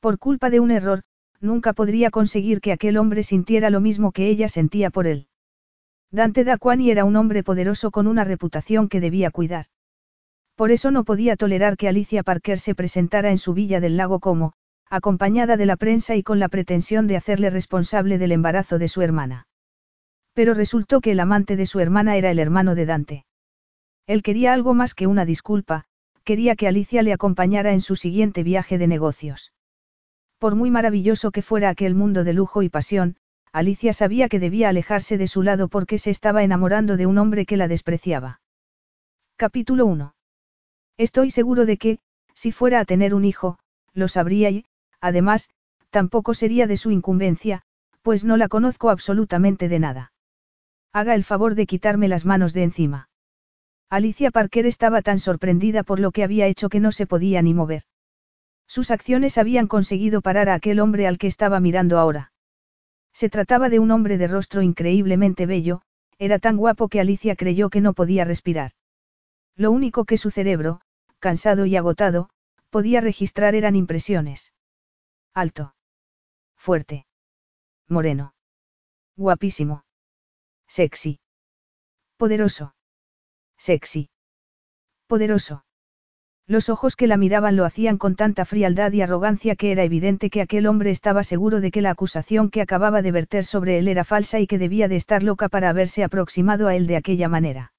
Por culpa de un error, nunca podría conseguir que aquel hombre sintiera lo mismo que ella sentía por él. Dante Daquani era un hombre poderoso con una reputación que debía cuidar. Por eso no podía tolerar que Alicia Parker se presentara en su villa del lago como, acompañada de la prensa y con la pretensión de hacerle responsable del embarazo de su hermana. Pero resultó que el amante de su hermana era el hermano de Dante. Él quería algo más que una disculpa, quería que Alicia le acompañara en su siguiente viaje de negocios. Por muy maravilloso que fuera aquel mundo de lujo y pasión, Alicia sabía que debía alejarse de su lado porque se estaba enamorando de un hombre que la despreciaba. Capítulo 1. Estoy seguro de que, si fuera a tener un hijo, lo sabría y, además, tampoco sería de su incumbencia, pues no la conozco absolutamente de nada. Haga el favor de quitarme las manos de encima. Alicia Parker estaba tan sorprendida por lo que había hecho que no se podía ni mover. Sus acciones habían conseguido parar a aquel hombre al que estaba mirando ahora. Se trataba de un hombre de rostro increíblemente bello, era tan guapo que Alicia creyó que no podía respirar. Lo único que su cerebro, cansado y agotado, podía registrar eran impresiones. Alto. Fuerte. Moreno. Guapísimo. Sexy. Poderoso. Sexy. Poderoso. Los ojos que la miraban lo hacían con tanta frialdad y arrogancia que era evidente que aquel hombre estaba seguro de que la acusación que acababa de verter sobre él era falsa y que debía de estar loca para haberse aproximado a él de aquella manera.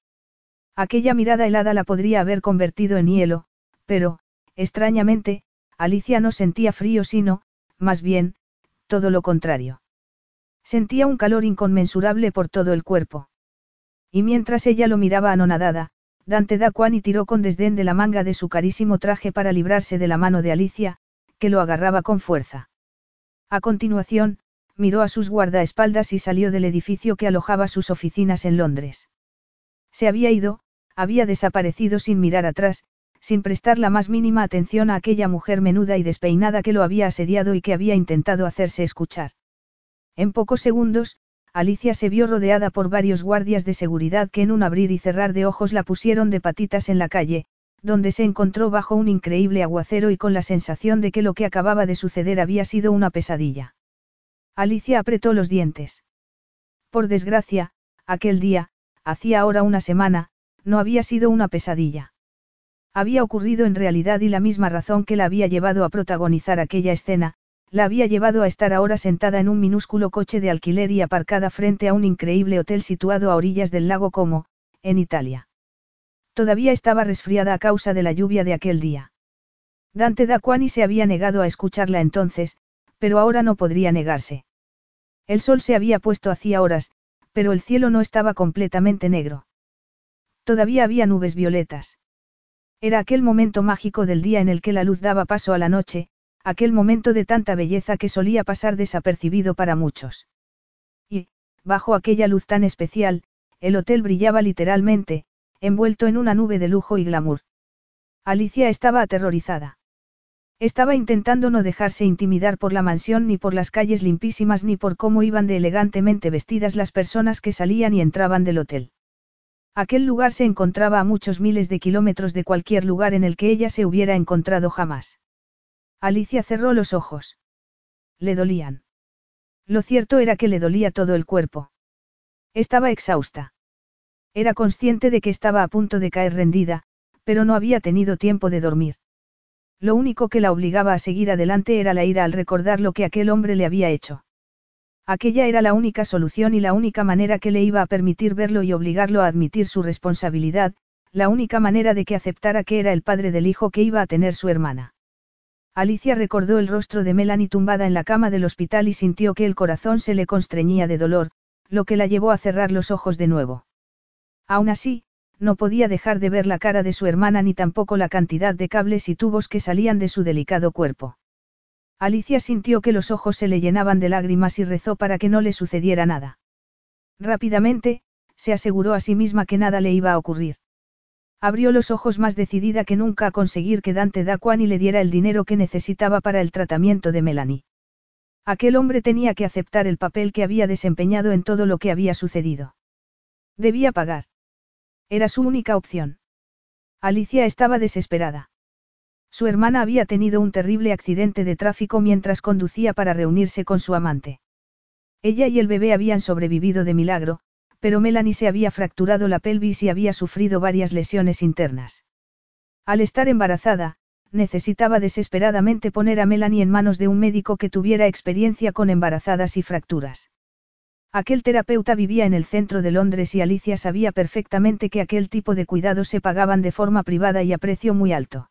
Aquella mirada helada la podría haber convertido en hielo, pero, extrañamente, Alicia no sentía frío sino, más bien, todo lo contrario. Sentía un calor inconmensurable por todo el cuerpo. Y mientras ella lo miraba anonadada, Dante Daquani tiró con desdén de la manga de su carísimo traje para librarse de la mano de Alicia, que lo agarraba con fuerza. A continuación, miró a sus guardaespaldas y salió del edificio que alojaba sus oficinas en Londres. Se había ido, había desaparecido sin mirar atrás, sin prestar la más mínima atención a aquella mujer menuda y despeinada que lo había asediado y que había intentado hacerse escuchar. En pocos segundos, Alicia se vio rodeada por varios guardias de seguridad que en un abrir y cerrar de ojos la pusieron de patitas en la calle, donde se encontró bajo un increíble aguacero y con la sensación de que lo que acababa de suceder había sido una pesadilla. Alicia apretó los dientes. Por desgracia, aquel día, hacía ahora una semana, no había sido una pesadilla. Había ocurrido en realidad y la misma razón que la había llevado a protagonizar aquella escena, la había llevado a estar ahora sentada en un minúsculo coche de alquiler y aparcada frente a un increíble hotel situado a orillas del lago Como, en Italia. Todavía estaba resfriada a causa de la lluvia de aquel día. Dante Daquani se había negado a escucharla entonces, pero ahora no podría negarse. El sol se había puesto hacía horas, pero el cielo no estaba completamente negro. Todavía había nubes violetas. Era aquel momento mágico del día en el que la luz daba paso a la noche, aquel momento de tanta belleza que solía pasar desapercibido para muchos. Y, bajo aquella luz tan especial, el hotel brillaba literalmente, envuelto en una nube de lujo y glamour. Alicia estaba aterrorizada. Estaba intentando no dejarse intimidar por la mansión ni por las calles limpísimas ni por cómo iban de elegantemente vestidas las personas que salían y entraban del hotel. Aquel lugar se encontraba a muchos miles de kilómetros de cualquier lugar en el que ella se hubiera encontrado jamás. Alicia cerró los ojos. Le dolían. Lo cierto era que le dolía todo el cuerpo. Estaba exhausta. Era consciente de que estaba a punto de caer rendida, pero no había tenido tiempo de dormir. Lo único que la obligaba a seguir adelante era la ira al recordar lo que aquel hombre le había hecho. Aquella era la única solución y la única manera que le iba a permitir verlo y obligarlo a admitir su responsabilidad, la única manera de que aceptara que era el padre del hijo que iba a tener su hermana. Alicia recordó el rostro de Melanie tumbada en la cama del hospital y sintió que el corazón se le constreñía de dolor, lo que la llevó a cerrar los ojos de nuevo. Aún así, no podía dejar de ver la cara de su hermana ni tampoco la cantidad de cables y tubos que salían de su delicado cuerpo. Alicia sintió que los ojos se le llenaban de lágrimas y rezó para que no le sucediera nada. Rápidamente, se aseguró a sí misma que nada le iba a ocurrir. Abrió los ojos más decidida que nunca a conseguir que Dante Daquani le diera el dinero que necesitaba para el tratamiento de Melanie. Aquel hombre tenía que aceptar el papel que había desempeñado en todo lo que había sucedido. Debía pagar. Era su única opción. Alicia estaba desesperada. Su hermana había tenido un terrible accidente de tráfico mientras conducía para reunirse con su amante. Ella y el bebé habían sobrevivido de milagro, pero Melanie se había fracturado la pelvis y había sufrido varias lesiones internas. Al estar embarazada, necesitaba desesperadamente poner a Melanie en manos de un médico que tuviera experiencia con embarazadas y fracturas. Aquel terapeuta vivía en el centro de Londres y Alicia sabía perfectamente que aquel tipo de cuidados se pagaban de forma privada y a precio muy alto.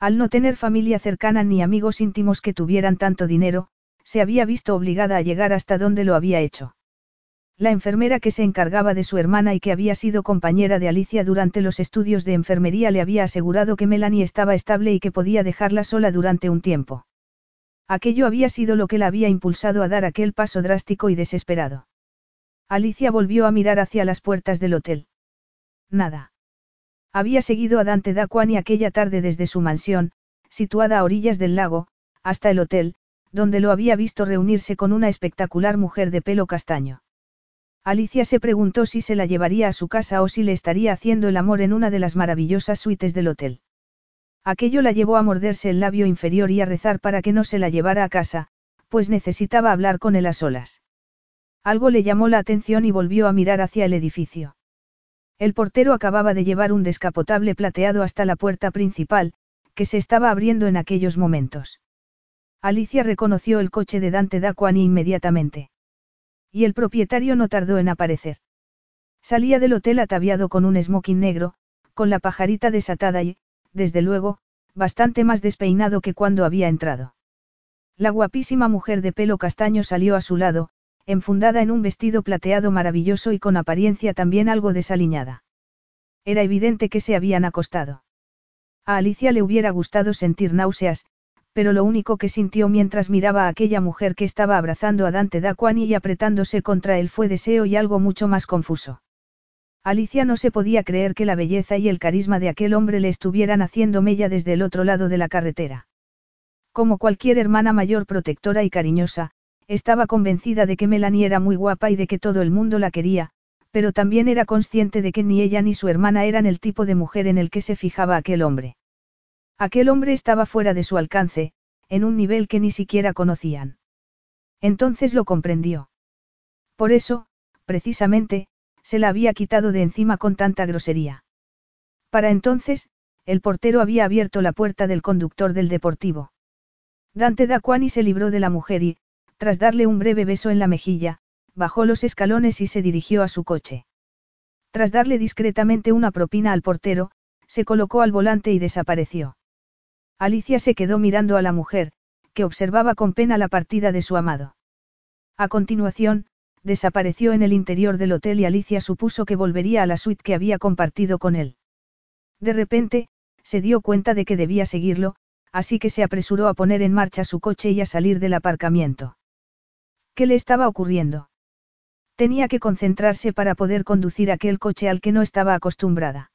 Al no tener familia cercana ni amigos íntimos que tuvieran tanto dinero, se había visto obligada a llegar hasta donde lo había hecho. La enfermera que se encargaba de su hermana y que había sido compañera de Alicia durante los estudios de enfermería le había asegurado que Melanie estaba estable y que podía dejarla sola durante un tiempo. Aquello había sido lo que la había impulsado a dar aquel paso drástico y desesperado. Alicia volvió a mirar hacia las puertas del hotel. Nada. Había seguido a Dante Daquani aquella tarde desde su mansión, situada a orillas del lago, hasta el hotel, donde lo había visto reunirse con una espectacular mujer de pelo castaño. Alicia se preguntó si se la llevaría a su casa o si le estaría haciendo el amor en una de las maravillosas suites del hotel. Aquello la llevó a morderse el labio inferior y a rezar para que no se la llevara a casa, pues necesitaba hablar con él a solas. Algo le llamó la atención y volvió a mirar hacia el edificio. El portero acababa de llevar un descapotable plateado hasta la puerta principal, que se estaba abriendo en aquellos momentos. Alicia reconoció el coche de Dante Daquani inmediatamente. Y el propietario no tardó en aparecer. Salía del hotel ataviado con un smoking negro, con la pajarita desatada y, desde luego, bastante más despeinado que cuando había entrado. La guapísima mujer de pelo castaño salió a su lado, enfundada en un vestido plateado maravilloso y con apariencia también algo desaliñada. Era evidente que se habían acostado. A Alicia le hubiera gustado sentir náuseas, pero lo único que sintió mientras miraba a aquella mujer que estaba abrazando a Dante Daquani y apretándose contra él fue deseo y algo mucho más confuso. Alicia no se podía creer que la belleza y el carisma de aquel hombre le estuvieran haciendo mella desde el otro lado de la carretera. Como cualquier hermana mayor protectora y cariñosa, estaba convencida de que Melanie era muy guapa y de que todo el mundo la quería, pero también era consciente de que ni ella ni su hermana eran el tipo de mujer en el que se fijaba aquel hombre. Aquel hombre estaba fuera de su alcance, en un nivel que ni siquiera conocían. Entonces lo comprendió. Por eso, precisamente, se la había quitado de encima con tanta grosería. Para entonces, el portero había abierto la puerta del conductor del deportivo. Dante Daquani se libró de la mujer y, tras darle un breve beso en la mejilla, bajó los escalones y se dirigió a su coche. Tras darle discretamente una propina al portero, se colocó al volante y desapareció. Alicia se quedó mirando a la mujer, que observaba con pena la partida de su amado. A continuación, desapareció en el interior del hotel y Alicia supuso que volvería a la suite que había compartido con él. De repente, se dio cuenta de que debía seguirlo, así que se apresuró a poner en marcha su coche y a salir del aparcamiento. ¿Qué le estaba ocurriendo? Tenía que concentrarse para poder conducir aquel coche al que no estaba acostumbrada.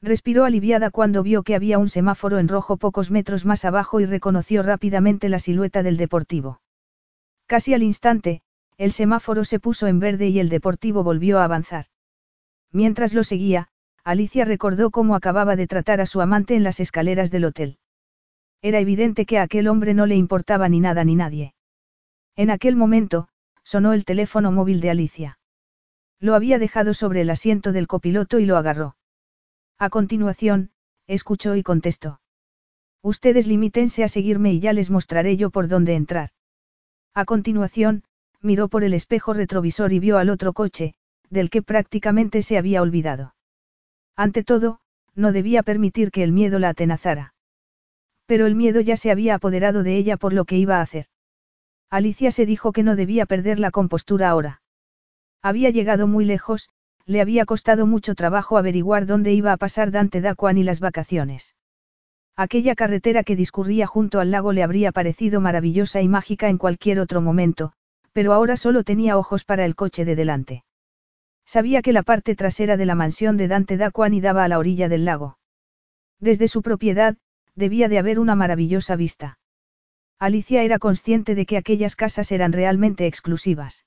Respiró aliviada cuando vio que había un semáforo en rojo pocos metros más abajo y reconoció rápidamente la silueta del deportivo. Casi al instante, el semáforo se puso en verde y el deportivo volvió a avanzar. Mientras lo seguía, Alicia recordó cómo acababa de tratar a su amante en las escaleras del hotel. Era evidente que a aquel hombre no le importaba ni nada ni nadie. En aquel momento, sonó el teléfono móvil de Alicia. Lo había dejado sobre el asiento del copiloto y lo agarró. A continuación, escuchó y contestó. Ustedes limítense a seguirme y ya les mostraré yo por dónde entrar. A continuación, miró por el espejo retrovisor y vio al otro coche, del que prácticamente se había olvidado. Ante todo, no debía permitir que el miedo la atenazara. Pero el miedo ya se había apoderado de ella por lo que iba a hacer. Alicia se dijo que no debía perder la compostura ahora. Había llegado muy lejos, le había costado mucho trabajo averiguar dónde iba a pasar Dante Daquan y las vacaciones. Aquella carretera que discurría junto al lago le habría parecido maravillosa y mágica en cualquier otro momento, pero ahora solo tenía ojos para el coche de delante. Sabía que la parte trasera de la mansión de Dante Daquani daba a la orilla del lago. Desde su propiedad, debía de haber una maravillosa vista. Alicia era consciente de que aquellas casas eran realmente exclusivas.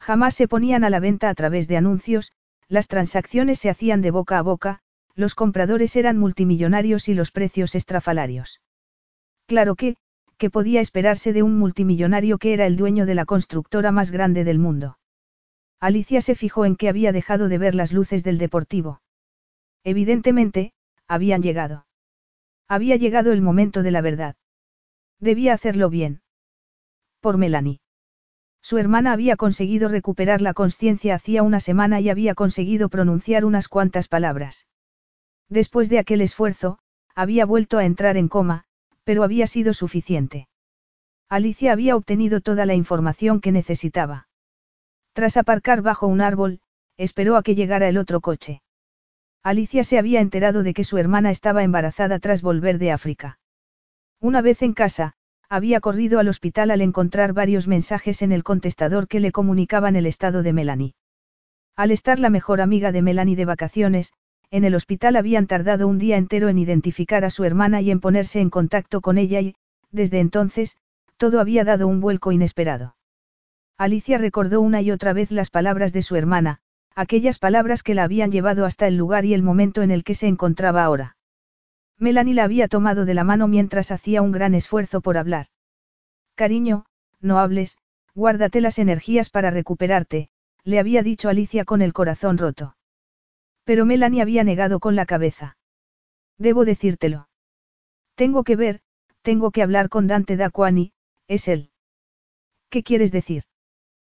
Jamás se ponían a la venta a través de anuncios, las transacciones se hacían de boca a boca, los compradores eran multimillonarios y los precios estrafalarios. Claro que, que podía esperarse de un multimillonario que era el dueño de la constructora más grande del mundo. Alicia se fijó en que había dejado de ver las luces del deportivo. Evidentemente, habían llegado. Había llegado el momento de la verdad. Debía hacerlo bien. Por Melanie. Su hermana había conseguido recuperar la conciencia hacía una semana y había conseguido pronunciar unas cuantas palabras. Después de aquel esfuerzo, había vuelto a entrar en coma, pero había sido suficiente. Alicia había obtenido toda la información que necesitaba. Tras aparcar bajo un árbol, esperó a que llegara el otro coche. Alicia se había enterado de que su hermana estaba embarazada tras volver de África. Una vez en casa, había corrido al hospital al encontrar varios mensajes en el contestador que le comunicaban el estado de Melanie. Al estar la mejor amiga de Melanie de vacaciones, en el hospital habían tardado un día entero en identificar a su hermana y en ponerse en contacto con ella y, desde entonces, todo había dado un vuelco inesperado. Alicia recordó una y otra vez las palabras de su hermana, aquellas palabras que la habían llevado hasta el lugar y el momento en el que se encontraba ahora. Melanie la había tomado de la mano mientras hacía un gran esfuerzo por hablar. Cariño, no hables, guárdate las energías para recuperarte, le había dicho Alicia con el corazón roto. Pero Melanie había negado con la cabeza. Debo decírtelo. Tengo que ver, tengo que hablar con Dante Daquani, es él. ¿Qué quieres decir?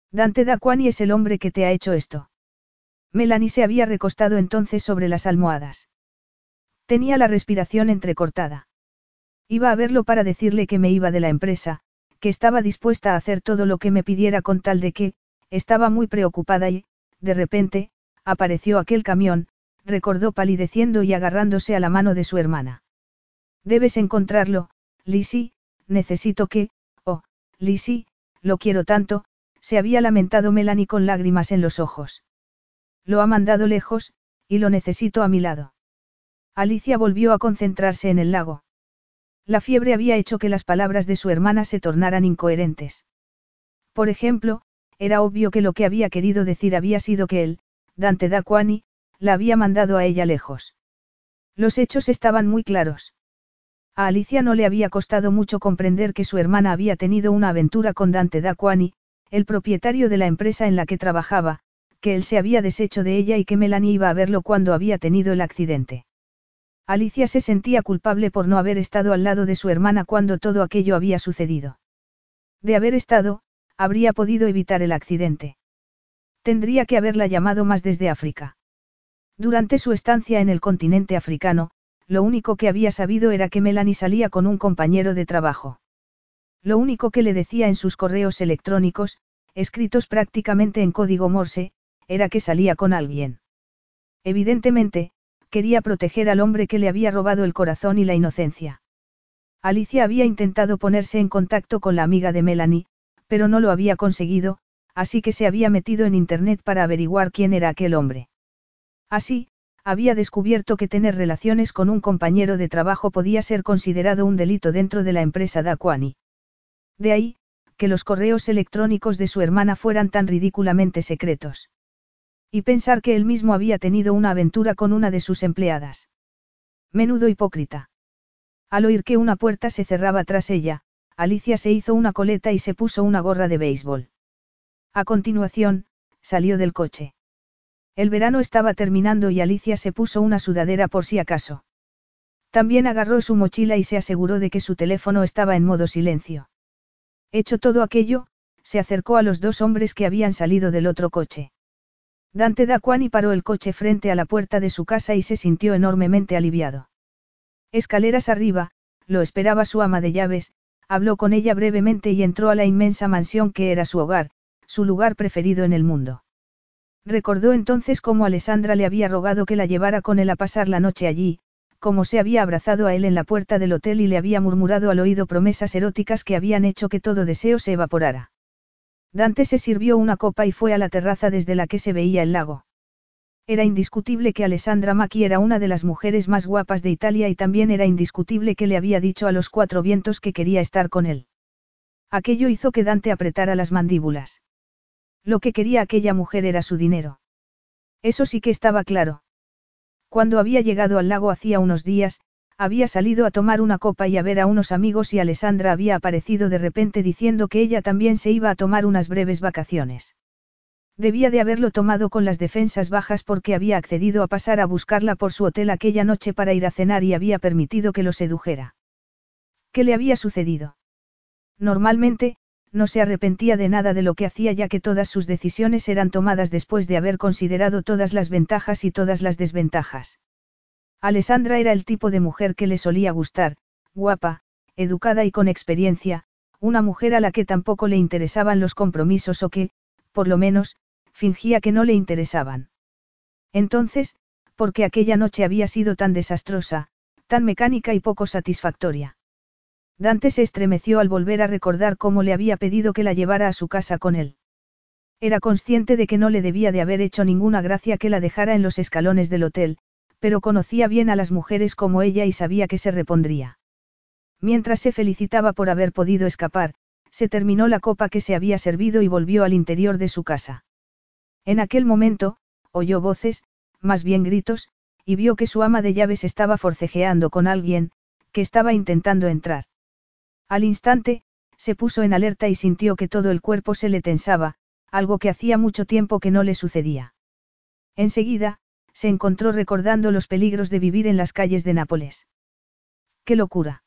Dante Daquani es el hombre que te ha hecho esto. Melanie se había recostado entonces sobre las almohadas. Tenía la respiración entrecortada. Iba a verlo para decirle que me iba de la empresa, que estaba dispuesta a hacer todo lo que me pidiera con tal de que, estaba muy preocupada y, de repente, apareció aquel camión, recordó palideciendo y agarrándose a la mano de su hermana. Debes encontrarlo, Lizzie, necesito que, oh, Lizzie, lo quiero tanto, se había lamentado Melanie con lágrimas en los ojos. Lo ha mandado lejos, y lo necesito a mi lado. Alicia volvió a concentrarse en el lago. La fiebre había hecho que las palabras de su hermana se tornaran incoherentes. Por ejemplo, era obvio que lo que había querido decir había sido que él, Dante Daquani, la había mandado a ella lejos. Los hechos estaban muy claros. A Alicia no le había costado mucho comprender que su hermana había tenido una aventura con Dante Daquani, el propietario de la empresa en la que trabajaba, que él se había deshecho de ella y que Melanie iba a verlo cuando había tenido el accidente. Alicia se sentía culpable por no haber estado al lado de su hermana cuando todo aquello había sucedido. De haber estado, habría podido evitar el accidente. Tendría que haberla llamado más desde África. Durante su estancia en el continente africano, lo único que había sabido era que Melanie salía con un compañero de trabajo. Lo único que le decía en sus correos electrónicos, escritos prácticamente en código Morse, era que salía con alguien. Evidentemente, quería proteger al hombre que le había robado el corazón y la inocencia. Alicia había intentado ponerse en contacto con la amiga de Melanie, pero no lo había conseguido, así que se había metido en Internet para averiguar quién era aquel hombre. Así, había descubierto que tener relaciones con un compañero de trabajo podía ser considerado un delito dentro de la empresa Daquani. De ahí, que los correos electrónicos de su hermana fueran tan ridículamente secretos. Y pensar que él mismo había tenido una aventura con una de sus empleadas. Menudo hipócrita. Al oír que una puerta se cerraba tras ella, Alicia se hizo una coleta y se puso una gorra de béisbol. A continuación, salió del coche. El verano estaba terminando y Alicia se puso una sudadera por si acaso. También agarró su mochila y se aseguró de que su teléfono estaba en modo silencio. Hecho todo aquello, se acercó a los dos hombres que habían salido del otro coche. Dante Daquani paró el coche frente a la puerta de su casa y se sintió enormemente aliviado. Escaleras arriba, lo esperaba su ama de llaves, habló con ella brevemente y entró a la inmensa mansión que era su hogar, su lugar preferido en el mundo. Recordó entonces cómo Alessandra le había rogado que la llevara con él a pasar la noche allí, como se había abrazado a él en la puerta del hotel y le había murmurado al oído promesas eróticas que habían hecho que todo deseo se evaporara. Dante se sirvió una copa y fue a la terraza desde la que se veía el lago. Era indiscutible que Alessandra Macchi era una de las mujeres más guapas de Italia y también era indiscutible que le había dicho a los cuatro vientos que quería estar con él. Aquello hizo que Dante apretara las mandíbulas. Lo que quería aquella mujer era su dinero. Eso sí que estaba claro. Cuando había llegado al lago hacía unos días, había salido a tomar una copa y a ver a unos amigos y Alessandra había aparecido de repente diciendo que ella también se iba a tomar unas breves vacaciones. Debía de haberlo tomado con las defensas bajas porque había accedido a pasar a buscarla por su hotel aquella noche para ir a cenar y había permitido que lo sedujera. ¿Qué le había sucedido? Normalmente, no se arrepentía de nada de lo que hacía ya que todas sus decisiones eran tomadas después de haber considerado todas las ventajas y todas las desventajas. Alessandra era el tipo de mujer que le solía gustar, guapa, educada y con experiencia, una mujer a la que tampoco le interesaban los compromisos o que, por lo menos, fingía que no le interesaban. Entonces, ¿por qué aquella noche había sido tan desastrosa, tan mecánica y poco satisfactoria? Dante se estremeció al volver a recordar cómo le había pedido que la llevara a su casa con él. Era consciente de que no le debía de haber hecho ninguna gracia que la dejara en los escalones del hotel, pero conocía bien a las mujeres como ella y sabía que se repondría. Mientras se felicitaba por haber podido escapar, se terminó la copa que se había servido y volvió al interior de su casa. En aquel momento, oyó voces, más bien gritos, y vio que su ama de llaves estaba forcejeando con alguien, que estaba intentando entrar. Al instante, se puso en alerta y sintió que todo el cuerpo se le tensaba, algo que hacía mucho tiempo que no le sucedía. Enseguida, se encontró recordando los peligros de vivir en las calles de Nápoles. ¡Qué locura!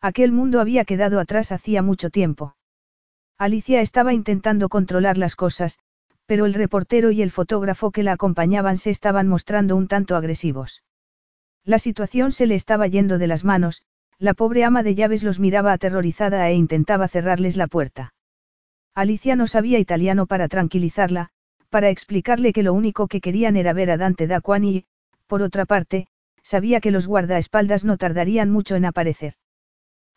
Aquel mundo había quedado atrás hacía mucho tiempo. Alicia estaba intentando controlar las cosas, pero el reportero y el fotógrafo que la acompañaban se estaban mostrando un tanto agresivos. La situación se le estaba yendo de las manos, la pobre ama de llaves los miraba aterrorizada e intentaba cerrarles la puerta. Alicia no sabía italiano para tranquilizarla, para explicarle que lo único que querían era ver a Dante da y, por otra parte, sabía que los guardaespaldas no tardarían mucho en aparecer.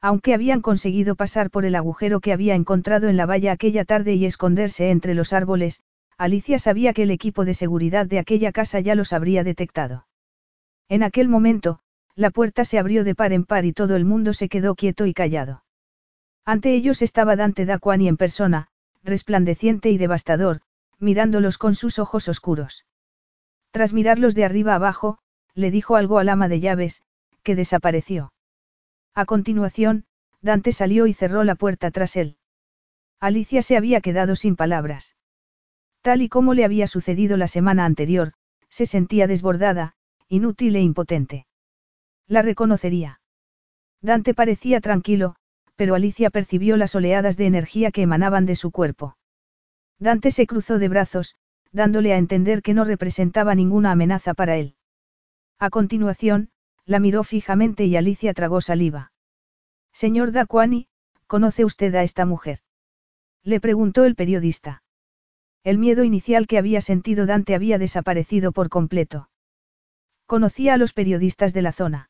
Aunque habían conseguido pasar por el agujero que había encontrado en la valla aquella tarde y esconderse entre los árboles, Alicia sabía que el equipo de seguridad de aquella casa ya los habría detectado. En aquel momento, la puerta se abrió de par en par y todo el mundo se quedó quieto y callado. Ante ellos estaba Dante Daquani en persona, resplandeciente y devastador, mirándolos con sus ojos oscuros. Tras mirarlos de arriba abajo, le dijo algo al ama de llaves, que desapareció. A continuación, Dante salió y cerró la puerta tras él. Alicia se había quedado sin palabras. Tal y como le había sucedido la semana anterior, se sentía desbordada, inútil e impotente. La reconocería. Dante parecía tranquilo, pero Alicia percibió las oleadas de energía que emanaban de su cuerpo. Dante se cruzó de brazos, dándole a entender que no representaba ninguna amenaza para él. A continuación, la miró fijamente y Alicia tragó saliva. Señor Daquani, ¿conoce usted a esta mujer? Le preguntó el periodista. El miedo inicial que había sentido Dante había desaparecido por completo. Conocía a los periodistas de la zona.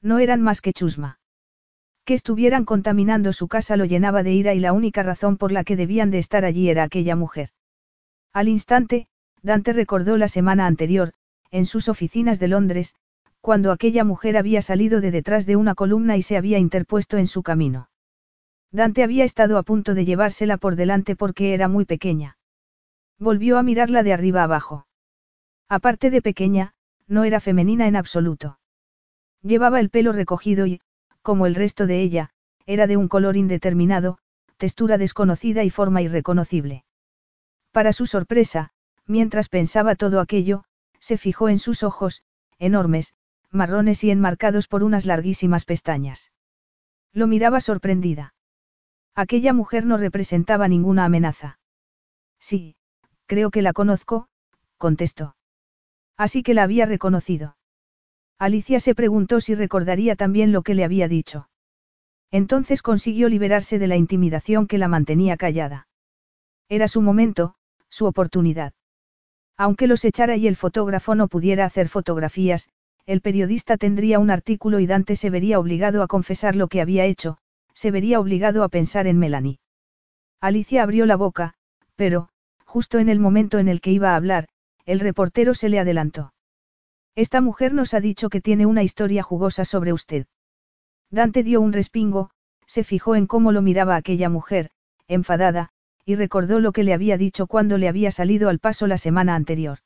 No eran más que chusma. Que estuvieran contaminando su casa lo llenaba de ira y la única razón por la que debían de estar allí era aquella mujer. Al instante, Dante recordó la semana anterior, en sus oficinas de Londres, cuando aquella mujer había salido de detrás de una columna y se había interpuesto en su camino. Dante había estado a punto de llevársela por delante porque era muy pequeña. Volvió a mirarla de arriba abajo. Aparte de pequeña, no era femenina en absoluto. Llevaba el pelo recogido y, como el resto de ella, era de un color indeterminado, textura desconocida y forma irreconocible. Para su sorpresa, mientras pensaba todo aquello, se fijó en sus ojos, enormes, marrones y enmarcados por unas larguísimas pestañas. Lo miraba sorprendida. Aquella mujer no representaba ninguna amenaza. Sí, creo que la conozco, contestó. Así que la había reconocido. Alicia se preguntó si recordaría también lo que le había dicho. Entonces consiguió liberarse de la intimidación que la mantenía callada. Era su momento, su oportunidad. Aunque los echara y el fotógrafo no pudiera hacer fotografías, el periodista tendría un artículo y Dante se vería obligado a confesar lo que había hecho, se vería obligado a pensar en Melanie. Alicia abrió la boca, pero, justo en el momento en el que iba a hablar, el reportero se le adelantó. Esta mujer nos ha dicho que tiene una historia jugosa sobre usted. Dante dio un respingo, se fijó en cómo lo miraba aquella mujer, enfadada, y recordó lo que le había dicho cuando le había salido al paso la semana anterior.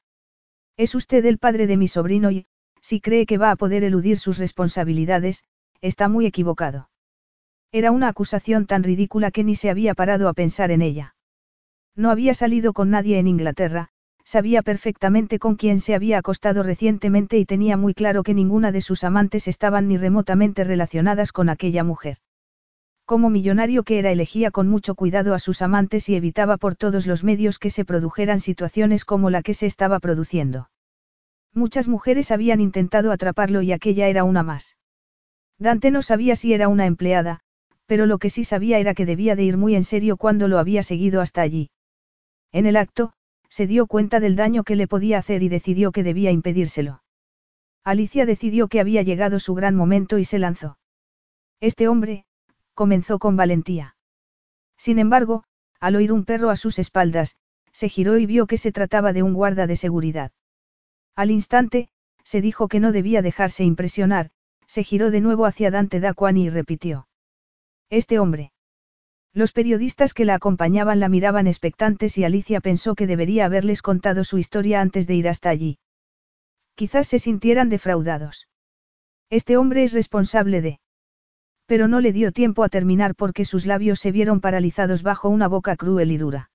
Es usted el padre de mi sobrino y, si cree que va a poder eludir sus responsabilidades, está muy equivocado. Era una acusación tan ridícula que ni se había parado a pensar en ella. No había salido con nadie en Inglaterra, sabía perfectamente con quién se había acostado recientemente y tenía muy claro que ninguna de sus amantes estaban ni remotamente relacionadas con aquella mujer. Como millonario que era elegía con mucho cuidado a sus amantes y evitaba por todos los medios que se produjeran situaciones como la que se estaba produciendo. Muchas mujeres habían intentado atraparlo y aquella era una más. Dante no sabía si era una empleada, pero lo que sí sabía era que debía de ir muy en serio cuando lo había seguido hasta allí. En el acto, se dio cuenta del daño que le podía hacer y decidió que debía impedírselo. Alicia decidió que había llegado su gran momento y se lanzó. Este hombre, comenzó con valentía. Sin embargo, al oír un perro a sus espaldas, se giró y vio que se trataba de un guarda de seguridad. Al instante, se dijo que no debía dejarse impresionar, se giró de nuevo hacia Dante Daquani y repitió. Este hombre. Los periodistas que la acompañaban la miraban expectantes y Alicia pensó que debería haberles contado su historia antes de ir hasta allí. Quizás se sintieran defraudados. Este hombre es responsable de... Pero no le dio tiempo a terminar porque sus labios se vieron paralizados bajo una boca cruel y dura.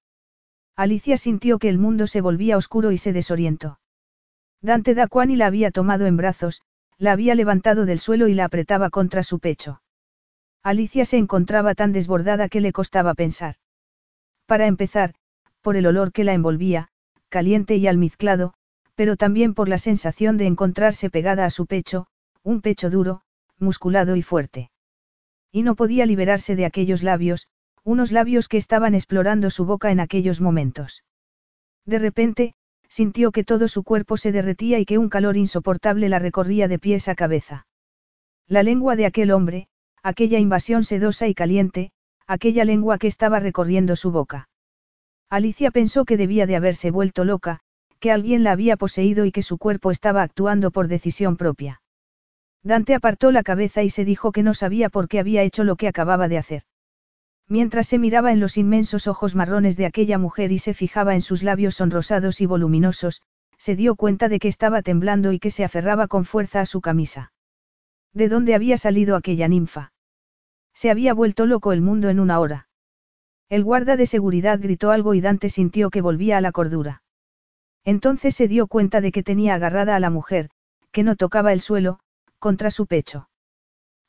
Alicia sintió que el mundo se volvía oscuro y se desorientó. Dante Daquani la había tomado en brazos, la había levantado del suelo y la apretaba contra su pecho. Alicia se encontraba tan desbordada que le costaba pensar. Para empezar, por el olor que la envolvía, caliente y almizclado, pero también por la sensación de encontrarse pegada a su pecho, un pecho duro, musculado y fuerte. Y no podía liberarse de aquellos labios, unos labios que estaban explorando su boca en aquellos momentos. De repente, sintió que todo su cuerpo se derretía y que un calor insoportable la recorría de pies a cabeza. La lengua de aquel hombre, aquella invasión sedosa y caliente, aquella lengua que estaba recorriendo su boca. Alicia pensó que debía de haberse vuelto loca, que alguien la había poseído y que su cuerpo estaba actuando por decisión propia. Dante apartó la cabeza y se dijo que no sabía por qué había hecho lo que acababa de hacer. Mientras se miraba en los inmensos ojos marrones de aquella mujer y se fijaba en sus labios sonrosados y voluminosos, se dio cuenta de que estaba temblando y que se aferraba con fuerza a su camisa. ¿De dónde había salido aquella ninfa? Se había vuelto loco el mundo en una hora. El guarda de seguridad gritó algo y Dante sintió que volvía a la cordura. Entonces se dio cuenta de que tenía agarrada a la mujer, que no tocaba el suelo, contra su pecho.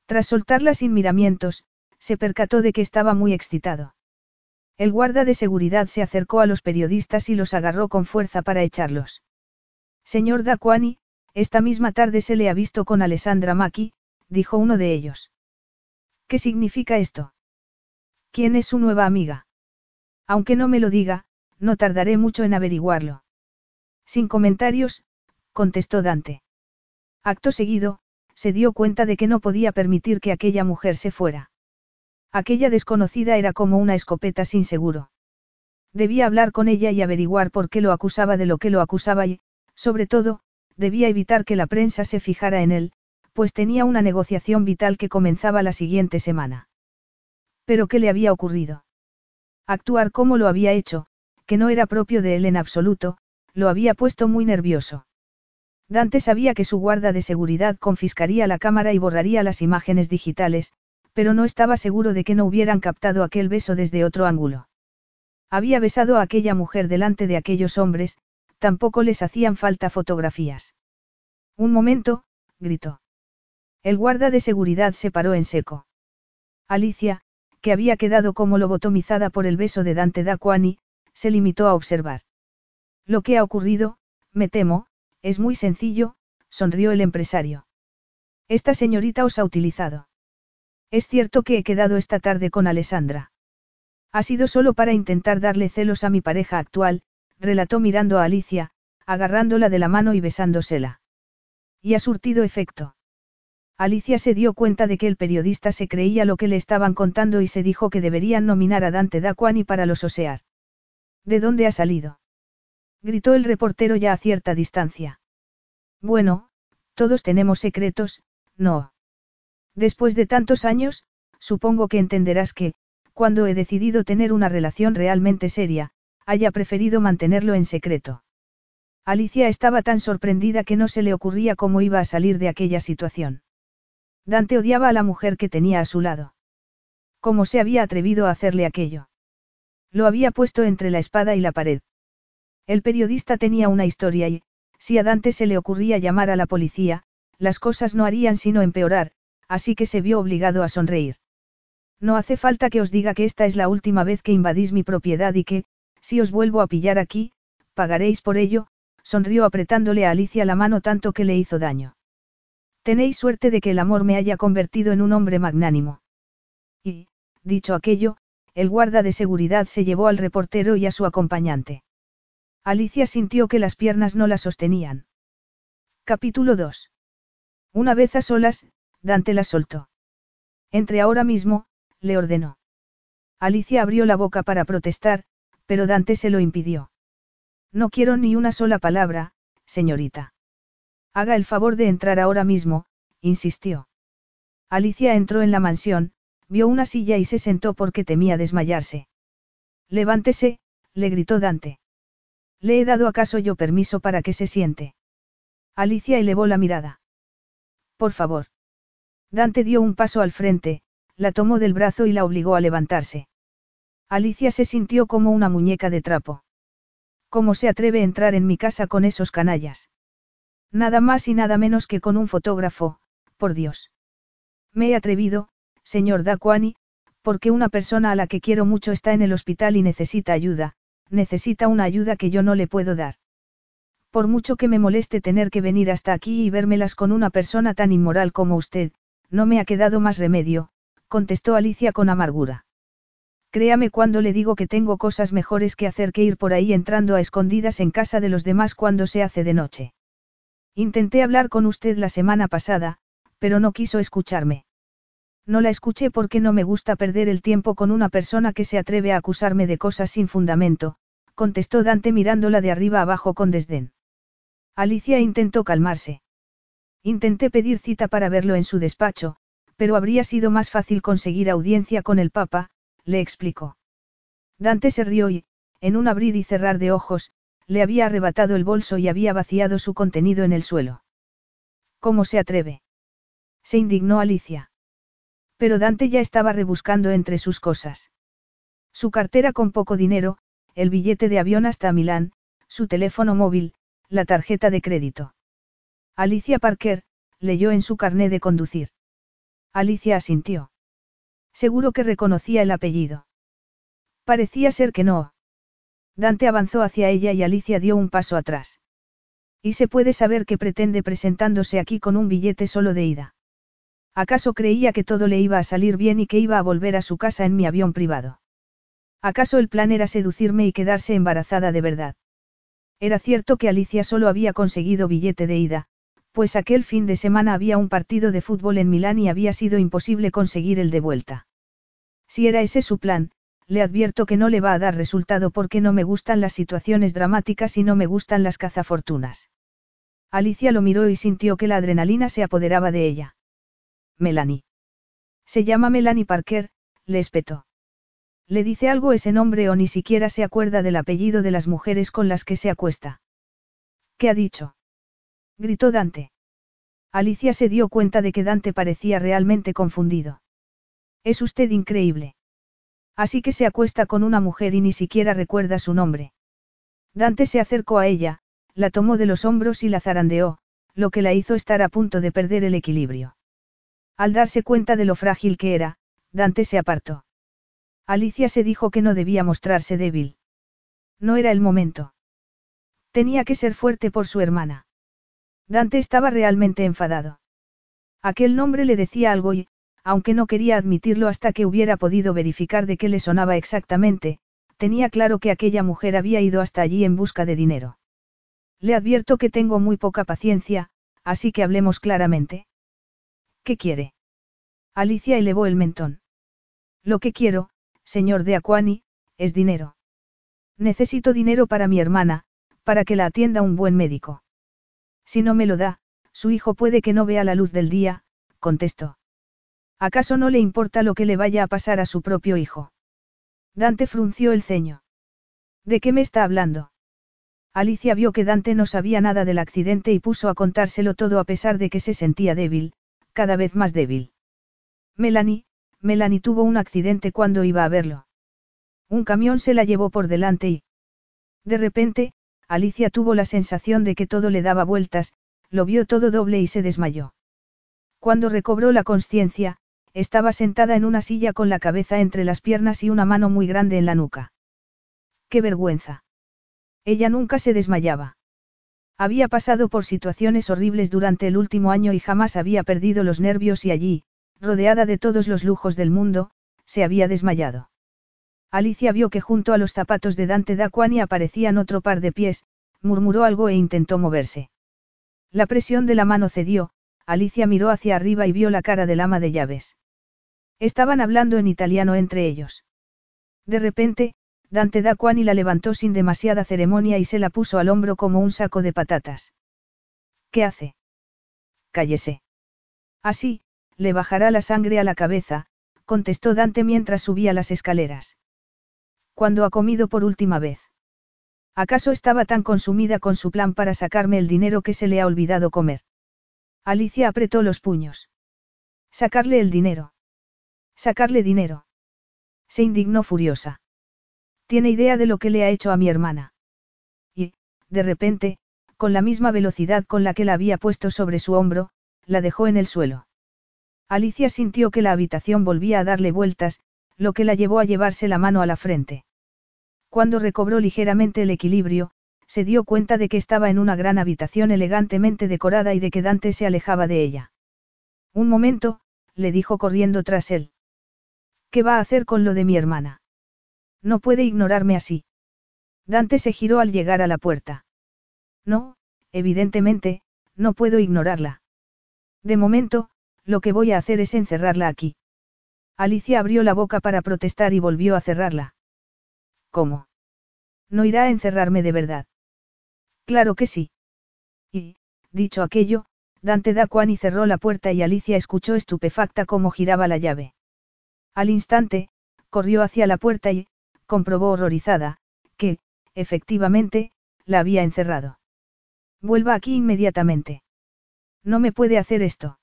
Tras soltarla sin miramientos, se percató de que estaba muy excitado. El guarda de seguridad se acercó a los periodistas y los agarró con fuerza para echarlos. Señor Daquani, esta misma tarde se le ha visto con Alessandra Maki, dijo uno de ellos. ¿Qué significa esto? ¿Quién es su nueva amiga? Aunque no me lo diga, no tardaré mucho en averiguarlo. Sin comentarios, contestó Dante. Acto seguido, se dio cuenta de que no podía permitir que aquella mujer se fuera. Aquella desconocida era como una escopeta sin seguro. Debía hablar con ella y averiguar por qué lo acusaba de lo que lo acusaba y, sobre todo, debía evitar que la prensa se fijara en él, pues tenía una negociación vital que comenzaba la siguiente semana. Pero ¿qué le había ocurrido? Actuar como lo había hecho, que no era propio de él en absoluto, lo había puesto muy nervioso. Dante sabía que su guarda de seguridad confiscaría la cámara y borraría las imágenes digitales, pero no estaba seguro de que no hubieran captado aquel beso desde otro ángulo. Había besado a aquella mujer delante de aquellos hombres, tampoco les hacían falta fotografías. Un momento, gritó. El guarda de seguridad se paró en seco. Alicia, que había quedado como lobotomizada por el beso de Dante Daquani, se limitó a observar. Lo que ha ocurrido, me temo, es muy sencillo, sonrió el empresario. Esta señorita os ha utilizado. Es cierto que he quedado esta tarde con Alessandra. Ha sido solo para intentar darle celos a mi pareja actual, relató mirando a Alicia, agarrándola de la mano y besándosela. Y ha surtido efecto. Alicia se dio cuenta de que el periodista se creía lo que le estaban contando y se dijo que deberían nominar a Dante Daquani para los Osear. ¿De dónde ha salido? gritó el reportero ya a cierta distancia. Bueno, todos tenemos secretos, no. Después de tantos años, supongo que entenderás que, cuando he decidido tener una relación realmente seria, haya preferido mantenerlo en secreto. Alicia estaba tan sorprendida que no se le ocurría cómo iba a salir de aquella situación. Dante odiaba a la mujer que tenía a su lado. ¿Cómo se había atrevido a hacerle aquello? Lo había puesto entre la espada y la pared. El periodista tenía una historia y, si a Dante se le ocurría llamar a la policía, las cosas no harían sino empeorar, así que se vio obligado a sonreír. No hace falta que os diga que esta es la última vez que invadís mi propiedad y que, si os vuelvo a pillar aquí, pagaréis por ello, sonrió apretándole a Alicia la mano tanto que le hizo daño. Tenéis suerte de que el amor me haya convertido en un hombre magnánimo. Y, dicho aquello, el guarda de seguridad se llevó al reportero y a su acompañante. Alicia sintió que las piernas no la sostenían. Capítulo 2. Una vez a solas, Dante la soltó. Entre ahora mismo, le ordenó. Alicia abrió la boca para protestar, pero Dante se lo impidió. No quiero ni una sola palabra, señorita. Haga el favor de entrar ahora mismo, insistió. Alicia entró en la mansión, vio una silla y se sentó porque temía desmayarse. Levántese, le gritó Dante. ¿Le he dado acaso yo permiso para que se siente? Alicia elevó la mirada. Por favor. Dante dio un paso al frente, la tomó del brazo y la obligó a levantarse. Alicia se sintió como una muñeca de trapo. ¿Cómo se atreve a entrar en mi casa con esos canallas? Nada más y nada menos que con un fotógrafo, por Dios. Me he atrevido, señor Daquani, porque una persona a la que quiero mucho está en el hospital y necesita ayuda, necesita una ayuda que yo no le puedo dar. Por mucho que me moleste tener que venir hasta aquí y vérmelas con una persona tan inmoral como usted, no me ha quedado más remedio, contestó Alicia con amargura. Créame cuando le digo que tengo cosas mejores que hacer que ir por ahí entrando a escondidas en casa de los demás cuando se hace de noche. Intenté hablar con usted la semana pasada, pero no quiso escucharme. No la escuché porque no me gusta perder el tiempo con una persona que se atreve a acusarme de cosas sin fundamento, contestó Dante mirándola de arriba abajo con desdén. Alicia intentó calmarse. Intenté pedir cita para verlo en su despacho, pero habría sido más fácil conseguir audiencia con el Papa, le explicó. Dante se rió y, en un abrir y cerrar de ojos, le había arrebatado el bolso y había vaciado su contenido en el suelo. ¿Cómo se atreve? Se indignó Alicia. Pero Dante ya estaba rebuscando entre sus cosas. Su cartera con poco dinero, el billete de avión hasta Milán, su teléfono móvil, la tarjeta de crédito. Alicia Parker, leyó en su carné de conducir. Alicia asintió. Seguro que reconocía el apellido. Parecía ser que no. Dante avanzó hacia ella y Alicia dio un paso atrás. ¿Y se puede saber qué pretende presentándose aquí con un billete solo de ida? ¿Acaso creía que todo le iba a salir bien y que iba a volver a su casa en mi avión privado? ¿Acaso el plan era seducirme y quedarse embarazada de verdad? Era cierto que Alicia solo había conseguido billete de ida, pues aquel fin de semana había un partido de fútbol en Milán y había sido imposible conseguir el de vuelta. Si era ese su plan, le advierto que no le va a dar resultado porque no me gustan las situaciones dramáticas y no me gustan las cazafortunas. Alicia lo miró y sintió que la adrenalina se apoderaba de ella. Melanie. Se llama Melanie Parker, le espetó. ¿Le dice algo ese nombre o ni siquiera se acuerda del apellido de las mujeres con las que se acuesta? ¿Qué ha dicho? gritó Dante. Alicia se dio cuenta de que Dante parecía realmente confundido. Es usted increíble. Así que se acuesta con una mujer y ni siquiera recuerda su nombre. Dante se acercó a ella, la tomó de los hombros y la zarandeó, lo que la hizo estar a punto de perder el equilibrio. Al darse cuenta de lo frágil que era, Dante se apartó. Alicia se dijo que no debía mostrarse débil. No era el momento. Tenía que ser fuerte por su hermana. Dante estaba realmente enfadado. Aquel nombre le decía algo y, aunque no quería admitirlo hasta que hubiera podido verificar de qué le sonaba exactamente, tenía claro que aquella mujer había ido hasta allí en busca de dinero. Le advierto que tengo muy poca paciencia, así que hablemos claramente. ¿Qué quiere? Alicia elevó el mentón. Lo que quiero, señor de Aquani, es dinero. Necesito dinero para mi hermana, para que la atienda un buen médico. Si no me lo da, su hijo puede que no vea la luz del día, contestó. ¿Acaso no le importa lo que le vaya a pasar a su propio hijo? Dante frunció el ceño. ¿De qué me está hablando? Alicia vio que Dante no sabía nada del accidente y puso a contárselo todo a pesar de que se sentía débil, cada vez más débil. Melanie, Melanie tuvo un accidente cuando iba a verlo. Un camión se la llevó por delante y... De repente, Alicia tuvo la sensación de que todo le daba vueltas, lo vio todo doble y se desmayó. Cuando recobró la conciencia, estaba sentada en una silla con la cabeza entre las piernas y una mano muy grande en la nuca. ¡Qué vergüenza! Ella nunca se desmayaba. Había pasado por situaciones horribles durante el último año y jamás había perdido los nervios y allí, rodeada de todos los lujos del mundo, se había desmayado. Alicia vio que junto a los zapatos de Dante Daquani aparecían otro par de pies, murmuró algo e intentó moverse. La presión de la mano cedió, Alicia miró hacia arriba y vio la cara del ama de llaves. Estaban hablando en italiano entre ellos. De repente, Dante Daquani la levantó sin demasiada ceremonia y se la puso al hombro como un saco de patatas. ¿Qué hace? Cállese. Así, le bajará la sangre a la cabeza, contestó Dante mientras subía las escaleras. ¿Cuándo ha comido por última vez? ¿Acaso estaba tan consumida con su plan para sacarme el dinero que se le ha olvidado comer? Alicia apretó los puños. Sacarle el dinero. Sacarle dinero. Se indignó furiosa. Tiene idea de lo que le ha hecho a mi hermana. Y, de repente, con la misma velocidad con la que la había puesto sobre su hombro, la dejó en el suelo. Alicia sintió que la habitación volvía a darle vueltas, lo que la llevó a llevarse la mano a la frente. Cuando recobró ligeramente el equilibrio, se dio cuenta de que estaba en una gran habitación elegantemente decorada y de que Dante se alejaba de ella. Un momento, le dijo corriendo tras él. ¿Qué va a hacer con lo de mi hermana? No puede ignorarme así. Dante se giró al llegar a la puerta. No, evidentemente, no puedo ignorarla. De momento, lo que voy a hacer es encerrarla aquí. Alicia abrió la boca para protestar y volvió a cerrarla. ¿Cómo? No irá a encerrarme de verdad. Claro que sí. Y, dicho aquello, Dante da y cerró la puerta y Alicia escuchó estupefacta cómo giraba la llave. Al instante, corrió hacia la puerta y, comprobó horrorizada, que, efectivamente, la había encerrado. Vuelva aquí inmediatamente. No me puede hacer esto.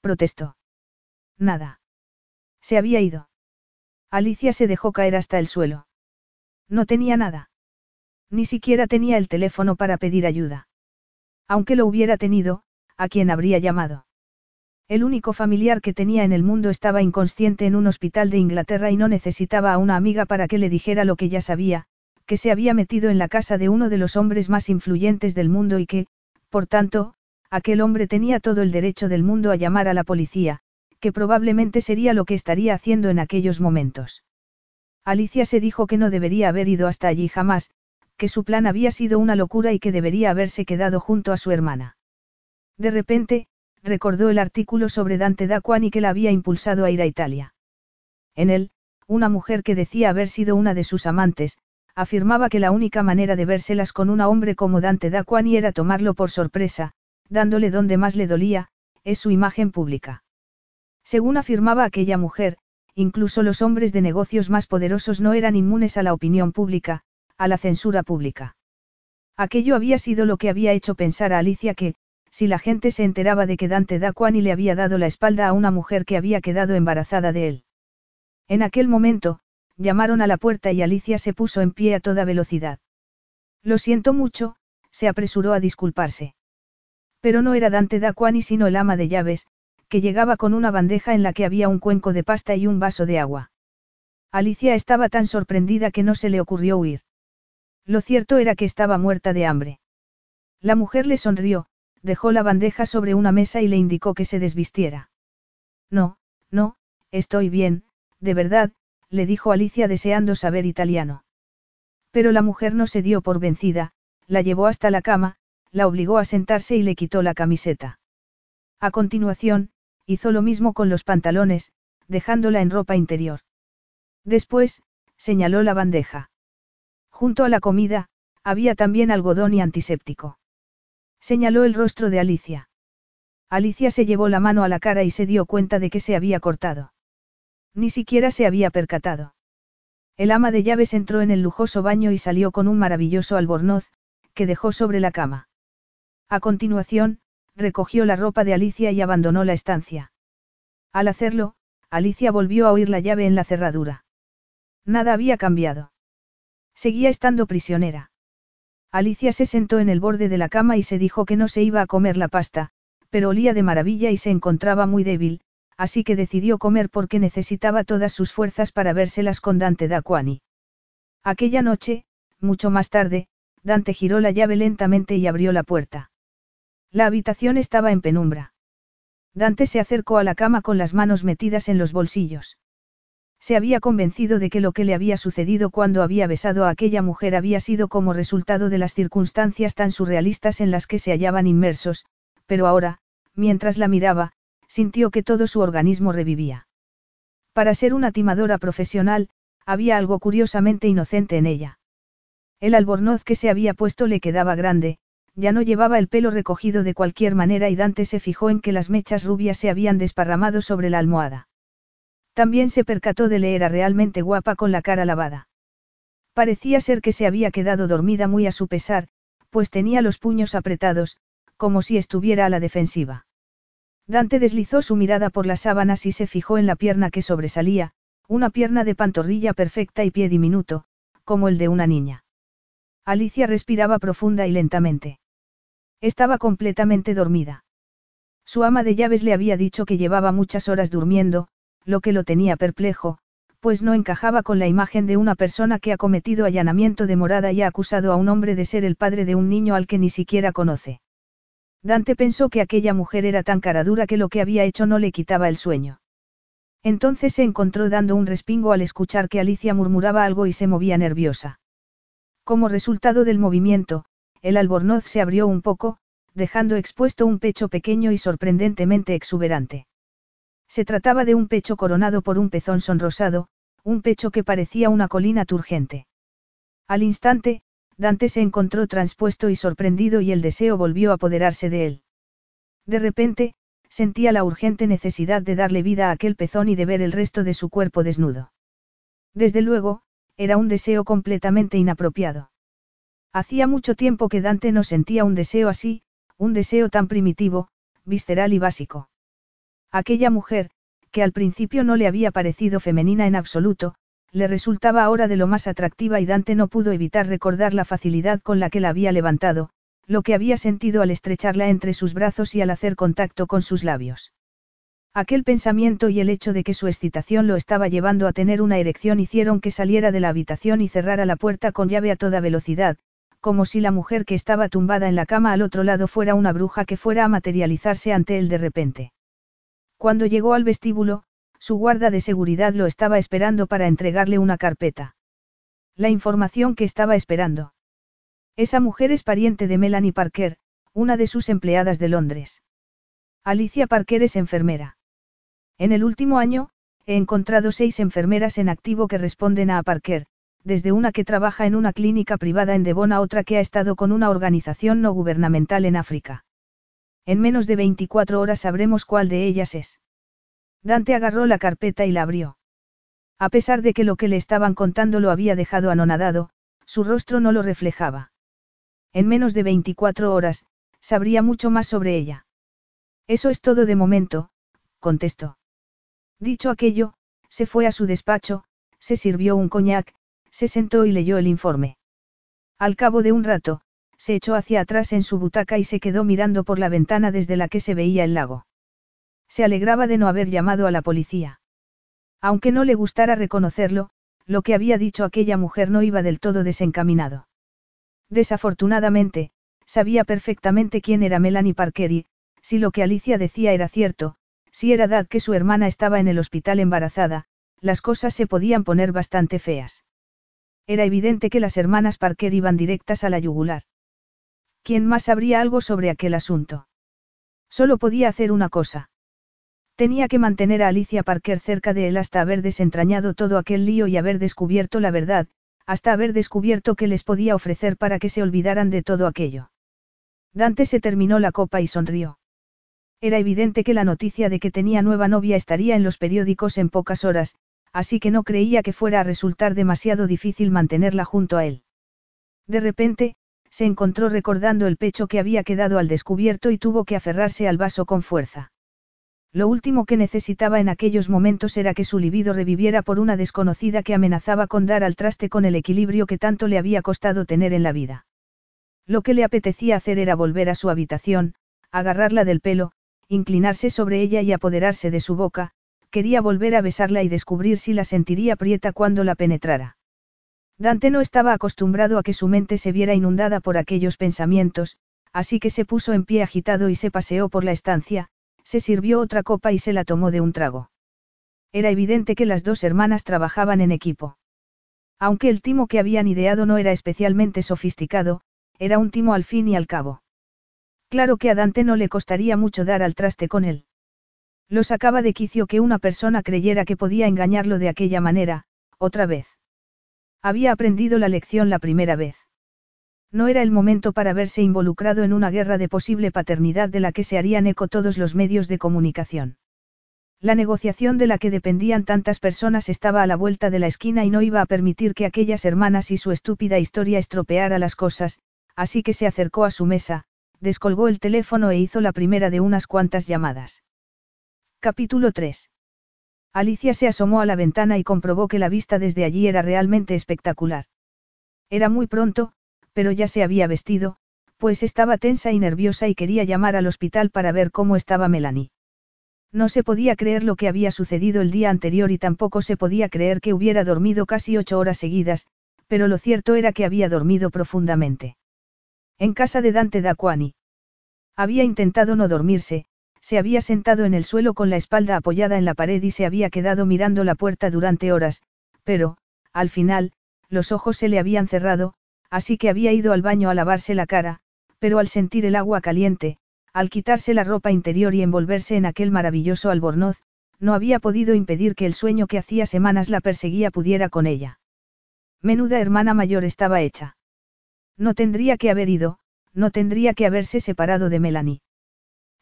Protestó. Nada. Se había ido. Alicia se dejó caer hasta el suelo. No tenía nada. Ni siquiera tenía el teléfono para pedir ayuda. Aunque lo hubiera tenido, ¿a quién habría llamado? El único familiar que tenía en el mundo estaba inconsciente en un hospital de Inglaterra y no necesitaba a una amiga para que le dijera lo que ya sabía, que se había metido en la casa de uno de los hombres más influyentes del mundo y que, por tanto, aquel hombre tenía todo el derecho del mundo a llamar a la policía, que probablemente sería lo que estaría haciendo en aquellos momentos. Alicia se dijo que no debería haber ido hasta allí jamás, que su plan había sido una locura y que debería haberse quedado junto a su hermana. De repente, recordó el artículo sobre Dante Daquani que la había impulsado a ir a Italia. En él, una mujer que decía haber sido una de sus amantes, afirmaba que la única manera de vérselas con un hombre como Dante Daquani era tomarlo por sorpresa, dándole donde más le dolía, es su imagen pública. Según afirmaba aquella mujer, incluso los hombres de negocios más poderosos no eran inmunes a la opinión pública, a la censura pública. Aquello había sido lo que había hecho pensar a Alicia que, si la gente se enteraba de que Dante Daquani le había dado la espalda a una mujer que había quedado embarazada de él. En aquel momento, llamaron a la puerta y Alicia se puso en pie a toda velocidad. Lo siento mucho, se apresuró a disculparse. Pero no era Dante Daquani sino el ama de llaves, que llegaba con una bandeja en la que había un cuenco de pasta y un vaso de agua. Alicia estaba tan sorprendida que no se le ocurrió huir. Lo cierto era que estaba muerta de hambre. La mujer le sonrió, dejó la bandeja sobre una mesa y le indicó que se desvistiera. No, no, estoy bien, de verdad, le dijo Alicia deseando saber italiano. Pero la mujer no se dio por vencida, la llevó hasta la cama, la obligó a sentarse y le quitó la camiseta. A continuación, hizo lo mismo con los pantalones, dejándola en ropa interior. Después, señaló la bandeja. Junto a la comida, había también algodón y antiséptico. Señaló el rostro de Alicia. Alicia se llevó la mano a la cara y se dio cuenta de que se había cortado. Ni siquiera se había percatado. El ama de llaves entró en el lujoso baño y salió con un maravilloso albornoz, que dejó sobre la cama. A continuación, recogió la ropa de Alicia y abandonó la estancia. Al hacerlo, Alicia volvió a oír la llave en la cerradura. Nada había cambiado. Seguía estando prisionera. Alicia se sentó en el borde de la cama y se dijo que no se iba a comer la pasta, pero olía de maravilla y se encontraba muy débil, así que decidió comer porque necesitaba todas sus fuerzas para vérselas con Dante Daquani. Aquella noche, mucho más tarde, Dante giró la llave lentamente y abrió la puerta. La habitación estaba en penumbra. Dante se acercó a la cama con las manos metidas en los bolsillos. Se había convencido de que lo que le había sucedido cuando había besado a aquella mujer había sido como resultado de las circunstancias tan surrealistas en las que se hallaban inmersos, pero ahora, mientras la miraba, sintió que todo su organismo revivía. Para ser una timadora profesional, había algo curiosamente inocente en ella. El albornoz que se había puesto le quedaba grande, ya no llevaba el pelo recogido de cualquier manera y Dante se fijó en que las mechas rubias se habían desparramado sobre la almohada. También se percató de leer a realmente guapa con la cara lavada. Parecía ser que se había quedado dormida muy a su pesar, pues tenía los puños apretados, como si estuviera a la defensiva. Dante deslizó su mirada por las sábanas y se fijó en la pierna que sobresalía, una pierna de pantorrilla perfecta y pie diminuto, como el de una niña. Alicia respiraba profunda y lentamente. Estaba completamente dormida. Su ama de llaves le había dicho que llevaba muchas horas durmiendo, lo que lo tenía perplejo, pues no encajaba con la imagen de una persona que ha cometido allanamiento de morada y ha acusado a un hombre de ser el padre de un niño al que ni siquiera conoce. Dante pensó que aquella mujer era tan caradura que lo que había hecho no le quitaba el sueño. Entonces se encontró dando un respingo al escuchar que Alicia murmuraba algo y se movía nerviosa. Como resultado del movimiento, el albornoz se abrió un poco, dejando expuesto un pecho pequeño y sorprendentemente exuberante. Se trataba de un pecho coronado por un pezón sonrosado, un pecho que parecía una colina turgente. Al instante, Dante se encontró transpuesto y sorprendido y el deseo volvió a apoderarse de él. De repente, sentía la urgente necesidad de darle vida a aquel pezón y de ver el resto de su cuerpo desnudo. Desde luego, era un deseo completamente inapropiado. Hacía mucho tiempo que Dante no sentía un deseo así, un deseo tan primitivo, visceral y básico. Aquella mujer, que al principio no le había parecido femenina en absoluto, le resultaba ahora de lo más atractiva y Dante no pudo evitar recordar la facilidad con la que la había levantado, lo que había sentido al estrecharla entre sus brazos y al hacer contacto con sus labios. Aquel pensamiento y el hecho de que su excitación lo estaba llevando a tener una erección hicieron que saliera de la habitación y cerrara la puerta con llave a toda velocidad, como si la mujer que estaba tumbada en la cama al otro lado fuera una bruja que fuera a materializarse ante él de repente. Cuando llegó al vestíbulo, su guarda de seguridad lo estaba esperando para entregarle una carpeta. La información que estaba esperando. Esa mujer es pariente de Melanie Parker, una de sus empleadas de Londres. Alicia Parker es enfermera. En el último año, he encontrado seis enfermeras en activo que responden a Parker, desde una que trabaja en una clínica privada en Devon a otra que ha estado con una organización no gubernamental en África. En menos de 24 horas sabremos cuál de ellas es. Dante agarró la carpeta y la abrió. A pesar de que lo que le estaban contando lo había dejado anonadado, su rostro no lo reflejaba. En menos de 24 horas, sabría mucho más sobre ella. Eso es todo de momento, contestó. Dicho aquello, se fue a su despacho, se sirvió un coñac, se sentó y leyó el informe. Al cabo de un rato, se echó hacia atrás en su butaca y se quedó mirando por la ventana desde la que se veía el lago. Se alegraba de no haber llamado a la policía. Aunque no le gustara reconocerlo, lo que había dicho aquella mujer no iba del todo desencaminado. Desafortunadamente, sabía perfectamente quién era Melanie Parker y, si lo que Alicia decía era cierto, si era dad que su hermana estaba en el hospital embarazada, las cosas se podían poner bastante feas. Era evidente que las hermanas Parker iban directas a la yugular. ¿Quién más sabría algo sobre aquel asunto? Solo podía hacer una cosa. Tenía que mantener a Alicia Parker cerca de él hasta haber desentrañado todo aquel lío y haber descubierto la verdad, hasta haber descubierto qué les podía ofrecer para que se olvidaran de todo aquello. Dante se terminó la copa y sonrió. Era evidente que la noticia de que tenía nueva novia estaría en los periódicos en pocas horas, así que no creía que fuera a resultar demasiado difícil mantenerla junto a él. De repente, se encontró recordando el pecho que había quedado al descubierto y tuvo que aferrarse al vaso con fuerza. Lo último que necesitaba en aquellos momentos era que su libido reviviera por una desconocida que amenazaba con dar al traste con el equilibrio que tanto le había costado tener en la vida. Lo que le apetecía hacer era volver a su habitación, agarrarla del pelo, inclinarse sobre ella y apoderarse de su boca, quería volver a besarla y descubrir si la sentiría prieta cuando la penetrara. Dante no estaba acostumbrado a que su mente se viera inundada por aquellos pensamientos, así que se puso en pie agitado y se paseó por la estancia, se sirvió otra copa y se la tomó de un trago. Era evidente que las dos hermanas trabajaban en equipo. Aunque el timo que habían ideado no era especialmente sofisticado, era un timo al fin y al cabo. Claro que a Dante no le costaría mucho dar al traste con él. Lo sacaba de quicio que una persona creyera que podía engañarlo de aquella manera, otra vez. Había aprendido la lección la primera vez. No era el momento para verse involucrado en una guerra de posible paternidad de la que se harían eco todos los medios de comunicación. La negociación de la que dependían tantas personas estaba a la vuelta de la esquina y no iba a permitir que aquellas hermanas y su estúpida historia estropeara las cosas, así que se acercó a su mesa, descolgó el teléfono e hizo la primera de unas cuantas llamadas. Capítulo 3. Alicia se asomó a la ventana y comprobó que la vista desde allí era realmente espectacular. Era muy pronto, pero ya se había vestido, pues estaba tensa y nerviosa y quería llamar al hospital para ver cómo estaba Melanie. No se podía creer lo que había sucedido el día anterior y tampoco se podía creer que hubiera dormido casi ocho horas seguidas, pero lo cierto era que había dormido profundamente. En casa de Dante Daquani. Había intentado no dormirse, se había sentado en el suelo con la espalda apoyada en la pared y se había quedado mirando la puerta durante horas, pero, al final, los ojos se le habían cerrado, así que había ido al baño a lavarse la cara, pero al sentir el agua caliente, al quitarse la ropa interior y envolverse en aquel maravilloso albornoz, no había podido impedir que el sueño que hacía semanas la perseguía pudiera con ella. Menuda hermana mayor estaba hecha. No tendría que haber ido, no tendría que haberse separado de Melanie.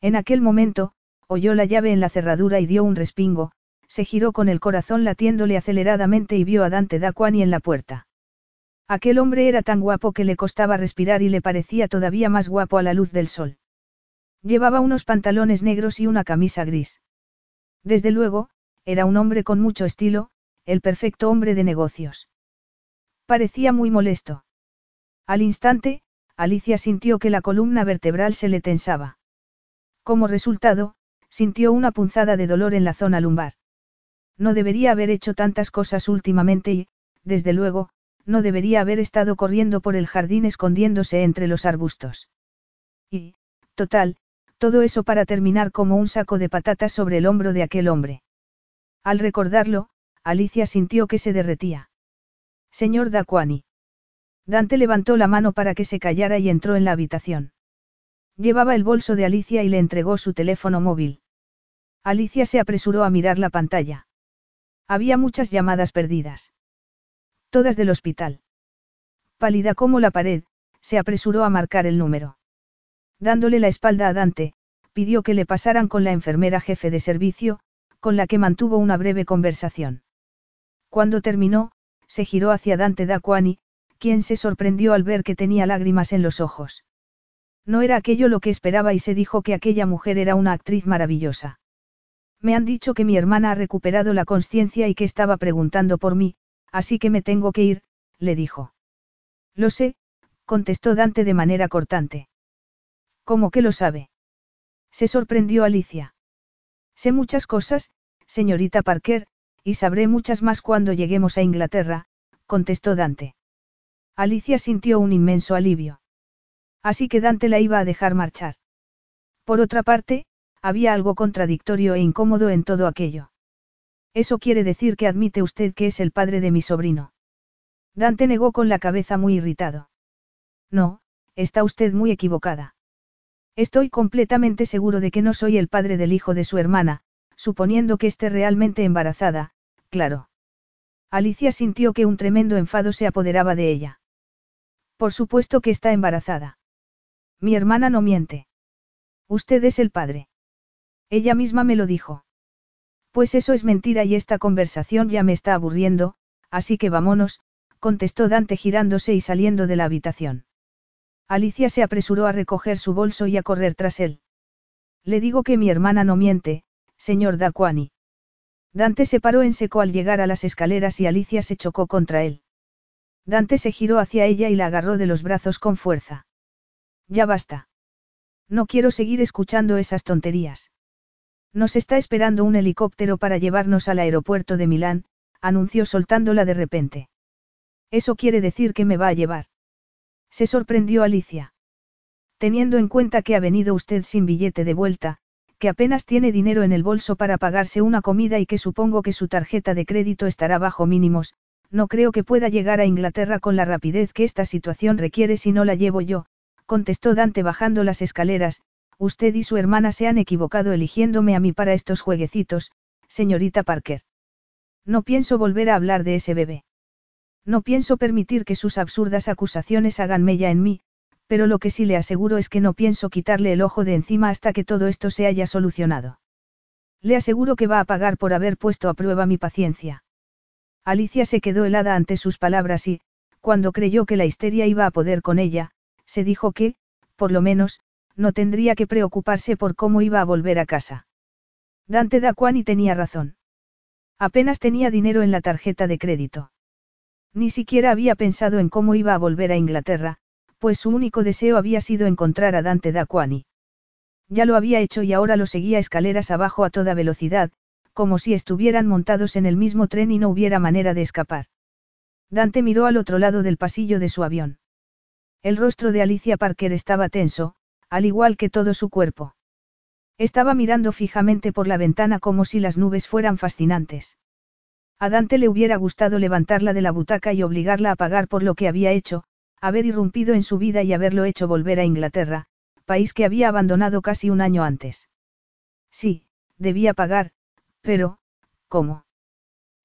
En aquel momento, oyó la llave en la cerradura y dio un respingo, se giró con el corazón latiéndole aceleradamente y vio a Dante Daquani en la puerta. Aquel hombre era tan guapo que le costaba respirar y le parecía todavía más guapo a la luz del sol. Llevaba unos pantalones negros y una camisa gris. Desde luego, era un hombre con mucho estilo, el perfecto hombre de negocios. Parecía muy molesto. Al instante, Alicia sintió que la columna vertebral se le tensaba. Como resultado, sintió una punzada de dolor en la zona lumbar. No debería haber hecho tantas cosas últimamente y, desde luego, no debería haber estado corriendo por el jardín escondiéndose entre los arbustos. Y, total, todo eso para terminar como un saco de patatas sobre el hombro de aquel hombre. Al recordarlo, Alicia sintió que se derretía. Señor Daquani. Dante levantó la mano para que se callara y entró en la habitación. Llevaba el bolso de Alicia y le entregó su teléfono móvil. Alicia se apresuró a mirar la pantalla. Había muchas llamadas perdidas. Todas del hospital. Pálida como la pared, se apresuró a marcar el número. Dándole la espalda a Dante, pidió que le pasaran con la enfermera jefe de servicio, con la que mantuvo una breve conversación. Cuando terminó, se giró hacia Dante Daquani, quien se sorprendió al ver que tenía lágrimas en los ojos. No era aquello lo que esperaba y se dijo que aquella mujer era una actriz maravillosa. Me han dicho que mi hermana ha recuperado la conciencia y que estaba preguntando por mí, Así que me tengo que ir, le dijo. Lo sé, contestó Dante de manera cortante. ¿Cómo que lo sabe? Se sorprendió Alicia. Sé muchas cosas, señorita Parker, y sabré muchas más cuando lleguemos a Inglaterra, contestó Dante. Alicia sintió un inmenso alivio. Así que Dante la iba a dejar marchar. Por otra parte, había algo contradictorio e incómodo en todo aquello. Eso quiere decir que admite usted que es el padre de mi sobrino. Dante negó con la cabeza muy irritado. No, está usted muy equivocada. Estoy completamente seguro de que no soy el padre del hijo de su hermana, suponiendo que esté realmente embarazada, claro. Alicia sintió que un tremendo enfado se apoderaba de ella. Por supuesto que está embarazada. Mi hermana no miente. Usted es el padre. Ella misma me lo dijo. Pues eso es mentira y esta conversación ya me está aburriendo, así que vámonos, contestó Dante girándose y saliendo de la habitación. Alicia se apresuró a recoger su bolso y a correr tras él. Le digo que mi hermana no miente, señor Daquani. Dante se paró en seco al llegar a las escaleras y Alicia se chocó contra él. Dante se giró hacia ella y la agarró de los brazos con fuerza. Ya basta. No quiero seguir escuchando esas tonterías. Nos está esperando un helicóptero para llevarnos al aeropuerto de Milán, anunció soltándola de repente. Eso quiere decir que me va a llevar. Se sorprendió Alicia. Teniendo en cuenta que ha venido usted sin billete de vuelta, que apenas tiene dinero en el bolso para pagarse una comida y que supongo que su tarjeta de crédito estará bajo mínimos, no creo que pueda llegar a Inglaterra con la rapidez que esta situación requiere si no la llevo yo, contestó Dante bajando las escaleras, usted y su hermana se han equivocado eligiéndome a mí para estos jueguecitos, señorita Parker. No pienso volver a hablar de ese bebé. No pienso permitir que sus absurdas acusaciones hagan mella en mí, pero lo que sí le aseguro es que no pienso quitarle el ojo de encima hasta que todo esto se haya solucionado. Le aseguro que va a pagar por haber puesto a prueba mi paciencia. Alicia se quedó helada ante sus palabras y, cuando creyó que la histeria iba a poder con ella, se dijo que, por lo menos, no tendría que preocuparse por cómo iba a volver a casa. Dante Daquani tenía razón. Apenas tenía dinero en la tarjeta de crédito. Ni siquiera había pensado en cómo iba a volver a Inglaterra, pues su único deseo había sido encontrar a Dante Daquani. Ya lo había hecho y ahora lo seguía escaleras abajo a toda velocidad, como si estuvieran montados en el mismo tren y no hubiera manera de escapar. Dante miró al otro lado del pasillo de su avión. El rostro de Alicia Parker estaba tenso, al igual que todo su cuerpo. Estaba mirando fijamente por la ventana como si las nubes fueran fascinantes. A Dante le hubiera gustado levantarla de la butaca y obligarla a pagar por lo que había hecho, haber irrumpido en su vida y haberlo hecho volver a Inglaterra, país que había abandonado casi un año antes. Sí, debía pagar, pero, ¿cómo?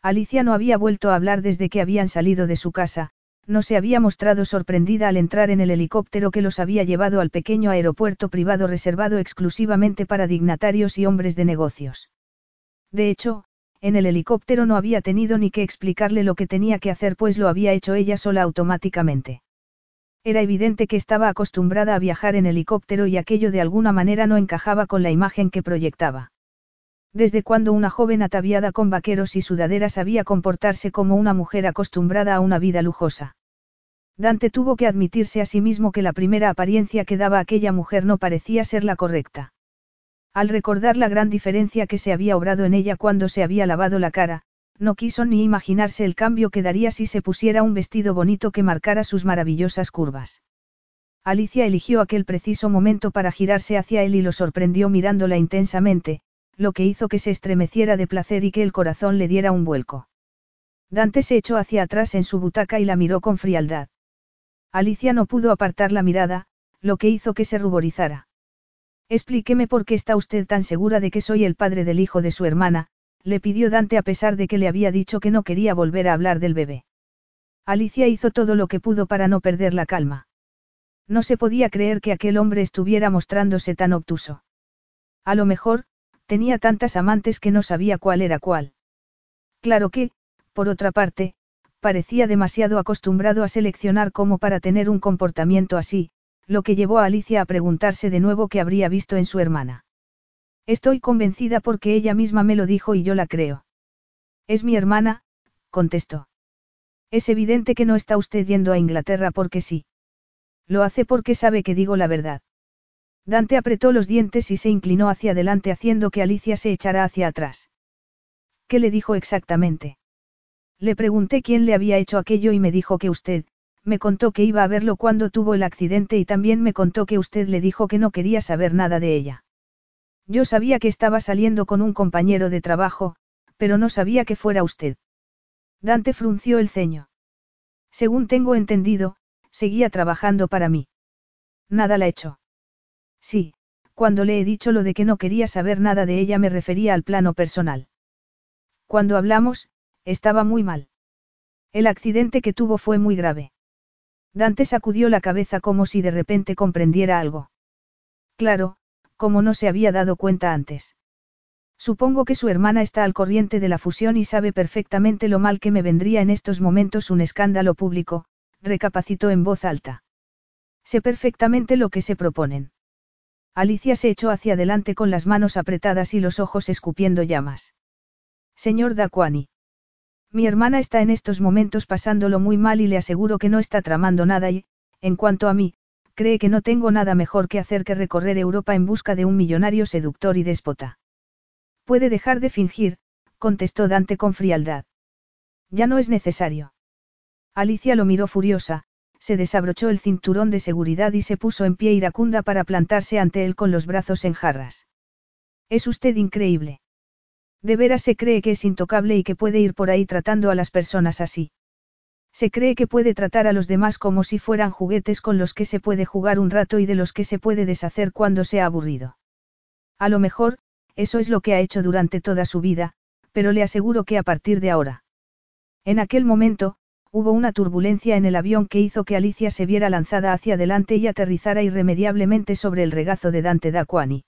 Alicia no había vuelto a hablar desde que habían salido de su casa, no se había mostrado sorprendida al entrar en el helicóptero que los había llevado al pequeño aeropuerto privado reservado exclusivamente para dignatarios y hombres de negocios. De hecho, en el helicóptero no había tenido ni que explicarle lo que tenía que hacer pues lo había hecho ella sola automáticamente. Era evidente que estaba acostumbrada a viajar en helicóptero y aquello de alguna manera no encajaba con la imagen que proyectaba. Desde cuando una joven ataviada con vaqueros y sudaderas sabía comportarse como una mujer acostumbrada a una vida lujosa. Dante tuvo que admitirse a sí mismo que la primera apariencia que daba aquella mujer no parecía ser la correcta. Al recordar la gran diferencia que se había obrado en ella cuando se había lavado la cara, no quiso ni imaginarse el cambio que daría si se pusiera un vestido bonito que marcara sus maravillosas curvas. Alicia eligió aquel preciso momento para girarse hacia él y lo sorprendió mirándola intensamente, lo que hizo que se estremeciera de placer y que el corazón le diera un vuelco. Dante se echó hacia atrás en su butaca y la miró con frialdad. Alicia no pudo apartar la mirada, lo que hizo que se ruborizara. Explíqueme por qué está usted tan segura de que soy el padre del hijo de su hermana, le pidió Dante a pesar de que le había dicho que no quería volver a hablar del bebé. Alicia hizo todo lo que pudo para no perder la calma. No se podía creer que aquel hombre estuviera mostrándose tan obtuso. A lo mejor, tenía tantas amantes que no sabía cuál era cuál. Claro que, por otra parte, parecía demasiado acostumbrado a seleccionar como para tener un comportamiento así, lo que llevó a Alicia a preguntarse de nuevo qué habría visto en su hermana. Estoy convencida porque ella misma me lo dijo y yo la creo. Es mi hermana, contestó. Es evidente que no está usted yendo a Inglaterra porque sí. Lo hace porque sabe que digo la verdad. Dante apretó los dientes y se inclinó hacia adelante haciendo que Alicia se echara hacia atrás. ¿Qué le dijo exactamente? Le pregunté quién le había hecho aquello y me dijo que usted, me contó que iba a verlo cuando tuvo el accidente y también me contó que usted le dijo que no quería saber nada de ella. Yo sabía que estaba saliendo con un compañero de trabajo, pero no sabía que fuera usted. Dante frunció el ceño. Según tengo entendido, seguía trabajando para mí. Nada la echó. Sí, cuando le he dicho lo de que no quería saber nada de ella me refería al plano personal. Cuando hablamos, estaba muy mal. El accidente que tuvo fue muy grave. Dante sacudió la cabeza como si de repente comprendiera algo. Claro, como no se había dado cuenta antes. Supongo que su hermana está al corriente de la fusión y sabe perfectamente lo mal que me vendría en estos momentos un escándalo público, recapacitó en voz alta. Sé perfectamente lo que se proponen. Alicia se echó hacia adelante con las manos apretadas y los ojos escupiendo llamas. Señor Daquani. Mi hermana está en estos momentos pasándolo muy mal y le aseguro que no está tramando nada y, en cuanto a mí, cree que no tengo nada mejor que hacer que recorrer Europa en busca de un millonario seductor y déspota. Puede dejar de fingir, contestó Dante con frialdad. Ya no es necesario. Alicia lo miró furiosa, se desabrochó el cinturón de seguridad y se puso en pie iracunda para plantarse ante él con los brazos en jarras. Es usted increíble. De veras se cree que es intocable y que puede ir por ahí tratando a las personas así. Se cree que puede tratar a los demás como si fueran juguetes con los que se puede jugar un rato y de los que se puede deshacer cuando se ha aburrido. A lo mejor, eso es lo que ha hecho durante toda su vida, pero le aseguro que a partir de ahora. En aquel momento, hubo una turbulencia en el avión que hizo que Alicia se viera lanzada hacia adelante y aterrizara irremediablemente sobre el regazo de Dante Daquani.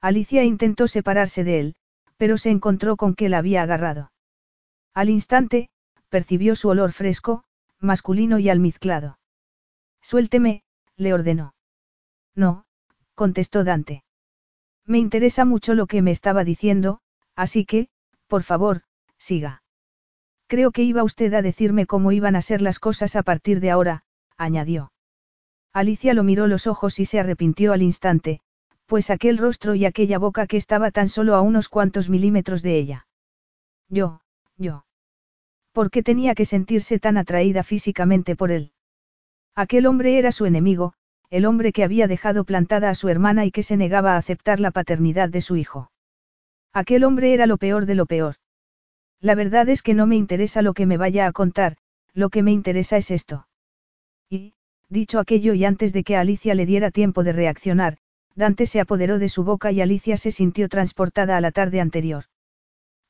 Alicia intentó separarse de él, pero se encontró con que la había agarrado. Al instante, percibió su olor fresco, masculino y almizclado. Suélteme, le ordenó. No, contestó Dante. Me interesa mucho lo que me estaba diciendo, así que, por favor, siga. Creo que iba usted a decirme cómo iban a ser las cosas a partir de ahora, añadió. Alicia lo miró los ojos y se arrepintió al instante, pues aquel rostro y aquella boca que estaba tan solo a unos cuantos milímetros de ella. Yo, yo. ¿Por qué tenía que sentirse tan atraída físicamente por él? Aquel hombre era su enemigo, el hombre que había dejado plantada a su hermana y que se negaba a aceptar la paternidad de su hijo. Aquel hombre era lo peor de lo peor. La verdad es que no me interesa lo que me vaya a contar, lo que me interesa es esto. Y, dicho aquello y antes de que Alicia le diera tiempo de reaccionar, Dante se apoderó de su boca y Alicia se sintió transportada a la tarde anterior.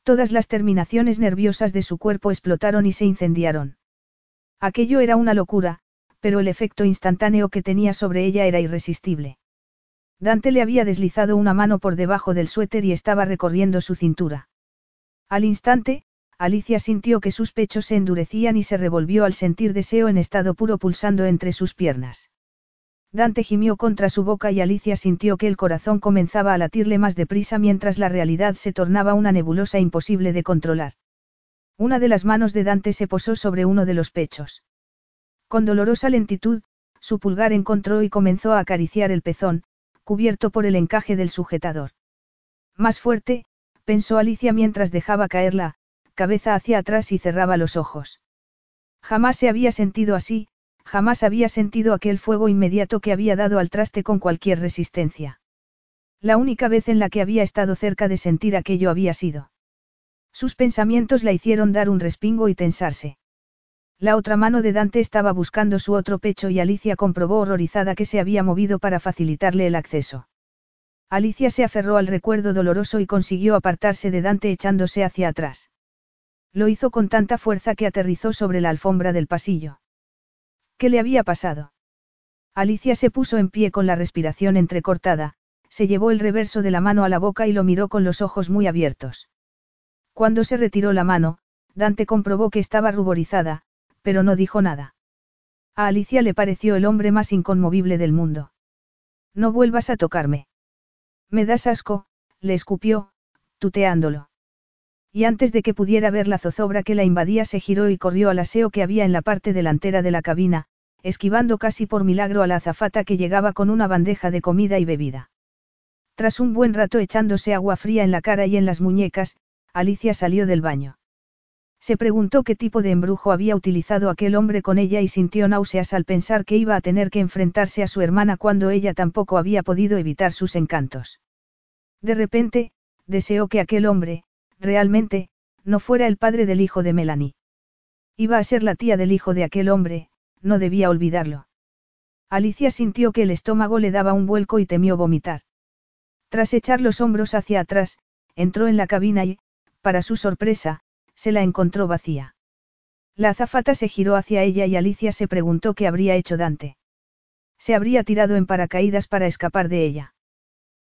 Todas las terminaciones nerviosas de su cuerpo explotaron y se incendiaron. Aquello era una locura, pero el efecto instantáneo que tenía sobre ella era irresistible. Dante le había deslizado una mano por debajo del suéter y estaba recorriendo su cintura. Al instante, Alicia sintió que sus pechos se endurecían y se revolvió al sentir deseo en estado puro pulsando entre sus piernas. Dante gimió contra su boca y Alicia sintió que el corazón comenzaba a latirle más deprisa mientras la realidad se tornaba una nebulosa imposible de controlar. Una de las manos de Dante se posó sobre uno de los pechos. Con dolorosa lentitud, su pulgar encontró y comenzó a acariciar el pezón, cubierto por el encaje del sujetador. Más fuerte, pensó Alicia mientras dejaba caer la cabeza hacia atrás y cerraba los ojos. Jamás se había sentido así, jamás había sentido aquel fuego inmediato que había dado al traste con cualquier resistencia. La única vez en la que había estado cerca de sentir aquello había sido. Sus pensamientos la hicieron dar un respingo y tensarse. La otra mano de Dante estaba buscando su otro pecho y Alicia comprobó horrorizada que se había movido para facilitarle el acceso. Alicia se aferró al recuerdo doloroso y consiguió apartarse de Dante echándose hacia atrás. Lo hizo con tanta fuerza que aterrizó sobre la alfombra del pasillo. ¿Qué le había pasado? Alicia se puso en pie con la respiración entrecortada, se llevó el reverso de la mano a la boca y lo miró con los ojos muy abiertos. Cuando se retiró la mano, Dante comprobó que estaba ruborizada, pero no dijo nada. A Alicia le pareció el hombre más inconmovible del mundo. No vuelvas a tocarme. Me das asco, le escupió, tuteándolo. Y antes de que pudiera ver la zozobra que la invadía se giró y corrió al aseo que había en la parte delantera de la cabina, esquivando casi por milagro a la azafata que llegaba con una bandeja de comida y bebida. Tras un buen rato echándose agua fría en la cara y en las muñecas, Alicia salió del baño. Se preguntó qué tipo de embrujo había utilizado aquel hombre con ella y sintió náuseas al pensar que iba a tener que enfrentarse a su hermana cuando ella tampoco había podido evitar sus encantos. De repente, deseó que aquel hombre, realmente, no fuera el padre del hijo de Melanie. Iba a ser la tía del hijo de aquel hombre, no debía olvidarlo. Alicia sintió que el estómago le daba un vuelco y temió vomitar. Tras echar los hombros hacia atrás, entró en la cabina y, para su sorpresa, se la encontró vacía. La azafata se giró hacia ella y Alicia se preguntó qué habría hecho Dante. Se habría tirado en paracaídas para escapar de ella.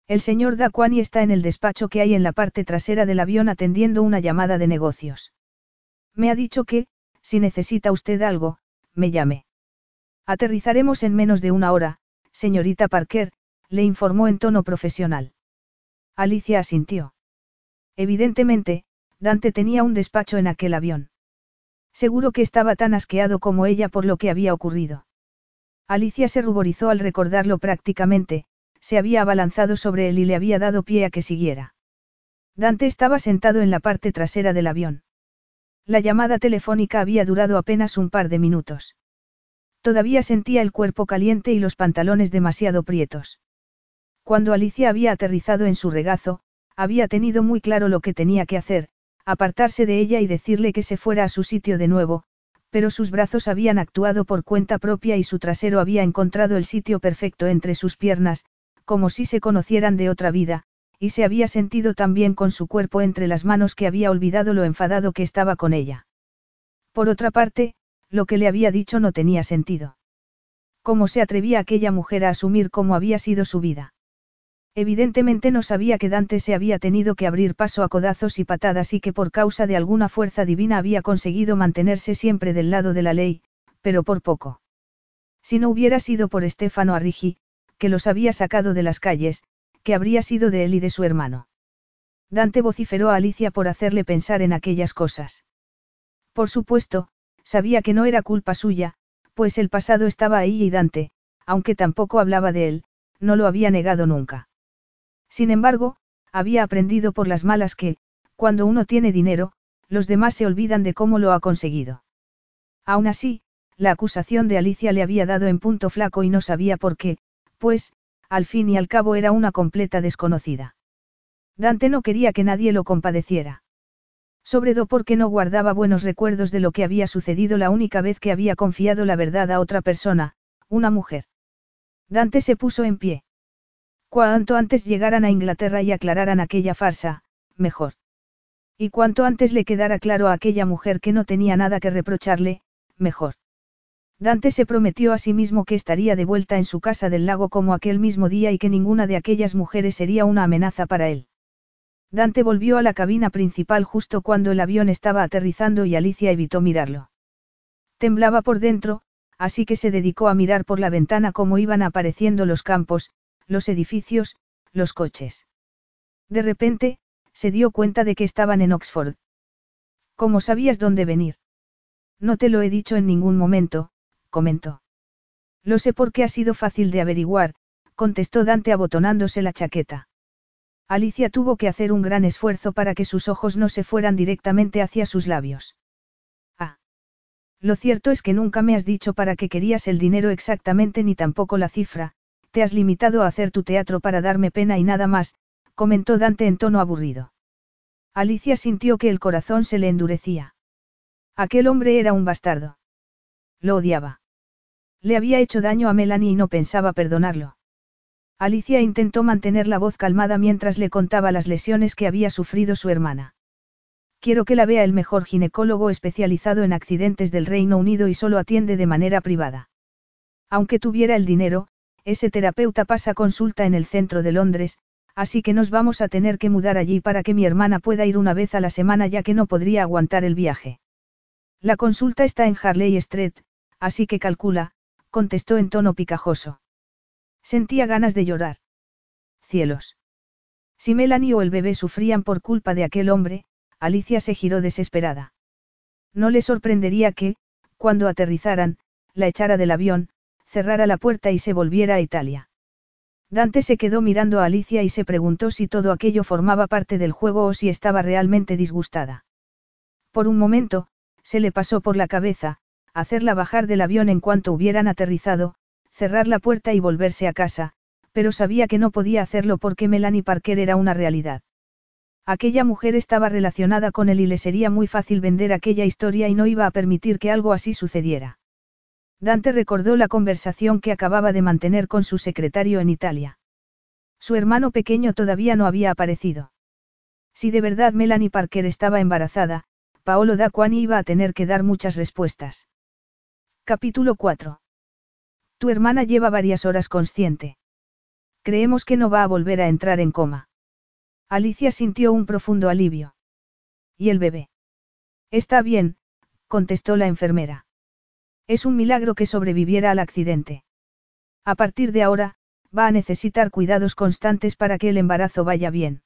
El señor Daquani está en el despacho que hay en la parte trasera del avión atendiendo una llamada de negocios. Me ha dicho que, si necesita usted algo, me llame. Aterrizaremos en menos de una hora, señorita Parker, le informó en tono profesional. Alicia asintió. Evidentemente, Dante tenía un despacho en aquel avión. Seguro que estaba tan asqueado como ella por lo que había ocurrido. Alicia se ruborizó al recordarlo prácticamente, se había abalanzado sobre él y le había dado pie a que siguiera. Dante estaba sentado en la parte trasera del avión. La llamada telefónica había durado apenas un par de minutos. Todavía sentía el cuerpo caliente y los pantalones demasiado prietos. Cuando Alicia había aterrizado en su regazo, había tenido muy claro lo que tenía que hacer, apartarse de ella y decirle que se fuera a su sitio de nuevo, pero sus brazos habían actuado por cuenta propia y su trasero había encontrado el sitio perfecto entre sus piernas, como si se conocieran de otra vida, y se había sentido tan bien con su cuerpo entre las manos que había olvidado lo enfadado que estaba con ella. Por otra parte, lo que le había dicho no tenía sentido. ¿Cómo se atrevía aquella mujer a asumir cómo había sido su vida? Evidentemente no sabía que Dante se había tenido que abrir paso a codazos y patadas y que por causa de alguna fuerza divina había conseguido mantenerse siempre del lado de la ley, pero por poco. Si no hubiera sido por Estefano Arrigi, que los había sacado de las calles, que habría sido de él y de su hermano. Dante vociferó a Alicia por hacerle pensar en aquellas cosas. Por supuesto, sabía que no era culpa suya, pues el pasado estaba ahí y Dante, aunque tampoco hablaba de él, no lo había negado nunca. Sin embargo, había aprendido por las malas que, cuando uno tiene dinero, los demás se olvidan de cómo lo ha conseguido. Aún así, la acusación de Alicia le había dado en punto flaco y no sabía por qué, pues, al fin y al cabo era una completa desconocida. Dante no quería que nadie lo compadeciera. Sobre todo porque no guardaba buenos recuerdos de lo que había sucedido la única vez que había confiado la verdad a otra persona, una mujer. Dante se puso en pie. Cuanto antes llegaran a Inglaterra y aclararan aquella farsa, mejor. Y cuanto antes le quedara claro a aquella mujer que no tenía nada que reprocharle, mejor. Dante se prometió a sí mismo que estaría de vuelta en su casa del lago como aquel mismo día y que ninguna de aquellas mujeres sería una amenaza para él. Dante volvió a la cabina principal justo cuando el avión estaba aterrizando y Alicia evitó mirarlo. Temblaba por dentro, así que se dedicó a mirar por la ventana cómo iban apareciendo los campos, los edificios, los coches. De repente, se dio cuenta de que estaban en Oxford. ¿Cómo sabías dónde venir? No te lo he dicho en ningún momento, comentó. Lo sé porque ha sido fácil de averiguar, contestó Dante abotonándose la chaqueta. Alicia tuvo que hacer un gran esfuerzo para que sus ojos no se fueran directamente hacia sus labios. Ah. Lo cierto es que nunca me has dicho para qué querías el dinero exactamente ni tampoco la cifra, te has limitado a hacer tu teatro para darme pena y nada más, comentó Dante en tono aburrido. Alicia sintió que el corazón se le endurecía. Aquel hombre era un bastardo. Lo odiaba. Le había hecho daño a Melanie y no pensaba perdonarlo. Alicia intentó mantener la voz calmada mientras le contaba las lesiones que había sufrido su hermana. Quiero que la vea el mejor ginecólogo especializado en accidentes del Reino Unido y solo atiende de manera privada. Aunque tuviera el dinero, ese terapeuta pasa consulta en el centro de Londres, así que nos vamos a tener que mudar allí para que mi hermana pueda ir una vez a la semana ya que no podría aguantar el viaje. La consulta está en Harley Street, así que calcula, contestó en tono picajoso. Sentía ganas de llorar. Cielos. Si Melanie o el bebé sufrían por culpa de aquel hombre, Alicia se giró desesperada. No le sorprendería que, cuando aterrizaran, la echara del avión, cerrara la puerta y se volviera a Italia. Dante se quedó mirando a Alicia y se preguntó si todo aquello formaba parte del juego o si estaba realmente disgustada. Por un momento, se le pasó por la cabeza, hacerla bajar del avión en cuanto hubieran aterrizado, cerrar la puerta y volverse a casa, pero sabía que no podía hacerlo porque Melanie Parker era una realidad. Aquella mujer estaba relacionada con él y le sería muy fácil vender aquella historia y no iba a permitir que algo así sucediera. Dante recordó la conversación que acababa de mantener con su secretario en Italia. Su hermano pequeño todavía no había aparecido. Si de verdad Melanie Parker estaba embarazada, Paolo Daquani iba a tener que dar muchas respuestas. Capítulo 4. Tu hermana lleva varias horas consciente. Creemos que no va a volver a entrar en coma. Alicia sintió un profundo alivio. ¿Y el bebé? Está bien, contestó la enfermera. Es un milagro que sobreviviera al accidente. A partir de ahora, va a necesitar cuidados constantes para que el embarazo vaya bien.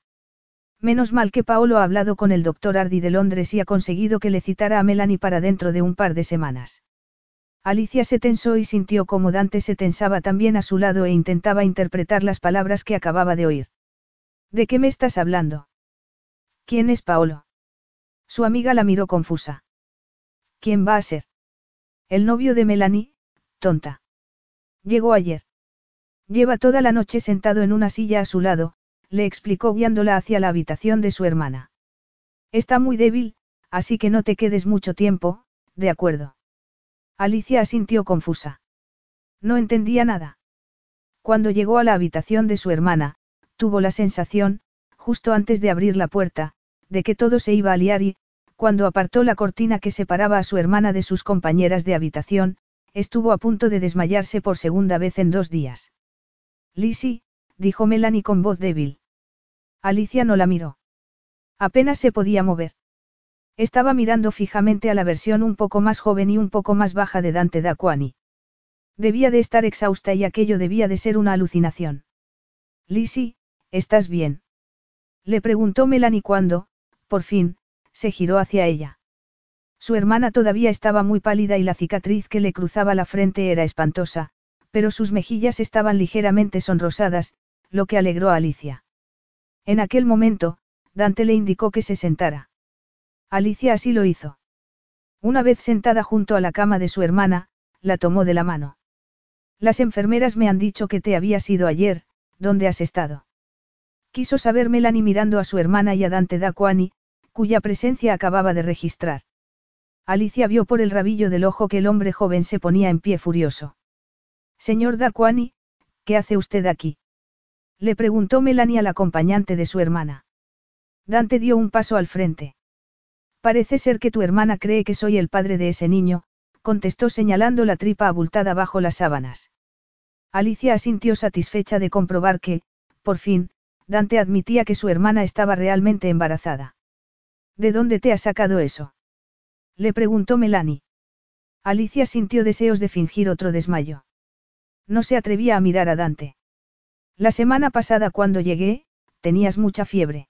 Menos mal que Paolo ha hablado con el doctor Ardi de Londres y ha conseguido que le citara a Melanie para dentro de un par de semanas. Alicia se tensó y sintió como Dante se tensaba también a su lado e intentaba interpretar las palabras que acababa de oír. ¿De qué me estás hablando? ¿Quién es Paolo? Su amiga la miró confusa. ¿Quién va a ser? El novio de Melanie, tonta. Llegó ayer. Lleva toda la noche sentado en una silla a su lado, le explicó guiándola hacia la habitación de su hermana. Está muy débil, así que no te quedes mucho tiempo, de acuerdo. Alicia asintió confusa. No entendía nada. Cuando llegó a la habitación de su hermana, tuvo la sensación, justo antes de abrir la puerta, de que todo se iba a liar y, cuando apartó la cortina que separaba a su hermana de sus compañeras de habitación, estuvo a punto de desmayarse por segunda vez en dos días. Lizzie, dijo Melanie con voz débil. Alicia no la miró. Apenas se podía mover. Estaba mirando fijamente a la versión un poco más joven y un poco más baja de Dante Daquani. Debía de estar exhausta y aquello debía de ser una alucinación. Lizzie, ¿estás bien? Le preguntó Melanie cuando, por fin, se giró hacia ella. Su hermana todavía estaba muy pálida y la cicatriz que le cruzaba la frente era espantosa, pero sus mejillas estaban ligeramente sonrosadas, lo que alegró a Alicia. En aquel momento, Dante le indicó que se sentara. Alicia así lo hizo. Una vez sentada junto a la cama de su hermana, la tomó de la mano. Las enfermeras me han dicho que te habías ido ayer, ¿dónde has estado? Quiso saber Melanie mirando a su hermana y a Dante Daquani, cuya presencia acababa de registrar. Alicia vio por el rabillo del ojo que el hombre joven se ponía en pie furioso. Señor Daquani, ¿qué hace usted aquí? Le preguntó Melanie al acompañante de su hermana. Dante dio un paso al frente. Parece ser que tu hermana cree que soy el padre de ese niño, contestó señalando la tripa abultada bajo las sábanas. Alicia asintió satisfecha de comprobar que, por fin, Dante admitía que su hermana estaba realmente embarazada. ¿De dónde te has sacado eso? Le preguntó Melanie. Alicia sintió deseos de fingir otro desmayo. No se atrevía a mirar a Dante. La semana pasada cuando llegué, tenías mucha fiebre.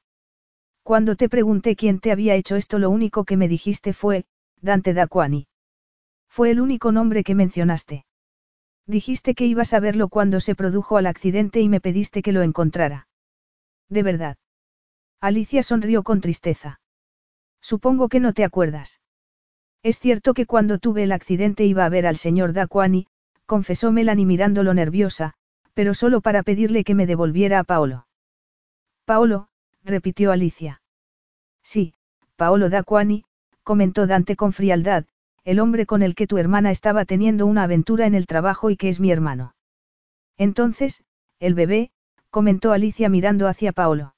Cuando te pregunté quién te había hecho esto lo único que me dijiste fue, Dante Daquani. Fue el único nombre que mencionaste. Dijiste que ibas a verlo cuando se produjo el accidente y me pediste que lo encontrara. De verdad. Alicia sonrió con tristeza. Supongo que no te acuerdas. Es cierto que cuando tuve el accidente iba a ver al señor Daquani, confesó Melanie mirándolo nerviosa, pero solo para pedirle que me devolviera a Paolo. Paolo, repitió Alicia. Sí, Paolo Daquani, comentó Dante con frialdad, el hombre con el que tu hermana estaba teniendo una aventura en el trabajo y que es mi hermano. Entonces, el bebé, comentó Alicia mirando hacia Paolo.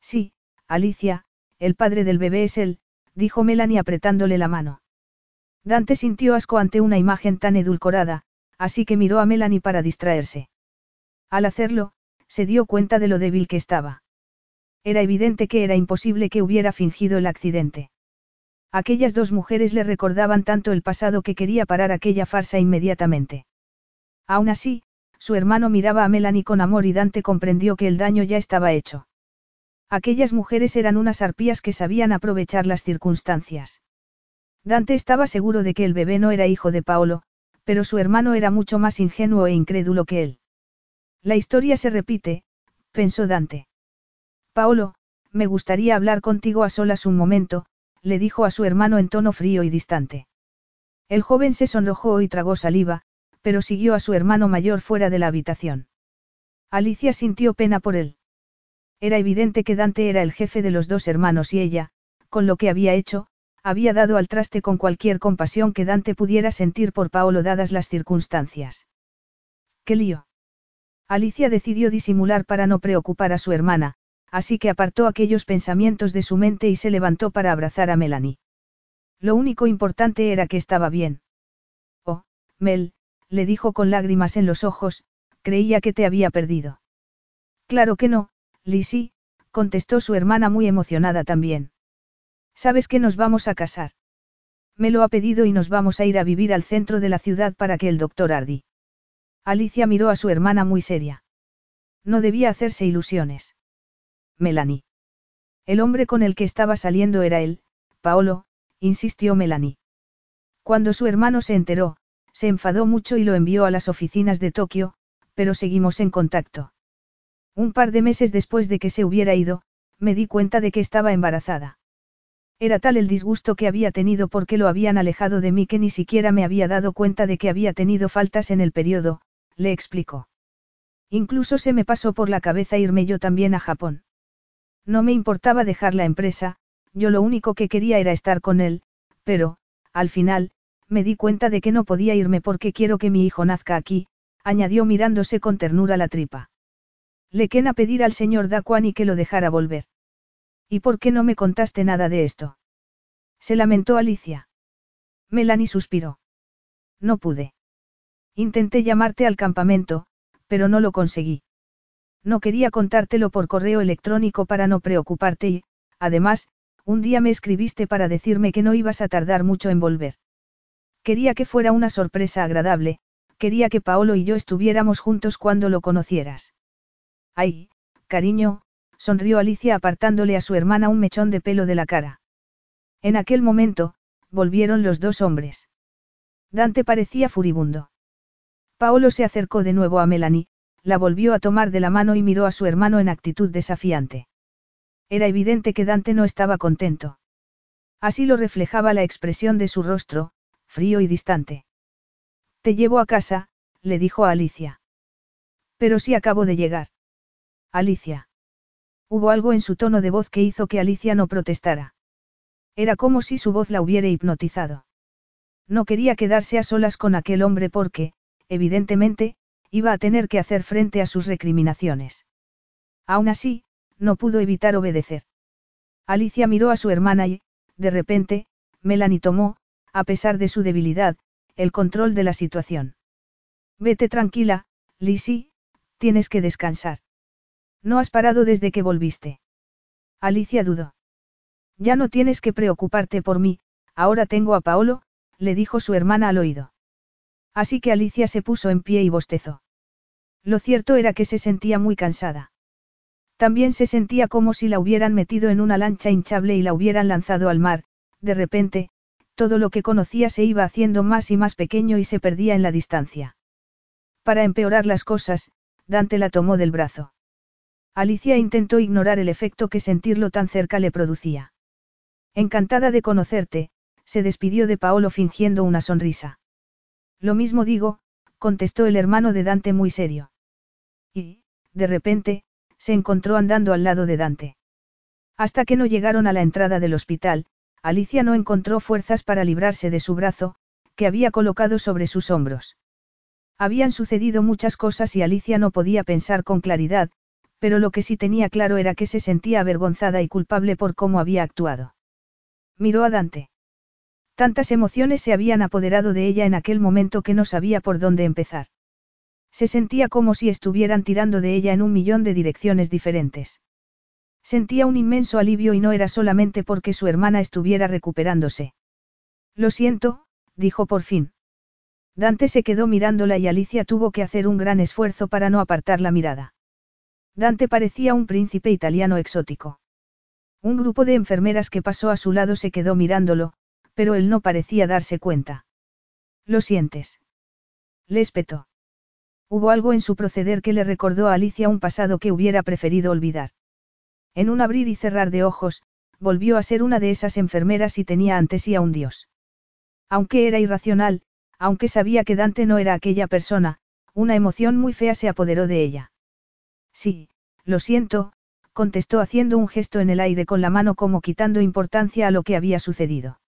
Sí, Alicia, el padre del bebé es él, dijo Melanie apretándole la mano. Dante sintió asco ante una imagen tan edulcorada, así que miró a Melanie para distraerse. Al hacerlo, se dio cuenta de lo débil que estaba. Era evidente que era imposible que hubiera fingido el accidente. Aquellas dos mujeres le recordaban tanto el pasado que quería parar aquella farsa inmediatamente. Aún así, su hermano miraba a Melanie con amor y Dante comprendió que el daño ya estaba hecho. Aquellas mujeres eran unas arpías que sabían aprovechar las circunstancias. Dante estaba seguro de que el bebé no era hijo de Paolo, pero su hermano era mucho más ingenuo e incrédulo que él. La historia se repite, pensó Dante. Paolo, me gustaría hablar contigo a solas un momento, le dijo a su hermano en tono frío y distante. El joven se sonrojó y tragó saliva, pero siguió a su hermano mayor fuera de la habitación. Alicia sintió pena por él. Era evidente que Dante era el jefe de los dos hermanos y ella, con lo que había hecho, había dado al traste con cualquier compasión que Dante pudiera sentir por Paolo dadas las circunstancias. ¡Qué lío! Alicia decidió disimular para no preocupar a su hermana, así que apartó aquellos pensamientos de su mente y se levantó para abrazar a Melanie. Lo único importante era que estaba bien. Oh, Mel, le dijo con lágrimas en los ojos, creía que te había perdido. Claro que no, Lizzie, contestó su hermana muy emocionada también. Sabes que nos vamos a casar. Me lo ha pedido y nos vamos a ir a vivir al centro de la ciudad para que el doctor Ardi. Alicia miró a su hermana muy seria. No debía hacerse ilusiones. Melanie. El hombre con el que estaba saliendo era él, Paolo, insistió Melanie. Cuando su hermano se enteró, se enfadó mucho y lo envió a las oficinas de Tokio, pero seguimos en contacto. Un par de meses después de que se hubiera ido, me di cuenta de que estaba embarazada. Era tal el disgusto que había tenido porque lo habían alejado de mí que ni siquiera me había dado cuenta de que había tenido faltas en el periodo, le explicó. Incluso se me pasó por la cabeza irme yo también a Japón. No me importaba dejar la empresa, yo lo único que quería era estar con él, pero, al final, me di cuenta de que no podía irme porque quiero que mi hijo nazca aquí, añadió mirándose con ternura la tripa. Le quena pedir al señor Daquani que lo dejara volver. ¿Y por qué no me contaste nada de esto? Se lamentó Alicia. Melanie suspiró. No pude. Intenté llamarte al campamento, pero no lo conseguí. No quería contártelo por correo electrónico para no preocuparte y, además, un día me escribiste para decirme que no ibas a tardar mucho en volver. Quería que fuera una sorpresa agradable, quería que Paolo y yo estuviéramos juntos cuando lo conocieras. Ay, cariño, sonrió Alicia apartándole a su hermana un mechón de pelo de la cara. En aquel momento, volvieron los dos hombres. Dante parecía furibundo. Paolo se acercó de nuevo a Melanie, la volvió a tomar de la mano y miró a su hermano en actitud desafiante. Era evidente que Dante no estaba contento. Así lo reflejaba la expresión de su rostro, frío y distante. Te llevo a casa, le dijo a Alicia. Pero si acabo de llegar. Alicia. Hubo algo en su tono de voz que hizo que Alicia no protestara. Era como si su voz la hubiera hipnotizado. No quería quedarse a solas con aquel hombre porque, evidentemente, iba a tener que hacer frente a sus recriminaciones. Aún así, no pudo evitar obedecer. Alicia miró a su hermana y, de repente, Melanie tomó, a pesar de su debilidad, el control de la situación. Vete tranquila, Lizzie, tienes que descansar. No has parado desde que volviste. Alicia dudó. Ya no tienes que preocuparte por mí, ahora tengo a Paolo, le dijo su hermana al oído. Así que Alicia se puso en pie y bostezó. Lo cierto era que se sentía muy cansada. También se sentía como si la hubieran metido en una lancha hinchable y la hubieran lanzado al mar, de repente, todo lo que conocía se iba haciendo más y más pequeño y se perdía en la distancia. Para empeorar las cosas, Dante la tomó del brazo. Alicia intentó ignorar el efecto que sentirlo tan cerca le producía. Encantada de conocerte, se despidió de Paolo fingiendo una sonrisa. Lo mismo digo, contestó el hermano de Dante muy serio. Y, de repente, se encontró andando al lado de Dante. Hasta que no llegaron a la entrada del hospital, Alicia no encontró fuerzas para librarse de su brazo, que había colocado sobre sus hombros. Habían sucedido muchas cosas y Alicia no podía pensar con claridad, pero lo que sí tenía claro era que se sentía avergonzada y culpable por cómo había actuado. Miró a Dante. Tantas emociones se habían apoderado de ella en aquel momento que no sabía por dónde empezar. Se sentía como si estuvieran tirando de ella en un millón de direcciones diferentes. Sentía un inmenso alivio y no era solamente porque su hermana estuviera recuperándose. Lo siento, dijo por fin. Dante se quedó mirándola y Alicia tuvo que hacer un gran esfuerzo para no apartar la mirada. Dante parecía un príncipe italiano exótico. Un grupo de enfermeras que pasó a su lado se quedó mirándolo, pero él no parecía darse cuenta. ¿Lo sientes? Le espetó. Hubo algo en su proceder que le recordó a Alicia un pasado que hubiera preferido olvidar. En un abrir y cerrar de ojos, volvió a ser una de esas enfermeras y tenía ante sí a un dios. Aunque era irracional, aunque sabía que Dante no era aquella persona, una emoción muy fea se apoderó de ella. Sí, lo siento, contestó haciendo un gesto en el aire con la mano como quitando importancia a lo que había sucedido.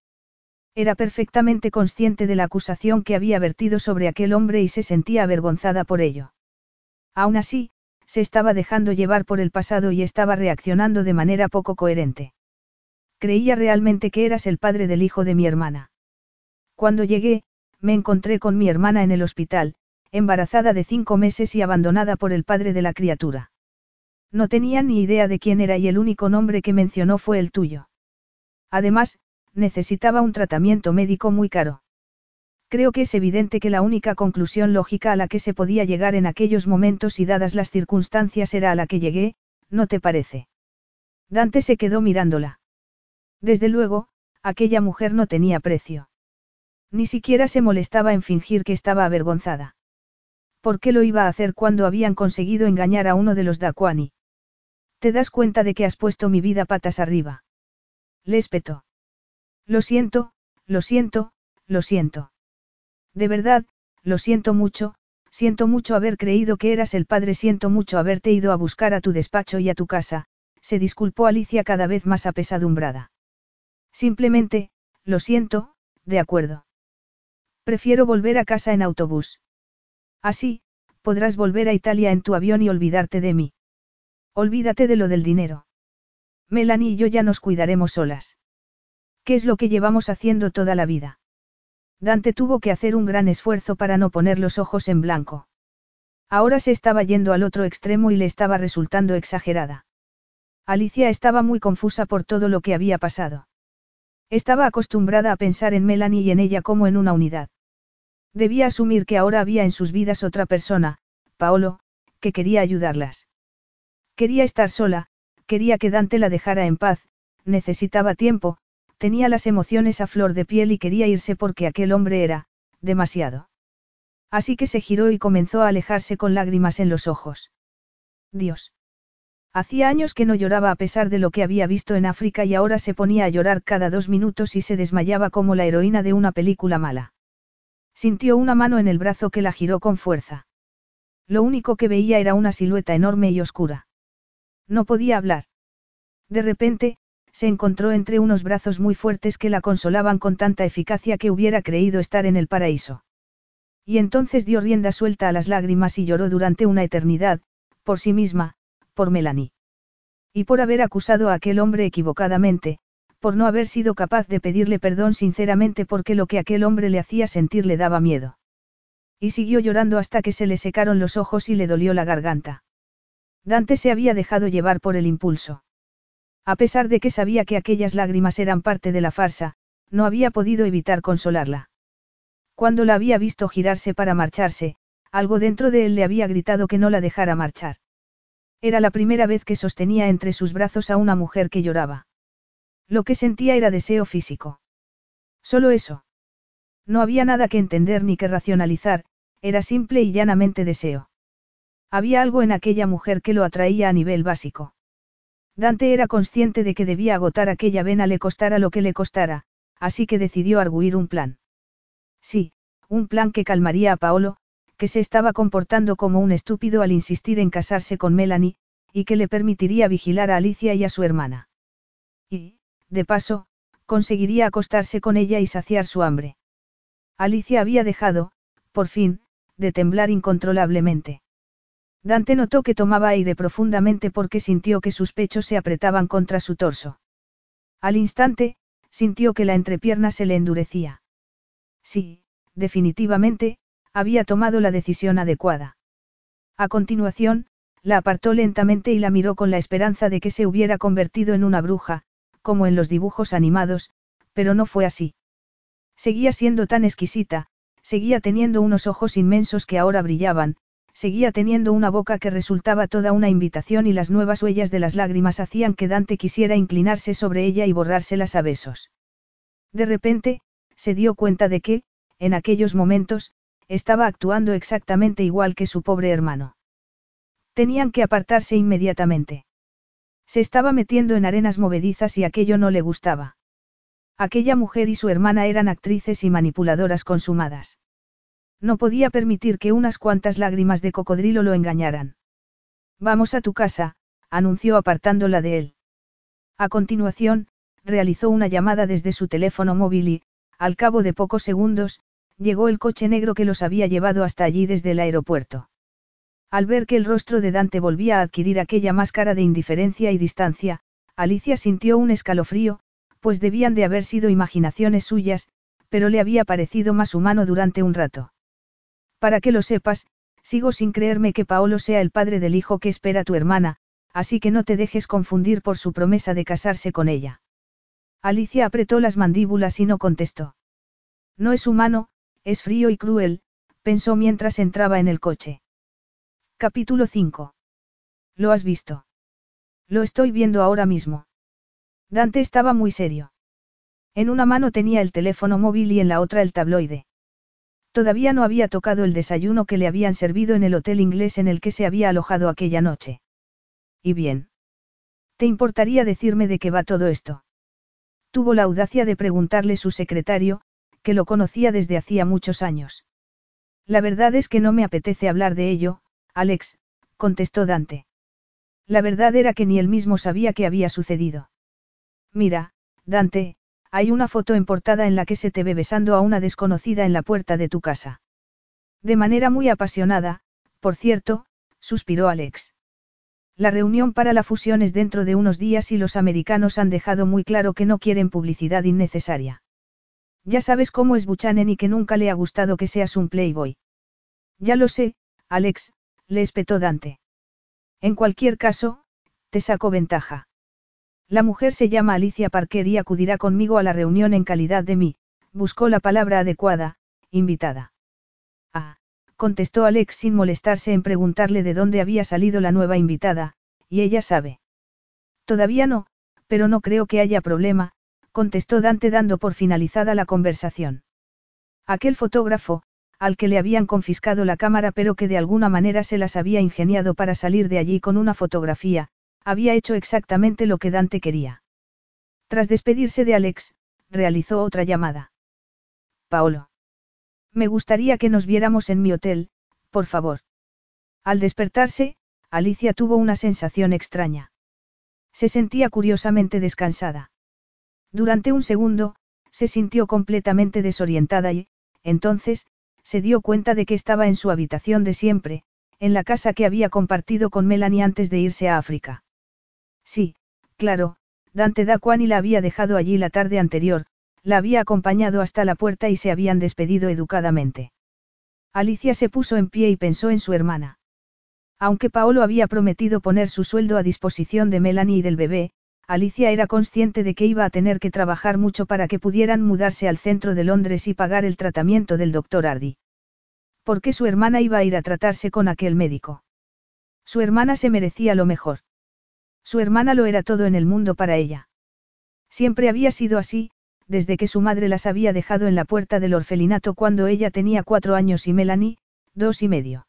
Era perfectamente consciente de la acusación que había vertido sobre aquel hombre y se sentía avergonzada por ello. Aún así, se estaba dejando llevar por el pasado y estaba reaccionando de manera poco coherente. Creía realmente que eras el padre del hijo de mi hermana. Cuando llegué, me encontré con mi hermana en el hospital, embarazada de cinco meses y abandonada por el padre de la criatura. No tenía ni idea de quién era y el único nombre que mencionó fue el tuyo. Además, necesitaba un tratamiento médico muy caro. Creo que es evidente que la única conclusión lógica a la que se podía llegar en aquellos momentos y dadas las circunstancias era a la que llegué, ¿no te parece? Dante se quedó mirándola. Desde luego, aquella mujer no tenía precio. Ni siquiera se molestaba en fingir que estaba avergonzada. ¿Por qué lo iba a hacer cuando habían conseguido engañar a uno de los Daquani? ¿Te das cuenta de que has puesto mi vida patas arriba? Le. Lo siento, lo siento, lo siento. De verdad, lo siento mucho, siento mucho haber creído que eras el padre, siento mucho haberte ido a buscar a tu despacho y a tu casa, se disculpó Alicia cada vez más apesadumbrada. Simplemente, lo siento, de acuerdo. Prefiero volver a casa en autobús. Así, podrás volver a Italia en tu avión y olvidarte de mí. Olvídate de lo del dinero. Melanie y yo ya nos cuidaremos solas. ¿Qué es lo que llevamos haciendo toda la vida? Dante tuvo que hacer un gran esfuerzo para no poner los ojos en blanco. Ahora se estaba yendo al otro extremo y le estaba resultando exagerada. Alicia estaba muy confusa por todo lo que había pasado. Estaba acostumbrada a pensar en Melanie y en ella como en una unidad. Debía asumir que ahora había en sus vidas otra persona, Paolo, que quería ayudarlas. Quería estar sola, quería que Dante la dejara en paz, necesitaba tiempo, tenía las emociones a flor de piel y quería irse porque aquel hombre era, demasiado. Así que se giró y comenzó a alejarse con lágrimas en los ojos. Dios. Hacía años que no lloraba a pesar de lo que había visto en África y ahora se ponía a llorar cada dos minutos y se desmayaba como la heroína de una película mala. Sintió una mano en el brazo que la giró con fuerza. Lo único que veía era una silueta enorme y oscura. No podía hablar. De repente, se encontró entre unos brazos muy fuertes que la consolaban con tanta eficacia que hubiera creído estar en el paraíso. Y entonces dio rienda suelta a las lágrimas y lloró durante una eternidad, por sí misma, por Melanie. Y por haber acusado a aquel hombre equivocadamente, por no haber sido capaz de pedirle perdón sinceramente porque lo que aquel hombre le hacía sentir le daba miedo. Y siguió llorando hasta que se le secaron los ojos y le dolió la garganta. Dante se había dejado llevar por el impulso. A pesar de que sabía que aquellas lágrimas eran parte de la farsa, no había podido evitar consolarla. Cuando la había visto girarse para marcharse, algo dentro de él le había gritado que no la dejara marchar. Era la primera vez que sostenía entre sus brazos a una mujer que lloraba. Lo que sentía era deseo físico. Solo eso. No había nada que entender ni que racionalizar, era simple y llanamente deseo. Había algo en aquella mujer que lo atraía a nivel básico. Dante era consciente de que debía agotar aquella vena le costara lo que le costara, así que decidió arguir un plan. Sí, un plan que calmaría a Paolo, que se estaba comportando como un estúpido al insistir en casarse con Melanie, y que le permitiría vigilar a Alicia y a su hermana. Y, de paso, conseguiría acostarse con ella y saciar su hambre. Alicia había dejado, por fin, de temblar incontrolablemente. Dante notó que tomaba aire profundamente porque sintió que sus pechos se apretaban contra su torso. Al instante, sintió que la entrepierna se le endurecía. Sí, definitivamente, había tomado la decisión adecuada. A continuación, la apartó lentamente y la miró con la esperanza de que se hubiera convertido en una bruja, como en los dibujos animados, pero no fue así. Seguía siendo tan exquisita, seguía teniendo unos ojos inmensos que ahora brillaban, seguía teniendo una boca que resultaba toda una invitación y las nuevas huellas de las lágrimas hacían que Dante quisiera inclinarse sobre ella y borrárselas a besos. De repente, se dio cuenta de que, en aquellos momentos, estaba actuando exactamente igual que su pobre hermano. Tenían que apartarse inmediatamente. Se estaba metiendo en arenas movedizas y aquello no le gustaba. Aquella mujer y su hermana eran actrices y manipuladoras consumadas. No podía permitir que unas cuantas lágrimas de cocodrilo lo engañaran. Vamos a tu casa, anunció apartándola de él. A continuación, realizó una llamada desde su teléfono móvil y, al cabo de pocos segundos, llegó el coche negro que los había llevado hasta allí desde el aeropuerto. Al ver que el rostro de Dante volvía a adquirir aquella máscara de indiferencia y distancia, Alicia sintió un escalofrío, pues debían de haber sido imaginaciones suyas, pero le había parecido más humano durante un rato. Para que lo sepas, sigo sin creerme que Paolo sea el padre del hijo que espera tu hermana, así que no te dejes confundir por su promesa de casarse con ella. Alicia apretó las mandíbulas y no contestó. No es humano, es frío y cruel, pensó mientras entraba en el coche. Capítulo 5. ¿Lo has visto? Lo estoy viendo ahora mismo. Dante estaba muy serio. En una mano tenía el teléfono móvil y en la otra el tabloide. Todavía no había tocado el desayuno que le habían servido en el hotel inglés en el que se había alojado aquella noche. ¿Y bien? ¿Te importaría decirme de qué va todo esto? Tuvo la audacia de preguntarle su secretario, que lo conocía desde hacía muchos años. La verdad es que no me apetece hablar de ello, Alex, contestó Dante. La verdad era que ni él mismo sabía qué había sucedido. Mira, Dante, hay una foto en portada en la que se te ve besando a una desconocida en la puerta de tu casa. De manera muy apasionada, por cierto, suspiró Alex. La reunión para la fusión es dentro de unos días y los americanos han dejado muy claro que no quieren publicidad innecesaria. Ya sabes cómo es Buchanan y que nunca le ha gustado que seas un playboy. Ya lo sé, Alex, le espetó Dante. En cualquier caso, te saco ventaja. La mujer se llama Alicia Parker y acudirá conmigo a la reunión en calidad de mí, buscó la palabra adecuada, invitada. Ah, contestó Alex sin molestarse en preguntarle de dónde había salido la nueva invitada, y ella sabe. Todavía no, pero no creo que haya problema, contestó Dante dando por finalizada la conversación. Aquel fotógrafo, al que le habían confiscado la cámara pero que de alguna manera se las había ingeniado para salir de allí con una fotografía, había hecho exactamente lo que Dante quería. Tras despedirse de Alex, realizó otra llamada. Paolo. Me gustaría que nos viéramos en mi hotel, por favor. Al despertarse, Alicia tuvo una sensación extraña. Se sentía curiosamente descansada. Durante un segundo, se sintió completamente desorientada y, entonces, se dio cuenta de que estaba en su habitación de siempre, en la casa que había compartido con Melanie antes de irse a África. Sí, claro, Dante Daquani la había dejado allí la tarde anterior, la había acompañado hasta la puerta y se habían despedido educadamente. Alicia se puso en pie y pensó en su hermana. Aunque Paolo había prometido poner su sueldo a disposición de Melanie y del bebé, Alicia era consciente de que iba a tener que trabajar mucho para que pudieran mudarse al centro de Londres y pagar el tratamiento del doctor Hardy. ¿Por qué su hermana iba a ir a tratarse con aquel médico? Su hermana se merecía lo mejor. Su hermana lo era todo en el mundo para ella. Siempre había sido así, desde que su madre las había dejado en la puerta del orfelinato cuando ella tenía cuatro años y Melanie, dos y medio.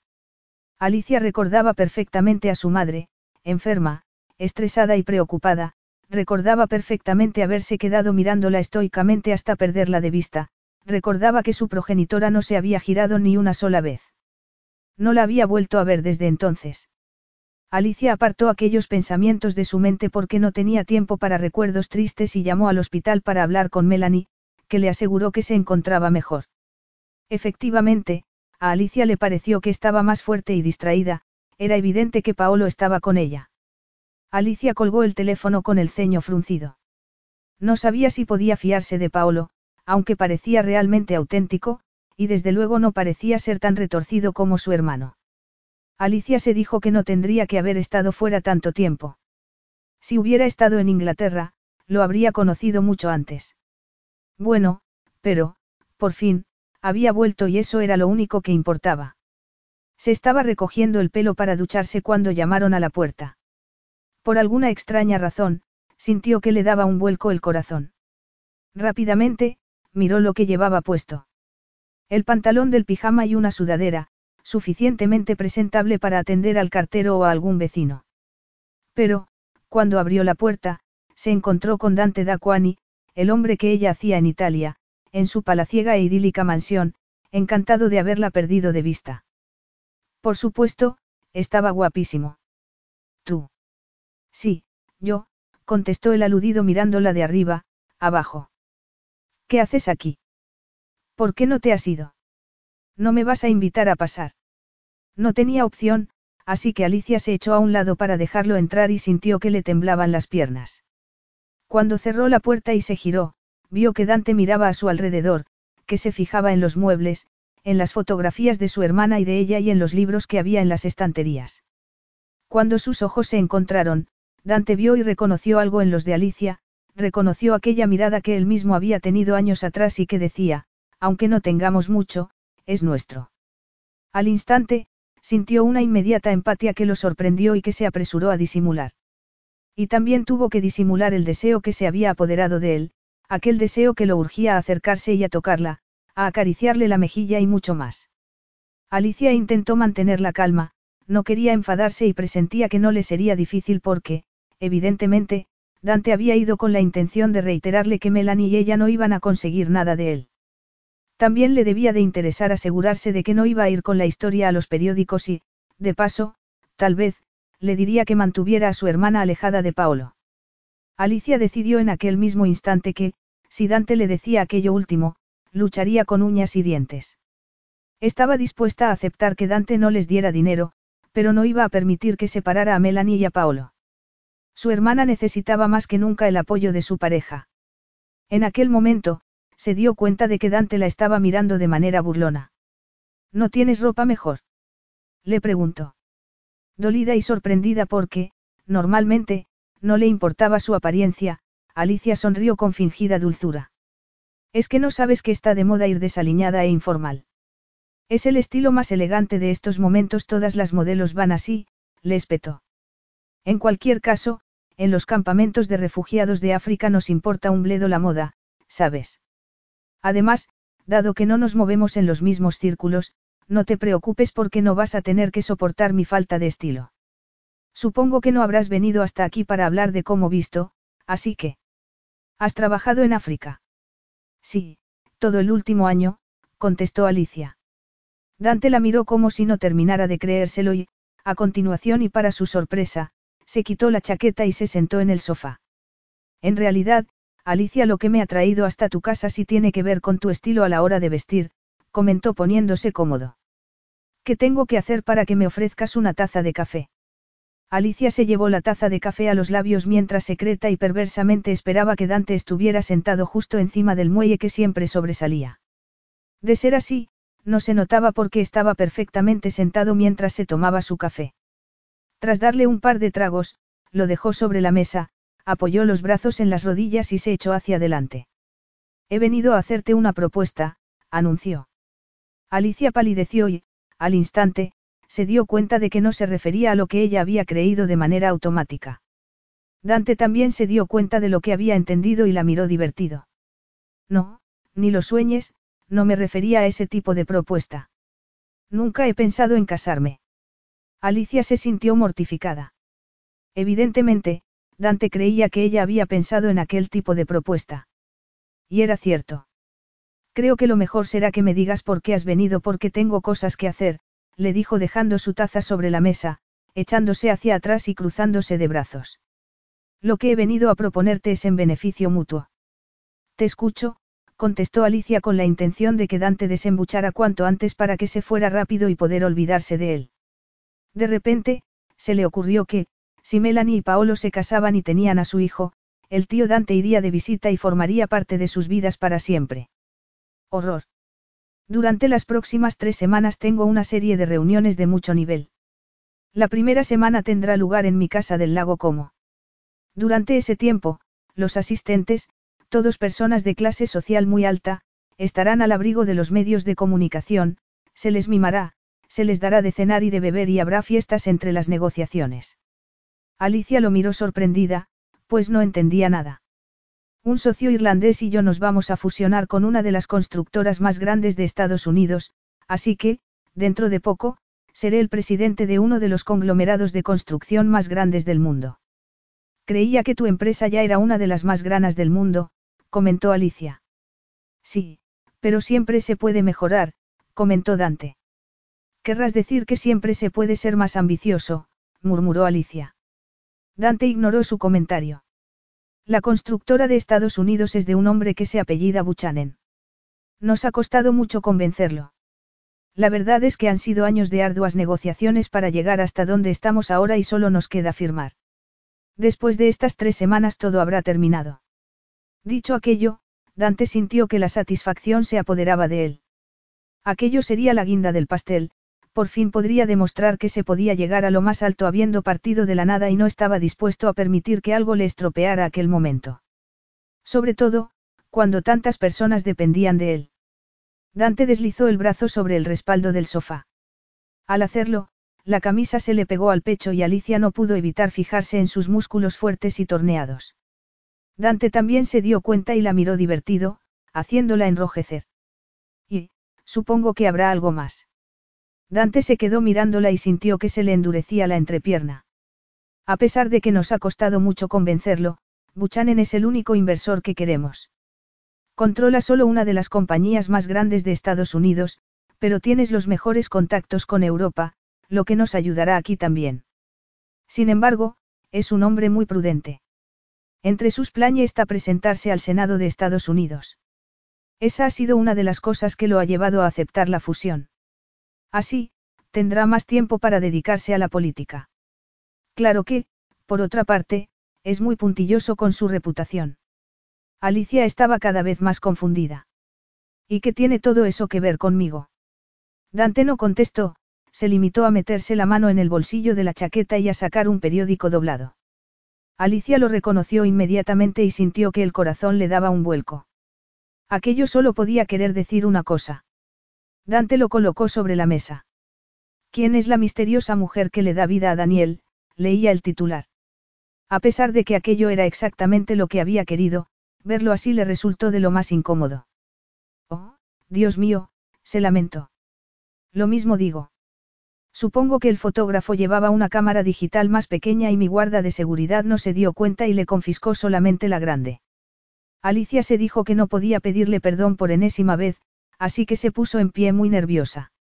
Alicia recordaba perfectamente a su madre, enferma, estresada y preocupada, recordaba perfectamente haberse quedado mirándola estoicamente hasta perderla de vista, recordaba que su progenitora no se había girado ni una sola vez. No la había vuelto a ver desde entonces. Alicia apartó aquellos pensamientos de su mente porque no tenía tiempo para recuerdos tristes y llamó al hospital para hablar con Melanie, que le aseguró que se encontraba mejor. Efectivamente, a Alicia le pareció que estaba más fuerte y distraída, era evidente que Paolo estaba con ella. Alicia colgó el teléfono con el ceño fruncido. No sabía si podía fiarse de Paolo, aunque parecía realmente auténtico, y desde luego no parecía ser tan retorcido como su hermano. Alicia se dijo que no tendría que haber estado fuera tanto tiempo. Si hubiera estado en Inglaterra, lo habría conocido mucho antes. Bueno, pero, por fin, había vuelto y eso era lo único que importaba. Se estaba recogiendo el pelo para ducharse cuando llamaron a la puerta. Por alguna extraña razón, sintió que le daba un vuelco el corazón. Rápidamente, miró lo que llevaba puesto. El pantalón del pijama y una sudadera, suficientemente presentable para atender al cartero o a algún vecino. Pero, cuando abrió la puerta, se encontró con Dante Daquani, el hombre que ella hacía en Italia, en su palaciega e idílica mansión, encantado de haberla perdido de vista. Por supuesto, estaba guapísimo. Tú. Sí, yo, contestó el aludido mirándola de arriba, abajo. ¿Qué haces aquí? ¿Por qué no te has ido? No me vas a invitar a pasar. No tenía opción, así que Alicia se echó a un lado para dejarlo entrar y sintió que le temblaban las piernas. Cuando cerró la puerta y se giró, vio que Dante miraba a su alrededor, que se fijaba en los muebles, en las fotografías de su hermana y de ella y en los libros que había en las estanterías. Cuando sus ojos se encontraron, Dante vio y reconoció algo en los de Alicia, reconoció aquella mirada que él mismo había tenido años atrás y que decía, aunque no tengamos mucho, es nuestro. Al instante, sintió una inmediata empatía que lo sorprendió y que se apresuró a disimular. Y también tuvo que disimular el deseo que se había apoderado de él, aquel deseo que lo urgía a acercarse y a tocarla, a acariciarle la mejilla y mucho más. Alicia intentó mantener la calma, no quería enfadarse y presentía que no le sería difícil porque, evidentemente, Dante había ido con la intención de reiterarle que Melanie y ella no iban a conseguir nada de él. También le debía de interesar asegurarse de que no iba a ir con la historia a los periódicos y, de paso, tal vez, le diría que mantuviera a su hermana alejada de Paolo. Alicia decidió en aquel mismo instante que, si Dante le decía aquello último, lucharía con uñas y dientes. Estaba dispuesta a aceptar que Dante no les diera dinero, pero no iba a permitir que separara a Melanie y a Paolo. Su hermana necesitaba más que nunca el apoyo de su pareja. En aquel momento, se dio cuenta de que Dante la estaba mirando de manera burlona. ¿No tienes ropa mejor? Le preguntó. Dolida y sorprendida porque, normalmente, no le importaba su apariencia, Alicia sonrió con fingida dulzura. Es que no sabes que está de moda ir desaliñada e informal. Es el estilo más elegante de estos momentos, todas las modelos van así, le espetó. En cualquier caso, en los campamentos de refugiados de África nos importa un bledo la moda, ¿sabes? Además, dado que no nos movemos en los mismos círculos, no te preocupes porque no vas a tener que soportar mi falta de estilo. Supongo que no habrás venido hasta aquí para hablar de cómo visto, así que... ¿Has trabajado en África? Sí, todo el último año, contestó Alicia. Dante la miró como si no terminara de creérselo y, a continuación y para su sorpresa, se quitó la chaqueta y se sentó en el sofá. En realidad, Alicia, lo que me ha traído hasta tu casa sí tiene que ver con tu estilo a la hora de vestir, comentó poniéndose cómodo. ¿Qué tengo que hacer para que me ofrezcas una taza de café? Alicia se llevó la taza de café a los labios mientras secreta y perversamente esperaba que Dante estuviera sentado justo encima del muelle que siempre sobresalía. De ser así, no se notaba porque estaba perfectamente sentado mientras se tomaba su café. Tras darle un par de tragos, lo dejó sobre la mesa, apoyó los brazos en las rodillas y se echó hacia adelante. He venido a hacerte una propuesta, anunció. Alicia palideció y, al instante, se dio cuenta de que no se refería a lo que ella había creído de manera automática. Dante también se dio cuenta de lo que había entendido y la miró divertido. No, ni lo sueñes, no me refería a ese tipo de propuesta. Nunca he pensado en casarme. Alicia se sintió mortificada. Evidentemente, Dante creía que ella había pensado en aquel tipo de propuesta. Y era cierto. Creo que lo mejor será que me digas por qué has venido porque tengo cosas que hacer, le dijo dejando su taza sobre la mesa, echándose hacia atrás y cruzándose de brazos. Lo que he venido a proponerte es en beneficio mutuo. Te escucho, contestó Alicia con la intención de que Dante desembuchara cuanto antes para que se fuera rápido y poder olvidarse de él. De repente, se le ocurrió que, si Melanie y Paolo se casaban y tenían a su hijo, el tío Dante iría de visita y formaría parte de sus vidas para siempre. Horror. Durante las próximas tres semanas tengo una serie de reuniones de mucho nivel. La primera semana tendrá lugar en mi casa del lago Como. Durante ese tiempo, los asistentes, todos personas de clase social muy alta, estarán al abrigo de los medios de comunicación, se les mimará, se les dará de cenar y de beber y habrá fiestas entre las negociaciones. Alicia lo miró sorprendida, pues no entendía nada. Un socio irlandés y yo nos vamos a fusionar con una de las constructoras más grandes de Estados Unidos, así que, dentro de poco, seré el presidente de uno de los conglomerados de construcción más grandes del mundo. Creía que tu empresa ya era una de las más granas del mundo, comentó Alicia. Sí, pero siempre se puede mejorar, comentó Dante. Querrás decir que siempre se puede ser más ambicioso, murmuró Alicia. Dante ignoró su comentario. La constructora de Estados Unidos es de un hombre que se apellida Buchanan. Nos ha costado mucho convencerlo. La verdad es que han sido años de arduas negociaciones para llegar hasta donde estamos ahora y solo nos queda firmar. Después de estas tres semanas todo habrá terminado. Dicho aquello, Dante sintió que la satisfacción se apoderaba de él. Aquello sería la guinda del pastel, por fin podría demostrar que se podía llegar a lo más alto habiendo partido de la nada y no estaba dispuesto a permitir que algo le estropeara aquel momento. Sobre todo, cuando tantas personas dependían de él. Dante deslizó el brazo sobre el respaldo del sofá. Al hacerlo, la camisa se le pegó al pecho y Alicia no pudo evitar fijarse en sus músculos fuertes y torneados. Dante también se dio cuenta y la miró divertido, haciéndola enrojecer. Y, supongo que habrá algo más. Dante se quedó mirándola y sintió que se le endurecía la entrepierna. A pesar de que nos ha costado mucho convencerlo, Buchanan es el único inversor que queremos. Controla solo una de las compañías más grandes de Estados Unidos, pero tienes los mejores contactos con Europa, lo que nos ayudará aquí también. Sin embargo, es un hombre muy prudente. Entre sus planes está presentarse al Senado de Estados Unidos. Esa ha sido una de las cosas que lo ha llevado a aceptar la fusión. Así, tendrá más tiempo para dedicarse a la política. Claro que, por otra parte, es muy puntilloso con su reputación. Alicia estaba cada vez más confundida. ¿Y qué tiene todo eso que ver conmigo? Dante no contestó, se limitó a meterse la mano en el bolsillo de la chaqueta y a sacar un periódico doblado. Alicia lo reconoció inmediatamente y sintió que el corazón le daba un vuelco. Aquello solo podía querer decir una cosa. Dante lo colocó sobre la mesa. ¿Quién es la misteriosa mujer que le da vida a Daniel? leía el titular. A pesar de que aquello era exactamente lo que había querido, verlo así le resultó de lo más incómodo. Oh, Dios mío, se lamentó. Lo mismo digo. Supongo que el fotógrafo llevaba una cámara digital más pequeña y mi guarda de seguridad no se dio cuenta y le confiscó solamente la grande. Alicia se dijo que no podía pedirle perdón por enésima vez, así que se puso en pie muy nerviosa.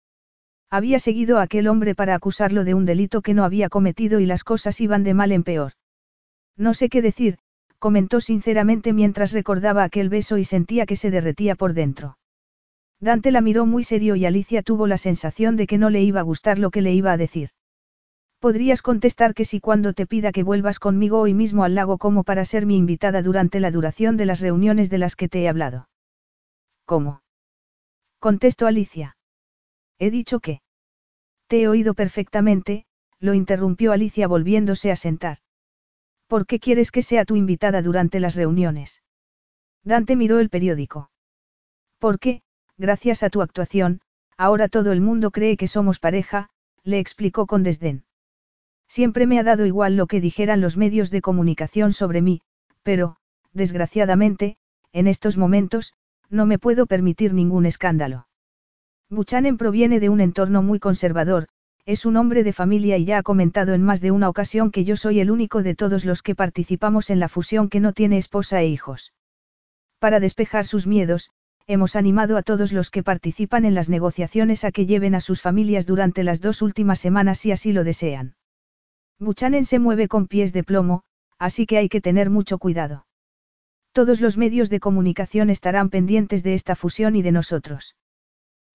Había seguido a aquel hombre para acusarlo de un delito que no había cometido y las cosas iban de mal en peor. No sé qué decir, comentó sinceramente mientras recordaba aquel beso y sentía que se derretía por dentro. Dante la miró muy serio y Alicia tuvo la sensación de que no le iba a gustar lo que le iba a decir. Podrías contestar que si cuando te pida que vuelvas conmigo hoy mismo al lago como para ser mi invitada durante la duración de las reuniones de las que te he hablado. ¿Cómo? Contestó Alicia. He dicho que. Te he oído perfectamente, lo interrumpió Alicia volviéndose a sentar. ¿Por qué quieres que sea tu invitada durante las reuniones? Dante miró el periódico. Porque, gracias a tu actuación, ahora todo el mundo cree que somos pareja, le explicó con desdén. Siempre me ha dado igual lo que dijeran los medios de comunicación sobre mí, pero, desgraciadamente, en estos momentos, no me puedo permitir ningún escándalo. Buchanan proviene de un entorno muy conservador, es un hombre de familia y ya ha comentado en más de una ocasión que yo soy el único de todos los que participamos en la fusión que no tiene esposa e hijos. Para despejar sus miedos, hemos animado a todos los que participan en las negociaciones a que lleven a sus familias durante las dos últimas semanas si así lo desean. Buchanan se mueve con pies de plomo, así que hay que tener mucho cuidado. Todos los medios de comunicación estarán pendientes de esta fusión y de nosotros.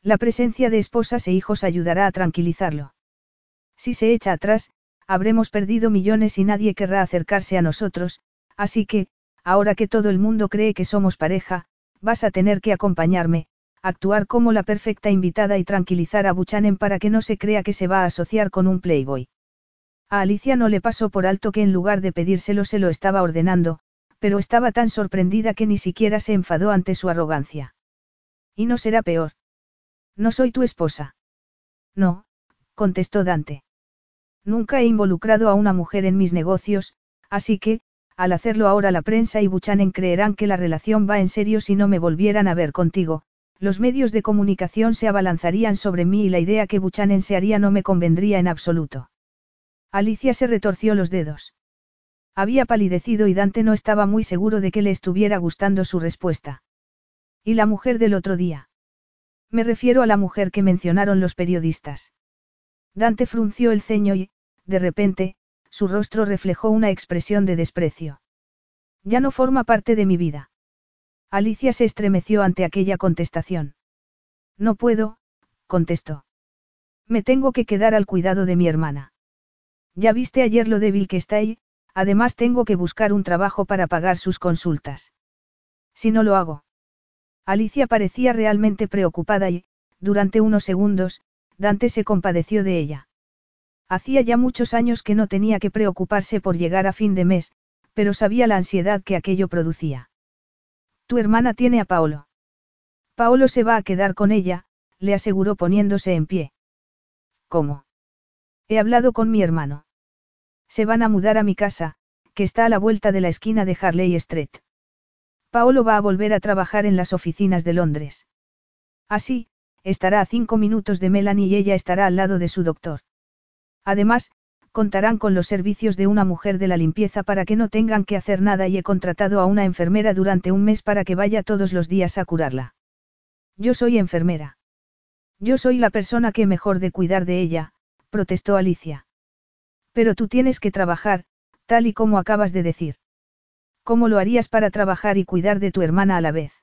La presencia de esposas e hijos ayudará a tranquilizarlo. Si se echa atrás, habremos perdido millones y nadie querrá acercarse a nosotros, así que, ahora que todo el mundo cree que somos pareja, vas a tener que acompañarme, actuar como la perfecta invitada y tranquilizar a Buchanan para que no se crea que se va a asociar con un playboy. A Alicia no le pasó por alto que en lugar de pedírselo se lo estaba ordenando, pero estaba tan sorprendida que ni siquiera se enfadó ante su arrogancia. Y no será peor. No soy tu esposa. No, contestó Dante. Nunca he involucrado a una mujer en mis negocios, así que, al hacerlo ahora la prensa y Buchanan creerán que la relación va en serio si no me volvieran a ver contigo, los medios de comunicación se abalanzarían sobre mí y la idea que Buchanan se haría no me convendría en absoluto. Alicia se retorció los dedos. Había palidecido y Dante no estaba muy seguro de que le estuviera gustando su respuesta. ¿Y la mujer del otro día? Me refiero a la mujer que mencionaron los periodistas. Dante frunció el ceño y, de repente, su rostro reflejó una expresión de desprecio. Ya no forma parte de mi vida. Alicia se estremeció ante aquella contestación. No puedo, contestó. Me tengo que quedar al cuidado de mi hermana. Ya viste ayer lo débil que está y, además tengo que buscar un trabajo para pagar sus consultas. Si no lo hago. Alicia parecía realmente preocupada y, durante unos segundos, Dante se compadeció de ella. Hacía ya muchos años que no tenía que preocuparse por llegar a fin de mes, pero sabía la ansiedad que aquello producía. Tu hermana tiene a Paolo. Paolo se va a quedar con ella, le aseguró poniéndose en pie. ¿Cómo? He hablado con mi hermano. Se van a mudar a mi casa, que está a la vuelta de la esquina de Harley Street. Paolo va a volver a trabajar en las oficinas de Londres. Así, estará a cinco minutos de Melanie y ella estará al lado de su doctor. Además, contarán con los servicios de una mujer de la limpieza para que no tengan que hacer nada y he contratado a una enfermera durante un mes para que vaya todos los días a curarla. Yo soy enfermera. Yo soy la persona que mejor de cuidar de ella, protestó Alicia. Pero tú tienes que trabajar, tal y como acabas de decir. ¿Cómo lo harías para trabajar y cuidar de tu hermana a la vez?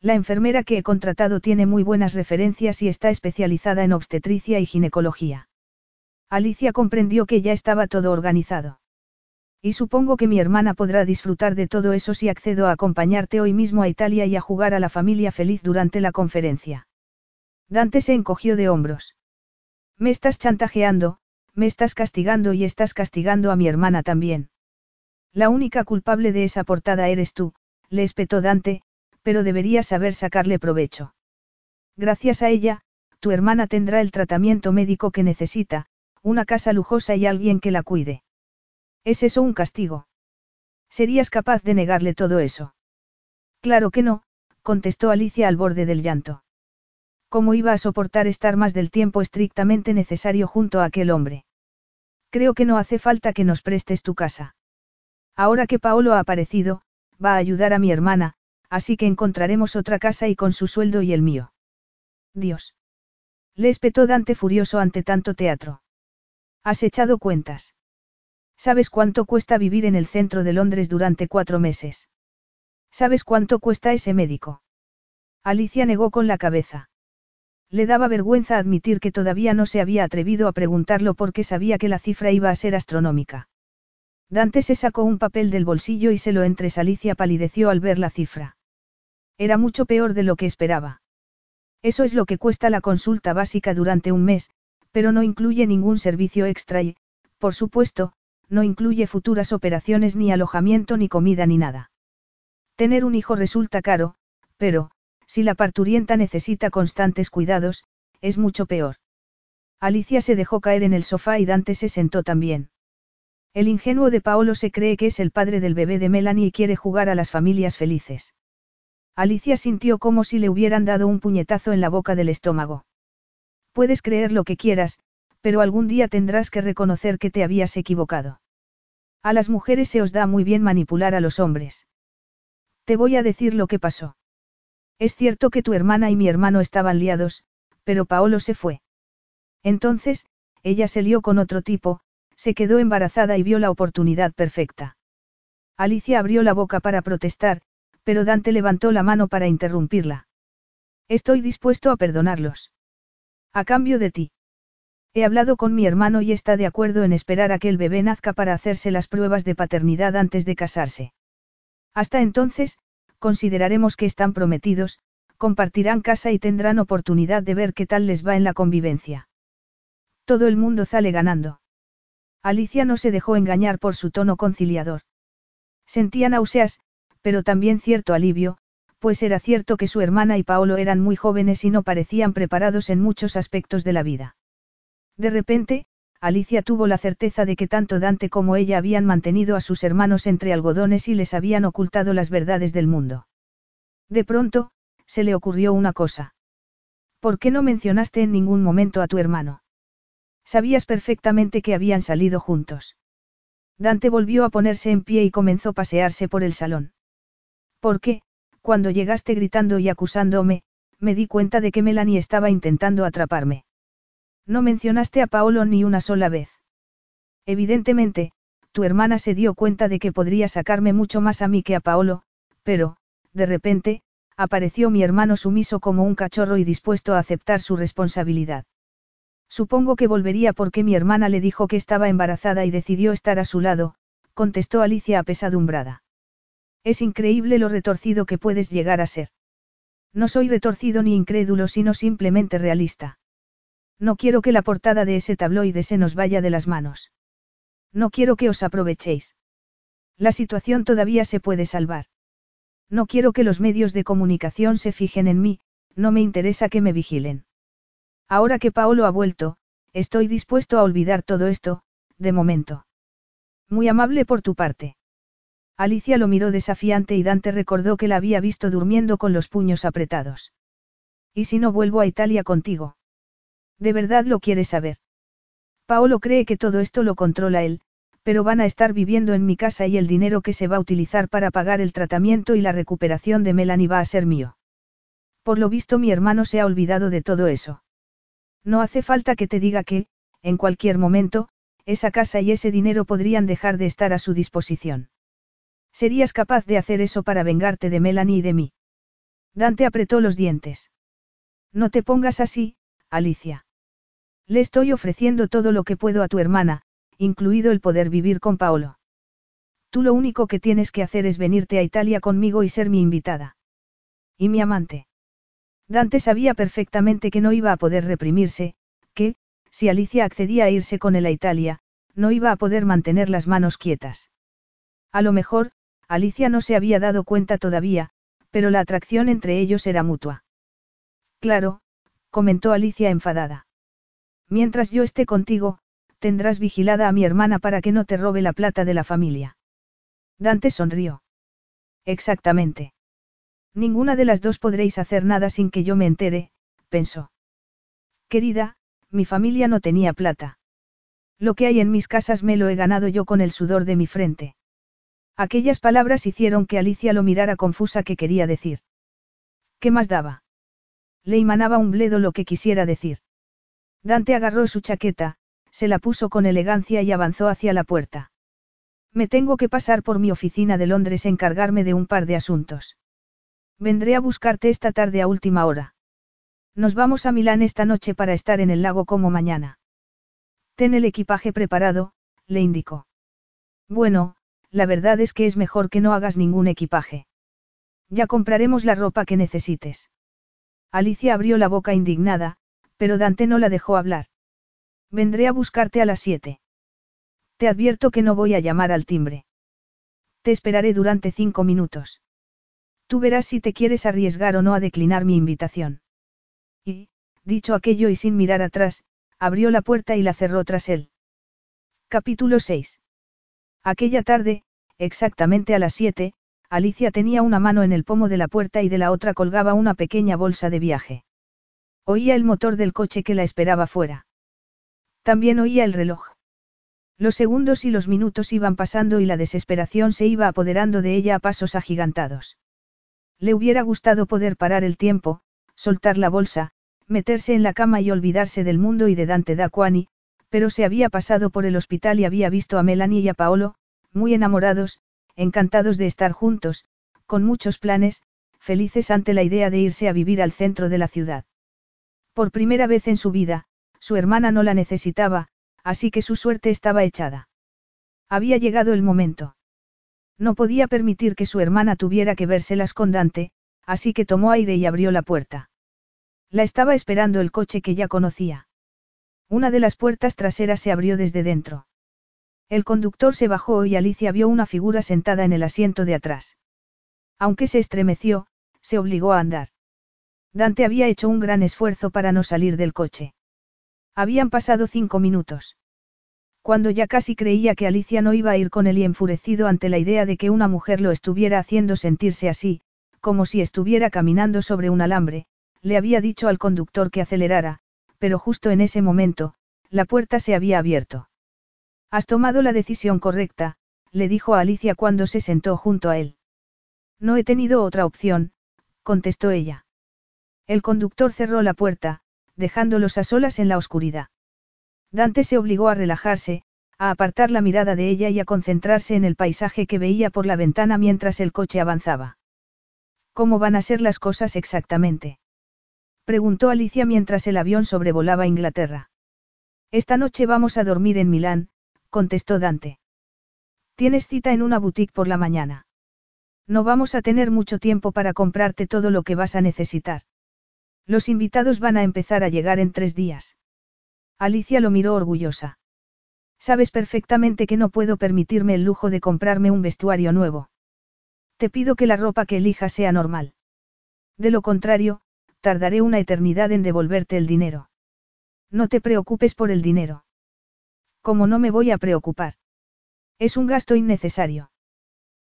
La enfermera que he contratado tiene muy buenas referencias y está especializada en obstetricia y ginecología. Alicia comprendió que ya estaba todo organizado. Y supongo que mi hermana podrá disfrutar de todo eso si accedo a acompañarte hoy mismo a Italia y a jugar a la familia feliz durante la conferencia. Dante se encogió de hombros. Me estás chantajeando, me estás castigando y estás castigando a mi hermana también. La única culpable de esa portada eres tú, le espetó Dante, pero deberías saber sacarle provecho. Gracias a ella, tu hermana tendrá el tratamiento médico que necesita, una casa lujosa y alguien que la cuide. ¿Es eso un castigo? ¿Serías capaz de negarle todo eso? Claro que no, contestó Alicia al borde del llanto. ¿Cómo iba a soportar estar más del tiempo estrictamente necesario junto a aquel hombre? Creo que no hace falta que nos prestes tu casa. Ahora que Paolo ha aparecido, va a ayudar a mi hermana, así que encontraremos otra casa y con su sueldo y el mío. Dios. Le espetó Dante furioso ante tanto teatro. ¿Has echado cuentas? ¿Sabes cuánto cuesta vivir en el centro de Londres durante cuatro meses? ¿Sabes cuánto cuesta ese médico? Alicia negó con la cabeza. Le daba vergüenza admitir que todavía no se había atrevido a preguntarlo porque sabía que la cifra iba a ser astronómica. Dante se sacó un papel del bolsillo y se lo entre Alicia palideció al ver la cifra. Era mucho peor de lo que esperaba. Eso es lo que cuesta la consulta básica durante un mes, pero no incluye ningún servicio extra y, por supuesto, no incluye futuras operaciones ni alojamiento ni comida ni nada. Tener un hijo resulta caro, pero, si la parturienta necesita constantes cuidados, es mucho peor. Alicia se dejó caer en el sofá y Dante se sentó también. El ingenuo de Paolo se cree que es el padre del bebé de Melanie y quiere jugar a las familias felices. Alicia sintió como si le hubieran dado un puñetazo en la boca del estómago. Puedes creer lo que quieras, pero algún día tendrás que reconocer que te habías equivocado. A las mujeres se os da muy bien manipular a los hombres. Te voy a decir lo que pasó. Es cierto que tu hermana y mi hermano estaban liados, pero Paolo se fue. Entonces, ella se lió con otro tipo, se quedó embarazada y vio la oportunidad perfecta. Alicia abrió la boca para protestar, pero Dante levantó la mano para interrumpirla. Estoy dispuesto a perdonarlos. A cambio de ti. He hablado con mi hermano y está de acuerdo en esperar a que el bebé nazca para hacerse las pruebas de paternidad antes de casarse. Hasta entonces, consideraremos que están prometidos, compartirán casa y tendrán oportunidad de ver qué tal les va en la convivencia. Todo el mundo sale ganando. Alicia no se dejó engañar por su tono conciliador. Sentía náuseas, pero también cierto alivio, pues era cierto que su hermana y Paolo eran muy jóvenes y no parecían preparados en muchos aspectos de la vida. De repente, Alicia tuvo la certeza de que tanto Dante como ella habían mantenido a sus hermanos entre algodones y les habían ocultado las verdades del mundo. De pronto, se le ocurrió una cosa. ¿Por qué no mencionaste en ningún momento a tu hermano? Sabías perfectamente que habían salido juntos. Dante volvió a ponerse en pie y comenzó a pasearse por el salón. ¿Por qué? Cuando llegaste gritando y acusándome, me di cuenta de que Melanie estaba intentando atraparme. No mencionaste a Paolo ni una sola vez. Evidentemente, tu hermana se dio cuenta de que podría sacarme mucho más a mí que a Paolo, pero, de repente, apareció mi hermano sumiso como un cachorro y dispuesto a aceptar su responsabilidad. Supongo que volvería porque mi hermana le dijo que estaba embarazada y decidió estar a su lado, contestó Alicia apesadumbrada. Es increíble lo retorcido que puedes llegar a ser. No soy retorcido ni incrédulo, sino simplemente realista. No quiero que la portada de ese tabloide se nos vaya de las manos. No quiero que os aprovechéis. La situación todavía se puede salvar. No quiero que los medios de comunicación se fijen en mí, no me interesa que me vigilen. Ahora que Paolo ha vuelto, estoy dispuesto a olvidar todo esto, de momento. Muy amable por tu parte. Alicia lo miró desafiante y Dante recordó que la había visto durmiendo con los puños apretados. ¿Y si no vuelvo a Italia contigo? ¿De verdad lo quieres saber? Paolo cree que todo esto lo controla él, pero van a estar viviendo en mi casa y el dinero que se va a utilizar para pagar el tratamiento y la recuperación de Melanie va a ser mío. Por lo visto mi hermano se ha olvidado de todo eso. No hace falta que te diga que, en cualquier momento, esa casa y ese dinero podrían dejar de estar a su disposición. ¿Serías capaz de hacer eso para vengarte de Melanie y de mí? Dante apretó los dientes. No te pongas así, Alicia. Le estoy ofreciendo todo lo que puedo a tu hermana, incluido el poder vivir con Paolo. Tú lo único que tienes que hacer es venirte a Italia conmigo y ser mi invitada. Y mi amante. Dante sabía perfectamente que no iba a poder reprimirse, que, si Alicia accedía a irse con él a Italia, no iba a poder mantener las manos quietas. A lo mejor, Alicia no se había dado cuenta todavía, pero la atracción entre ellos era mutua. Claro, comentó Alicia enfadada. Mientras yo esté contigo, tendrás vigilada a mi hermana para que no te robe la plata de la familia. Dante sonrió. Exactamente. Ninguna de las dos podréis hacer nada sin que yo me entere, pensó. Querida, mi familia no tenía plata. Lo que hay en mis casas me lo he ganado yo con el sudor de mi frente. Aquellas palabras hicieron que Alicia lo mirara confusa que quería decir. ¿Qué más daba? Le emanaba un bledo lo que quisiera decir. Dante agarró su chaqueta, se la puso con elegancia y avanzó hacia la puerta. Me tengo que pasar por mi oficina de Londres a encargarme de un par de asuntos. Vendré a buscarte esta tarde a última hora. Nos vamos a Milán esta noche para estar en el lago como mañana. Ten el equipaje preparado, le indicó. Bueno, la verdad es que es mejor que no hagas ningún equipaje. Ya compraremos la ropa que necesites. Alicia abrió la boca indignada, pero Dante no la dejó hablar. Vendré a buscarte a las siete. Te advierto que no voy a llamar al timbre. Te esperaré durante cinco minutos. Tú verás si te quieres arriesgar o no a declinar mi invitación. Y, dicho aquello y sin mirar atrás, abrió la puerta y la cerró tras él. Capítulo 6. Aquella tarde, exactamente a las siete, Alicia tenía una mano en el pomo de la puerta y de la otra colgaba una pequeña bolsa de viaje. Oía el motor del coche que la esperaba fuera. También oía el reloj. Los segundos y los minutos iban pasando y la desesperación se iba apoderando de ella a pasos agigantados. Le hubiera gustado poder parar el tiempo, soltar la bolsa, meterse en la cama y olvidarse del mundo y de Dante Daquani, pero se había pasado por el hospital y había visto a Melanie y a Paolo, muy enamorados, encantados de estar juntos, con muchos planes, felices ante la idea de irse a vivir al centro de la ciudad. Por primera vez en su vida, su hermana no la necesitaba, así que su suerte estaba echada. Había llegado el momento. No podía permitir que su hermana tuviera que vérselas con Dante, así que tomó aire y abrió la puerta. La estaba esperando el coche que ya conocía. Una de las puertas traseras se abrió desde dentro. El conductor se bajó y Alicia vio una figura sentada en el asiento de atrás. Aunque se estremeció, se obligó a andar. Dante había hecho un gran esfuerzo para no salir del coche. Habían pasado cinco minutos. Cuando ya casi creía que Alicia no iba a ir con él y enfurecido ante la idea de que una mujer lo estuviera haciendo sentirse así, como si estuviera caminando sobre un alambre, le había dicho al conductor que acelerara, pero justo en ese momento, la puerta se había abierto. Has tomado la decisión correcta, le dijo a Alicia cuando se sentó junto a él. No he tenido otra opción, contestó ella. El conductor cerró la puerta, dejándolos a solas en la oscuridad. Dante se obligó a relajarse, a apartar la mirada de ella y a concentrarse en el paisaje que veía por la ventana mientras el coche avanzaba. ¿Cómo van a ser las cosas exactamente? Preguntó Alicia mientras el avión sobrevolaba Inglaterra. Esta noche vamos a dormir en Milán, contestó Dante. Tienes cita en una boutique por la mañana. No vamos a tener mucho tiempo para comprarte todo lo que vas a necesitar. Los invitados van a empezar a llegar en tres días. Alicia lo miró orgullosa. Sabes perfectamente que no puedo permitirme el lujo de comprarme un vestuario nuevo. Te pido que la ropa que elijas sea normal. De lo contrario, tardaré una eternidad en devolverte el dinero. No te preocupes por el dinero. ¿Cómo no me voy a preocupar? Es un gasto innecesario.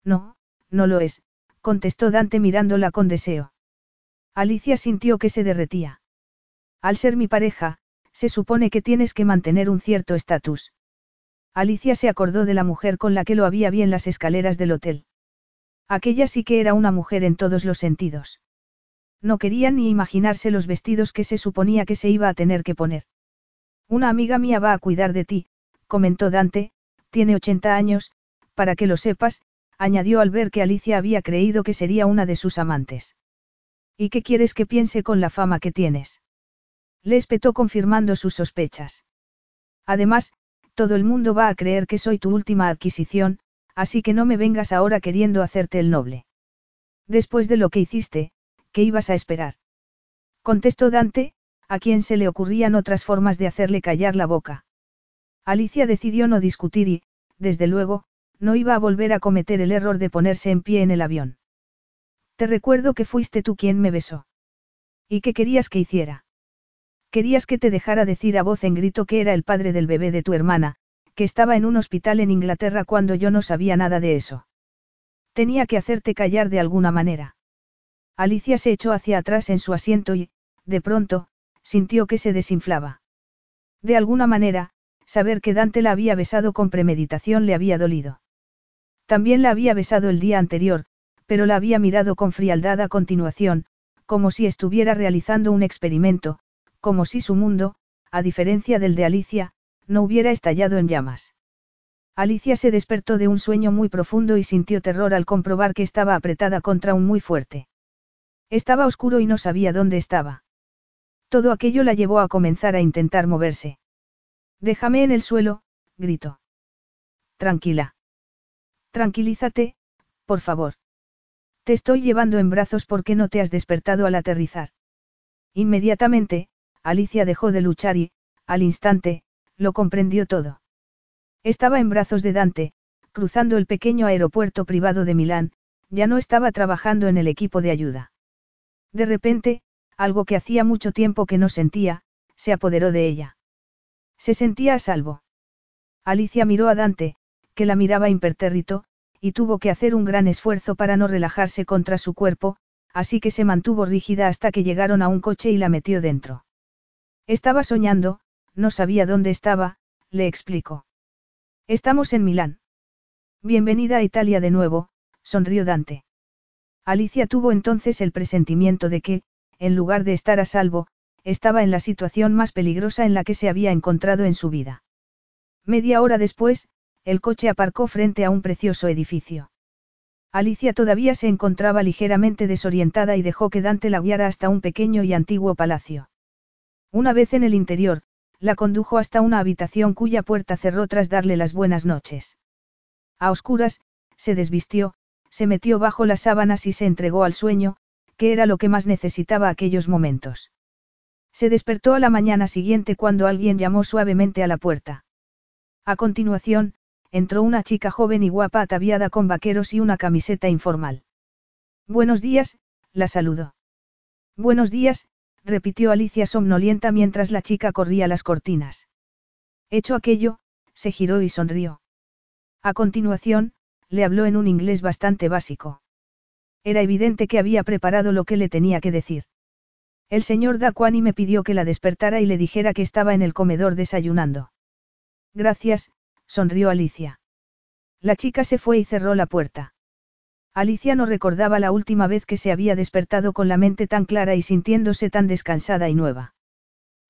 No, no lo es, contestó Dante mirándola con deseo. Alicia sintió que se derretía. Al ser mi pareja, se supone que tienes que mantener un cierto estatus. Alicia se acordó de la mujer con la que lo había bien las escaleras del hotel. Aquella sí que era una mujer en todos los sentidos. No quería ni imaginarse los vestidos que se suponía que se iba a tener que poner. Una amiga mía va a cuidar de ti, comentó Dante, tiene 80 años, para que lo sepas, añadió al ver que Alicia había creído que sería una de sus amantes. ¿Y qué quieres que piense con la fama que tienes? Le espetó confirmando sus sospechas. Además, todo el mundo va a creer que soy tu última adquisición, así que no me vengas ahora queriendo hacerte el noble. Después de lo que hiciste, ¿qué ibas a esperar? Contestó Dante, a quien se le ocurrían otras formas de hacerle callar la boca. Alicia decidió no discutir y, desde luego, no iba a volver a cometer el error de ponerse en pie en el avión. Te recuerdo que fuiste tú quien me besó. ¿Y qué querías que hiciera? Querías que te dejara decir a voz en grito que era el padre del bebé de tu hermana, que estaba en un hospital en Inglaterra cuando yo no sabía nada de eso. Tenía que hacerte callar de alguna manera. Alicia se echó hacia atrás en su asiento y, de pronto, sintió que se desinflaba. De alguna manera, saber que Dante la había besado con premeditación le había dolido. También la había besado el día anterior, pero la había mirado con frialdad a continuación, como si estuviera realizando un experimento, como si su mundo, a diferencia del de Alicia, no hubiera estallado en llamas. Alicia se despertó de un sueño muy profundo y sintió terror al comprobar que estaba apretada contra un muy fuerte. Estaba oscuro y no sabía dónde estaba. Todo aquello la llevó a comenzar a intentar moverse. Déjame en el suelo, gritó. Tranquila. Tranquilízate, por favor. Te estoy llevando en brazos porque no te has despertado al aterrizar. Inmediatamente, Alicia dejó de luchar y, al instante, lo comprendió todo. Estaba en brazos de Dante, cruzando el pequeño aeropuerto privado de Milán, ya no estaba trabajando en el equipo de ayuda. De repente, algo que hacía mucho tiempo que no sentía, se apoderó de ella. Se sentía a salvo. Alicia miró a Dante, que la miraba impertérrito, y tuvo que hacer un gran esfuerzo para no relajarse contra su cuerpo, así que se mantuvo rígida hasta que llegaron a un coche y la metió dentro. Estaba soñando, no sabía dónde estaba, le explicó. Estamos en Milán. Bienvenida a Italia de nuevo, sonrió Dante. Alicia tuvo entonces el presentimiento de que, en lugar de estar a salvo, estaba en la situación más peligrosa en la que se había encontrado en su vida. Media hora después, el coche aparcó frente a un precioso edificio. Alicia todavía se encontraba ligeramente desorientada y dejó que Dante la guiara hasta un pequeño y antiguo palacio. Una vez en el interior, la condujo hasta una habitación cuya puerta cerró tras darle las buenas noches. A oscuras, se desvistió, se metió bajo las sábanas y se entregó al sueño, que era lo que más necesitaba aquellos momentos. Se despertó a la mañana siguiente cuando alguien llamó suavemente a la puerta. A continuación, entró una chica joven y guapa ataviada con vaqueros y una camiseta informal. Buenos días, la saludó. Buenos días, repitió Alicia somnolienta mientras la chica corría las cortinas. Hecho aquello, se giró y sonrió. A continuación, le habló en un inglés bastante básico. Era evidente que había preparado lo que le tenía que decir. El señor Daquani me pidió que la despertara y le dijera que estaba en el comedor desayunando. Gracias, sonrió Alicia. La chica se fue y cerró la puerta. Alicia no recordaba la última vez que se había despertado con la mente tan clara y sintiéndose tan descansada y nueva.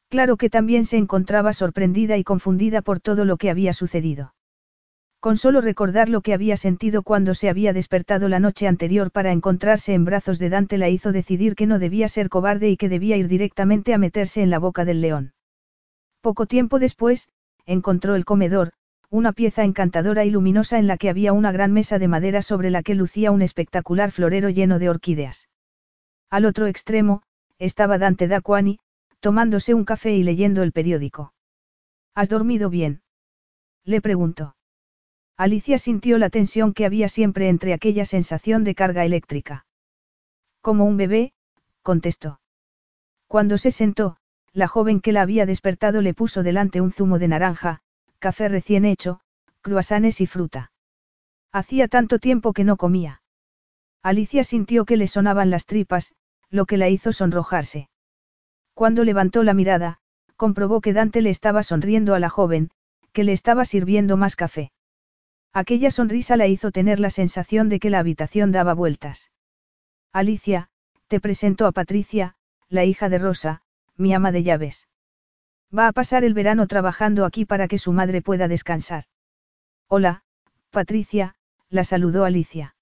Claro que también se encontraba sorprendida y confundida por todo lo que había sucedido. Con solo recordar lo que había sentido cuando se había despertado la noche anterior para encontrarse en brazos de Dante la hizo decidir que no debía ser cobarde y que debía ir directamente a meterse en la boca del león. Poco tiempo después, encontró el comedor, una pieza encantadora y luminosa en la que había una gran mesa de madera sobre la que lucía un espectacular florero lleno de orquídeas. Al otro extremo, estaba Dante Daquani, tomándose un café y leyendo el periódico. ¿Has dormido bien? Le preguntó. Alicia sintió la tensión que había siempre entre aquella sensación de carga eléctrica. Como un bebé, contestó. Cuando se sentó, la joven que la había despertado le puso delante un zumo de naranja, café recién hecho, cruasanes y fruta. Hacía tanto tiempo que no comía. Alicia sintió que le sonaban las tripas, lo que la hizo sonrojarse. Cuando levantó la mirada, comprobó que Dante le estaba sonriendo a la joven, que le estaba sirviendo más café. Aquella sonrisa la hizo tener la sensación de que la habitación daba vueltas. Alicia, te presento a Patricia, la hija de Rosa, mi ama de llaves. Va a pasar el verano trabajando aquí para que su madre pueda descansar. Hola, Patricia, la saludó Alicia.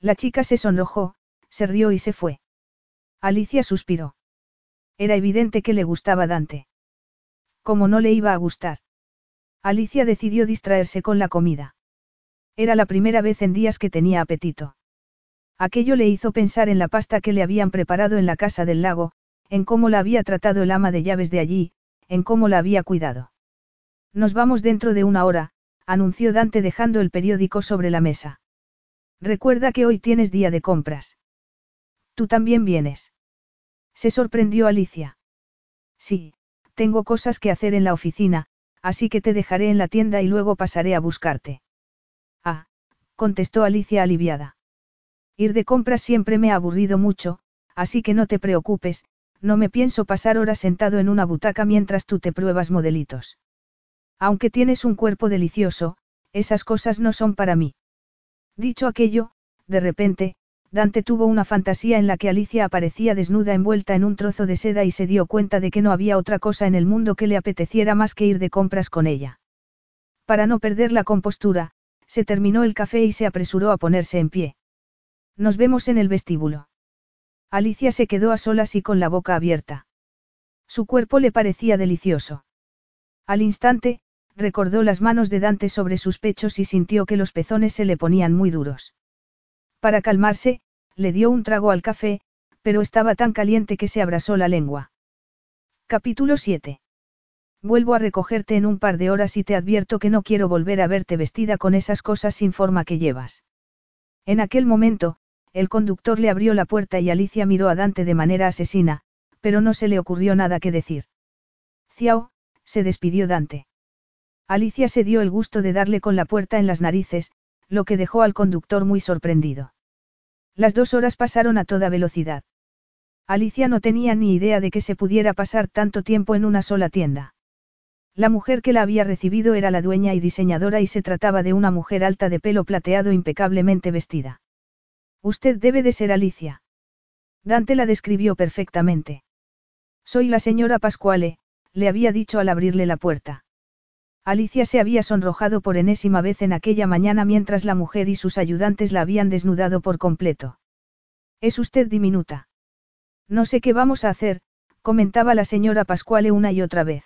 La chica se sonrojó, se rió y se fue. Alicia suspiró. Era evidente que le gustaba Dante. ¿Cómo no le iba a gustar? Alicia decidió distraerse con la comida. Era la primera vez en días que tenía apetito. Aquello le hizo pensar en la pasta que le habían preparado en la casa del lago, en cómo la había tratado el ama de llaves de allí, en cómo la había cuidado. Nos vamos dentro de una hora, anunció Dante dejando el periódico sobre la mesa. Recuerda que hoy tienes día de compras. Tú también vienes. Se sorprendió Alicia. Sí, tengo cosas que hacer en la oficina, así que te dejaré en la tienda y luego pasaré a buscarte. Ah, contestó Alicia aliviada. Ir de compras siempre me ha aburrido mucho, así que no te preocupes, no me pienso pasar horas sentado en una butaca mientras tú te pruebas modelitos. Aunque tienes un cuerpo delicioso, esas cosas no son para mí. Dicho aquello, de repente, Dante tuvo una fantasía en la que Alicia aparecía desnuda envuelta en un trozo de seda y se dio cuenta de que no había otra cosa en el mundo que le apeteciera más que ir de compras con ella. Para no perder la compostura, se terminó el café y se apresuró a ponerse en pie. Nos vemos en el vestíbulo. Alicia se quedó a solas y con la boca abierta. Su cuerpo le parecía delicioso. Al instante, recordó las manos de Dante sobre sus pechos y sintió que los pezones se le ponían muy duros. Para calmarse, le dio un trago al café, pero estaba tan caliente que se abrasó la lengua. Capítulo 7. Vuelvo a recogerte en un par de horas y te advierto que no quiero volver a verte vestida con esas cosas sin forma que llevas. En aquel momento, el conductor le abrió la puerta y Alicia miró a Dante de manera asesina, pero no se le ocurrió nada que decir. Ciao, se despidió Dante. Alicia se dio el gusto de darle con la puerta en las narices, lo que dejó al conductor muy sorprendido. Las dos horas pasaron a toda velocidad. Alicia no tenía ni idea de que se pudiera pasar tanto tiempo en una sola tienda. La mujer que la había recibido era la dueña y diseñadora y se trataba de una mujer alta de pelo plateado impecablemente vestida. Usted debe de ser Alicia. Dante la describió perfectamente. Soy la señora Pascuale, le había dicho al abrirle la puerta. Alicia se había sonrojado por enésima vez en aquella mañana mientras la mujer y sus ayudantes la habían desnudado por completo. Es usted diminuta. No sé qué vamos a hacer, comentaba la señora Pascuale una y otra vez.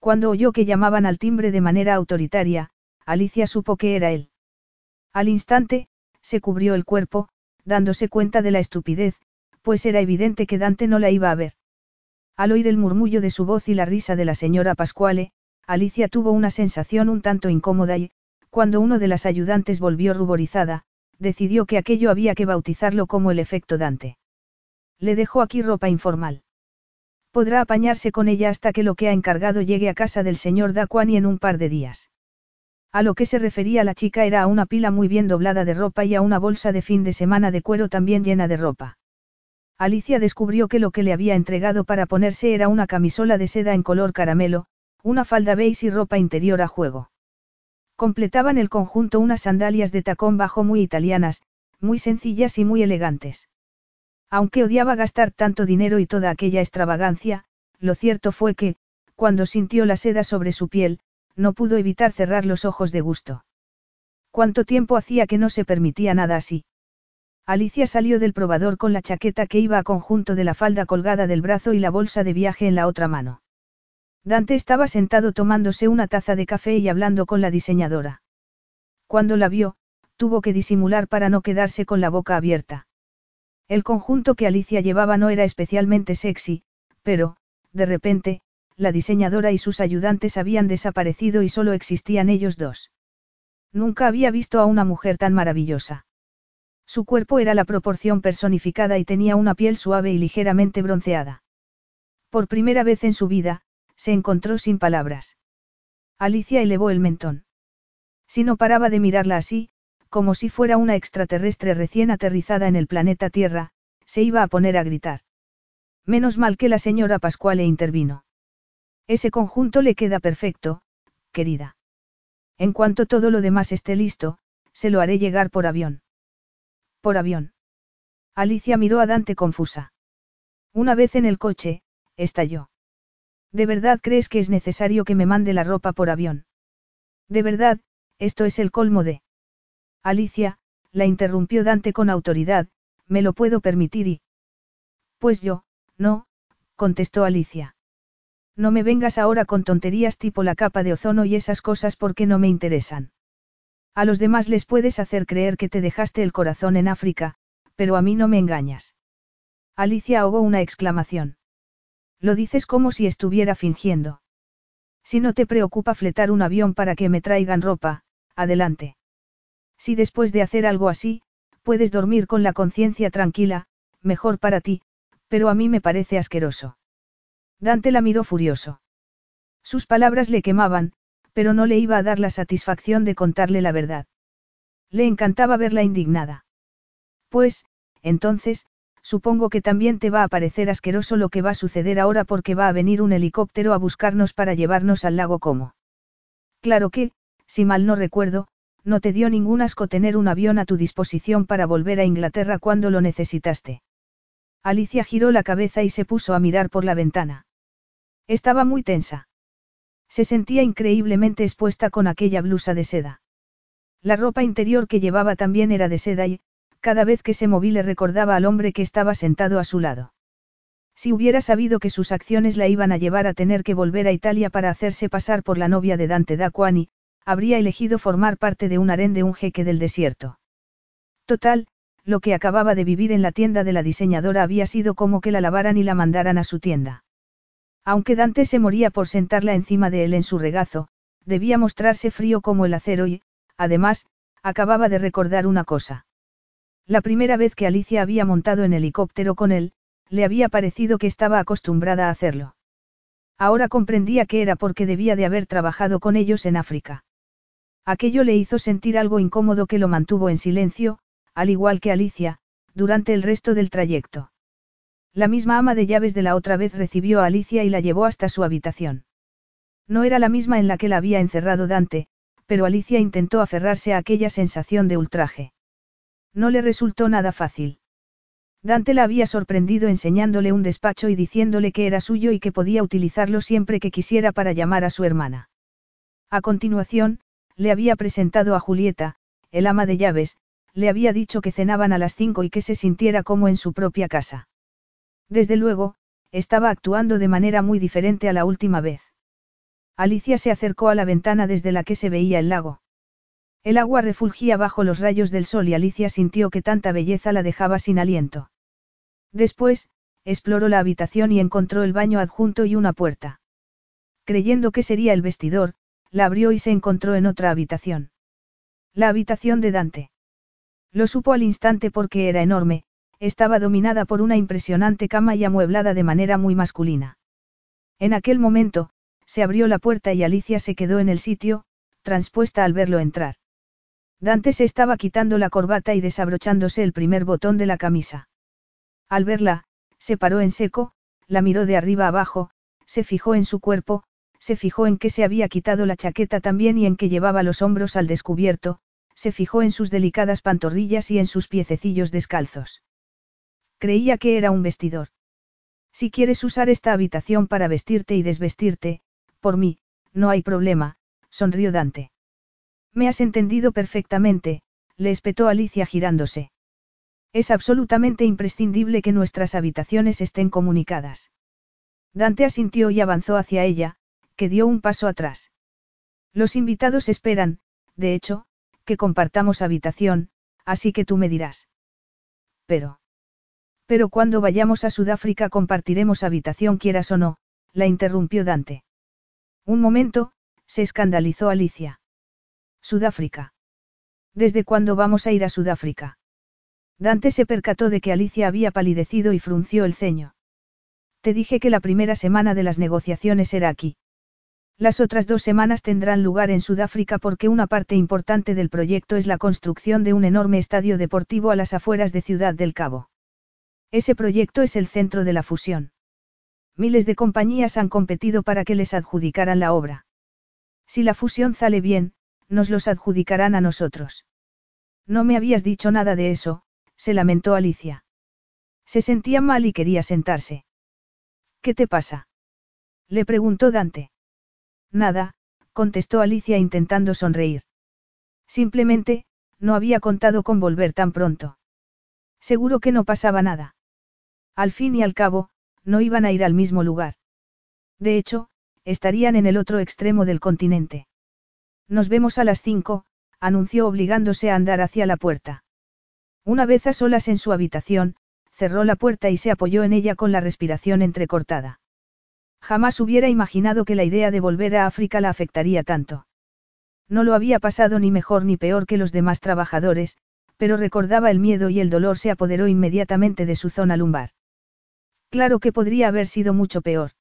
Cuando oyó que llamaban al timbre de manera autoritaria, Alicia supo que era él. Al instante, se cubrió el cuerpo, dándose cuenta de la estupidez, pues era evidente que Dante no la iba a ver. Al oír el murmullo de su voz y la risa de la señora Pascuale, Alicia tuvo una sensación un tanto incómoda y, cuando uno de las ayudantes volvió ruborizada, decidió que aquello había que bautizarlo como el efecto Dante. Le dejó aquí ropa informal. Podrá apañarse con ella hasta que lo que ha encargado llegue a casa del señor Daquani en un par de días. A lo que se refería la chica era a una pila muy bien doblada de ropa y a una bolsa de fin de semana de cuero también llena de ropa. Alicia descubrió que lo que le había entregado para ponerse era una camisola de seda en color caramelo, una falda beige y ropa interior a juego. Completaban el conjunto unas sandalias de tacón bajo muy italianas, muy sencillas y muy elegantes. Aunque odiaba gastar tanto dinero y toda aquella extravagancia, lo cierto fue que, cuando sintió la seda sobre su piel, no pudo evitar cerrar los ojos de gusto. ¿Cuánto tiempo hacía que no se permitía nada así? Alicia salió del probador con la chaqueta que iba a conjunto de la falda colgada del brazo y la bolsa de viaje en la otra mano. Dante estaba sentado tomándose una taza de café y hablando con la diseñadora. Cuando la vio, tuvo que disimular para no quedarse con la boca abierta. El conjunto que Alicia llevaba no era especialmente sexy, pero, de repente, la diseñadora y sus ayudantes habían desaparecido y solo existían ellos dos. Nunca había visto a una mujer tan maravillosa. Su cuerpo era la proporción personificada y tenía una piel suave y ligeramente bronceada. Por primera vez en su vida, se encontró sin palabras. Alicia elevó el mentón. Si no paraba de mirarla así, como si fuera una extraterrestre recién aterrizada en el planeta Tierra, se iba a poner a gritar. Menos mal que la señora Pascuale intervino. Ese conjunto le queda perfecto, querida. En cuanto todo lo demás esté listo, se lo haré llegar por avión. Por avión. Alicia miró a Dante confusa. Una vez en el coche, estalló. ¿De verdad crees que es necesario que me mande la ropa por avión? De verdad, esto es el colmo de... Alicia, la interrumpió Dante con autoridad, me lo puedo permitir y... Pues yo, no, contestó Alicia. No me vengas ahora con tonterías tipo la capa de ozono y esas cosas porque no me interesan. A los demás les puedes hacer creer que te dejaste el corazón en África, pero a mí no me engañas. Alicia ahogó una exclamación. Lo dices como si estuviera fingiendo. Si no te preocupa fletar un avión para que me traigan ropa, adelante. Si después de hacer algo así, puedes dormir con la conciencia tranquila, mejor para ti, pero a mí me parece asqueroso. Dante la miró furioso. Sus palabras le quemaban, pero no le iba a dar la satisfacción de contarle la verdad. Le encantaba verla indignada. Pues, entonces, supongo que también te va a parecer asqueroso lo que va a suceder ahora porque va a venir un helicóptero a buscarnos para llevarnos al lago como. Claro que, si mal no recuerdo, no te dio ningún asco tener un avión a tu disposición para volver a Inglaterra cuando lo necesitaste. Alicia giró la cabeza y se puso a mirar por la ventana. Estaba muy tensa. Se sentía increíblemente expuesta con aquella blusa de seda. La ropa interior que llevaba también era de seda y, cada vez que se movía le recordaba al hombre que estaba sentado a su lado. Si hubiera sabido que sus acciones la iban a llevar a tener que volver a Italia para hacerse pasar por la novia de Dante D'Aquani, habría elegido formar parte de un harén de un jeque del desierto. Total, lo que acababa de vivir en la tienda de la diseñadora había sido como que la lavaran y la mandaran a su tienda. Aunque Dante se moría por sentarla encima de él en su regazo, debía mostrarse frío como el acero y, además, acababa de recordar una cosa. La primera vez que Alicia había montado en helicóptero con él, le había parecido que estaba acostumbrada a hacerlo. Ahora comprendía que era porque debía de haber trabajado con ellos en África. Aquello le hizo sentir algo incómodo que lo mantuvo en silencio, al igual que Alicia, durante el resto del trayecto. La misma ama de llaves de la otra vez recibió a Alicia y la llevó hasta su habitación. No era la misma en la que la había encerrado Dante, pero Alicia intentó aferrarse a aquella sensación de ultraje. No le resultó nada fácil. Dante la había sorprendido enseñándole un despacho y diciéndole que era suyo y que podía utilizarlo siempre que quisiera para llamar a su hermana. A continuación, le había presentado a Julieta, el ama de llaves, le había dicho que cenaban a las cinco y que se sintiera como en su propia casa. Desde luego, estaba actuando de manera muy diferente a la última vez. Alicia se acercó a la ventana desde la que se veía el lago. El agua refulgía bajo los rayos del sol y Alicia sintió que tanta belleza la dejaba sin aliento. Después, exploró la habitación y encontró el baño adjunto y una puerta. Creyendo que sería el vestidor, la abrió y se encontró en otra habitación. La habitación de Dante. Lo supo al instante porque era enorme, estaba dominada por una impresionante cama y amueblada de manera muy masculina. En aquel momento, se abrió la puerta y Alicia se quedó en el sitio, transpuesta al verlo entrar. Dante se estaba quitando la corbata y desabrochándose el primer botón de la camisa. Al verla, se paró en seco, la miró de arriba abajo, se fijó en su cuerpo, se fijó en que se había quitado la chaqueta también y en que llevaba los hombros al descubierto, se fijó en sus delicadas pantorrillas y en sus piececillos descalzos. Creía que era un vestidor. Si quieres usar esta habitación para vestirte y desvestirte, por mí, no hay problema, sonrió Dante. Me has entendido perfectamente, le espetó Alicia girándose. Es absolutamente imprescindible que nuestras habitaciones estén comunicadas. Dante asintió y avanzó hacia ella, que dio un paso atrás. Los invitados esperan, de hecho, que compartamos habitación, así que tú me dirás. Pero. Pero cuando vayamos a Sudáfrica compartiremos habitación quieras o no, la interrumpió Dante. Un momento, se escandalizó Alicia. Sudáfrica. ¿Desde cuándo vamos a ir a Sudáfrica? Dante se percató de que Alicia había palidecido y frunció el ceño. Te dije que la primera semana de las negociaciones era aquí. Las otras dos semanas tendrán lugar en Sudáfrica porque una parte importante del proyecto es la construcción de un enorme estadio deportivo a las afueras de Ciudad del Cabo. Ese proyecto es el centro de la fusión. Miles de compañías han competido para que les adjudicaran la obra. Si la fusión sale bien, nos los adjudicarán a nosotros. No me habías dicho nada de eso, se lamentó Alicia. Se sentía mal y quería sentarse. ¿Qué te pasa? Le preguntó Dante. Nada, contestó Alicia intentando sonreír. Simplemente, no había contado con volver tan pronto. Seguro que no pasaba nada. Al fin y al cabo, no iban a ir al mismo lugar. De hecho, estarían en el otro extremo del continente. Nos vemos a las cinco, anunció obligándose a andar hacia la puerta. Una vez a solas en su habitación, cerró la puerta y se apoyó en ella con la respiración entrecortada. Jamás hubiera imaginado que la idea de volver a África la afectaría tanto. No lo había pasado ni mejor ni peor que los demás trabajadores, pero recordaba el miedo y el dolor se apoderó inmediatamente de su zona lumbar. Claro que podría haber sido mucho peor.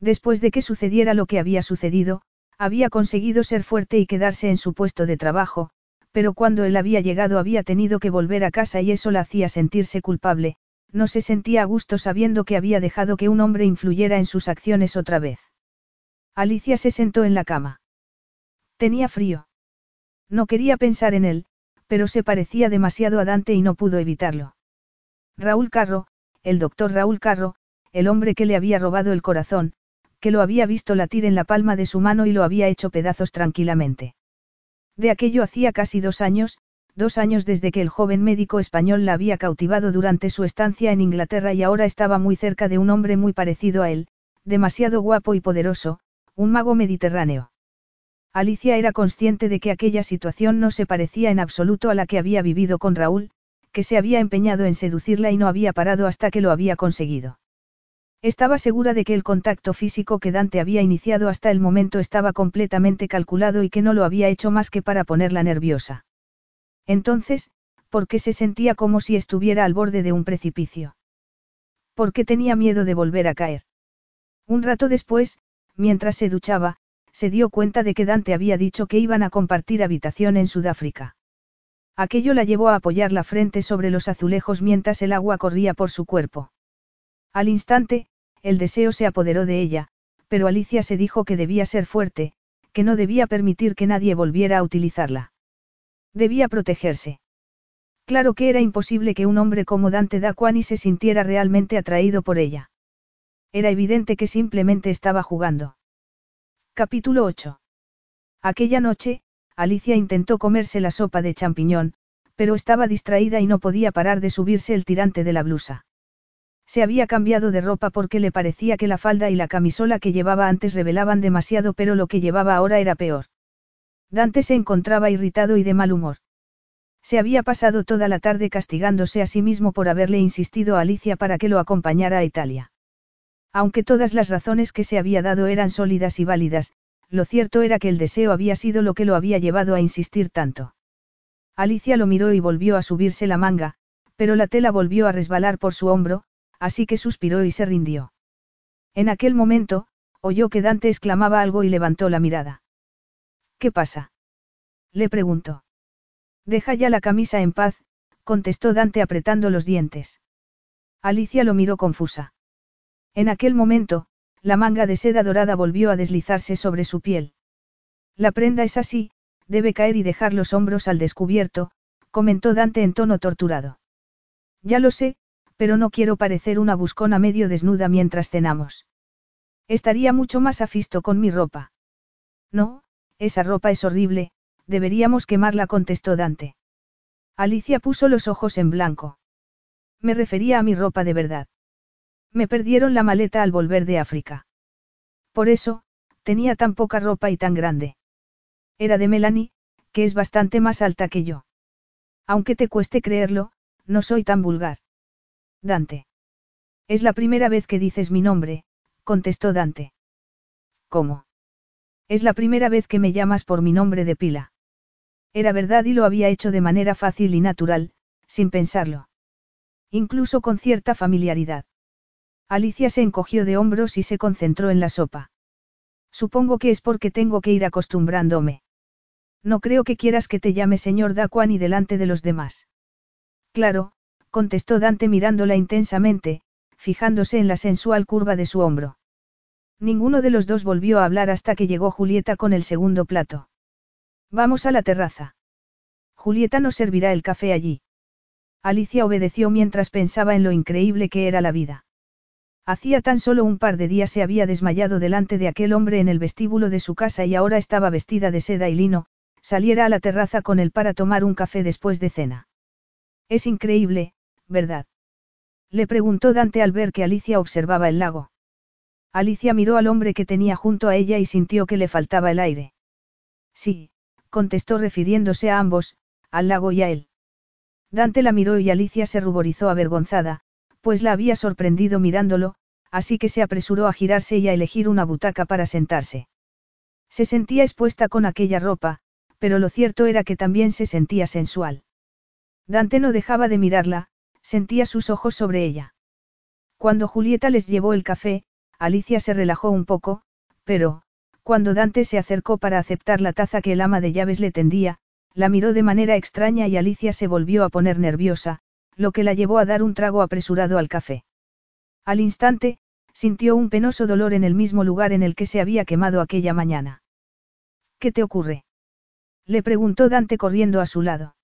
Después de que sucediera lo que había sucedido, había conseguido ser fuerte y quedarse en su puesto de trabajo, pero cuando él había llegado había tenido que volver a casa y eso la hacía sentirse culpable, no se sentía a gusto sabiendo que había dejado que un hombre influyera en sus acciones otra vez. Alicia se sentó en la cama. Tenía frío. No quería pensar en él, pero se parecía demasiado a Dante y no pudo evitarlo. Raúl Carro, el doctor Raúl Carro, el hombre que le había robado el corazón, que lo había visto latir en la palma de su mano y lo había hecho pedazos tranquilamente. De aquello hacía casi dos años, dos años desde que el joven médico español la había cautivado durante su estancia en Inglaterra y ahora estaba muy cerca de un hombre muy parecido a él, demasiado guapo y poderoso, un mago mediterráneo. Alicia era consciente de que aquella situación no se parecía en absoluto a la que había vivido con Raúl, que se había empeñado en seducirla y no había parado hasta que lo había conseguido. Estaba segura de que el contacto físico que Dante había iniciado hasta el momento estaba completamente calculado y que no lo había hecho más que para ponerla nerviosa. Entonces, ¿por qué se sentía como si estuviera al borde de un precipicio? ¿Por qué tenía miedo de volver a caer? Un rato después, mientras se duchaba, se dio cuenta de que Dante había dicho que iban a compartir habitación en Sudáfrica. Aquello la llevó a apoyar la frente sobre los azulejos mientras el agua corría por su cuerpo. Al instante, el deseo se apoderó de ella, pero Alicia se dijo que debía ser fuerte, que no debía permitir que nadie volviera a utilizarla. Debía protegerse. Claro que era imposible que un hombre como Dante Daquani se sintiera realmente atraído por ella. Era evidente que simplemente estaba jugando. Capítulo 8. Aquella noche, Alicia intentó comerse la sopa de champiñón, pero estaba distraída y no podía parar de subirse el tirante de la blusa. Se había cambiado de ropa porque le parecía que la falda y la camisola que llevaba antes revelaban demasiado pero lo que llevaba ahora era peor. Dante se encontraba irritado y de mal humor. Se había pasado toda la tarde castigándose a sí mismo por haberle insistido a Alicia para que lo acompañara a Italia. Aunque todas las razones que se había dado eran sólidas y válidas, lo cierto era que el deseo había sido lo que lo había llevado a insistir tanto. Alicia lo miró y volvió a subirse la manga, pero la tela volvió a resbalar por su hombro, así que suspiró y se rindió. En aquel momento, oyó que Dante exclamaba algo y levantó la mirada. ¿Qué pasa? Le preguntó. Deja ya la camisa en paz, contestó Dante apretando los dientes. Alicia lo miró confusa. En aquel momento, la manga de seda dorada volvió a deslizarse sobre su piel. La prenda es así, debe caer y dejar los hombros al descubierto, comentó Dante en tono torturado. Ya lo sé, pero no quiero parecer una buscona medio desnuda mientras cenamos. Estaría mucho más afisto con mi ropa. No, esa ropa es horrible, deberíamos quemarla, contestó Dante. Alicia puso los ojos en blanco. Me refería a mi ropa de verdad. Me perdieron la maleta al volver de África. Por eso, tenía tan poca ropa y tan grande. Era de Melanie, que es bastante más alta que yo. Aunque te cueste creerlo, no soy tan vulgar. Dante. Es la primera vez que dices mi nombre, contestó Dante. ¿Cómo? Es la primera vez que me llamas por mi nombre de pila. Era verdad y lo había hecho de manera fácil y natural, sin pensarlo. Incluso con cierta familiaridad. Alicia se encogió de hombros y se concentró en la sopa. Supongo que es porque tengo que ir acostumbrándome. No creo que quieras que te llame señor Daquan y delante de los demás. Claro, contestó Dante mirándola intensamente, fijándose en la sensual curva de su hombro. Ninguno de los dos volvió a hablar hasta que llegó Julieta con el segundo plato. Vamos a la terraza. Julieta nos servirá el café allí. Alicia obedeció mientras pensaba en lo increíble que era la vida. Hacía tan solo un par de días se había desmayado delante de aquel hombre en el vestíbulo de su casa y ahora estaba vestida de seda y lino, saliera a la terraza con él para tomar un café después de cena. Es increíble, ¿verdad? Le preguntó Dante al ver que Alicia observaba el lago. Alicia miró al hombre que tenía junto a ella y sintió que le faltaba el aire. Sí, contestó refiriéndose a ambos, al lago y a él. Dante la miró y Alicia se ruborizó avergonzada, pues la había sorprendido mirándolo, así que se apresuró a girarse y a elegir una butaca para sentarse. Se sentía expuesta con aquella ropa, pero lo cierto era que también se sentía sensual. Dante no dejaba de mirarla, sentía sus ojos sobre ella. Cuando Julieta les llevó el café, Alicia se relajó un poco, pero, cuando Dante se acercó para aceptar la taza que el ama de llaves le tendía, la miró de manera extraña y Alicia se volvió a poner nerviosa, lo que la llevó a dar un trago apresurado al café. Al instante, sintió un penoso dolor en el mismo lugar en el que se había quemado aquella mañana. ¿Qué te ocurre? Le preguntó Dante corriendo a su lado.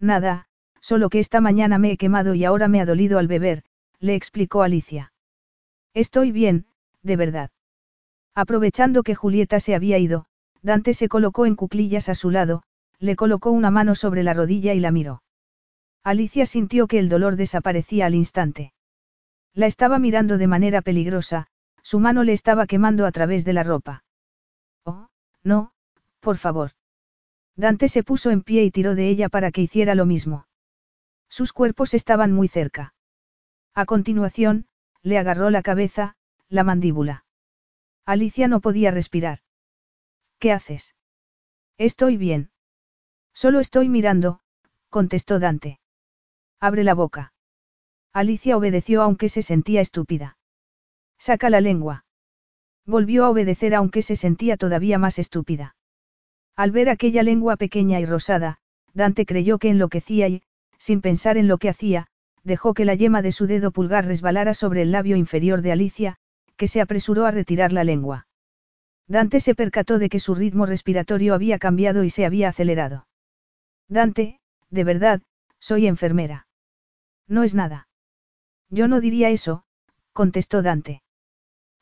Nada, solo que esta mañana me he quemado y ahora me ha dolido al beber, le explicó Alicia. Estoy bien, de verdad. Aprovechando que Julieta se había ido, Dante se colocó en cuclillas a su lado, le colocó una mano sobre la rodilla y la miró. Alicia sintió que el dolor desaparecía al instante. La estaba mirando de manera peligrosa, su mano le estaba quemando a través de la ropa. Oh, no, por favor. Dante se puso en pie y tiró de ella para que hiciera lo mismo. Sus cuerpos estaban muy cerca. A continuación, le agarró la cabeza, la mandíbula. Alicia no podía respirar. ¿Qué haces? Estoy bien. Solo estoy mirando, contestó Dante. Abre la boca. Alicia obedeció aunque se sentía estúpida. Saca la lengua. Volvió a obedecer aunque se sentía todavía más estúpida. Al ver aquella lengua pequeña y rosada, Dante creyó que enloquecía y, sin pensar en lo que hacía, dejó que la yema de su dedo pulgar resbalara sobre el labio inferior de Alicia, que se apresuró a retirar la lengua. Dante se percató de que su ritmo respiratorio había cambiado y se había acelerado. Dante, de verdad, soy enfermera. No es nada. Yo no diría eso, contestó Dante.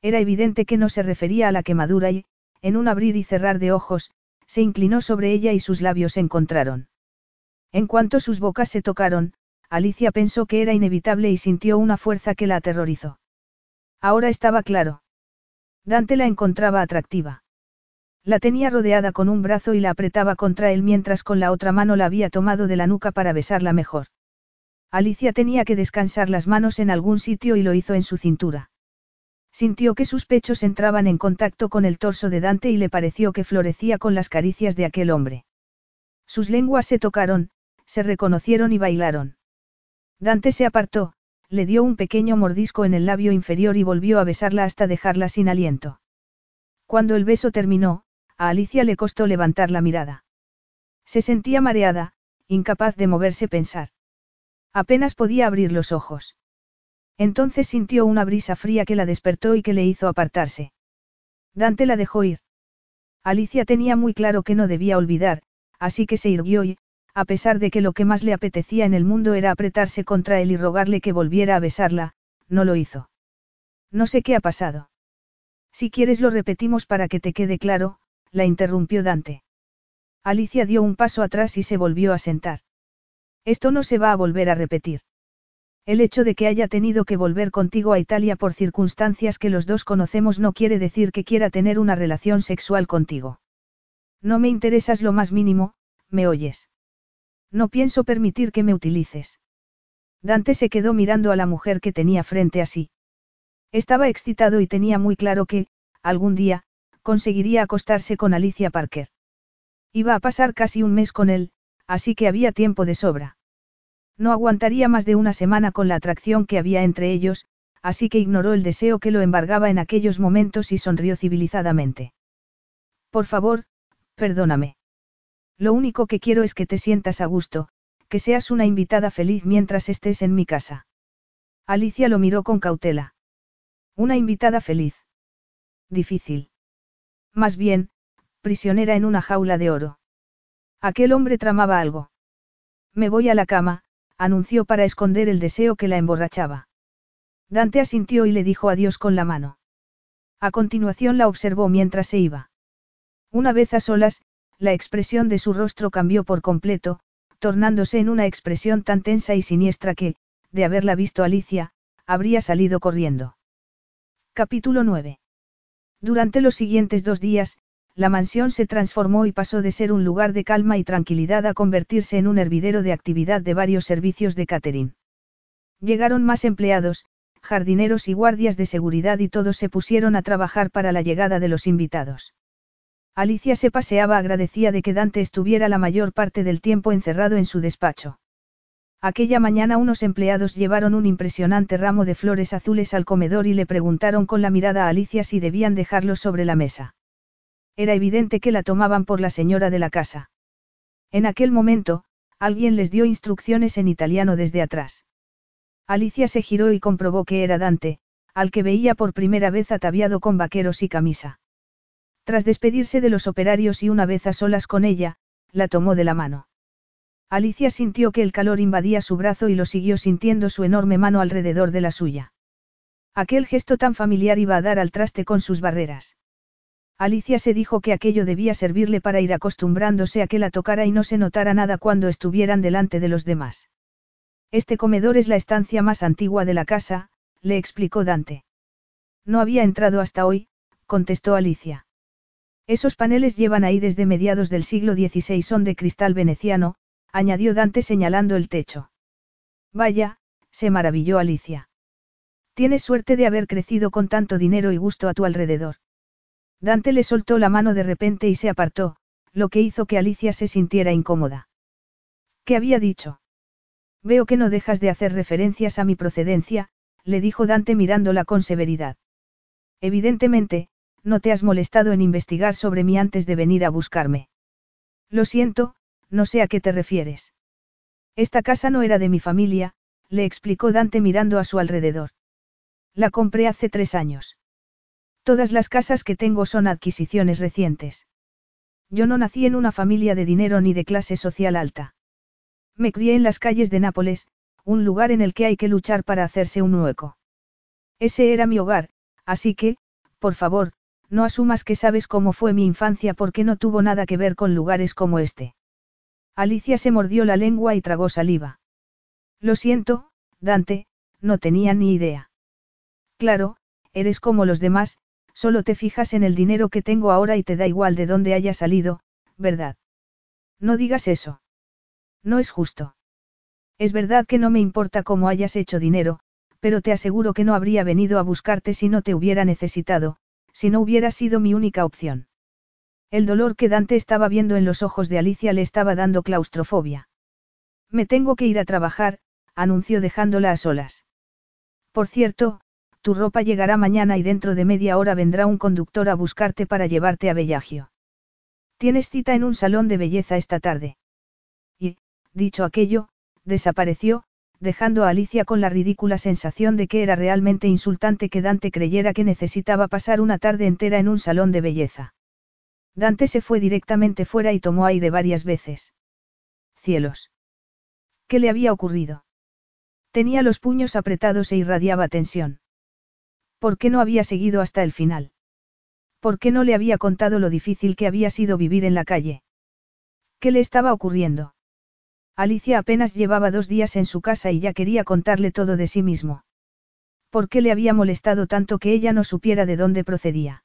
Era evidente que no se refería a la quemadura y, en un abrir y cerrar de ojos, se inclinó sobre ella y sus labios se encontraron. En cuanto sus bocas se tocaron, Alicia pensó que era inevitable y sintió una fuerza que la aterrorizó. Ahora estaba claro. Dante la encontraba atractiva. La tenía rodeada con un brazo y la apretaba contra él mientras con la otra mano la había tomado de la nuca para besarla mejor. Alicia tenía que descansar las manos en algún sitio y lo hizo en su cintura. Sintió que sus pechos entraban en contacto con el torso de Dante y le pareció que florecía con las caricias de aquel hombre. Sus lenguas se tocaron, se reconocieron y bailaron. Dante se apartó, le dio un pequeño mordisco en el labio inferior y volvió a besarla hasta dejarla sin aliento. Cuando el beso terminó, a Alicia le costó levantar la mirada. Se sentía mareada, incapaz de moverse pensar. Apenas podía abrir los ojos. Entonces sintió una brisa fría que la despertó y que le hizo apartarse. Dante la dejó ir. Alicia tenía muy claro que no debía olvidar, así que se irguió y, a pesar de que lo que más le apetecía en el mundo era apretarse contra él y rogarle que volviera a besarla, no lo hizo. No sé qué ha pasado. Si quieres lo repetimos para que te quede claro, la interrumpió Dante. Alicia dio un paso atrás y se volvió a sentar. Esto no se va a volver a repetir. El hecho de que haya tenido que volver contigo a Italia por circunstancias que los dos conocemos no quiere decir que quiera tener una relación sexual contigo. No me interesas lo más mínimo, ¿me oyes? No pienso permitir que me utilices. Dante se quedó mirando a la mujer que tenía frente a sí. Estaba excitado y tenía muy claro que, algún día, conseguiría acostarse con Alicia Parker. Iba a pasar casi un mes con él, así que había tiempo de sobra. No aguantaría más de una semana con la atracción que había entre ellos, así que ignoró el deseo que lo embargaba en aquellos momentos y sonrió civilizadamente. Por favor, perdóname. Lo único que quiero es que te sientas a gusto, que seas una invitada feliz mientras estés en mi casa. Alicia lo miró con cautela. Una invitada feliz. Difícil. Más bien, prisionera en una jaula de oro. Aquel hombre tramaba algo. Me voy a la cama, anunció para esconder el deseo que la emborrachaba. Dante asintió y le dijo adiós con la mano. A continuación la observó mientras se iba. Una vez a solas, la expresión de su rostro cambió por completo, tornándose en una expresión tan tensa y siniestra que, de haberla visto Alicia, habría salido corriendo. Capítulo 9. Durante los siguientes dos días, la mansión se transformó y pasó de ser un lugar de calma y tranquilidad a convertirse en un hervidero de actividad de varios servicios de catering. Llegaron más empleados, jardineros y guardias de seguridad y todos se pusieron a trabajar para la llegada de los invitados. Alicia se paseaba agradecida de que Dante estuviera la mayor parte del tiempo encerrado en su despacho. Aquella mañana unos empleados llevaron un impresionante ramo de flores azules al comedor y le preguntaron con la mirada a Alicia si debían dejarlos sobre la mesa. Era evidente que la tomaban por la señora de la casa. En aquel momento, alguien les dio instrucciones en italiano desde atrás. Alicia se giró y comprobó que era Dante, al que veía por primera vez ataviado con vaqueros y camisa. Tras despedirse de los operarios y una vez a solas con ella, la tomó de la mano. Alicia sintió que el calor invadía su brazo y lo siguió sintiendo su enorme mano alrededor de la suya. Aquel gesto tan familiar iba a dar al traste con sus barreras. Alicia se dijo que aquello debía servirle para ir acostumbrándose a que la tocara y no se notara nada cuando estuvieran delante de los demás. Este comedor es la estancia más antigua de la casa, le explicó Dante. No había entrado hasta hoy, contestó Alicia. Esos paneles llevan ahí desde mediados del siglo XVI son de cristal veneciano, añadió Dante señalando el techo. Vaya, se maravilló Alicia. Tienes suerte de haber crecido con tanto dinero y gusto a tu alrededor. Dante le soltó la mano de repente y se apartó, lo que hizo que Alicia se sintiera incómoda. ¿Qué había dicho? Veo que no dejas de hacer referencias a mi procedencia, le dijo Dante mirándola con severidad. Evidentemente, no te has molestado en investigar sobre mí antes de venir a buscarme. Lo siento, no sé a qué te refieres. Esta casa no era de mi familia, le explicó Dante mirando a su alrededor. La compré hace tres años. Todas las casas que tengo son adquisiciones recientes. Yo no nací en una familia de dinero ni de clase social alta. Me crié en las calles de Nápoles, un lugar en el que hay que luchar para hacerse un hueco. Ese era mi hogar, así que, por favor, no asumas que sabes cómo fue mi infancia porque no tuvo nada que ver con lugares como este. Alicia se mordió la lengua y tragó saliva. Lo siento, Dante, no tenía ni idea. Claro, eres como los demás, Solo te fijas en el dinero que tengo ahora y te da igual de dónde haya salido, ¿verdad? No digas eso. No es justo. Es verdad que no me importa cómo hayas hecho dinero, pero te aseguro que no habría venido a buscarte si no te hubiera necesitado, si no hubiera sido mi única opción. El dolor que Dante estaba viendo en los ojos de Alicia le estaba dando claustrofobia. Me tengo que ir a trabajar, anunció dejándola a solas. Por cierto, tu ropa llegará mañana y dentro de media hora vendrá un conductor a buscarte para llevarte a Bellagio. Tienes cita en un salón de belleza esta tarde. Y, dicho aquello, desapareció, dejando a Alicia con la ridícula sensación de que era realmente insultante que Dante creyera que necesitaba pasar una tarde entera en un salón de belleza. Dante se fue directamente fuera y tomó aire varias veces. Cielos. ¿Qué le había ocurrido? Tenía los puños apretados e irradiaba tensión. ¿Por qué no había seguido hasta el final? ¿Por qué no le había contado lo difícil que había sido vivir en la calle? ¿Qué le estaba ocurriendo? Alicia apenas llevaba dos días en su casa y ya quería contarle todo de sí mismo. ¿Por qué le había molestado tanto que ella no supiera de dónde procedía?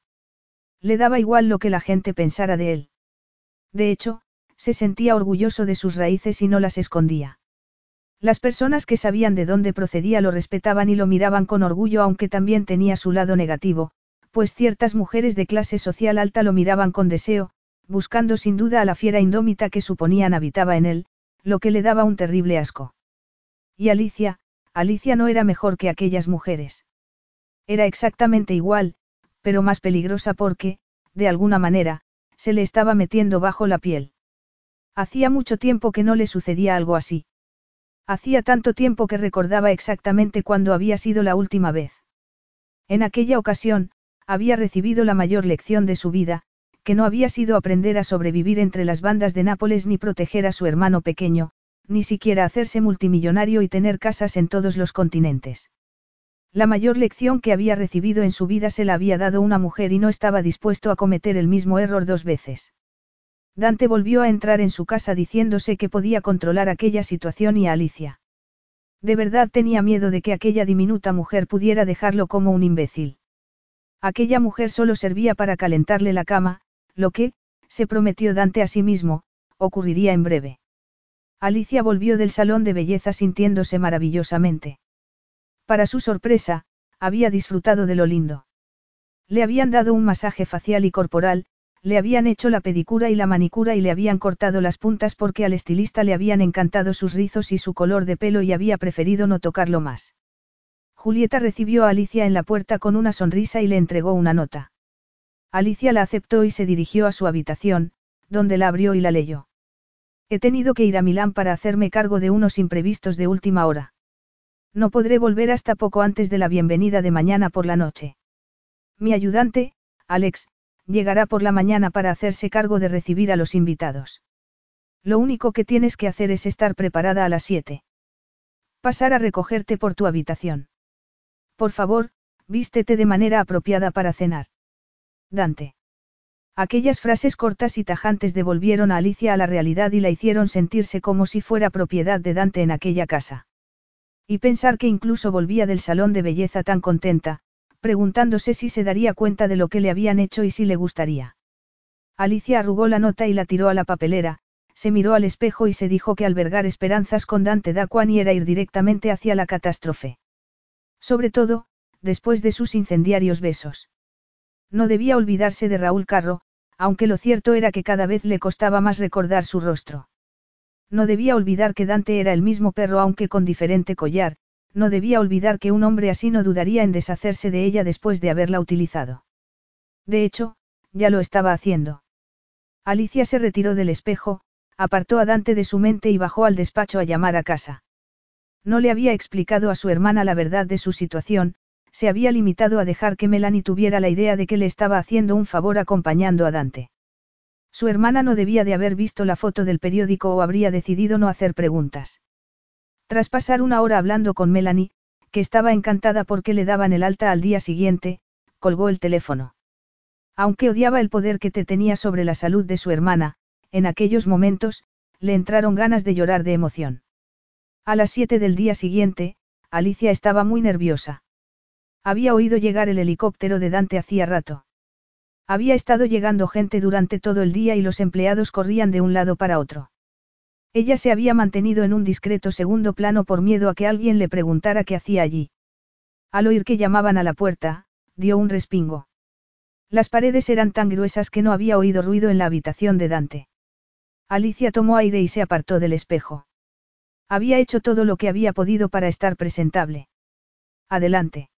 Le daba igual lo que la gente pensara de él. De hecho, se sentía orgulloso de sus raíces y no las escondía. Las personas que sabían de dónde procedía lo respetaban y lo miraban con orgullo aunque también tenía su lado negativo, pues ciertas mujeres de clase social alta lo miraban con deseo, buscando sin duda a la fiera indómita que suponían habitaba en él, lo que le daba un terrible asco. Y Alicia, Alicia no era mejor que aquellas mujeres. Era exactamente igual, pero más peligrosa porque, de alguna manera, se le estaba metiendo bajo la piel. Hacía mucho tiempo que no le sucedía algo así. Hacía tanto tiempo que recordaba exactamente cuándo había sido la última vez. En aquella ocasión, había recibido la mayor lección de su vida, que no había sido aprender a sobrevivir entre las bandas de Nápoles ni proteger a su hermano pequeño, ni siquiera hacerse multimillonario y tener casas en todos los continentes. La mayor lección que había recibido en su vida se la había dado una mujer y no estaba dispuesto a cometer el mismo error dos veces. Dante volvió a entrar en su casa diciéndose que podía controlar aquella situación y a Alicia. De verdad tenía miedo de que aquella diminuta mujer pudiera dejarlo como un imbécil. Aquella mujer solo servía para calentarle la cama, lo que, se prometió Dante a sí mismo, ocurriría en breve. Alicia volvió del salón de belleza sintiéndose maravillosamente. Para su sorpresa, había disfrutado de lo lindo. Le habían dado un masaje facial y corporal, le habían hecho la pedicura y la manicura y le habían cortado las puntas porque al estilista le habían encantado sus rizos y su color de pelo y había preferido no tocarlo más. Julieta recibió a Alicia en la puerta con una sonrisa y le entregó una nota. Alicia la aceptó y se dirigió a su habitación, donde la abrió y la leyó. He tenido que ir a Milán para hacerme cargo de unos imprevistos de última hora. No podré volver hasta poco antes de la bienvenida de mañana por la noche. Mi ayudante, Alex, llegará por la mañana para hacerse cargo de recibir a los invitados. Lo único que tienes que hacer es estar preparada a las 7. Pasar a recogerte por tu habitación. Por favor, vístete de manera apropiada para cenar. Dante. Aquellas frases cortas y tajantes devolvieron a Alicia a la realidad y la hicieron sentirse como si fuera propiedad de Dante en aquella casa. Y pensar que incluso volvía del salón de belleza tan contenta, preguntándose si se daría cuenta de lo que le habían hecho y si le gustaría. Alicia arrugó la nota y la tiró a la papelera, se miró al espejo y se dijo que albergar esperanzas con Dante Daquani era ir directamente hacia la catástrofe. Sobre todo, después de sus incendiarios besos. No debía olvidarse de Raúl Carro, aunque lo cierto era que cada vez le costaba más recordar su rostro. No debía olvidar que Dante era el mismo perro aunque con diferente collar, no debía olvidar que un hombre así no dudaría en deshacerse de ella después de haberla utilizado. De hecho, ya lo estaba haciendo. Alicia se retiró del espejo, apartó a Dante de su mente y bajó al despacho a llamar a casa. No le había explicado a su hermana la verdad de su situación, se había limitado a dejar que Melanie tuviera la idea de que le estaba haciendo un favor acompañando a Dante. Su hermana no debía de haber visto la foto del periódico o habría decidido no hacer preguntas. Tras pasar una hora hablando con Melanie, que estaba encantada porque le daban el alta al día siguiente, colgó el teléfono. Aunque odiaba el poder que te tenía sobre la salud de su hermana, en aquellos momentos, le entraron ganas de llorar de emoción. A las siete del día siguiente, Alicia estaba muy nerviosa. Había oído llegar el helicóptero de Dante hacía rato. Había estado llegando gente durante todo el día y los empleados corrían de un lado para otro. Ella se había mantenido en un discreto segundo plano por miedo a que alguien le preguntara qué hacía allí. Al oír que llamaban a la puerta, dio un respingo. Las paredes eran tan gruesas que no había oído ruido en la habitación de Dante. Alicia tomó aire y se apartó del espejo. Había hecho todo lo que había podido para estar presentable. Adelante.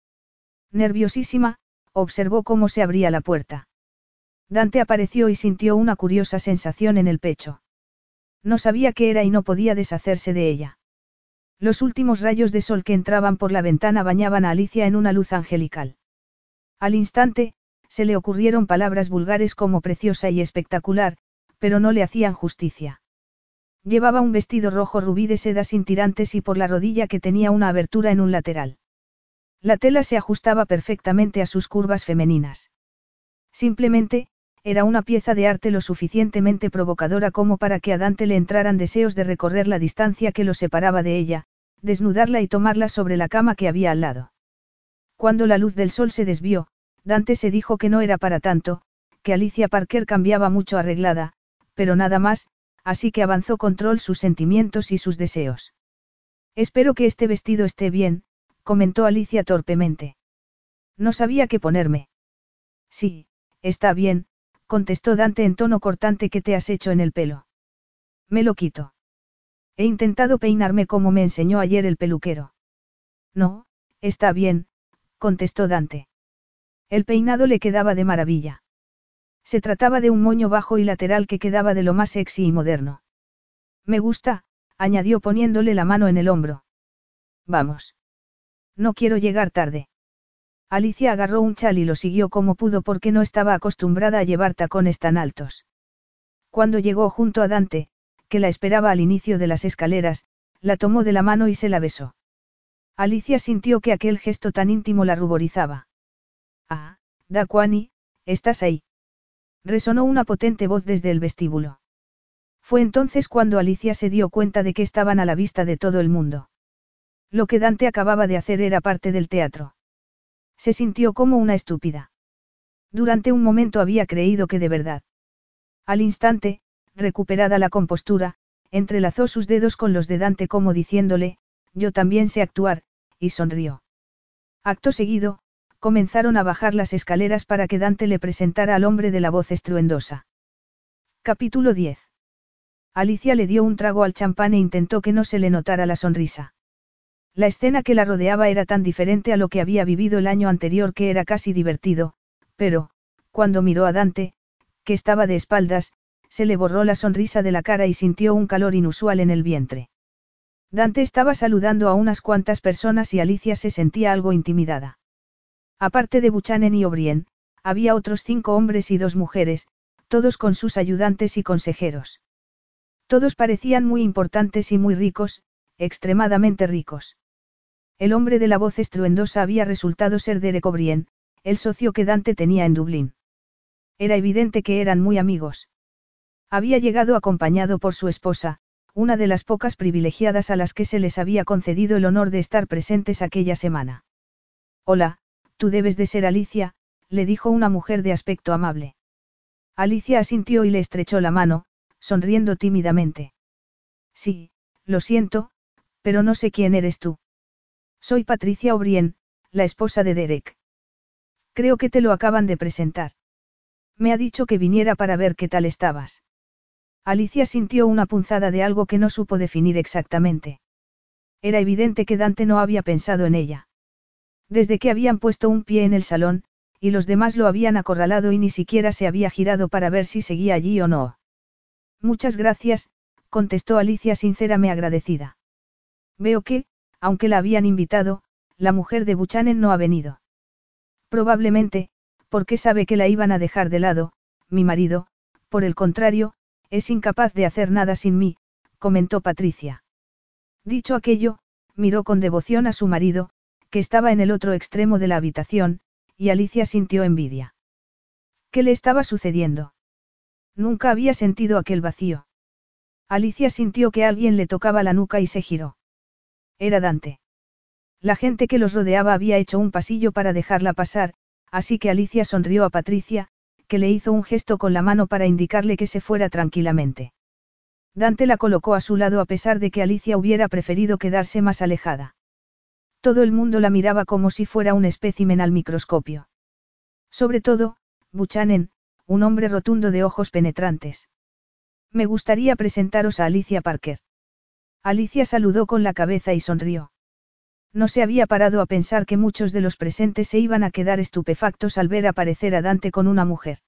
Nerviosísima, observó cómo se abría la puerta. Dante apareció y sintió una curiosa sensación en el pecho. No sabía qué era y no podía deshacerse de ella. Los últimos rayos de sol que entraban por la ventana bañaban a Alicia en una luz angelical. Al instante, se le ocurrieron palabras vulgares como preciosa y espectacular, pero no le hacían justicia. Llevaba un vestido rojo rubí de seda sin tirantes y por la rodilla que tenía una abertura en un lateral. La tela se ajustaba perfectamente a sus curvas femeninas. Simplemente, era una pieza de arte lo suficientemente provocadora como para que a Dante le entraran deseos de recorrer la distancia que lo separaba de ella, desnudarla y tomarla sobre la cama que había al lado. Cuando la luz del sol se desvió, Dante se dijo que no era para tanto, que Alicia Parker cambiaba mucho arreglada, pero nada más, así que avanzó control sus sentimientos y sus deseos. Espero que este vestido esté bien, comentó Alicia torpemente. No sabía qué ponerme. Sí, está bien, contestó Dante en tono cortante que te has hecho en el pelo. Me lo quito. He intentado peinarme como me enseñó ayer el peluquero. No, está bien, contestó Dante. El peinado le quedaba de maravilla. Se trataba de un moño bajo y lateral que quedaba de lo más sexy y moderno. Me gusta, añadió poniéndole la mano en el hombro. Vamos. No quiero llegar tarde. Alicia agarró un chal y lo siguió como pudo porque no estaba acostumbrada a llevar tacones tan altos. Cuando llegó junto a Dante, que la esperaba al inicio de las escaleras, la tomó de la mano y se la besó. Alicia sintió que aquel gesto tan íntimo la ruborizaba. Ah, Daquani, estás ahí. Resonó una potente voz desde el vestíbulo. Fue entonces cuando Alicia se dio cuenta de que estaban a la vista de todo el mundo. Lo que Dante acababa de hacer era parte del teatro. Se sintió como una estúpida. Durante un momento había creído que de verdad. Al instante, recuperada la compostura, entrelazó sus dedos con los de Dante como diciéndole, yo también sé actuar, y sonrió. Acto seguido, comenzaron a bajar las escaleras para que Dante le presentara al hombre de la voz estruendosa. Capítulo 10. Alicia le dio un trago al champán e intentó que no se le notara la sonrisa. La escena que la rodeaba era tan diferente a lo que había vivido el año anterior que era casi divertido, pero, cuando miró a Dante, que estaba de espaldas, se le borró la sonrisa de la cara y sintió un calor inusual en el vientre. Dante estaba saludando a unas cuantas personas y Alicia se sentía algo intimidada. Aparte de Buchanan y O'Brien, había otros cinco hombres y dos mujeres, todos con sus ayudantes y consejeros. Todos parecían muy importantes y muy ricos, extremadamente ricos. El hombre de la voz estruendosa había resultado ser Derek O'Brien, el socio que Dante tenía en Dublín. Era evidente que eran muy amigos. Había llegado acompañado por su esposa, una de las pocas privilegiadas a las que se les había concedido el honor de estar presentes aquella semana. Hola, tú debes de ser Alicia, le dijo una mujer de aspecto amable. Alicia asintió y le estrechó la mano, sonriendo tímidamente. Sí, lo siento, pero no sé quién eres tú. Soy Patricia O'Brien, la esposa de Derek. Creo que te lo acaban de presentar. Me ha dicho que viniera para ver qué tal estabas. Alicia sintió una punzada de algo que no supo definir exactamente. Era evidente que Dante no había pensado en ella. Desde que habían puesto un pie en el salón, y los demás lo habían acorralado y ni siquiera se había girado para ver si seguía allí o no. Muchas gracias, contestó Alicia sinceramente agradecida. Veo que, aunque la habían invitado, la mujer de Buchanan no ha venido. Probablemente, porque sabe que la iban a dejar de lado, mi marido, por el contrario, es incapaz de hacer nada sin mí, comentó Patricia. Dicho aquello, miró con devoción a su marido, que estaba en el otro extremo de la habitación, y Alicia sintió envidia. ¿Qué le estaba sucediendo? Nunca había sentido aquel vacío. Alicia sintió que alguien le tocaba la nuca y se giró. Era Dante. La gente que los rodeaba había hecho un pasillo para dejarla pasar, así que Alicia sonrió a Patricia, que le hizo un gesto con la mano para indicarle que se fuera tranquilamente. Dante la colocó a su lado a pesar de que Alicia hubiera preferido quedarse más alejada. Todo el mundo la miraba como si fuera un espécimen al microscopio. Sobre todo, Buchanan, un hombre rotundo de ojos penetrantes. Me gustaría presentaros a Alicia Parker. Alicia saludó con la cabeza y sonrió. No se había parado a pensar que muchos de los presentes se iban a quedar estupefactos al ver aparecer a Dante con una mujer.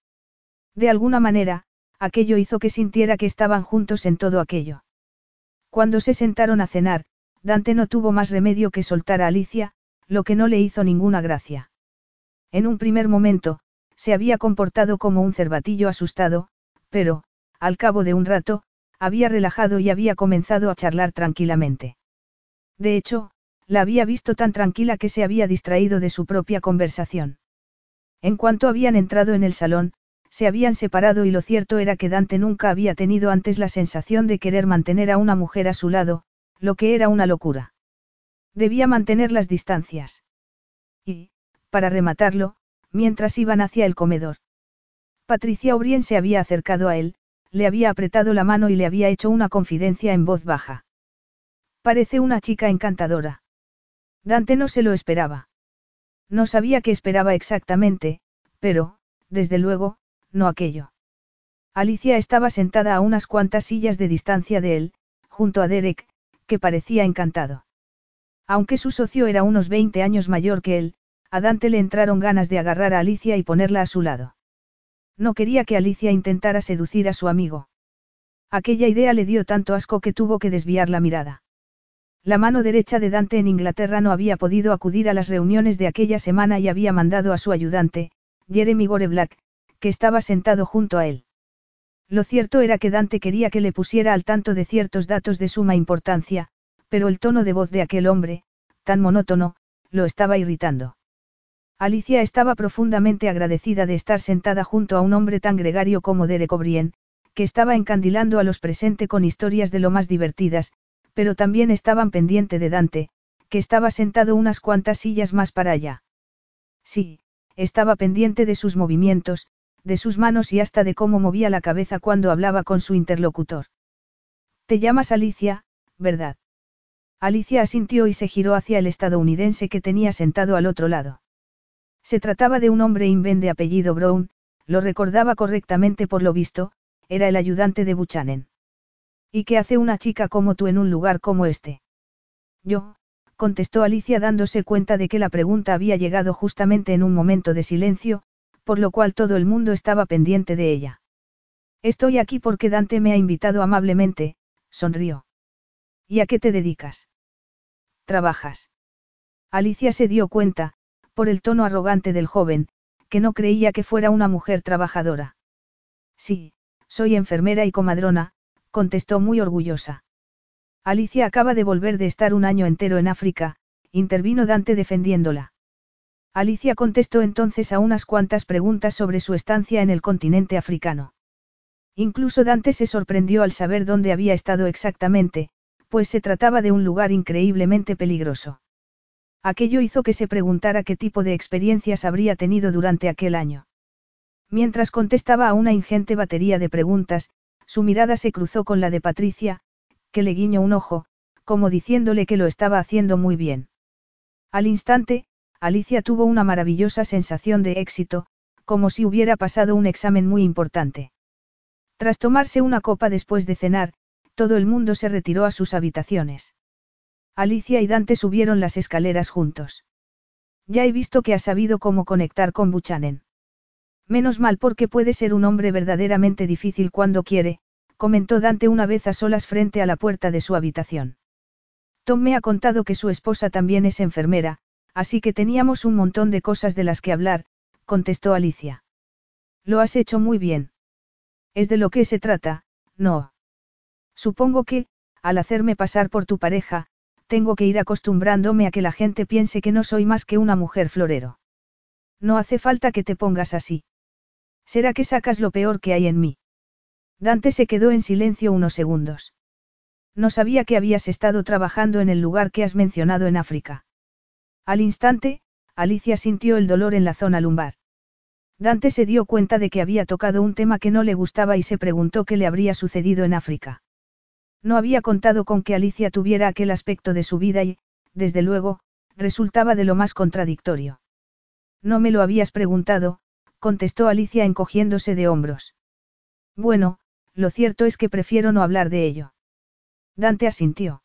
De alguna manera, aquello hizo que sintiera que estaban juntos en todo aquello. Cuando se sentaron a cenar, Dante no tuvo más remedio que soltar a Alicia, lo que no le hizo ninguna gracia. En un primer momento, se había comportado como un cervatillo asustado, pero, al cabo de un rato, había relajado y había comenzado a charlar tranquilamente. De hecho, la había visto tan tranquila que se había distraído de su propia conversación. En cuanto habían entrado en el salón, se habían separado y lo cierto era que Dante nunca había tenido antes la sensación de querer mantener a una mujer a su lado, lo que era una locura. Debía mantener las distancias. Y, para rematarlo, mientras iban hacia el comedor. Patricia O'Brien se había acercado a él, le había apretado la mano y le había hecho una confidencia en voz baja. Parece una chica encantadora. Dante no se lo esperaba. No sabía qué esperaba exactamente, pero, desde luego, no aquello. Alicia estaba sentada a unas cuantas sillas de distancia de él, junto a Derek, que parecía encantado. Aunque su socio era unos 20 años mayor que él, a Dante le entraron ganas de agarrar a Alicia y ponerla a su lado. No quería que Alicia intentara seducir a su amigo. Aquella idea le dio tanto asco que tuvo que desviar la mirada. La mano derecha de Dante en Inglaterra no había podido acudir a las reuniones de aquella semana y había mandado a su ayudante, Jeremy Gore Black, que estaba sentado junto a él. Lo cierto era que Dante quería que le pusiera al tanto de ciertos datos de suma importancia, pero el tono de voz de aquel hombre, tan monótono, lo estaba irritando. Alicia estaba profundamente agradecida de estar sentada junto a un hombre tan gregario como Derek O'Brien, que estaba encandilando a los presentes con historias de lo más divertidas, pero también estaban pendiente de Dante, que estaba sentado unas cuantas sillas más para allá. Sí, estaba pendiente de sus movimientos, de sus manos y hasta de cómo movía la cabeza cuando hablaba con su interlocutor. Te llamas Alicia, ¿verdad? Alicia asintió y se giró hacia el estadounidense que tenía sentado al otro lado. Se trataba de un hombre inven de apellido Brown, lo recordaba correctamente por lo visto, era el ayudante de Buchanan. ¿Y qué hace una chica como tú en un lugar como este? Yo, contestó Alicia dándose cuenta de que la pregunta había llegado justamente en un momento de silencio, por lo cual todo el mundo estaba pendiente de ella. Estoy aquí porque Dante me ha invitado amablemente, sonrió. ¿Y a qué te dedicas? Trabajas. Alicia se dio cuenta, por el tono arrogante del joven, que no creía que fuera una mujer trabajadora. Sí, soy enfermera y comadrona, contestó muy orgullosa. Alicia acaba de volver de estar un año entero en África, intervino Dante defendiéndola. Alicia contestó entonces a unas cuantas preguntas sobre su estancia en el continente africano. Incluso Dante se sorprendió al saber dónde había estado exactamente, pues se trataba de un lugar increíblemente peligroso. Aquello hizo que se preguntara qué tipo de experiencias habría tenido durante aquel año. Mientras contestaba a una ingente batería de preguntas, su mirada se cruzó con la de Patricia, que le guiñó un ojo, como diciéndole que lo estaba haciendo muy bien. Al instante, Alicia tuvo una maravillosa sensación de éxito, como si hubiera pasado un examen muy importante. Tras tomarse una copa después de cenar, todo el mundo se retiró a sus habitaciones. Alicia y Dante subieron las escaleras juntos. Ya he visto que has sabido cómo conectar con Buchanan. Menos mal porque puede ser un hombre verdaderamente difícil cuando quiere, comentó Dante una vez a solas frente a la puerta de su habitación. Tom me ha contado que su esposa también es enfermera, Así que teníamos un montón de cosas de las que hablar, contestó Alicia. Lo has hecho muy bien. Es de lo que se trata, no. Supongo que, al hacerme pasar por tu pareja, tengo que ir acostumbrándome a que la gente piense que no soy más que una mujer florero. No hace falta que te pongas así. ¿Será que sacas lo peor que hay en mí? Dante se quedó en silencio unos segundos. No sabía que habías estado trabajando en el lugar que has mencionado en África. Al instante, Alicia sintió el dolor en la zona lumbar. Dante se dio cuenta de que había tocado un tema que no le gustaba y se preguntó qué le habría sucedido en África. No había contado con que Alicia tuviera aquel aspecto de su vida y, desde luego, resultaba de lo más contradictorio. No me lo habías preguntado, contestó Alicia encogiéndose de hombros. Bueno, lo cierto es que prefiero no hablar de ello. Dante asintió.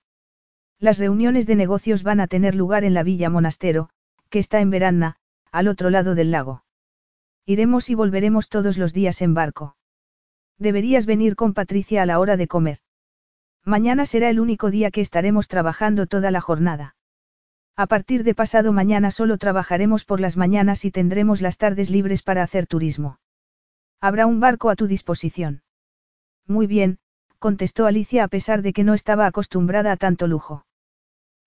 Las reuniones de negocios van a tener lugar en la Villa Monastero, que está en Veranna, al otro lado del lago. Iremos y volveremos todos los días en barco. Deberías venir con Patricia a la hora de comer. Mañana será el único día que estaremos trabajando toda la jornada. A partir de pasado mañana solo trabajaremos por las mañanas y tendremos las tardes libres para hacer turismo. Habrá un barco a tu disposición. Muy bien, contestó Alicia a pesar de que no estaba acostumbrada a tanto lujo.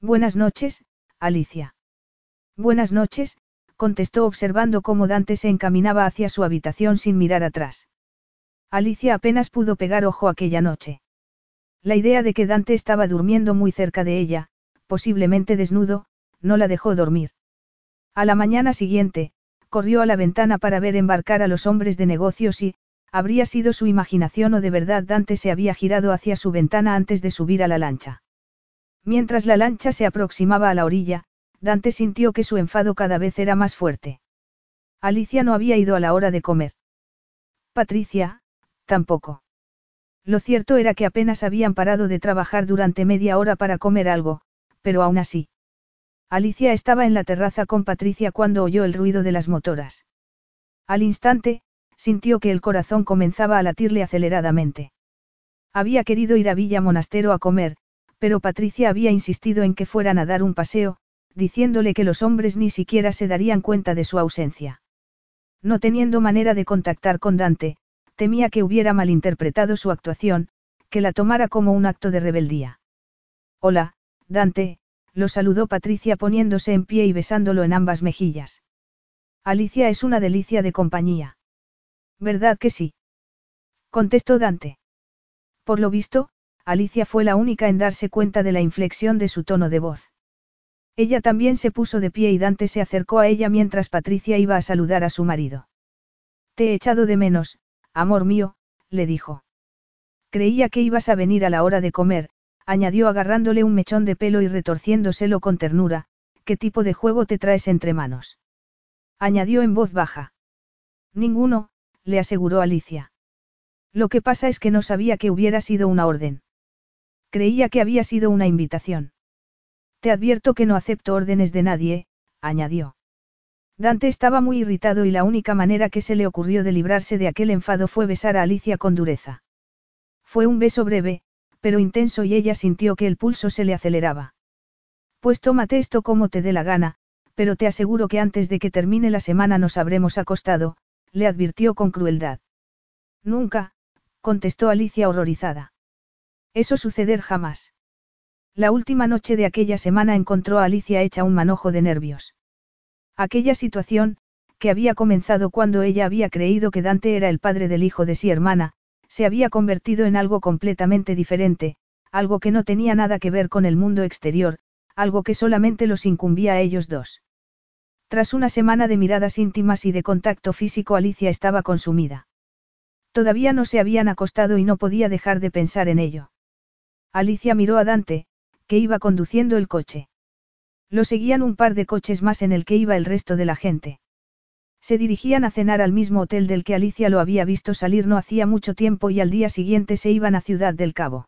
Buenas noches, Alicia. Buenas noches, contestó observando cómo Dante se encaminaba hacia su habitación sin mirar atrás. Alicia apenas pudo pegar ojo aquella noche. La idea de que Dante estaba durmiendo muy cerca de ella, posiblemente desnudo, no la dejó dormir. A la mañana siguiente, corrió a la ventana para ver embarcar a los hombres de negocios y, habría sido su imaginación o de verdad Dante se había girado hacia su ventana antes de subir a la lancha. Mientras la lancha se aproximaba a la orilla, Dante sintió que su enfado cada vez era más fuerte. Alicia no había ido a la hora de comer. Patricia, tampoco. Lo cierto era que apenas habían parado de trabajar durante media hora para comer algo, pero aún así. Alicia estaba en la terraza con Patricia cuando oyó el ruido de las motoras. Al instante, sintió que el corazón comenzaba a latirle aceleradamente. Había querido ir a Villa Monastero a comer, pero Patricia había insistido en que fueran a dar un paseo, diciéndole que los hombres ni siquiera se darían cuenta de su ausencia. No teniendo manera de contactar con Dante, temía que hubiera malinterpretado su actuación, que la tomara como un acto de rebeldía. Hola, Dante, lo saludó Patricia poniéndose en pie y besándolo en ambas mejillas. Alicia es una delicia de compañía. ¿Verdad que sí? Contestó Dante. Por lo visto, Alicia fue la única en darse cuenta de la inflexión de su tono de voz. Ella también se puso de pie y Dante se acercó a ella mientras Patricia iba a saludar a su marido. Te he echado de menos, amor mío, le dijo. Creía que ibas a venir a la hora de comer, añadió agarrándole un mechón de pelo y retorciéndoselo con ternura, ¿qué tipo de juego te traes entre manos? Añadió en voz baja. Ninguno, le aseguró Alicia. Lo que pasa es que no sabía que hubiera sido una orden. Creía que había sido una invitación. Te advierto que no acepto órdenes de nadie, añadió. Dante estaba muy irritado y la única manera que se le ocurrió de librarse de aquel enfado fue besar a Alicia con dureza. Fue un beso breve, pero intenso y ella sintió que el pulso se le aceleraba. Pues tómate esto como te dé la gana, pero te aseguro que antes de que termine la semana nos habremos acostado, le advirtió con crueldad. Nunca, contestó Alicia horrorizada. Eso suceder jamás. La última noche de aquella semana encontró a Alicia hecha un manojo de nervios. Aquella situación, que había comenzado cuando ella había creído que Dante era el padre del hijo de sí hermana, se había convertido en algo completamente diferente, algo que no tenía nada que ver con el mundo exterior, algo que solamente los incumbía a ellos dos. Tras una semana de miradas íntimas y de contacto físico Alicia estaba consumida. Todavía no se habían acostado y no podía dejar de pensar en ello. Alicia miró a Dante, que iba conduciendo el coche. Lo seguían un par de coches más en el que iba el resto de la gente. Se dirigían a cenar al mismo hotel del que Alicia lo había visto salir no hacía mucho tiempo y al día siguiente se iban a Ciudad del Cabo.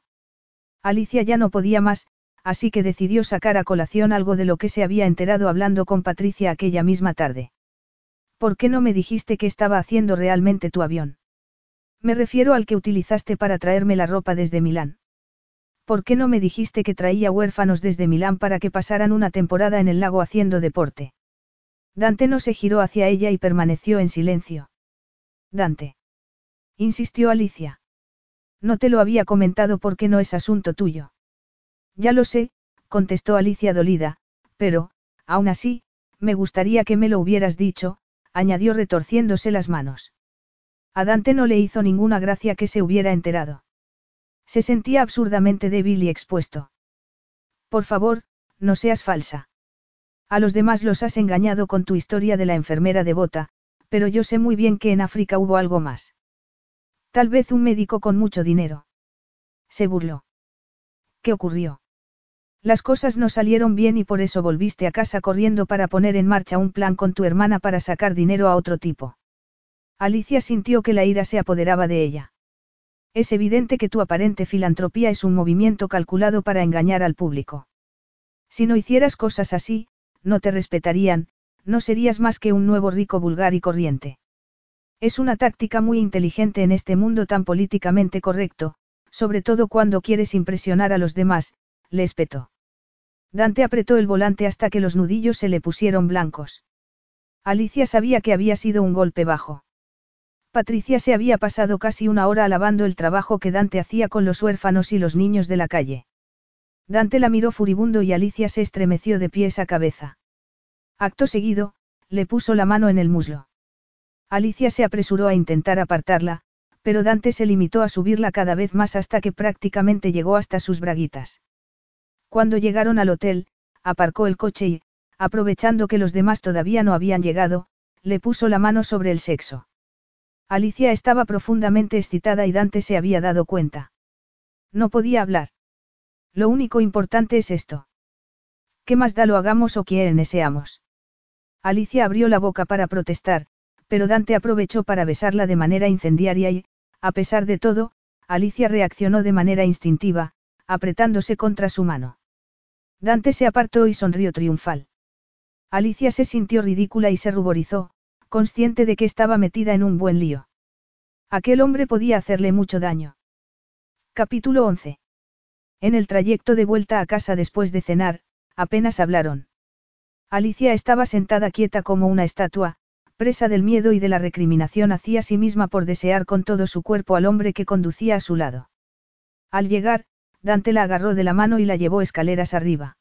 Alicia ya no podía más, así que decidió sacar a colación algo de lo que se había enterado hablando con Patricia aquella misma tarde. ¿Por qué no me dijiste que estaba haciendo realmente tu avión? Me refiero al que utilizaste para traerme la ropa desde Milán. ¿Por qué no me dijiste que traía huérfanos desde Milán para que pasaran una temporada en el lago haciendo deporte? Dante no se giró hacia ella y permaneció en silencio. Dante. Insistió Alicia. No te lo había comentado porque no es asunto tuyo. Ya lo sé, contestó Alicia dolida, pero, aún así, me gustaría que me lo hubieras dicho, añadió retorciéndose las manos. A Dante no le hizo ninguna gracia que se hubiera enterado. Se sentía absurdamente débil y expuesto. Por favor, no seas falsa. A los demás los has engañado con tu historia de la enfermera devota, pero yo sé muy bien que en África hubo algo más. Tal vez un médico con mucho dinero. Se burló. ¿Qué ocurrió? Las cosas no salieron bien y por eso volviste a casa corriendo para poner en marcha un plan con tu hermana para sacar dinero a otro tipo. Alicia sintió que la ira se apoderaba de ella. Es evidente que tu aparente filantropía es un movimiento calculado para engañar al público. Si no hicieras cosas así, no te respetarían, no serías más que un nuevo rico vulgar y corriente. Es una táctica muy inteligente en este mundo tan políticamente correcto, sobre todo cuando quieres impresionar a los demás, le espetó. Dante apretó el volante hasta que los nudillos se le pusieron blancos. Alicia sabía que había sido un golpe bajo. Patricia se había pasado casi una hora alabando el trabajo que Dante hacía con los huérfanos y los niños de la calle. Dante la miró furibundo y Alicia se estremeció de pies a cabeza. Acto seguido, Le puso la mano en el muslo. Alicia se apresuró a intentar apartarla, pero Dante se limitó a subirla cada vez más hasta que prácticamente llegó hasta sus braguitas. Cuando llegaron al hotel, aparcó el coche y, aprovechando que los demás todavía no habían llegado, le puso la mano sobre el sexo. Alicia estaba profundamente excitada y Dante se había dado cuenta. No podía hablar. Lo único importante es esto. ¿Qué más da lo hagamos o quién seamos? Alicia abrió la boca para protestar, pero Dante aprovechó para besarla de manera incendiaria y, a pesar de todo, Alicia reaccionó de manera instintiva, apretándose contra su mano. Dante se apartó y sonrió triunfal. Alicia se sintió ridícula y se ruborizó, consciente de que estaba metida en un buen lío. Aquel hombre podía hacerle mucho daño. Capítulo 11. En el trayecto de vuelta a casa después de cenar, apenas hablaron. Alicia estaba sentada quieta como una estatua, presa del miedo y de la recriminación hacia sí misma por desear con todo su cuerpo al hombre que conducía a su lado. Al llegar, Dante la agarró de la mano y la llevó escaleras arriba.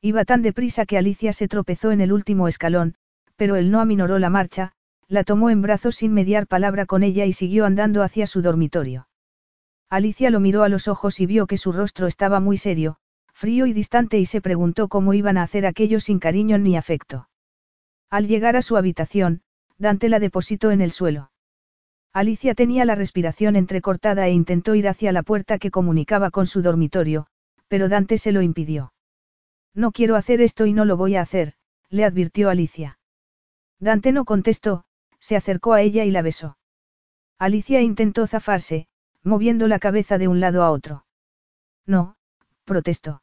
Iba tan deprisa que Alicia se tropezó en el último escalón, pero él no aminoró la marcha, la tomó en brazos sin mediar palabra con ella y siguió andando hacia su dormitorio. Alicia lo miró a los ojos y vio que su rostro estaba muy serio, frío y distante y se preguntó cómo iban a hacer aquello sin cariño ni afecto. Al llegar a su habitación, Dante la depositó en el suelo. Alicia tenía la respiración entrecortada e intentó ir hacia la puerta que comunicaba con su dormitorio, pero Dante se lo impidió. No quiero hacer esto y no lo voy a hacer, le advirtió Alicia. Dante no contestó, se acercó a ella y la besó. Alicia intentó zafarse, moviendo la cabeza de un lado a otro. No, protestó.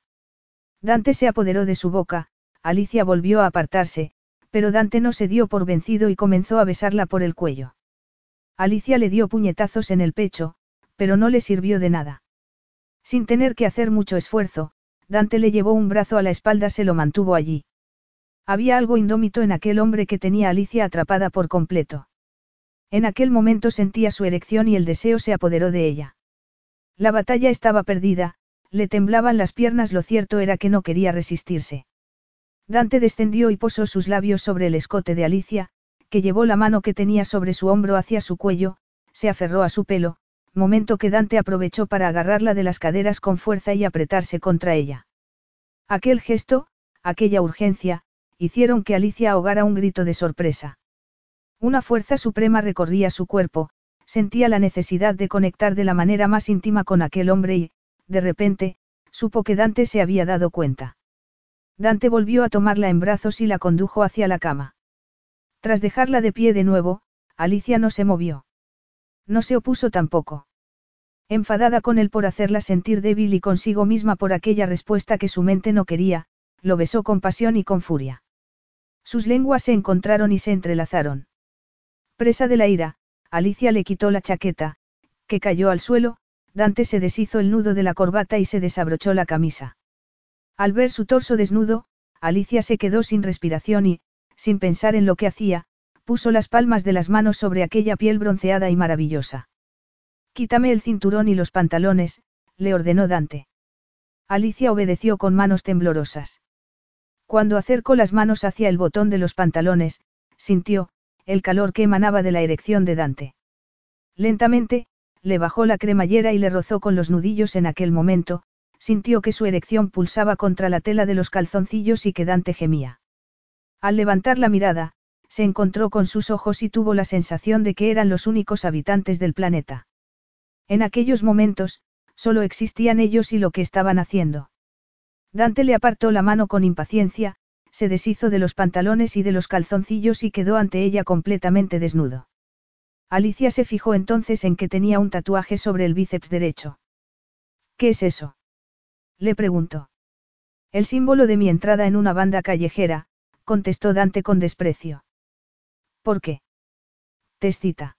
Dante se apoderó de su boca, Alicia volvió a apartarse, pero Dante no se dio por vencido y comenzó a besarla por el cuello. Alicia le dio puñetazos en el pecho, pero no le sirvió de nada. Sin tener que hacer mucho esfuerzo, Dante le llevó un brazo a la espalda, se lo mantuvo allí. Había algo indómito en aquel hombre que tenía a Alicia atrapada por completo. En aquel momento sentía su erección y el deseo se apoderó de ella. La batalla estaba perdida, le temblaban las piernas, lo cierto era que no quería resistirse. Dante descendió y posó sus labios sobre el escote de Alicia, que llevó la mano que tenía sobre su hombro hacia su cuello, se aferró a su pelo, momento que Dante aprovechó para agarrarla de las caderas con fuerza y apretarse contra ella. Aquel gesto, aquella urgencia, hicieron que Alicia ahogara un grito de sorpresa. Una fuerza suprema recorría su cuerpo, sentía la necesidad de conectar de la manera más íntima con aquel hombre y, de repente, supo que Dante se había dado cuenta. Dante volvió a tomarla en brazos y la condujo hacia la cama. Tras dejarla de pie de nuevo, Alicia no se movió. No se opuso tampoco. Enfadada con él por hacerla sentir débil y consigo misma por aquella respuesta que su mente no quería, lo besó con pasión y con furia. Sus lenguas se encontraron y se entrelazaron. Presa de la ira, Alicia le quitó la chaqueta, que cayó al suelo, Dante se deshizo el nudo de la corbata y se desabrochó la camisa. Al ver su torso desnudo, Alicia se quedó sin respiración y, sin pensar en lo que hacía, puso las palmas de las manos sobre aquella piel bronceada y maravillosa. Quítame el cinturón y los pantalones, le ordenó Dante. Alicia obedeció con manos temblorosas. Cuando acercó las manos hacia el botón de los pantalones, sintió, el calor que emanaba de la erección de Dante. Lentamente, le bajó la cremallera y le rozó con los nudillos en aquel momento, sintió que su erección pulsaba contra la tela de los calzoncillos y que Dante gemía. Al levantar la mirada, se encontró con sus ojos y tuvo la sensación de que eran los únicos habitantes del planeta. En aquellos momentos, solo existían ellos y lo que estaban haciendo. Dante le apartó la mano con impaciencia, se deshizo de los pantalones y de los calzoncillos y quedó ante ella completamente desnudo. Alicia se fijó entonces en que tenía un tatuaje sobre el bíceps derecho. ¿Qué es eso? Le preguntó. El símbolo de mi entrada en una banda callejera, contestó Dante con desprecio. ¿Por qué? Te excita.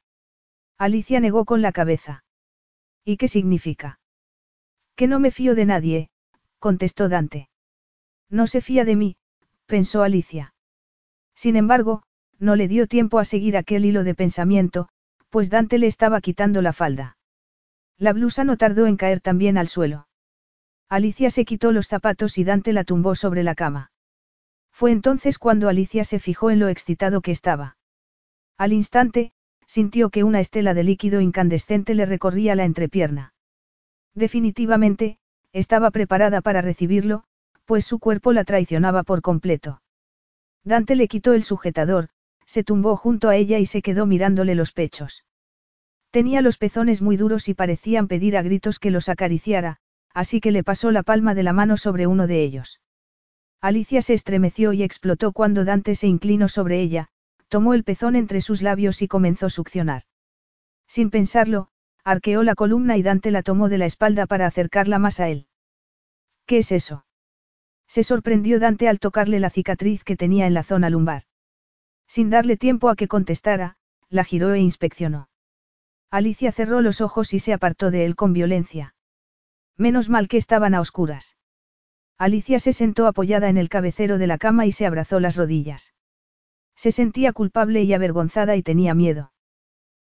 Alicia negó con la cabeza. ¿Y qué significa? Que no me fío de nadie, contestó Dante. No se fía de mí, pensó Alicia. Sin embargo, no le dio tiempo a seguir aquel hilo de pensamiento, pues Dante le estaba quitando la falda. La blusa no tardó en caer también al suelo. Alicia se quitó los zapatos y Dante la tumbó sobre la cama. Fue entonces cuando Alicia se fijó en lo excitado que estaba. Al instante, sintió que una estela de líquido incandescente le recorría la entrepierna. Definitivamente, estaba preparada para recibirlo, pues su cuerpo la traicionaba por completo. Dante le quitó el sujetador, se tumbó junto a ella y se quedó mirándole los pechos. Tenía los pezones muy duros y parecían pedir a gritos que los acariciara, así que le pasó la palma de la mano sobre uno de ellos. Alicia se estremeció y explotó cuando Dante se inclinó sobre ella, tomó el pezón entre sus labios y comenzó a succionar. Sin pensarlo, arqueó la columna y Dante la tomó de la espalda para acercarla más a él. ¿Qué es eso? Se sorprendió Dante al tocarle la cicatriz que tenía en la zona lumbar. Sin darle tiempo a que contestara, la giró e inspeccionó. Alicia cerró los ojos y se apartó de él con violencia. Menos mal que estaban a oscuras. Alicia se sentó apoyada en el cabecero de la cama y se abrazó las rodillas. Se sentía culpable y avergonzada y tenía miedo.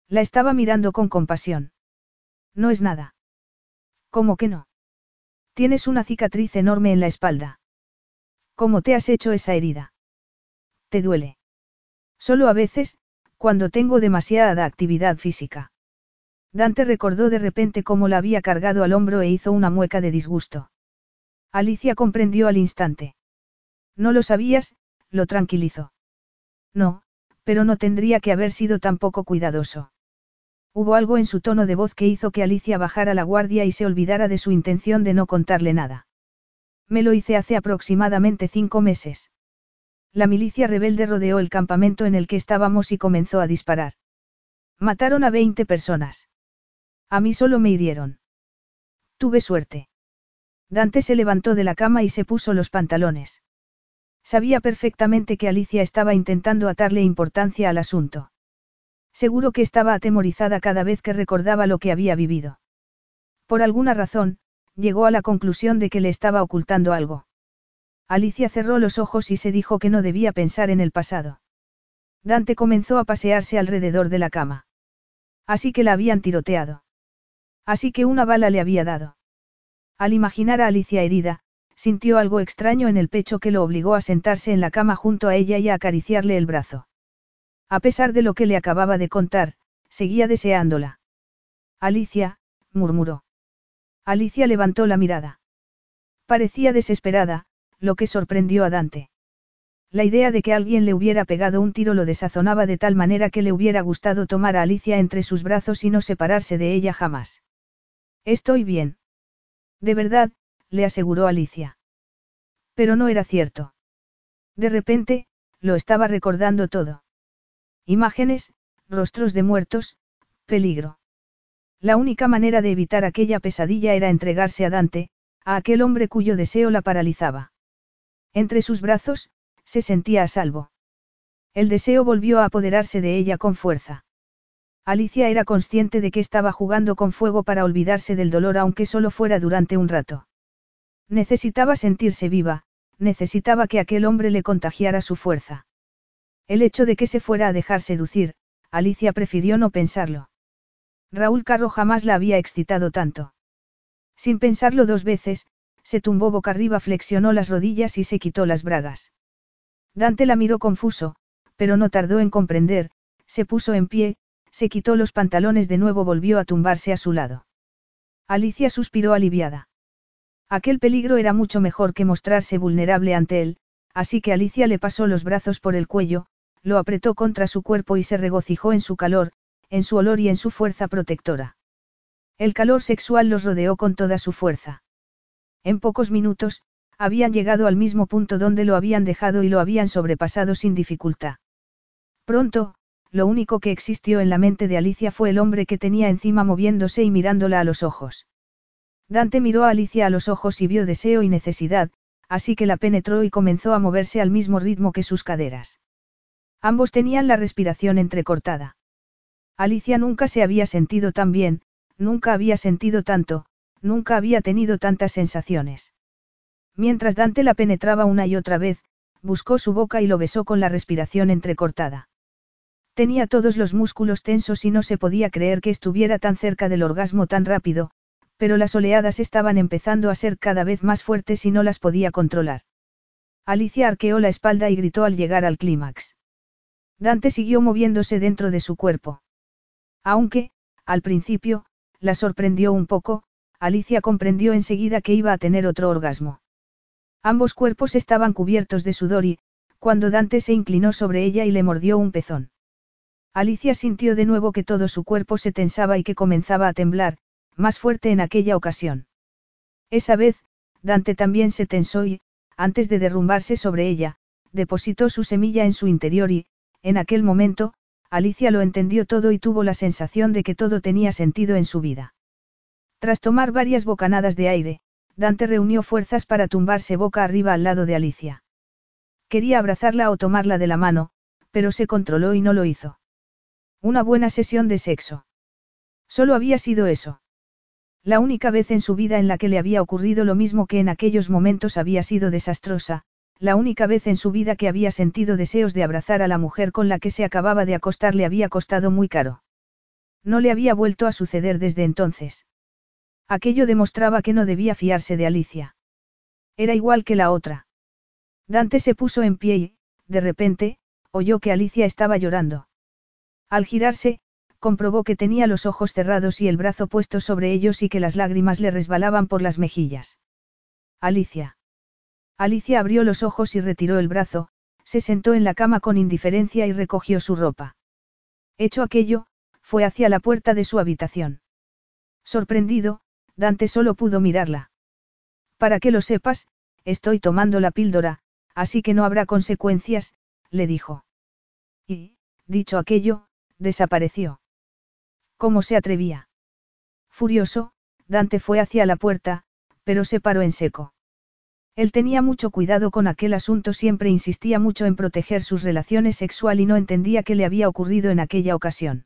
La estaba mirando con compasión. No es nada. ¿Cómo que no? Tienes una cicatriz enorme en la espalda. ¿Cómo te has hecho esa herida? ¿Te duele? Solo a veces, cuando tengo demasiada actividad física. Dante recordó de repente cómo la había cargado al hombro e hizo una mueca de disgusto. Alicia comprendió al instante. No lo sabías, lo tranquilizó. No, pero no tendría que haber sido tan poco cuidadoso. Hubo algo en su tono de voz que hizo que Alicia bajara la guardia y se olvidara de su intención de no contarle nada. Me lo hice hace aproximadamente cinco meses. La milicia rebelde rodeó el campamento en el que estábamos y comenzó a disparar. Mataron a 20 personas. A mí solo me hirieron. Tuve suerte. Dante se levantó de la cama y se puso los pantalones. Sabía perfectamente que Alicia estaba intentando atarle importancia al asunto. Seguro que estaba atemorizada cada vez que recordaba lo que había vivido. Por alguna razón, llegó a la conclusión de que le estaba ocultando algo. Alicia cerró los ojos y se dijo que no debía pensar en el pasado. Dante comenzó a pasearse alrededor de la cama. Así que la habían tiroteado. Así que una bala le había dado. Al imaginar a Alicia herida, sintió algo extraño en el pecho que lo obligó a sentarse en la cama junto a ella y a acariciarle el brazo. A pesar de lo que le acababa de contar, seguía deseándola. Alicia, murmuró. Alicia levantó la mirada. Parecía desesperada, lo que sorprendió a Dante. La idea de que alguien le hubiera pegado un tiro lo desazonaba de tal manera que le hubiera gustado tomar a Alicia entre sus brazos y no separarse de ella jamás. Estoy bien. De verdad, le aseguró Alicia. Pero no era cierto. De repente, lo estaba recordando todo. Imágenes, rostros de muertos, peligro. La única manera de evitar aquella pesadilla era entregarse a Dante, a aquel hombre cuyo deseo la paralizaba. Entre sus brazos, se sentía a salvo. El deseo volvió a apoderarse de ella con fuerza. Alicia era consciente de que estaba jugando con fuego para olvidarse del dolor aunque solo fuera durante un rato. Necesitaba sentirse viva, necesitaba que aquel hombre le contagiara su fuerza. El hecho de que se fuera a dejar seducir, Alicia prefirió no pensarlo. Raúl Carro jamás la había excitado tanto. Sin pensarlo dos veces, se tumbó boca arriba, flexionó las rodillas y se quitó las bragas. Dante la miró confuso, pero no tardó en comprender, se puso en pie, se quitó los pantalones de nuevo, volvió a tumbarse a su lado. Alicia suspiró aliviada. Aquel peligro era mucho mejor que mostrarse vulnerable ante él, así que Alicia le pasó los brazos por el cuello, lo apretó contra su cuerpo y se regocijó en su calor, en su olor y en su fuerza protectora. El calor sexual los rodeó con toda su fuerza. En pocos minutos, habían llegado al mismo punto donde lo habían dejado y lo habían sobrepasado sin dificultad. Pronto, lo único que existió en la mente de Alicia fue el hombre que tenía encima moviéndose y mirándola a los ojos. Dante miró a Alicia a los ojos y vio deseo y necesidad, así que la penetró y comenzó a moverse al mismo ritmo que sus caderas. Ambos tenían la respiración entrecortada. Alicia nunca se había sentido tan bien, nunca había sentido tanto, nunca había tenido tantas sensaciones. Mientras Dante la penetraba una y otra vez, buscó su boca y lo besó con la respiración entrecortada. Tenía todos los músculos tensos y no se podía creer que estuviera tan cerca del orgasmo tan rápido, pero las oleadas estaban empezando a ser cada vez más fuertes y no las podía controlar. Alicia arqueó la espalda y gritó al llegar al clímax. Dante siguió moviéndose dentro de su cuerpo. Aunque, al principio, la sorprendió un poco, Alicia comprendió enseguida que iba a tener otro orgasmo. Ambos cuerpos estaban cubiertos de sudor y, cuando Dante se inclinó sobre ella y le mordió un pezón. Alicia sintió de nuevo que todo su cuerpo se tensaba y que comenzaba a temblar, más fuerte en aquella ocasión. Esa vez, Dante también se tensó y, antes de derrumbarse sobre ella, depositó su semilla en su interior y, en aquel momento, Alicia lo entendió todo y tuvo la sensación de que todo tenía sentido en su vida. Tras tomar varias bocanadas de aire, Dante reunió fuerzas para tumbarse boca arriba al lado de Alicia. Quería abrazarla o tomarla de la mano, pero se controló y no lo hizo. Una buena sesión de sexo. Solo había sido eso. La única vez en su vida en la que le había ocurrido lo mismo que en aquellos momentos había sido desastrosa, la única vez en su vida que había sentido deseos de abrazar a la mujer con la que se acababa de acostar le había costado muy caro. No le había vuelto a suceder desde entonces. Aquello demostraba que no debía fiarse de Alicia. Era igual que la otra. Dante se puso en pie y, de repente, oyó que Alicia estaba llorando. Al girarse, comprobó que tenía los ojos cerrados y el brazo puesto sobre ellos y que las lágrimas le resbalaban por las mejillas. Alicia. Alicia abrió los ojos y retiró el brazo, se sentó en la cama con indiferencia y recogió su ropa. Hecho aquello, fue hacia la puerta de su habitación. Sorprendido, Dante solo pudo mirarla. Para que lo sepas, estoy tomando la píldora, así que no habrá consecuencias, le dijo. Y, dicho aquello, desapareció. ¿Cómo se atrevía? Furioso, Dante fue hacia la puerta, pero se paró en seco. Él tenía mucho cuidado con aquel asunto, siempre insistía mucho en proteger sus relaciones sexual y no entendía qué le había ocurrido en aquella ocasión.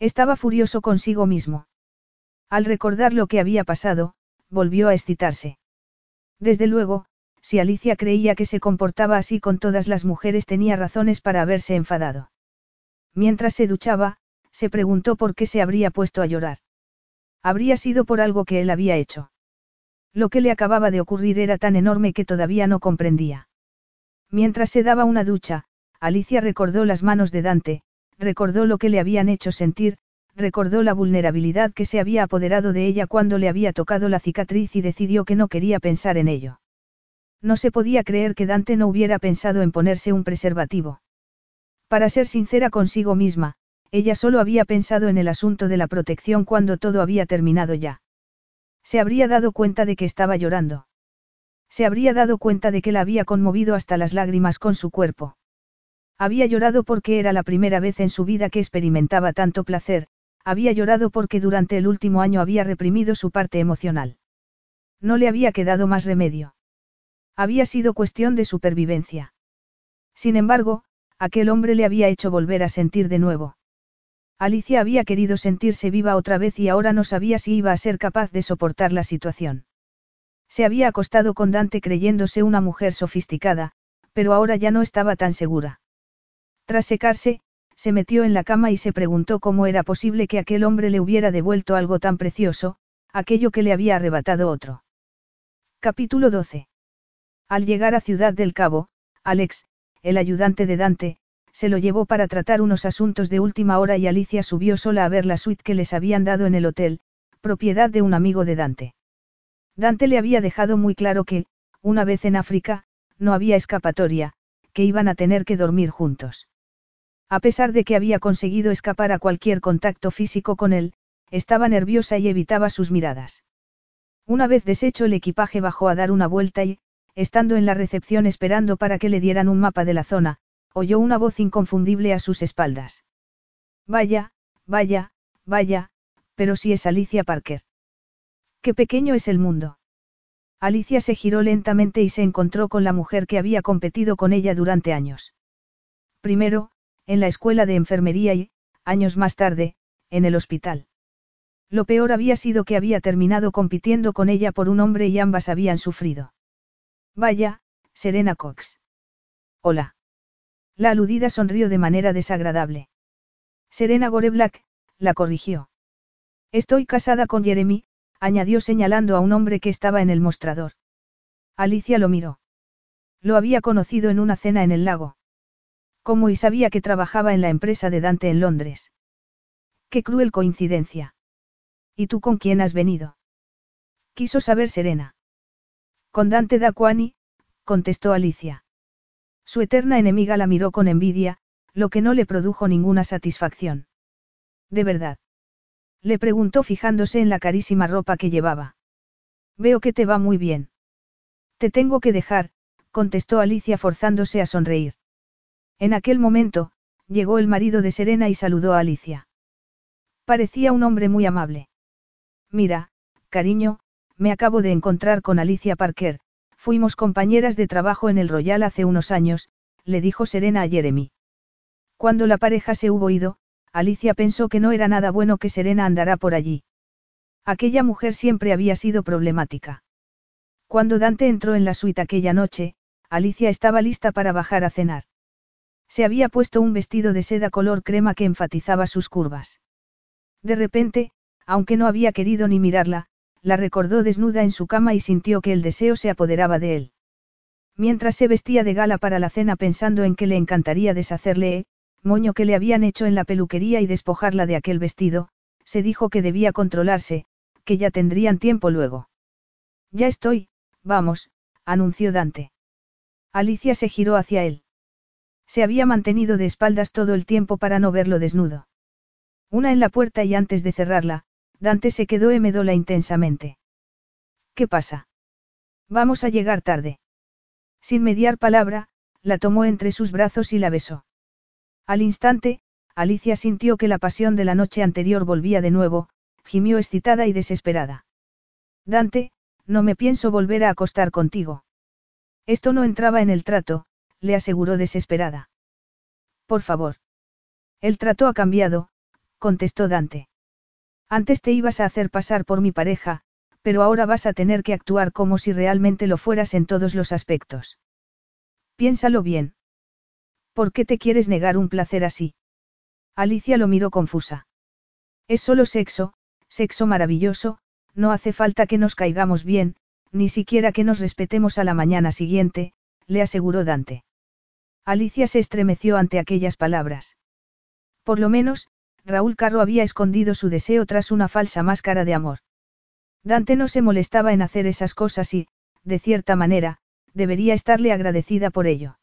Estaba furioso consigo mismo. Al recordar lo que había pasado, volvió a excitarse. Desde luego, si Alicia creía que se comportaba así con todas las mujeres tenía razones para haberse enfadado. Mientras se duchaba, se preguntó por qué se habría puesto a llorar. Habría sido por algo que él había hecho. Lo que le acababa de ocurrir era tan enorme que todavía no comprendía. Mientras se daba una ducha, Alicia recordó las manos de Dante, recordó lo que le habían hecho sentir, recordó la vulnerabilidad que se había apoderado de ella cuando le había tocado la cicatriz y decidió que no quería pensar en ello. No se podía creer que Dante no hubiera pensado en ponerse un preservativo. Para ser sincera consigo misma, ella solo había pensado en el asunto de la protección cuando todo había terminado ya. Se habría dado cuenta de que estaba llorando. Se habría dado cuenta de que la había conmovido hasta las lágrimas con su cuerpo. Había llorado porque era la primera vez en su vida que experimentaba tanto placer, había llorado porque durante el último año había reprimido su parte emocional. No le había quedado más remedio. Había sido cuestión de supervivencia. Sin embargo, aquel hombre le había hecho volver a sentir de nuevo. Alicia había querido sentirse viva otra vez y ahora no sabía si iba a ser capaz de soportar la situación. Se había acostado con Dante creyéndose una mujer sofisticada, pero ahora ya no estaba tan segura. Tras secarse, se metió en la cama y se preguntó cómo era posible que aquel hombre le hubiera devuelto algo tan precioso, aquello que le había arrebatado otro. Capítulo 12. Al llegar a Ciudad del Cabo, Alex, el ayudante de Dante, se lo llevó para tratar unos asuntos de última hora y Alicia subió sola a ver la suite que les habían dado en el hotel, propiedad de un amigo de Dante. Dante le había dejado muy claro que, una vez en África, no había escapatoria, que iban a tener que dormir juntos. A pesar de que había conseguido escapar a cualquier contacto físico con él, estaba nerviosa y evitaba sus miradas. Una vez deshecho el equipaje bajó a dar una vuelta y, estando en la recepción esperando para que le dieran un mapa de la zona, oyó una voz inconfundible a sus espaldas. Vaya, vaya, vaya, pero si es Alicia Parker. Qué pequeño es el mundo. Alicia se giró lentamente y se encontró con la mujer que había competido con ella durante años. Primero, en la escuela de enfermería y, años más tarde, en el hospital. Lo peor había sido que había terminado compitiendo con ella por un hombre y ambas habían sufrido. Vaya, Serena Cox. Hola. La aludida sonrió de manera desagradable. Serena Goreblack, la corrigió. Estoy casada con Jeremy, añadió señalando a un hombre que estaba en el mostrador. Alicia lo miró. Lo había conocido en una cena en el lago. Como y sabía que trabajaba en la empresa de Dante en Londres. Qué cruel coincidencia. ¿Y tú con quién has venido? Quiso saber Serena. Con Dante Daquani, contestó Alicia. Su eterna enemiga la miró con envidia, lo que no le produjo ninguna satisfacción. ¿De verdad? Le preguntó fijándose en la carísima ropa que llevaba. Veo que te va muy bien. Te tengo que dejar, contestó Alicia forzándose a sonreír. En aquel momento, llegó el marido de Serena y saludó a Alicia. Parecía un hombre muy amable. Mira, cariño, me acabo de encontrar con Alicia Parker, fuimos compañeras de trabajo en el Royal hace unos años, le dijo Serena a Jeremy. Cuando la pareja se hubo ido, Alicia pensó que no era nada bueno que Serena andara por allí. Aquella mujer siempre había sido problemática. Cuando Dante entró en la suite aquella noche, Alicia estaba lista para bajar a cenar. Se había puesto un vestido de seda color crema que enfatizaba sus curvas. De repente, aunque no había querido ni mirarla, la recordó desnuda en su cama y sintió que el deseo se apoderaba de él. Mientras se vestía de gala para la cena pensando en que le encantaría deshacerle, eh, moño que le habían hecho en la peluquería y despojarla de aquel vestido, se dijo que debía controlarse, que ya tendrían tiempo luego. Ya estoy, vamos, anunció Dante. Alicia se giró hacia él. Se había mantenido de espaldas todo el tiempo para no verlo desnudo. Una en la puerta y antes de cerrarla, Dante se quedó emedola intensamente. ¿Qué pasa? Vamos a llegar tarde. Sin mediar palabra, la tomó entre sus brazos y la besó. Al instante, Alicia sintió que la pasión de la noche anterior volvía de nuevo, gimió excitada y desesperada. Dante, no me pienso volver a acostar contigo. Esto no entraba en el trato, le aseguró desesperada. Por favor. El trato ha cambiado, contestó Dante. Antes te ibas a hacer pasar por mi pareja, pero ahora vas a tener que actuar como si realmente lo fueras en todos los aspectos. Piénsalo bien. ¿Por qué te quieres negar un placer así? Alicia lo miró confusa. Es solo sexo, Sexo maravilloso, no hace falta que nos caigamos bien, ni siquiera que nos respetemos a la mañana siguiente, le aseguró Dante. Alicia se estremeció ante aquellas palabras. Por lo menos, Raúl Carro había escondido su deseo tras una falsa máscara de amor. Dante no se molestaba en hacer esas cosas y, de cierta manera, debería estarle agradecida por ello.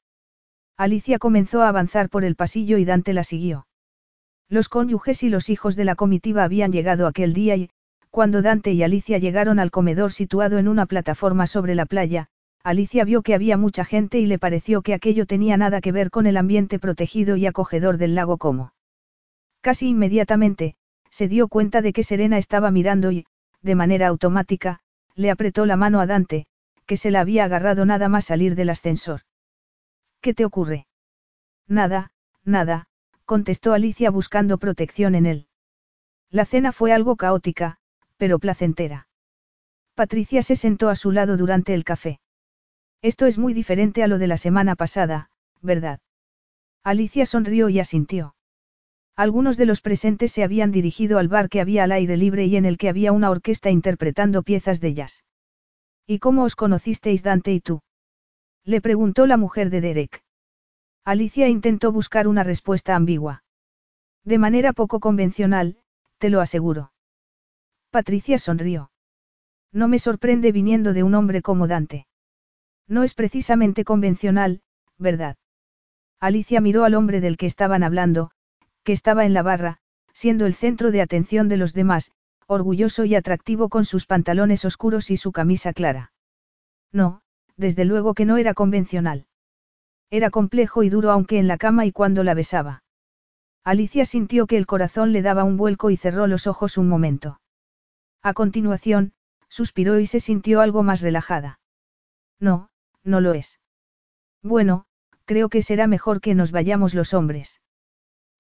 Alicia comenzó a avanzar por el pasillo y Dante la siguió. Los cónyuges y los hijos de la comitiva habían llegado aquel día y, cuando Dante y Alicia llegaron al comedor situado en una plataforma sobre la playa, Alicia vio que había mucha gente y le pareció que aquello tenía nada que ver con el ambiente protegido y acogedor del lago Como. Casi inmediatamente, se dio cuenta de que Serena estaba mirando y, de manera automática, le apretó la mano a Dante, que se la había agarrado nada más salir del ascensor. ¿Qué te ocurre? Nada, nada, contestó Alicia buscando protección en él. La cena fue algo caótica, pero placentera. Patricia se sentó a su lado durante el café. Esto es muy diferente a lo de la semana pasada, ¿verdad? Alicia sonrió y asintió. Algunos de los presentes se habían dirigido al bar que había al aire libre y en el que había una orquesta interpretando piezas de jazz. ¿Y cómo os conocisteis Dante y tú? Le preguntó la mujer de Derek. Alicia intentó buscar una respuesta ambigua. De manera poco convencional, te lo aseguro. Patricia sonrió. No me sorprende viniendo de un hombre como Dante. No es precisamente convencional, ¿verdad? Alicia miró al hombre del que estaban hablando, que estaba en la barra, siendo el centro de atención de los demás, orgulloso y atractivo con sus pantalones oscuros y su camisa clara. No, desde luego que no era convencional. Era complejo y duro aunque en la cama y cuando la besaba. Alicia sintió que el corazón le daba un vuelco y cerró los ojos un momento. A continuación, suspiró y se sintió algo más relajada. No, no lo es. Bueno, creo que será mejor que nos vayamos los hombres.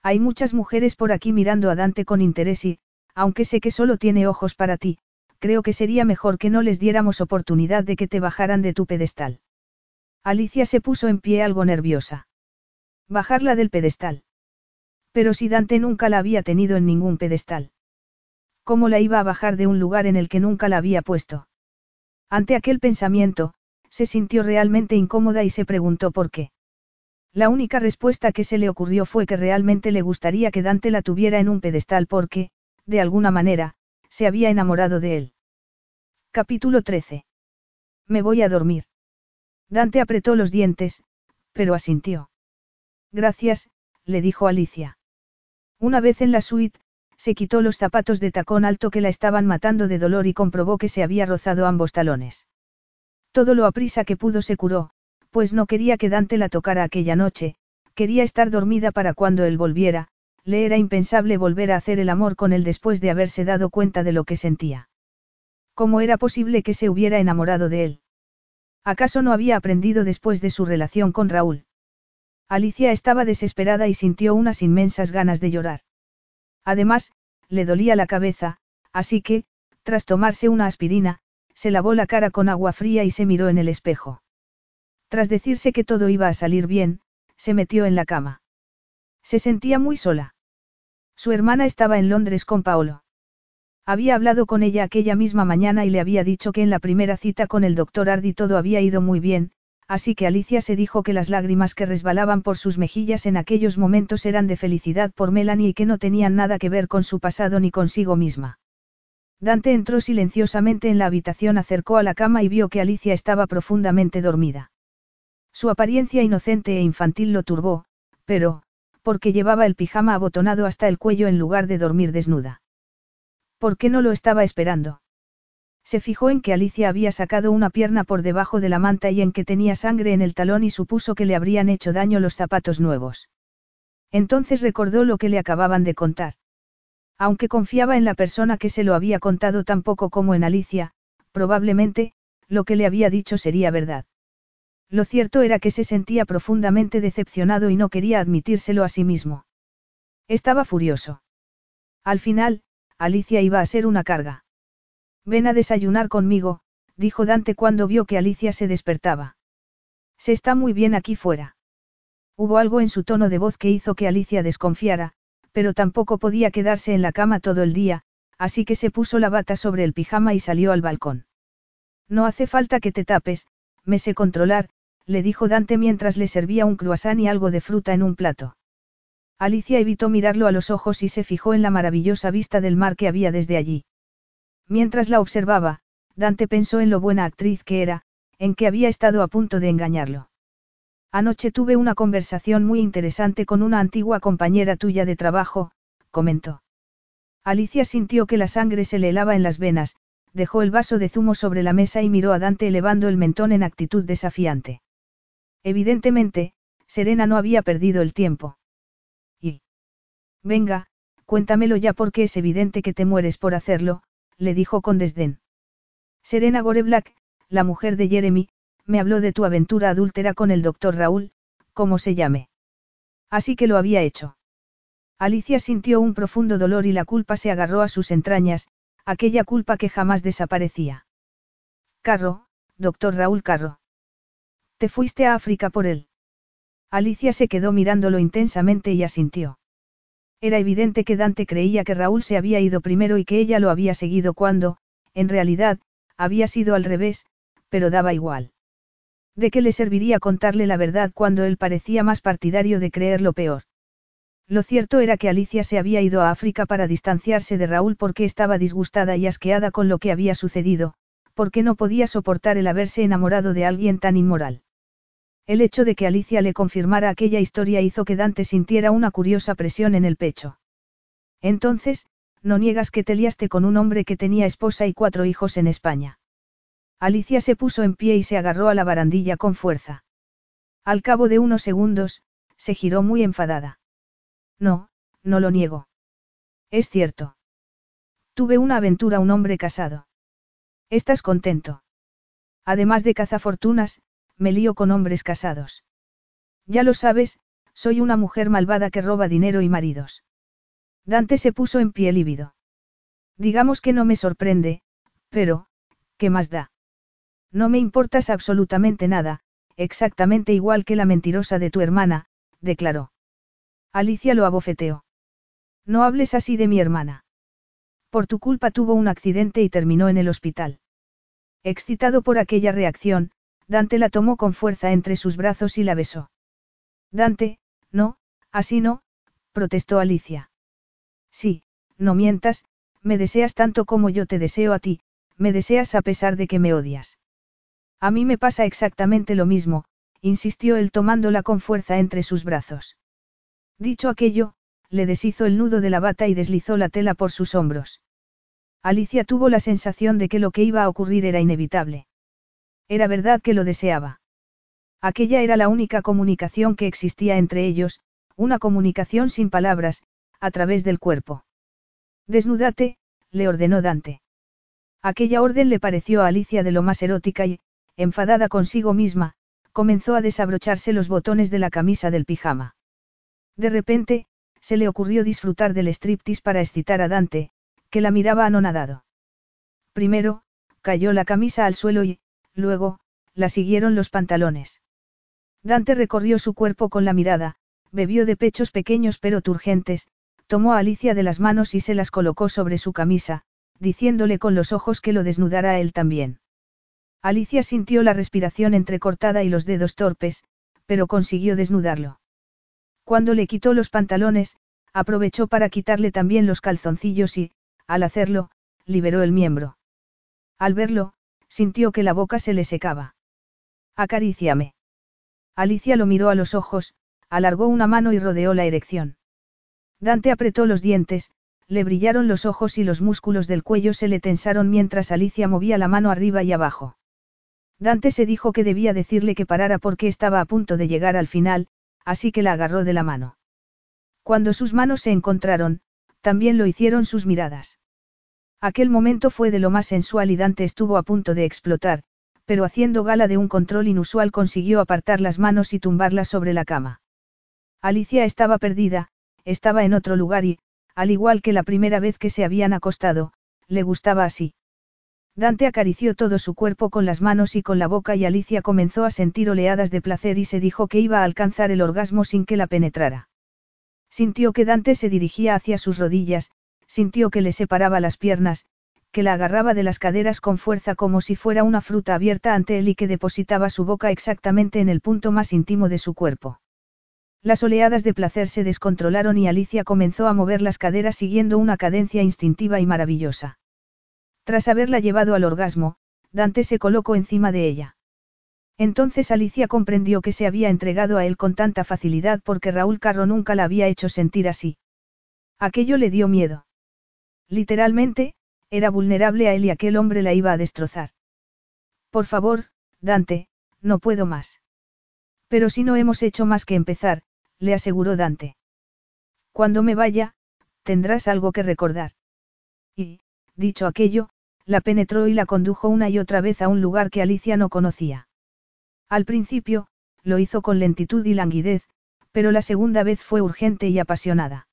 Hay muchas mujeres por aquí mirando a Dante con interés y, aunque sé que solo tiene ojos para ti, creo que sería mejor que no les diéramos oportunidad de que te bajaran de tu pedestal. Alicia se puso en pie algo nerviosa. Bajarla del pedestal. Pero si Dante nunca la había tenido en ningún pedestal. ¿Cómo la iba a bajar de un lugar en el que nunca la había puesto? Ante aquel pensamiento, Se sintió realmente incómoda y se preguntó por qué. La única respuesta que se le ocurrió fue que realmente le gustaría que Dante la tuviera en un pedestal porque, de alguna manera, se había enamorado de él. Capítulo 13. Me voy a dormir. Dante apretó los dientes, pero asintió. Gracias, le dijo Alicia. Una vez en la suite, se quitó los zapatos de tacón alto que la estaban matando de dolor y comprobó que se había rozado ambos talones. Todo lo aprisa que pudo se curó, pues no quería que Dante la tocara aquella noche, quería estar dormida para cuando él volviera, le era impensable volver a hacer el amor con él después de haberse dado cuenta de lo que sentía. ¿Cómo era posible que se hubiera enamorado de él? ¿Acaso no había aprendido después de su relación con Raúl? Alicia estaba desesperada y sintió unas inmensas ganas de llorar. Además, le dolía la cabeza, así que, tras tomarse una aspirina, se lavó la cara con agua fría y se miró en el espejo. Tras decirse que todo iba a salir bien, se metió en la cama. Se sentía muy sola. Su hermana estaba en Londres con Paolo. Había hablado con ella aquella misma mañana y le había dicho que en la primera cita con el doctor Ardi todo había ido muy bien, así que Alicia se dijo que las lágrimas que resbalaban por sus mejillas en aquellos momentos eran de felicidad por Melanie y que no tenían nada que ver con su pasado ni consigo misma. Dante entró silenciosamente en la habitación, acercó a la cama y vio que Alicia estaba profundamente dormida. Su apariencia inocente e infantil lo turbó, pero, porque llevaba el pijama abotonado hasta el cuello en lugar de dormir desnuda. ¿Por qué no lo estaba esperando? Se fijó en que Alicia había sacado una pierna por debajo de la manta y en que tenía sangre en el talón y supuso que le habrían hecho daño los zapatos nuevos. Entonces recordó lo que le acababan de contar. Aunque confiaba en la persona que se lo había contado tan poco como en Alicia, probablemente, lo que le había dicho sería verdad. Lo cierto era que se sentía profundamente decepcionado y no quería admitírselo a sí mismo. Estaba furioso. Al final, Alicia iba a ser una carga. Ven a desayunar conmigo, dijo Dante cuando vio que Alicia se despertaba. Se está muy bien aquí fuera. Hubo algo en su tono de voz que hizo que Alicia desconfiara, pero tampoco podía quedarse en la cama todo el día, así que se puso la bata sobre el pijama y salió al balcón. No hace falta que te tapes, me sé controlar, le dijo Dante mientras le servía un croissant y algo de fruta en un plato. Alicia evitó mirarlo a los ojos y se fijó en la maravillosa vista del mar que había desde allí. Mientras la observaba, Dante pensó en lo buena actriz que era, en que había estado a punto de engañarlo. Anoche tuve una conversación muy interesante con una antigua compañera tuya de trabajo, comentó. Alicia sintió que la sangre se le helaba en las venas, dejó el vaso de zumo sobre la mesa y miró a Dante elevando el mentón en actitud desafiante. Evidentemente, Serena no había perdido el tiempo. Y. Venga, cuéntamelo ya porque es evidente que te mueres por hacerlo, le dijo con desdén. Serena Goreblack, la mujer de Jeremy, me habló de tu aventura adúltera con el doctor Raúl, como se llame. Así que lo había hecho. Alicia sintió un profundo dolor y la culpa se agarró a sus entrañas, aquella culpa que jamás desaparecía. Carro, doctor Raúl Carro. Te fuiste a África por él. Alicia se quedó mirándolo intensamente y asintió. Era evidente que Dante creía que Raúl se había ido primero y que ella lo había seguido cuando, en realidad, había sido al revés, pero daba igual. ¿De qué le serviría contarle la verdad cuando él parecía más partidario de creer lo peor? Lo cierto era que Alicia se había ido a África para distanciarse de Raúl porque estaba disgustada y asqueada con lo que había sucedido, porque no podía soportar el haberse enamorado de alguien tan inmoral. El hecho de que Alicia le confirmara aquella historia hizo que Dante sintiera una curiosa presión en el pecho. Entonces, no niegas que te liaste con un hombre que tenía esposa y cuatro hijos en España. Alicia se puso en pie y se agarró a la barandilla con fuerza. Al cabo de unos segundos, se giró muy enfadada. No, no lo niego. Es cierto. Tuve una aventura un hombre casado. ¿Estás contento? Además de cazafortunas, me lío con hombres casados. Ya lo sabes, soy una mujer malvada que roba dinero y maridos. Dante se puso en pie lívido. Digamos que no me sorprende, pero, ¿qué más da? No me importas absolutamente nada, exactamente igual que la mentirosa de tu hermana, declaró. Alicia lo abofeteó. No hables así de mi hermana. Por tu culpa tuvo un accidente y terminó en el hospital. Excitado por aquella reacción, Dante la tomó con fuerza entre sus brazos y la besó. Dante, no, así no, protestó Alicia. Sí, no mientas, me deseas tanto como yo te deseo a ti, me deseas a pesar de que me odias. A mí me pasa exactamente lo mismo, insistió él tomándola con fuerza entre sus brazos. Dicho aquello, le deshizo el nudo de la bata y deslizó la tela por sus hombros. Alicia tuvo la sensación de que lo que iba a ocurrir era inevitable. Era verdad que lo deseaba. Aquella era la única comunicación que existía entre ellos, una comunicación sin palabras, a través del cuerpo. Desnúdate, le ordenó Dante. Aquella orden le pareció a Alicia de lo más erótica y, enfadada consigo misma, comenzó a desabrocharse los botones de la camisa del pijama. De repente, se le ocurrió disfrutar del striptease para excitar a Dante, que la miraba anonadado. Primero, cayó la camisa al suelo y, luego, la siguieron los pantalones. Dante recorrió su cuerpo con la mirada, bebió de pechos pequeños pero turgentes, tomó a Alicia de las manos y se las colocó sobre su camisa, diciéndole con los ojos que lo desnudara a él también. Alicia sintió la respiración entrecortada y los dedos torpes, pero consiguió desnudarlo. Cuando le quitó los pantalones, aprovechó para quitarle también los calzoncillos y, al hacerlo, liberó el miembro. Al verlo, sintió que la boca se le secaba. Acaríciame. Alicia lo miró a los ojos, alargó una mano y rodeó la erección. Dante apretó los dientes, le brillaron los ojos y los músculos del cuello se le tensaron mientras Alicia movía la mano arriba y abajo. Dante se dijo que debía decirle que parara porque estaba a punto de llegar al final, así que la agarró de la mano. Cuando sus manos se encontraron, también lo hicieron sus miradas. Aquel momento fue de lo más sensual y Dante estuvo a punto de explotar, pero haciendo gala de un control inusual consiguió apartar las manos y tumbarlas sobre la cama. Alicia estaba perdida, estaba en otro lugar y, al igual que la primera vez que se habían acostado, le gustaba así. Dante acarició todo su cuerpo con las manos y con la boca y Alicia comenzó a sentir oleadas de placer y se dijo que iba a alcanzar el orgasmo sin que la penetrara. Sintió que Dante se dirigía hacia sus rodillas, sintió que le separaba las piernas, que la agarraba de las caderas con fuerza como si fuera una fruta abierta ante él y que depositaba su boca exactamente en el punto más íntimo de su cuerpo. Las oleadas de placer se descontrolaron y Alicia comenzó a mover las caderas siguiendo una cadencia instintiva y maravillosa. Tras haberla llevado al orgasmo, Dante se colocó encima de ella. Entonces Alicia comprendió que se había entregado a él con tanta facilidad porque Raúl Carro nunca la había hecho sentir así. Aquello le dio miedo. Literalmente, era vulnerable a él y aquel hombre la iba a destrozar. Por favor, Dante, no puedo más. Pero si no hemos hecho más que empezar, le aseguró Dante. Cuando me vaya, tendrás algo que recordar. Y, dicho aquello, la penetró y la condujo una y otra vez a un lugar que Alicia no conocía. Al principio, lo hizo con lentitud y languidez, pero la segunda vez fue urgente y apasionada.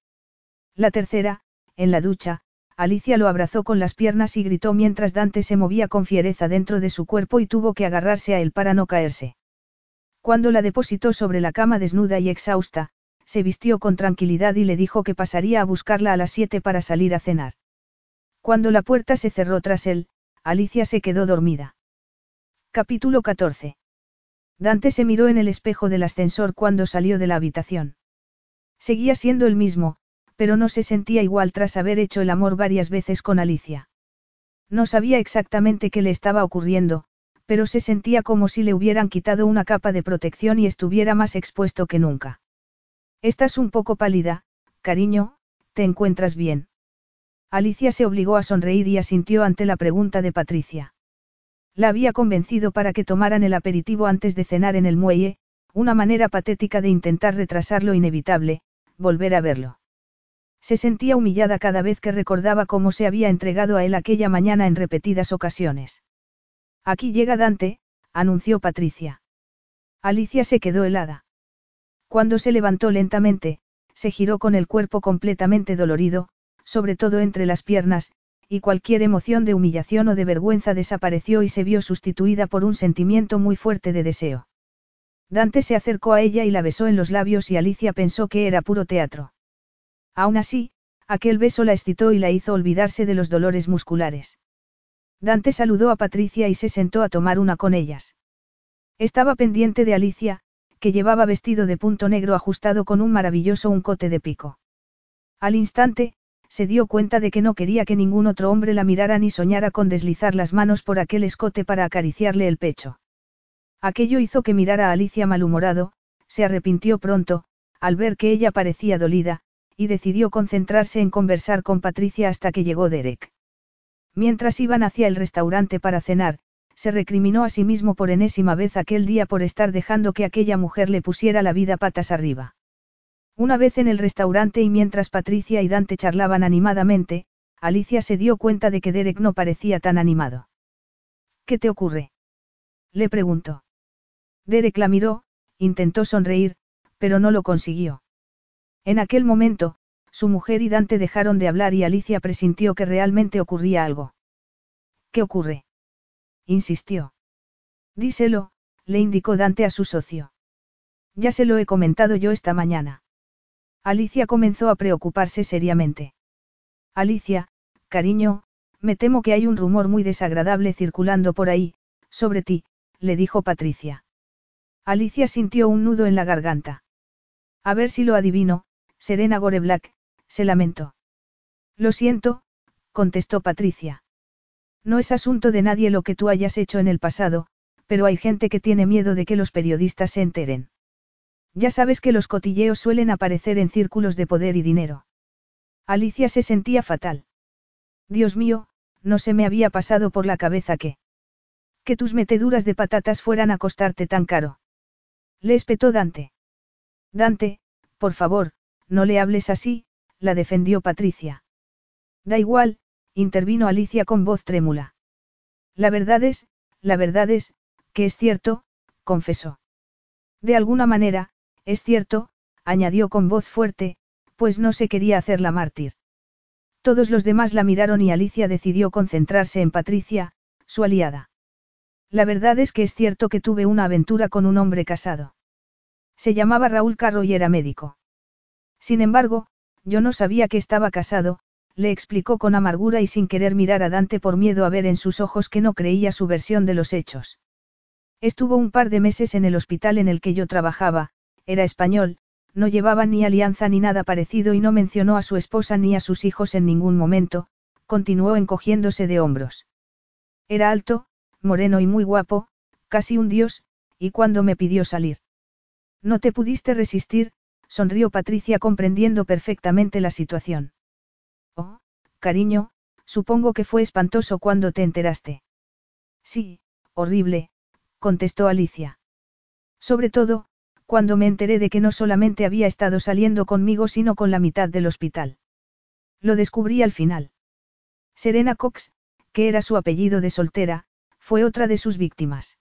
La tercera, en la ducha, Alicia lo abrazó con las piernas y gritó mientras Dante se movía con fiereza dentro de su cuerpo y tuvo que agarrarse a él para no caerse. Cuando la depositó sobre la cama desnuda y exhausta, se vistió con tranquilidad y le dijo que pasaría a buscarla a las siete para salir a cenar. Cuando la puerta se cerró tras él, Alicia se quedó dormida. Capítulo 14. Dante se miró en el espejo del ascensor cuando salió de la habitación. Seguía siendo el mismo, pero no se sentía igual tras haber hecho el amor varias veces con Alicia. No sabía exactamente qué le estaba ocurriendo, pero se sentía como si le hubieran quitado una capa de protección y estuviera más expuesto que nunca. Estás un poco pálida, cariño, ¿te encuentras bien? Alicia se obligó a sonreír y asintió ante la pregunta de Patricia. La había convencido para que tomaran el aperitivo antes de cenar en el muelle, una manera patética de intentar retrasar lo inevitable, volver a verlo. Se sentía humillada cada vez que recordaba cómo se había entregado a él aquella mañana en repetidas ocasiones. Aquí llega Dante, anunció Patricia. Alicia se quedó helada. Cuando se levantó lentamente, se giró con el cuerpo completamente dolorido, sobre todo entre las piernas, y cualquier emoción de humillación o de vergüenza desapareció y se vio sustituida por un sentimiento muy fuerte de deseo. Dante se acercó a ella y la besó en los labios y Alicia pensó que era puro teatro. Aún así, aquel beso la excitó y la hizo olvidarse de los dolores musculares. Dante saludó a Patricia y se sentó a tomar una con ellas. Estaba pendiente de Alicia, que llevaba vestido de punto negro ajustado con un maravilloso uncote de pico. Al instante, se dio cuenta de que no quería que ningún otro hombre la mirara ni soñara con deslizar las manos por aquel escote para acariciarle el pecho. Aquello hizo que mirara a Alicia malhumorado, se arrepintió pronto, al ver que ella parecía dolida, y decidió concentrarse en conversar con Patricia hasta que llegó Derek. Mientras iban hacia el restaurante para cenar, se recriminó a sí mismo por enésima vez aquel día por estar dejando que aquella mujer le pusiera la vida patas arriba. Una vez en el restaurante y mientras Patricia y Dante charlaban animadamente, Alicia se dio cuenta de que Derek no parecía tan animado. ¿Qué te ocurre? Le preguntó. Derek la miró, intentó sonreír, pero no lo consiguió. En aquel momento, su mujer y Dante dejaron de hablar y Alicia presintió que realmente ocurría algo. ¿Qué ocurre? insistió. Díselo, le indicó Dante a su socio. Ya se lo he comentado yo esta mañana. Alicia comenzó a preocuparse seriamente. Alicia, cariño, me temo que hay un rumor muy desagradable circulando por ahí, sobre ti, le dijo Patricia. Alicia sintió un nudo en la garganta. A ver si lo adivino, Serena Goreblack, se lamentó. Lo siento, contestó Patricia. No es asunto de nadie lo que tú hayas hecho en el pasado, pero hay gente que tiene miedo de que los periodistas se enteren. Ya sabes que los cotilleos suelen aparecer en círculos de poder y dinero. Alicia se sentía fatal. Dios mío, no se me había pasado por la cabeza que... Que tus meteduras de patatas fueran a costarte tan caro. Le espetó Dante. Dante, por favor, no le hables así, la defendió Patricia. Da igual, intervino Alicia con voz trémula. La verdad es, la verdad es, que es cierto, confesó. De alguna manera, es cierto, añadió con voz fuerte, pues no se quería hacerla mártir. Todos los demás la miraron y Alicia decidió concentrarse en Patricia, su aliada. La verdad es que es cierto que tuve una aventura con un hombre casado. Se llamaba Raúl Carro y era médico. Sin embargo, yo no sabía que estaba casado, le explicó con amargura y sin querer mirar a Dante por miedo a ver en sus ojos que no creía su versión de los hechos. Estuvo un par de meses en el hospital en el que yo trabajaba, era español, no llevaba ni alianza ni nada parecido y no mencionó a su esposa ni a sus hijos en ningún momento, continuó encogiéndose de hombros. Era alto, moreno y muy guapo, casi un dios, y cuando me pidió salir. No te pudiste resistir, sonrió Patricia comprendiendo perfectamente la situación. Oh, cariño, supongo que fue espantoso cuando te enteraste. Sí, horrible, contestó Alicia. Sobre todo, cuando me enteré de que no solamente había estado saliendo conmigo sino con la mitad del hospital. Lo descubrí al final. Serena Cox, que era su apellido de soltera, fue otra de sus víctimas.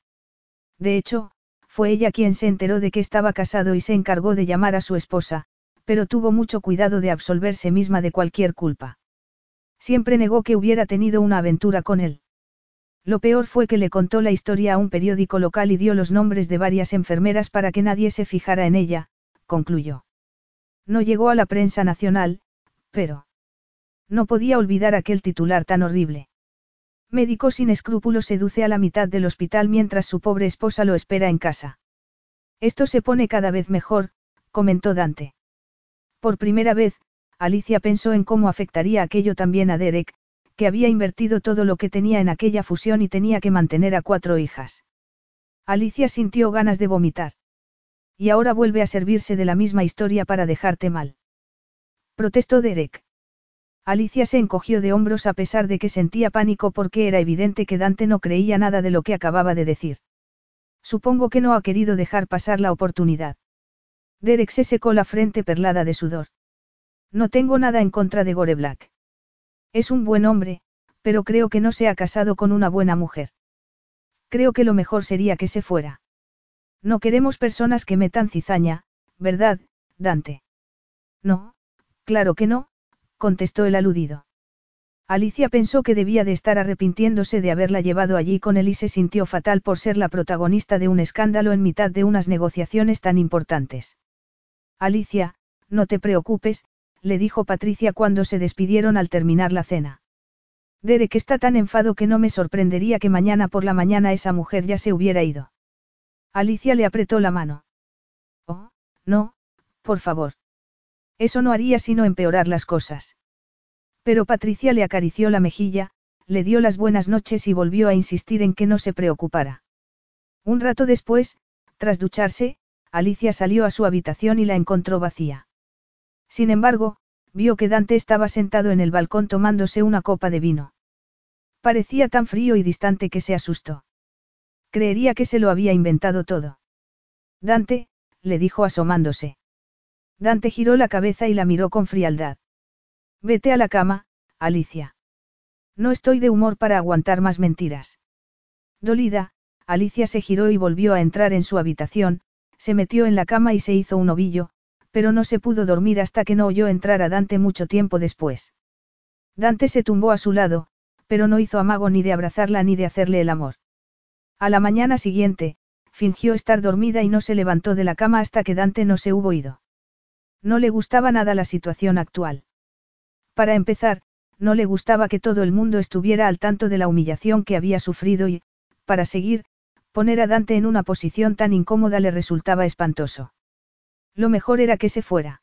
De hecho, fue ella quien se enteró de que estaba casado y se encargó de llamar a su esposa, pero tuvo mucho cuidado de absolverse misma de cualquier culpa. Siempre negó que hubiera tenido una aventura con él. Lo peor fue que le contó la historia a un periódico local y dio los nombres de varias enfermeras para que nadie se fijara en ella, concluyó. No llegó a la prensa nacional, pero... No podía olvidar aquel titular tan horrible. Médico sin escrúpulos seduce a la mitad del hospital mientras su pobre esposa lo espera en casa. Esto se pone cada vez mejor, comentó Dante. Por primera vez, Alicia pensó en cómo afectaría aquello también a Derek, que había invertido todo lo que tenía en aquella fusión y tenía que mantener a cuatro hijas. Alicia sintió ganas de vomitar. Y ahora vuelve a servirse de la misma historia para dejarte mal. Protestó Derek. Alicia se encogió de hombros a pesar de que sentía pánico porque era evidente que Dante no creía nada de lo que acababa de decir. Supongo que no ha querido dejar pasar la oportunidad. Derek se secó la frente perlada de sudor. No tengo nada en contra de Gore Black. Es un buen hombre, pero creo que no se ha casado con una buena mujer. Creo que lo mejor sería que se fuera. No queremos personas que metan cizaña, ¿verdad, Dante? No, claro que no, contestó el aludido. Alicia pensó que debía de estar arrepintiéndose de haberla llevado allí con él y se sintió fatal por ser la protagonista de un escándalo en mitad de unas negociaciones tan importantes. Alicia, no te preocupes, le dijo Patricia cuando se despidieron al terminar la cena. Derek está tan enfado que no me sorprendería que mañana por la mañana esa mujer ya se hubiera ido. Alicia le apretó la mano. Oh, no, por favor. Eso no haría sino empeorar las cosas. Pero Patricia le acarició la mejilla, le dio las buenas noches y volvió a insistir en que no se preocupara. Un rato después, tras ducharse, Alicia salió a su habitación y la encontró vacía. Sin embargo, vio que Dante estaba sentado en el balcón tomándose una copa de vino. Parecía tan frío y distante que se asustó. Creería que se lo había inventado todo. Dante, le dijo asomándose. Dante giró la cabeza y la miró con frialdad. Vete a la cama, Alicia. No estoy de humor para aguantar más mentiras. Dolida, Alicia se giró y volvió a entrar en su habitación, se metió en la cama y se hizo un ovillo, pero no se pudo dormir hasta que no oyó entrar a Dante mucho tiempo después. Dante se tumbó a su lado, pero no hizo amago ni de abrazarla ni de hacerle el amor. A la mañana siguiente, fingió estar dormida y no se levantó de la cama hasta que Dante no se hubo ido. No le gustaba nada la situación actual. Para empezar, no le gustaba que todo el mundo estuviera al tanto de la humillación que había sufrido y, para seguir, poner a Dante en una posición tan incómoda le resultaba espantoso. Lo mejor era que se fuera.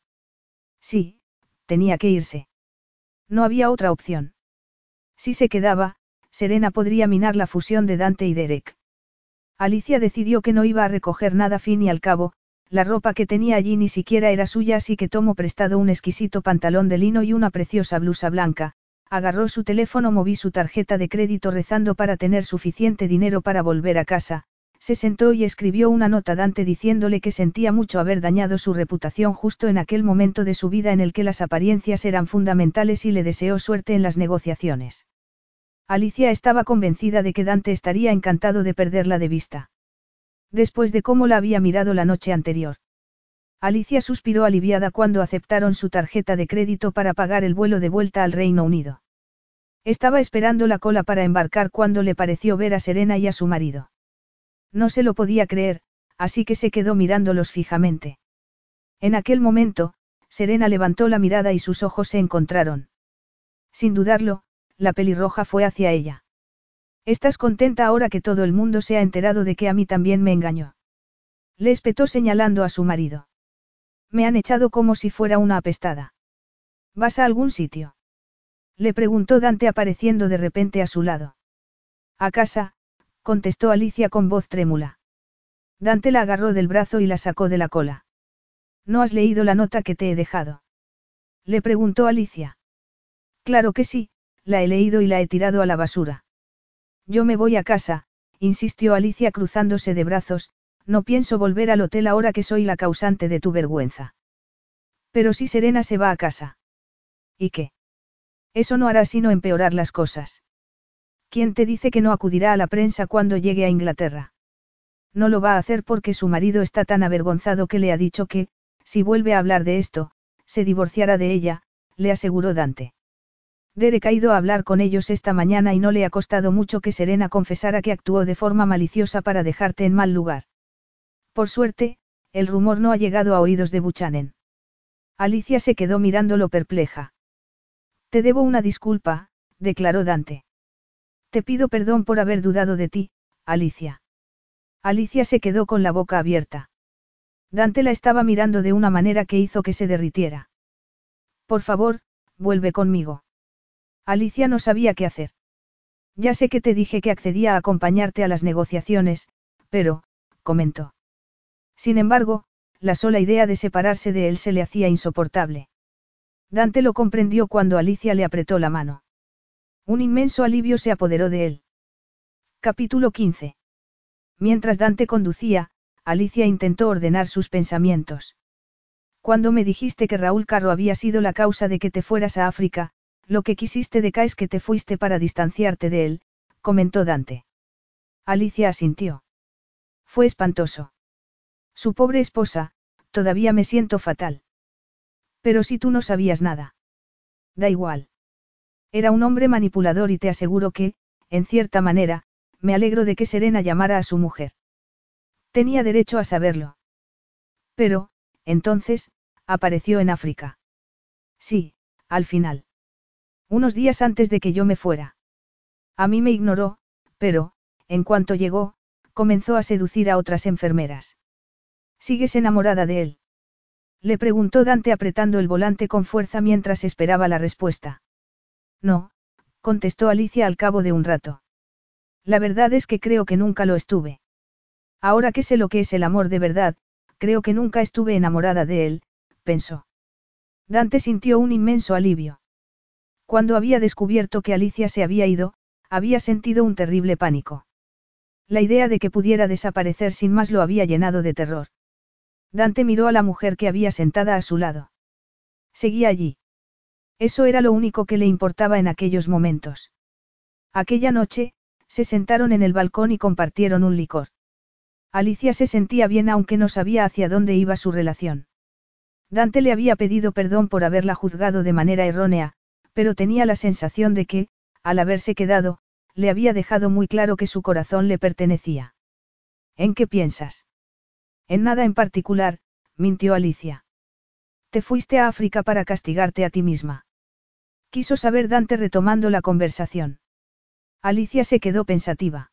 Sí, tenía que irse. No había otra opción. Si se quedaba, Serena podría minar la fusión de Dante y Derek. Alicia decidió que no iba a recoger nada fin y al cabo, la ropa que tenía allí ni siquiera era suya así que tomó prestado un exquisito pantalón de lino y una preciosa blusa blanca, agarró su teléfono, moví su tarjeta de crédito rezando para tener suficiente dinero para volver a casa, se sentó y escribió una nota Dante diciéndole que sentía mucho haber dañado su reputación justo en aquel momento de su vida en el que las apariencias eran fundamentales y le deseó suerte en las negociaciones. Alicia estaba convencida de que Dante estaría encantado de perderla de vista. Después de cómo la había mirado la noche anterior. Alicia suspiró aliviada cuando aceptaron su tarjeta de crédito para pagar el vuelo de vuelta al Reino Unido. Estaba esperando la cola para embarcar cuando le pareció ver a Serena y a su marido. No se lo podía creer, así que se quedó mirándolos fijamente. En aquel momento, Serena levantó la mirada y sus ojos se encontraron. Sin dudarlo, la pelirroja fue hacia ella. ¿Estás contenta ahora que todo el mundo se ha enterado de que a mí también me engañó? Le espetó señalando a su marido. Me han echado como si fuera una apestada. ¿Vas a algún sitio? Le preguntó Dante apareciendo de repente a su lado. A casa, contestó Alicia con voz trémula. Dante la agarró del brazo y la sacó de la cola. ¿No has leído la nota que te he dejado? Le preguntó Alicia. Claro que sí, la he leído y la he tirado a la basura. Yo me voy a casa, insistió Alicia cruzándose de brazos, no pienso volver al hotel ahora que soy la causante de tu vergüenza. Pero si Serena se va a casa. ¿Y qué? Eso no hará sino empeorar las cosas. ¿Quién te dice que no acudirá a la prensa cuando llegue a Inglaterra? No lo va a hacer porque su marido está tan avergonzado que le ha dicho que, si vuelve a hablar de esto, se divorciará de ella, le aseguró Dante. Derek ha ido a hablar con ellos esta mañana y no le ha costado mucho que Serena confesara que actuó de forma maliciosa para dejarte en mal lugar. Por suerte, el rumor no ha llegado a oídos de Buchanan. Alicia se quedó mirándolo perpleja. Te debo una disculpa, declaró Dante. Te pido perdón por haber dudado de ti, Alicia. Alicia se quedó con la boca abierta. Dante la estaba mirando de una manera que hizo que se derritiera. Por favor, vuelve conmigo. Alicia no sabía qué hacer. Ya sé que te dije que accedía a acompañarte a las negociaciones, pero, comentó. Sin embargo, la sola idea de separarse de él se le hacía insoportable. Dante lo comprendió cuando Alicia le apretó la mano. Un inmenso alivio se apoderó de él. Capítulo 15. Mientras Dante conducía, Alicia intentó ordenar sus pensamientos. Cuando me dijiste que Raúl Carro había sido la causa de que te fueras a África, lo que quisiste de es que te fuiste para distanciarte de él, comentó Dante. Alicia asintió. Fue espantoso. Su pobre esposa, todavía me siento fatal. Pero si tú no sabías nada. Da igual. Era un hombre manipulador y te aseguro que, en cierta manera, me alegro de que Serena llamara a su mujer. Tenía derecho a saberlo. Pero, entonces, apareció en África. Sí, al final. Unos días antes de que yo me fuera. A mí me ignoró, pero, en cuanto llegó, comenzó a seducir a otras enfermeras. ¿Sigues enamorada de él? Le preguntó Dante apretando el volante con fuerza mientras esperaba la respuesta. No, contestó Alicia al cabo de un rato. La verdad es que creo que nunca lo estuve. Ahora que sé lo que es el amor de verdad, creo que nunca estuve enamorada de él, pensó. Dante sintió un inmenso alivio. Cuando había descubierto que Alicia se había ido, había sentido un terrible pánico. La idea de que pudiera desaparecer sin más lo había llenado de terror. Dante miró a la mujer que había sentada a su lado. Seguía allí. Eso era lo único que le importaba en aquellos momentos. Aquella noche, se sentaron en el balcón y compartieron un licor. Alicia se sentía bien aunque no sabía hacia dónde iba su relación. Dante le había pedido perdón por haberla juzgado de manera errónea, pero tenía la sensación de que, al haberse quedado, le había dejado muy claro que su corazón le pertenecía. ¿En qué piensas? En nada en particular, mintió Alicia. Te fuiste a África para castigarte a ti misma. Quiso saber Dante retomando la conversación. Alicia se quedó pensativa.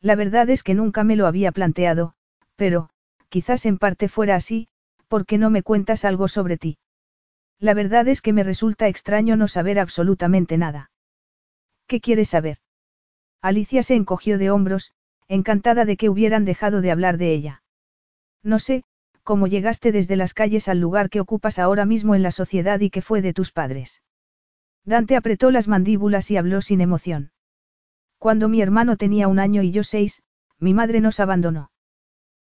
La verdad es que nunca me lo había planteado, pero, quizás en parte fuera así, porque no me cuentas algo sobre ti. La verdad es que me resulta extraño no saber absolutamente nada. ¿Qué quieres saber? Alicia se encogió de hombros, encantada de que hubieran dejado de hablar de ella. No sé, cómo llegaste desde las calles al lugar que ocupas ahora mismo en la sociedad y que fue de tus padres. Dante apretó las mandíbulas y habló sin emoción. Cuando mi hermano tenía un año y yo seis, mi madre nos abandonó.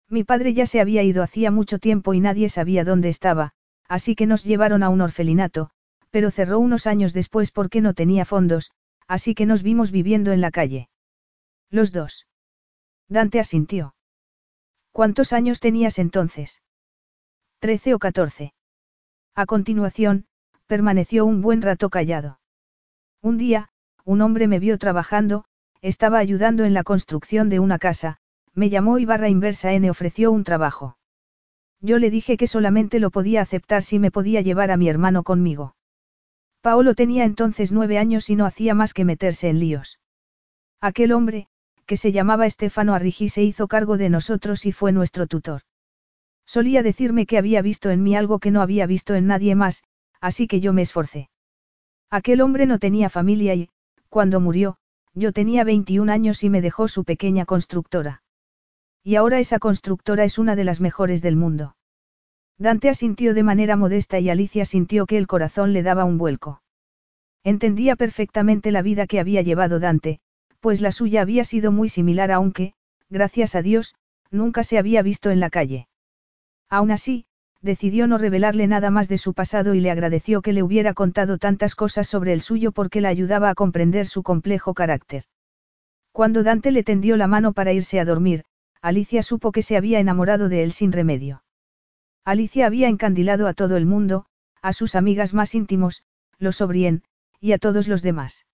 Mi padre ya se había ido hacía mucho tiempo y nadie sabía dónde estaba, así que nos llevaron a un orfelinato, pero cerró unos años después porque no tenía fondos, así que nos vimos viviendo en la calle. Los dos. Dante asintió. ¿Cuántos años tenías entonces? Trece o catorce. A continuación, permaneció un buen rato callado. Un día, un hombre me vio trabajando, estaba ayudando en la construcción de una casa, me llamó y barra inversa N ofreció un trabajo. Yo le dije que solamente lo podía aceptar si me podía llevar a mi hermano conmigo. Paolo tenía entonces nueve años y no hacía más que meterse en líos. Aquel hombre, que se llamaba Estefano Arrigi se hizo cargo de nosotros y fue nuestro tutor. Solía decirme que había visto en mí algo que no había visto en nadie más, así que yo me esforcé. Aquel hombre no tenía familia y, cuando murió, yo tenía 21 años y me dejó su pequeña constructora. Y ahora esa constructora es una de las mejores del mundo. Dante asintió de manera modesta y Alicia sintió que el corazón le daba un vuelco. Entendía perfectamente la vida que había llevado Dante, pues la suya había sido muy similar aunque, gracias a Dios, nunca se había visto en la calle. Aún así, decidió no revelarle nada más de su pasado y le agradeció que le hubiera contado tantas cosas sobre el suyo porque la ayudaba a comprender su complejo carácter. Cuando Dante le tendió la mano para irse a dormir, Alicia supo que se había enamorado de él sin remedio. Alicia había encandilado a todo el mundo, a sus amigas más íntimos, los Sobrien, y a todos los demás.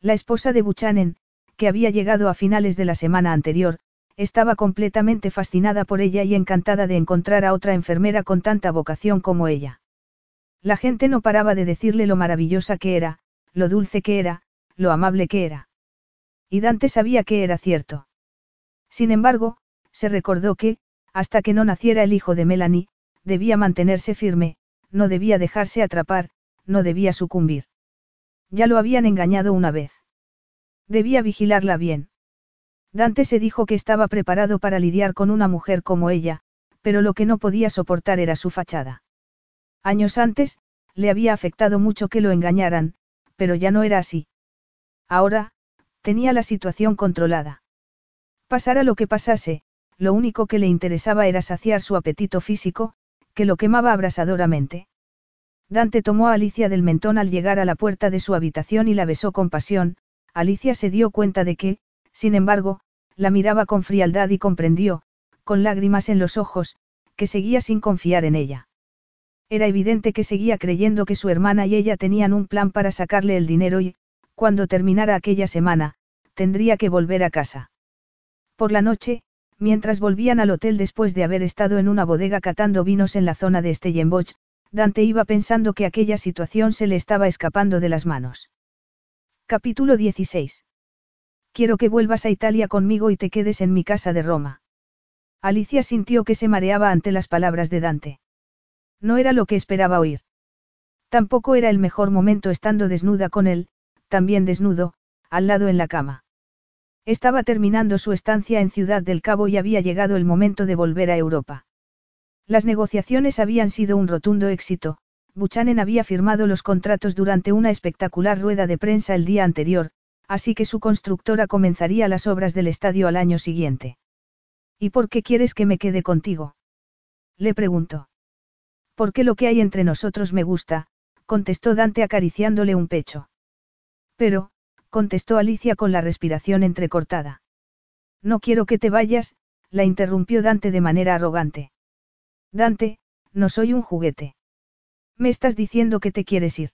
La esposa de Buchanan, que había llegado a finales de la semana anterior, estaba completamente fascinada por ella y encantada de encontrar a otra enfermera con tanta vocación como ella. La gente no paraba de decirle lo maravillosa que era, lo dulce que era, lo amable que era. Y Dante sabía que era cierto. Sin embargo, se recordó que, hasta que no naciera el hijo de Melanie, debía mantenerse firme, no debía dejarse atrapar, no debía sucumbir. Ya lo habían engañado una vez. Debía vigilarla bien. Dante se dijo que estaba preparado para lidiar con una mujer como ella, pero lo que no podía soportar era su fachada. Años antes, le había afectado mucho que lo engañaran, pero ya no era así. Ahora, tenía la situación controlada. Pasara lo que pasase, lo único que le interesaba era saciar su apetito físico, que lo quemaba abrasadoramente. Dante tomó a Alicia del mentón al llegar a la puerta de su habitación y la besó con pasión, Alicia se dio cuenta de que, sin embargo, la miraba con frialdad y comprendió, con lágrimas en los ojos, que seguía sin confiar en ella. Era evidente que seguía creyendo que su hermana y ella tenían un plan para sacarle el dinero y, cuando terminara aquella semana, tendría que volver a casa. Por la noche, mientras volvían al hotel después de haber estado en una bodega catando vinos en la zona de Stellenbosch, Dante iba pensando que aquella situación se le estaba escapando de las manos. Capítulo 16. Quiero que vuelvas a Italia conmigo y te quedes en mi casa de Roma. Alicia sintió que se mareaba ante las palabras de Dante. No era lo que esperaba oír. Tampoco era el mejor momento estando desnuda con él, también desnudo, al lado en la cama. Estaba terminando su estancia en Ciudad del Cabo y había llegado el momento de volver a Europa. Las negociaciones habían sido un rotundo éxito, Buchanan había firmado los contratos durante una espectacular rueda de prensa el día anterior, así que su constructora comenzaría las obras del estadio al año siguiente. ¿Y por qué quieres que me quede contigo? Le preguntó. Porque lo que hay entre nosotros me gusta, contestó Dante acariciándole un pecho. Pero, contestó Alicia con la respiración entrecortada. No quiero que te vayas, la interrumpió Dante de manera arrogante. Dante, no soy un juguete. Me estás diciendo que te quieres ir.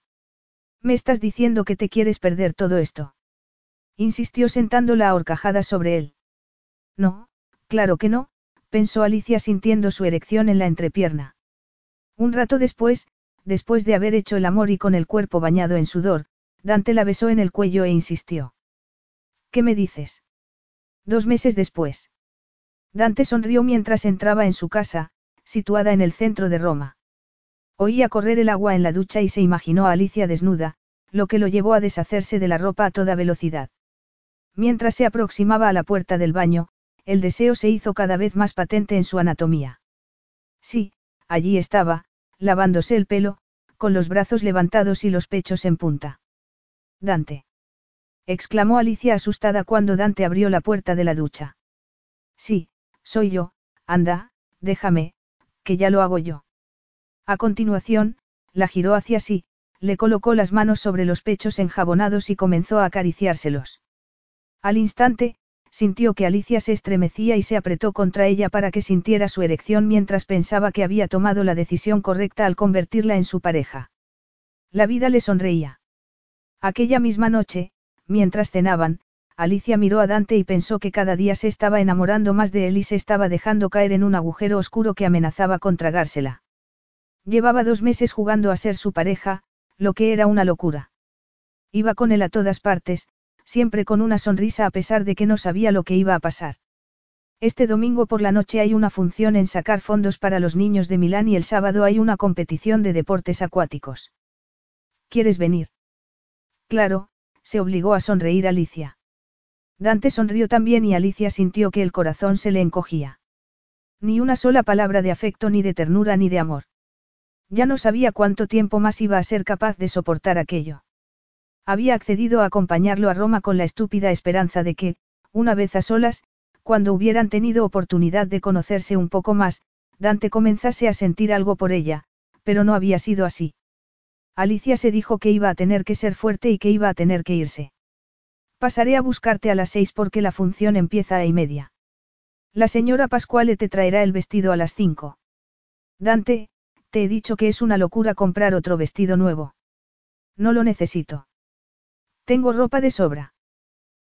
Me estás diciendo que te quieres perder todo esto. Insistió sentándola a horcajadas sobre él. No, claro que no, pensó Alicia sintiendo su erección en la entrepierna. Un rato después, después de haber hecho el amor y con el cuerpo bañado en sudor, Dante la besó en el cuello e insistió. ¿Qué me dices? Dos meses después. Dante sonrió mientras entraba en su casa, situada en el centro de Roma. Oía correr el agua en la ducha y se imaginó a Alicia desnuda, lo que lo llevó a deshacerse de la ropa a toda velocidad. Mientras se aproximaba a la puerta del baño, el deseo se hizo cada vez más patente en su anatomía. Sí, allí estaba, lavándose el pelo, con los brazos levantados y los pechos en punta. Dante. exclamó Alicia asustada cuando Dante abrió la puerta de la ducha. Sí, soy yo, anda, déjame, que ya lo hago yo. A continuación, la giró hacia sí, le colocó las manos sobre los pechos enjabonados y comenzó a acariciárselos. Al instante, sintió que Alicia se estremecía y se apretó contra ella para que sintiera su erección mientras pensaba que había tomado la decisión correcta al convertirla en su pareja. La vida le sonreía. Aquella misma noche, mientras cenaban, Alicia miró a Dante y pensó que cada día se estaba enamorando más de él y se estaba dejando caer en un agujero oscuro que amenazaba con tragársela. Llevaba dos meses jugando a ser su pareja, lo que era una locura. Iba con él a todas partes, siempre con una sonrisa a pesar de que no sabía lo que iba a pasar. Este domingo por la noche hay una función en sacar fondos para los niños de Milán y el sábado hay una competición de deportes acuáticos. ¿Quieres venir? Claro, se obligó a sonreír Alicia. Dante sonrió también y Alicia sintió que el corazón se le encogía. Ni una sola palabra de afecto ni de ternura ni de amor. Ya no sabía cuánto tiempo más iba a ser capaz de soportar aquello. Había accedido a acompañarlo a Roma con la estúpida esperanza de que, una vez a solas, cuando hubieran tenido oportunidad de conocerse un poco más, Dante comenzase a sentir algo por ella, pero no había sido así. Alicia se dijo que iba a tener que ser fuerte y que iba a tener que irse. Pasaré a buscarte a las seis porque la función empieza a y media. La señora Pascuale te traerá el vestido a las cinco. Dante, te he dicho que es una locura comprar otro vestido nuevo. No lo necesito. Tengo ropa de sobra.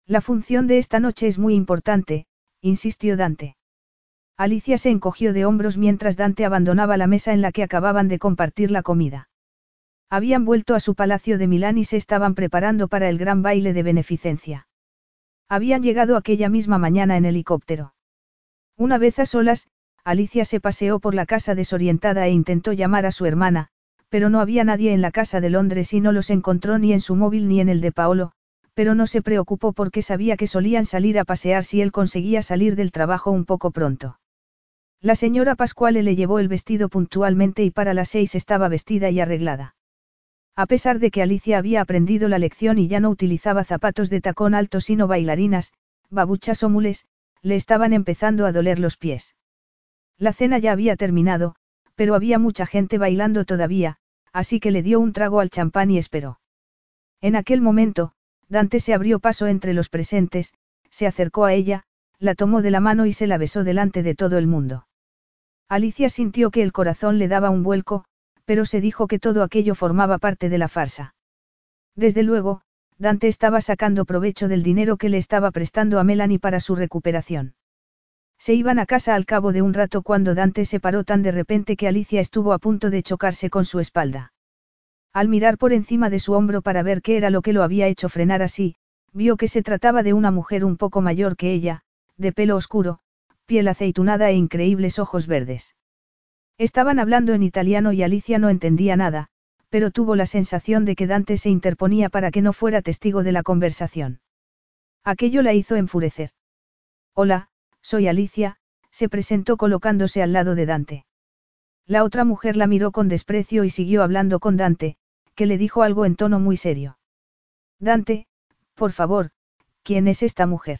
La función de esta noche es muy importante, insistió Dante. Alicia se encogió de hombros mientras Dante abandonaba la mesa en la que acababan de compartir la comida. Habían vuelto a su palacio de Milán y se estaban preparando para el gran baile de beneficencia. Habían llegado aquella misma mañana en helicóptero. Una vez a solas, Alicia se paseó por la casa desorientada e intentó llamar a su hermana, pero no había nadie en la casa de Londres y no los encontró ni en su móvil ni en el de Paolo, pero no se preocupó porque sabía que solían salir a pasear si él conseguía salir del trabajo un poco pronto. La señora Pascuale le llevó el vestido puntualmente y para las seis estaba vestida y arreglada. A pesar de que Alicia había aprendido la lección y ya no utilizaba zapatos de tacón alto sino bailarinas, babuchas o mules, le estaban empezando a doler los pies. La cena ya había terminado, pero había mucha gente bailando todavía, así que le dio un trago al champán y esperó. En aquel momento, Dante se abrió paso entre los presentes, se acercó a ella, la tomó de la mano y se la besó delante de todo el mundo. Alicia sintió que el corazón le daba un vuelco, pero se dijo que todo aquello formaba parte de la farsa. Desde luego, Dante estaba sacando provecho del dinero que le estaba prestando a Melanie para su recuperación. Se iban a casa al cabo de un rato cuando Dante se paró tan de repente que Alicia estuvo a punto de chocarse con su espalda. Al mirar por encima de su hombro para ver qué era lo que lo había hecho frenar así, Vio que se trataba de una mujer un poco mayor que ella, de pelo oscuro, piel aceitunada e increíbles ojos verdes. Estaban hablando en italiano y Alicia no entendía nada, pero tuvo la sensación de que Dante se interponía para que no fuera testigo de la conversación. Aquello la hizo enfurecer. Hola, soy Alicia, se presentó colocándose al lado de Dante. La otra mujer la miró con desprecio y siguió hablando con Dante, que le dijo algo en tono muy serio. Dante, por favor, ¿quién es esta mujer?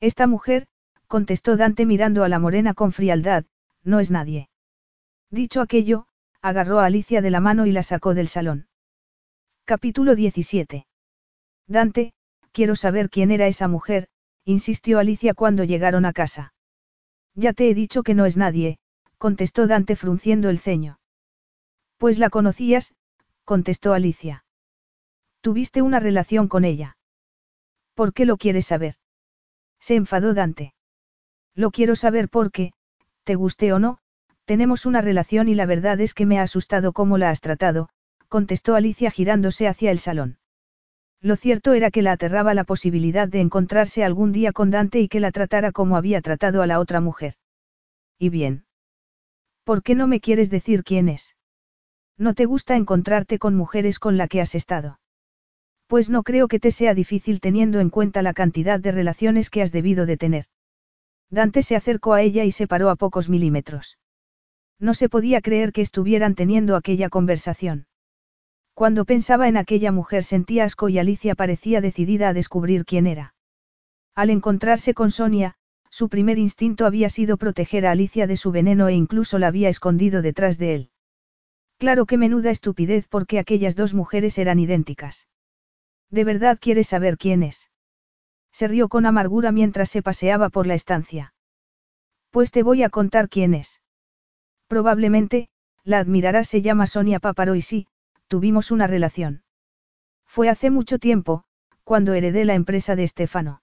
Esta mujer, contestó Dante mirando a la morena con frialdad, no es nadie. Dicho aquello, agarró a Alicia de la mano y la sacó del salón. Capítulo 17. Dante, quiero saber quién era esa mujer, insistió Alicia cuando llegaron a casa. Ya te he dicho que no es nadie, contestó Dante frunciendo el ceño. Pues la conocías, contestó Alicia. Tuviste una relación con ella. ¿Por qué lo quieres saber? Se enfadó Dante. Lo quiero saber porque, te guste o no, tenemos una relación y la verdad es que me ha asustado cómo la has tratado, contestó Alicia girándose hacia el salón. Lo cierto era que la aterraba la posibilidad de encontrarse algún día con Dante y que la tratara como había tratado a la otra mujer. ¿Y bien? ¿Por qué no me quieres decir quién es? ¿No te gusta encontrarte con mujeres con la que has estado? Pues no creo que te sea difícil teniendo en cuenta la cantidad de relaciones que has debido de tener. Dante se acercó a ella y se paró a pocos milímetros. No se podía creer que estuvieran teniendo aquella conversación. Cuando pensaba en aquella mujer sentía asco y Alicia parecía decidida a descubrir quién era. Al encontrarse con Sonia, su primer instinto había sido proteger a Alicia de su veneno e incluso la había escondido detrás de él. Claro que menuda estupidez porque aquellas dos mujeres eran idénticas. ¿De verdad quieres saber quién es? Se rió con amargura mientras se paseaba por la estancia. Pues te voy a contar quién es. Probablemente, la admirarás, se llama Sonia Paparo y sí, tuvimos una relación. Fue hace mucho tiempo, cuando heredé la empresa de Estefano.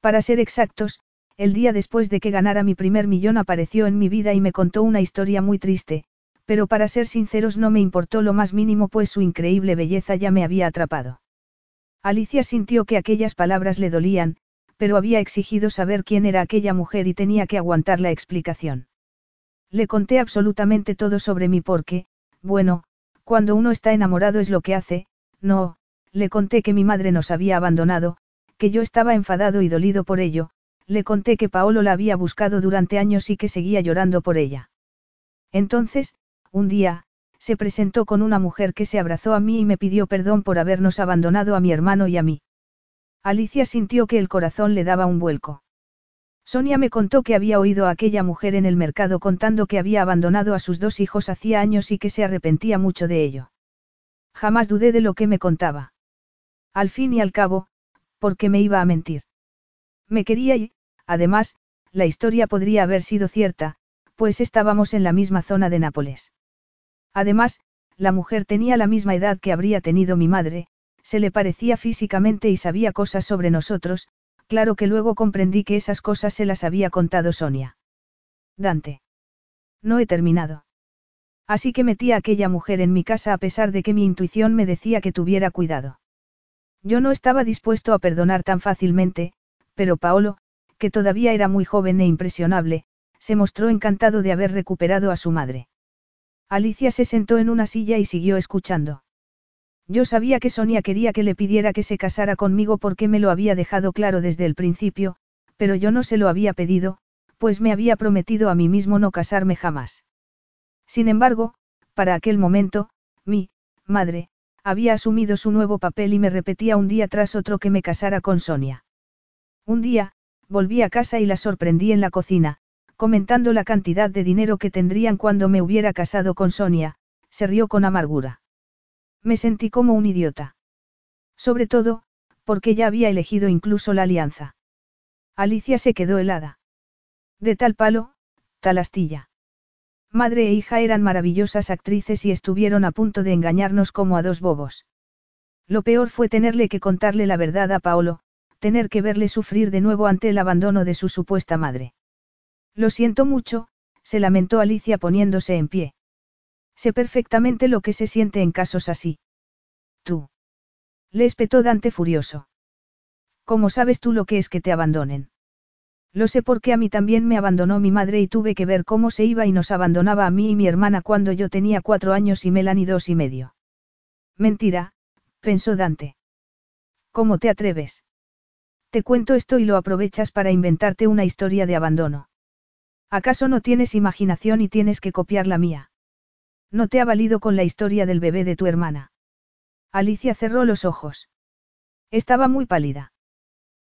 Para ser exactos, el día después de que ganara mi primer millón apareció en mi vida y me contó una historia muy triste, pero para ser sinceros no me importó lo más mínimo pues su increíble belleza ya me había atrapado. Alicia sintió que aquellas palabras le dolían, pero había exigido saber quién era aquella mujer y tenía que aguantar la explicación. Le conté absolutamente todo sobre mí porque, bueno, cuando uno está enamorado es lo que hace, no, le conté que mi madre nos había abandonado, que yo estaba enfadado y dolido por ello, le conté que Paolo la había buscado durante años y que seguía llorando por ella. Entonces, un día, se presentó con una mujer que se abrazó a mí y me pidió perdón por habernos abandonado a mi hermano y a mí. Alicia sintió que el corazón le daba un vuelco. Sonia me contó que había oído a aquella mujer en el mercado contando que había abandonado a sus dos hijos hacía años y que se arrepentía mucho de ello. Jamás dudé de lo que me contaba. Al fin y al cabo, ¿por qué me iba a mentir? Me quería y, además, la historia podría haber sido cierta, pues estábamos en la misma zona de Nápoles. Además, la mujer tenía la misma edad que habría tenido mi madre, se le parecía físicamente y sabía cosas sobre nosotros, claro que luego comprendí que esas cosas se las había contado Sonia. Dante. No he terminado. Así que metí a aquella mujer en mi casa a pesar de que mi intuición me decía que tuviera cuidado. Yo no estaba dispuesto a perdonar tan fácilmente, pero Paolo, que todavía era muy joven e impresionable, se mostró encantado de haber recuperado a su madre. Alicia se sentó en una silla y siguió escuchando. Yo sabía que Sonia quería que le pidiera que se casara conmigo porque me lo había dejado claro desde el principio, pero yo no se lo había pedido, pues me había prometido a mí mismo no casarme jamás. Sin embargo, para aquel momento, mi, madre, había asumido su nuevo papel y me repetía un día tras otro que me casara con Sonia. Un día, volví a casa y la sorprendí en la cocina, comentando la cantidad de dinero que tendrían cuando me hubiera casado con Sonia, se rió con amargura. Me sentí como un idiota. Sobre todo, porque ya había elegido incluso la alianza. Alicia se quedó helada. De tal palo, tal astilla. Madre e hija eran maravillosas actrices y estuvieron a punto de engañarnos como a dos bobos. Lo peor fue tenerle que contarle la verdad a Paolo, tener que verle sufrir de nuevo ante el abandono de su supuesta madre. Lo siento mucho, se lamentó Alicia poniéndose en pie. Sé perfectamente lo que se siente en casos así. Tú. Le espetó Dante furioso. ¿Cómo sabes tú lo que es que te abandonen? Lo sé porque a mí también me abandonó mi madre y tuve que ver cómo se iba y nos abandonaba a mí y mi hermana cuando yo tenía cuatro años y Melanie dos y medio. Mentira, pensó Dante. ¿Cómo te atreves? Te cuento esto y lo aprovechas para inventarte una historia de abandono. ¿Acaso no tienes imaginación y tienes que copiar la mía? No te ha valido con la historia del bebé de tu hermana. Alicia cerró los ojos. Estaba muy pálida.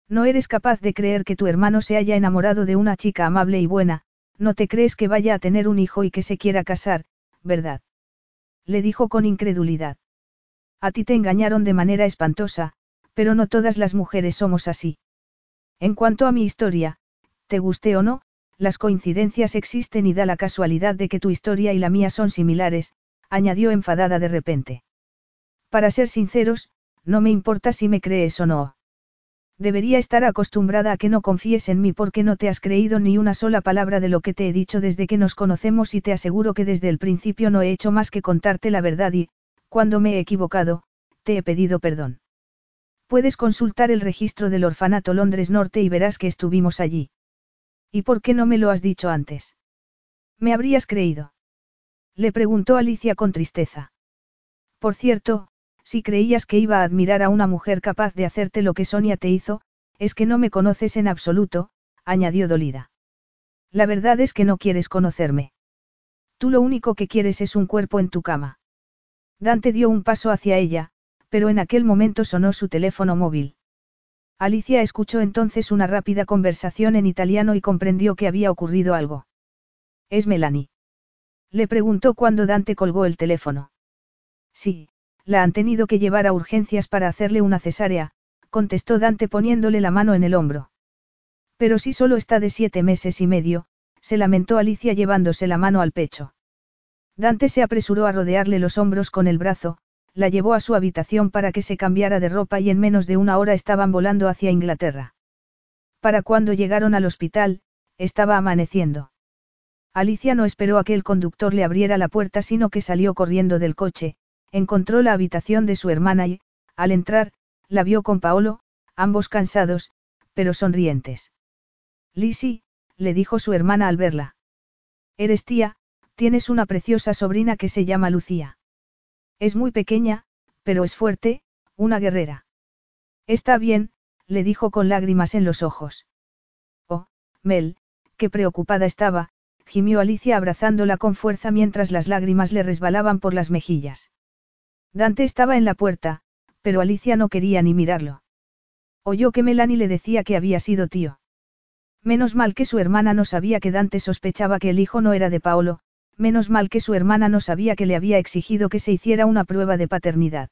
No eres capaz de creer que tu hermano se haya enamorado de una chica amable y buena, no te crees que vaya a tener un hijo y que se quiera casar, ¿verdad? Le dijo con incredulidad. A ti te engañaron de manera espantosa, pero no todas las mujeres somos así. En cuanto a mi historia, te guste o no, las coincidencias existen y da la casualidad de que tu historia y la mía son similares, añadió enfadada de repente. Para ser sinceros, no me importa si me crees o no. Debería estar acostumbrada a que no confíes en mí porque no te has creído ni una sola palabra de lo que te he dicho desde que nos conocemos y te aseguro que desde el principio no he hecho más que contarte la verdad y, cuando me he equivocado, te he pedido perdón. Puedes consultar el registro del orfanato Londres Norte y verás que estuvimos allí. ¿Y por qué no me lo has dicho antes? ¿Me habrías creído? Le preguntó Alicia con tristeza. Por cierto, si creías que iba a admirar a una mujer capaz de hacerte lo que Sonia te hizo, es que no me conoces en absoluto, añadió dolida. La verdad es que no quieres conocerme. Tú lo único que quieres es un cuerpo en tu cama. Dante dio un paso hacia ella, pero en aquel momento sonó su teléfono móvil. Alicia escuchó entonces una rápida conversación en italiano y comprendió que había ocurrido algo. ¿Es Melanie? Le preguntó cuando Dante colgó el teléfono. Sí, la han tenido que llevar a urgencias para hacerle una cesárea, contestó Dante poniéndole la mano en el hombro. Pero si solo está de siete meses y medio, se lamentó Alicia llevándose la mano al pecho. Dante se apresuró a rodearle los hombros con el brazo, la llevó a su habitación para que se cambiara de ropa y en menos de una hora estaban volando hacia Inglaterra. Para cuando llegaron al hospital, estaba amaneciendo. Alicia no esperó a que el conductor le abriera la puerta sino que salió corriendo del coche, encontró la habitación de su hermana y, al entrar, la vio con Paolo, ambos cansados, pero sonrientes. Lisi, le dijo su hermana al verla. Eres tía, tienes una preciosa sobrina que se llama Lucía. Es muy pequeña, pero es fuerte, una guerrera. Está bien, le dijo con lágrimas en los ojos. Oh, Mel, qué preocupada estaba, gimió Alicia abrazándola con fuerza mientras las lágrimas le resbalaban por las mejillas. Dante estaba en la puerta, pero Alicia no quería ni mirarlo. Oyó que Melanie le decía que había sido tío. Menos mal que su hermana no sabía que Dante sospechaba que el hijo no era de Paolo, menos mal que su hermana no sabía que le había exigido que se hiciera una prueba de paternidad.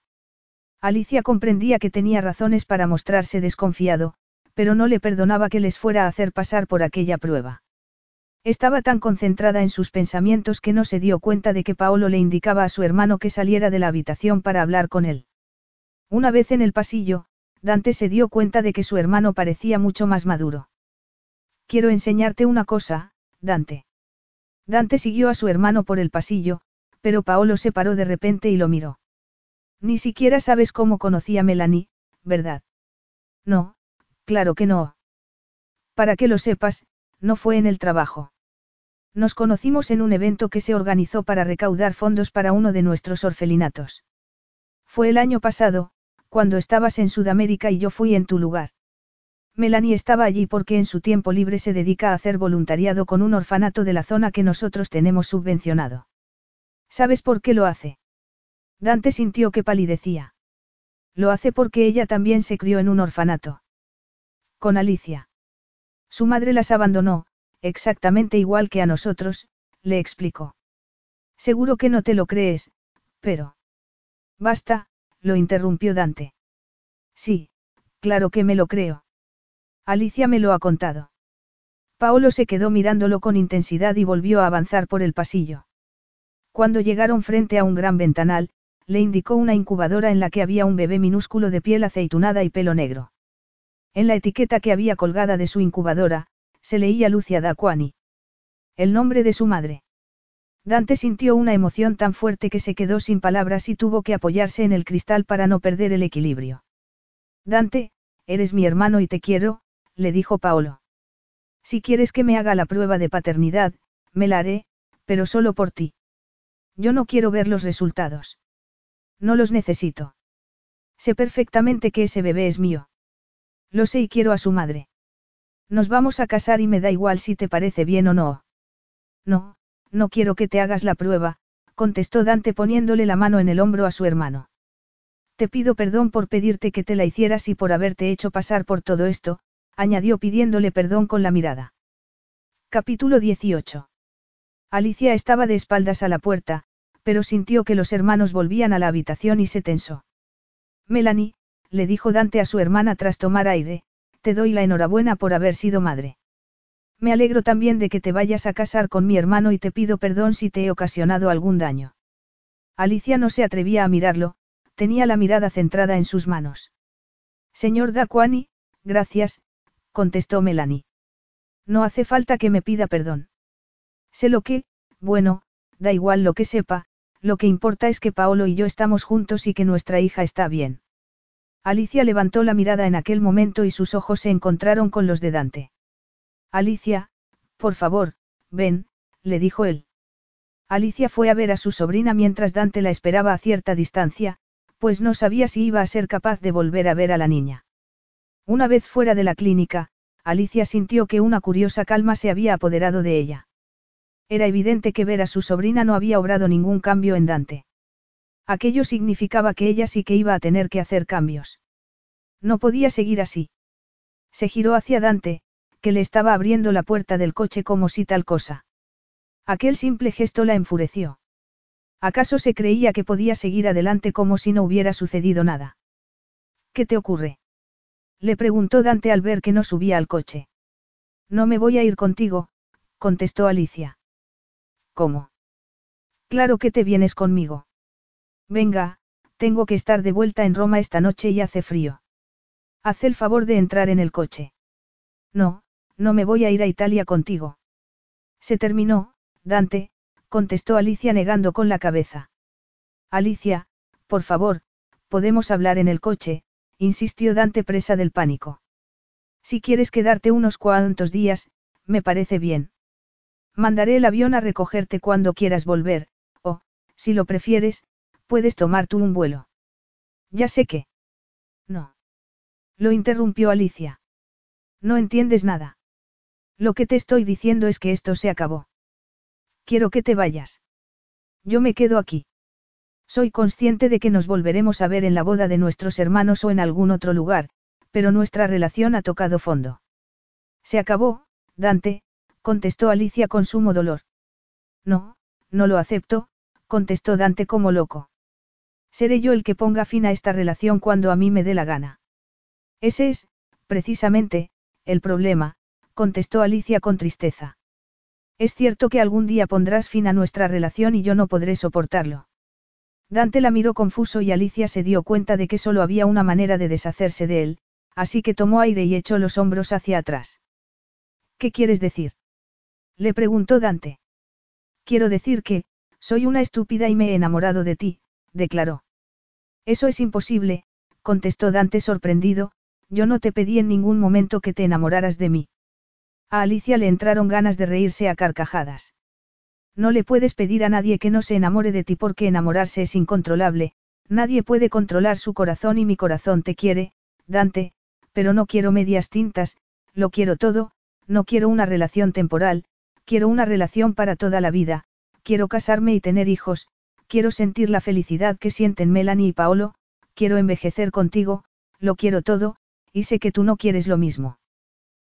Alicia comprendía que tenía razones para mostrarse desconfiado, pero no le perdonaba que les fuera a hacer pasar por aquella prueba. Estaba tan concentrada en sus pensamientos que no se dio cuenta de que Paolo le indicaba a su hermano que saliera de la habitación para hablar con él. Una vez en el pasillo, Dante se dio cuenta de que su hermano parecía mucho más maduro. Quiero enseñarte una cosa, Dante. Dante siguió a su hermano por el pasillo, pero Paolo se paró de repente y lo miró. Ni siquiera sabes cómo conocí a Melanie, ¿verdad? No, claro que no. Para que lo sepas, no fue en el trabajo. Nos conocimos en un evento que se organizó para recaudar fondos para uno de nuestros orfelinatos. Fue el año pasado, cuando estabas en Sudamérica y yo fui en tu lugar. Melanie estaba allí porque en su tiempo libre se dedica a hacer voluntariado con un orfanato de la zona que nosotros tenemos subvencionado. ¿Sabes por qué lo hace? Dante sintió que palidecía. Lo hace porque ella también se crió en un orfanato. Con Alicia. Su madre las abandonó, exactamente igual que a nosotros, le explicó. Seguro que no te lo crees, pero... Basta, lo interrumpió Dante. Sí, claro que me lo creo. Alicia me lo ha contado. Paolo se quedó mirándolo con intensidad y volvió a avanzar por el pasillo. Cuando llegaron frente a un gran ventanal, le indicó una incubadora en la que había un bebé minúsculo de piel aceitunada y pelo negro. En la etiqueta que había colgada de su incubadora, se leía Lucia Daquani. El nombre de su madre. Dante sintió una emoción tan fuerte que se quedó sin palabras y tuvo que apoyarse en el cristal para no perder el equilibrio. Dante, eres mi hermano y te quiero, le dijo Paolo. Si quieres que me haga la prueba de paternidad, me la haré, pero solo por ti. Yo no quiero ver los resultados. No los necesito. Sé perfectamente que ese bebé es mío. Lo sé y quiero a su madre. Nos vamos a casar y me da igual si te parece bien o no. No, no quiero que te hagas la prueba, contestó Dante poniéndole la mano en el hombro a su hermano. Te pido perdón por pedirte que te la hicieras y por haberte hecho pasar por todo esto, añadió pidiéndole perdón con la mirada. Capítulo 18. Alicia estaba de espaldas a la puerta, pero sintió que los hermanos volvían a la habitación y se tensó. Melanie, le dijo Dante a su hermana tras tomar aire, te doy la enhorabuena por haber sido madre. Me alegro también de que te vayas a casar con mi hermano y te pido perdón si te he ocasionado algún daño. Alicia no se atrevía a mirarlo, tenía la mirada centrada en sus manos. Señor Daquani, gracias, contestó Melanie. No hace falta que me pida perdón. Sé lo que, bueno, da igual lo que sepa, lo que importa es que Paolo y yo estamos juntos y que nuestra hija está bien. Alicia levantó la mirada en aquel momento y sus ojos se encontraron con los de Dante. Alicia, por favor, ven, le dijo él. Alicia fue a ver a su sobrina mientras Dante la esperaba a cierta distancia, pues no sabía si iba a ser capaz de volver a ver a la niña. Una vez fuera de la clínica, Alicia sintió que una curiosa calma se había apoderado de ella. Era evidente que ver a su sobrina no había obrado ningún cambio en Dante. Aquello significaba que ella sí que iba a tener que hacer cambios. No podía seguir así. Se giró hacia Dante, que le estaba abriendo la puerta del coche como si tal cosa. Aquel simple gesto la enfureció. ¿Acaso se creía que podía seguir adelante como si no hubiera sucedido nada? ¿Qué te ocurre? Le preguntó Dante al ver que no subía al coche. No me voy a ir contigo, contestó Alicia. ¿Cómo? Claro que te vienes conmigo. Venga, tengo que estar de vuelta en Roma esta noche y hace frío. Haz el favor de entrar en el coche. No, no me voy a ir a Italia contigo. Se terminó, Dante, contestó Alicia negando con la cabeza. Alicia, por favor, podemos hablar en el coche, insistió Dante presa del pánico. Si quieres quedarte unos cuantos días, me parece bien. Mandaré el avión a recogerte cuando quieras volver, o, si lo prefieres, puedes tomar tú un vuelo. Ya sé que. No. Lo interrumpió Alicia. No entiendes nada. Lo que te estoy diciendo es que esto se acabó. Quiero que te vayas. Yo me quedo aquí. Soy consciente de que nos volveremos a ver en la boda de nuestros hermanos o en algún otro lugar, pero nuestra relación ha tocado fondo. Se acabó, Dante, contestó Alicia con sumo dolor. No, no lo acepto, contestó Dante como loco. Seré yo el que ponga fin a esta relación cuando a mí me dé la gana. Ese es, precisamente, el problema, contestó Alicia con tristeza. Es cierto que algún día pondrás fin a nuestra relación y yo no podré soportarlo. Dante la miró confuso y Alicia se dio cuenta de que solo había una manera de deshacerse de él, así que tomó aire y echó los hombros hacia atrás. ¿Qué quieres decir? Le preguntó Dante. Quiero decir que, soy una estúpida y me he enamorado de ti, declaró. Eso es imposible, contestó Dante sorprendido, yo no te pedí en ningún momento que te enamoraras de mí. A Alicia le entraron ganas de reírse a carcajadas. No le puedes pedir a nadie que no se enamore de ti porque enamorarse es incontrolable, nadie puede controlar su corazón y mi corazón te quiere, Dante, pero no quiero medias tintas, lo quiero todo, no quiero una relación temporal, quiero una relación para toda la vida, quiero casarme y tener hijos, quiero sentir la felicidad que sienten Melanie y Paolo, quiero envejecer contigo, lo quiero todo, y sé que tú no quieres lo mismo.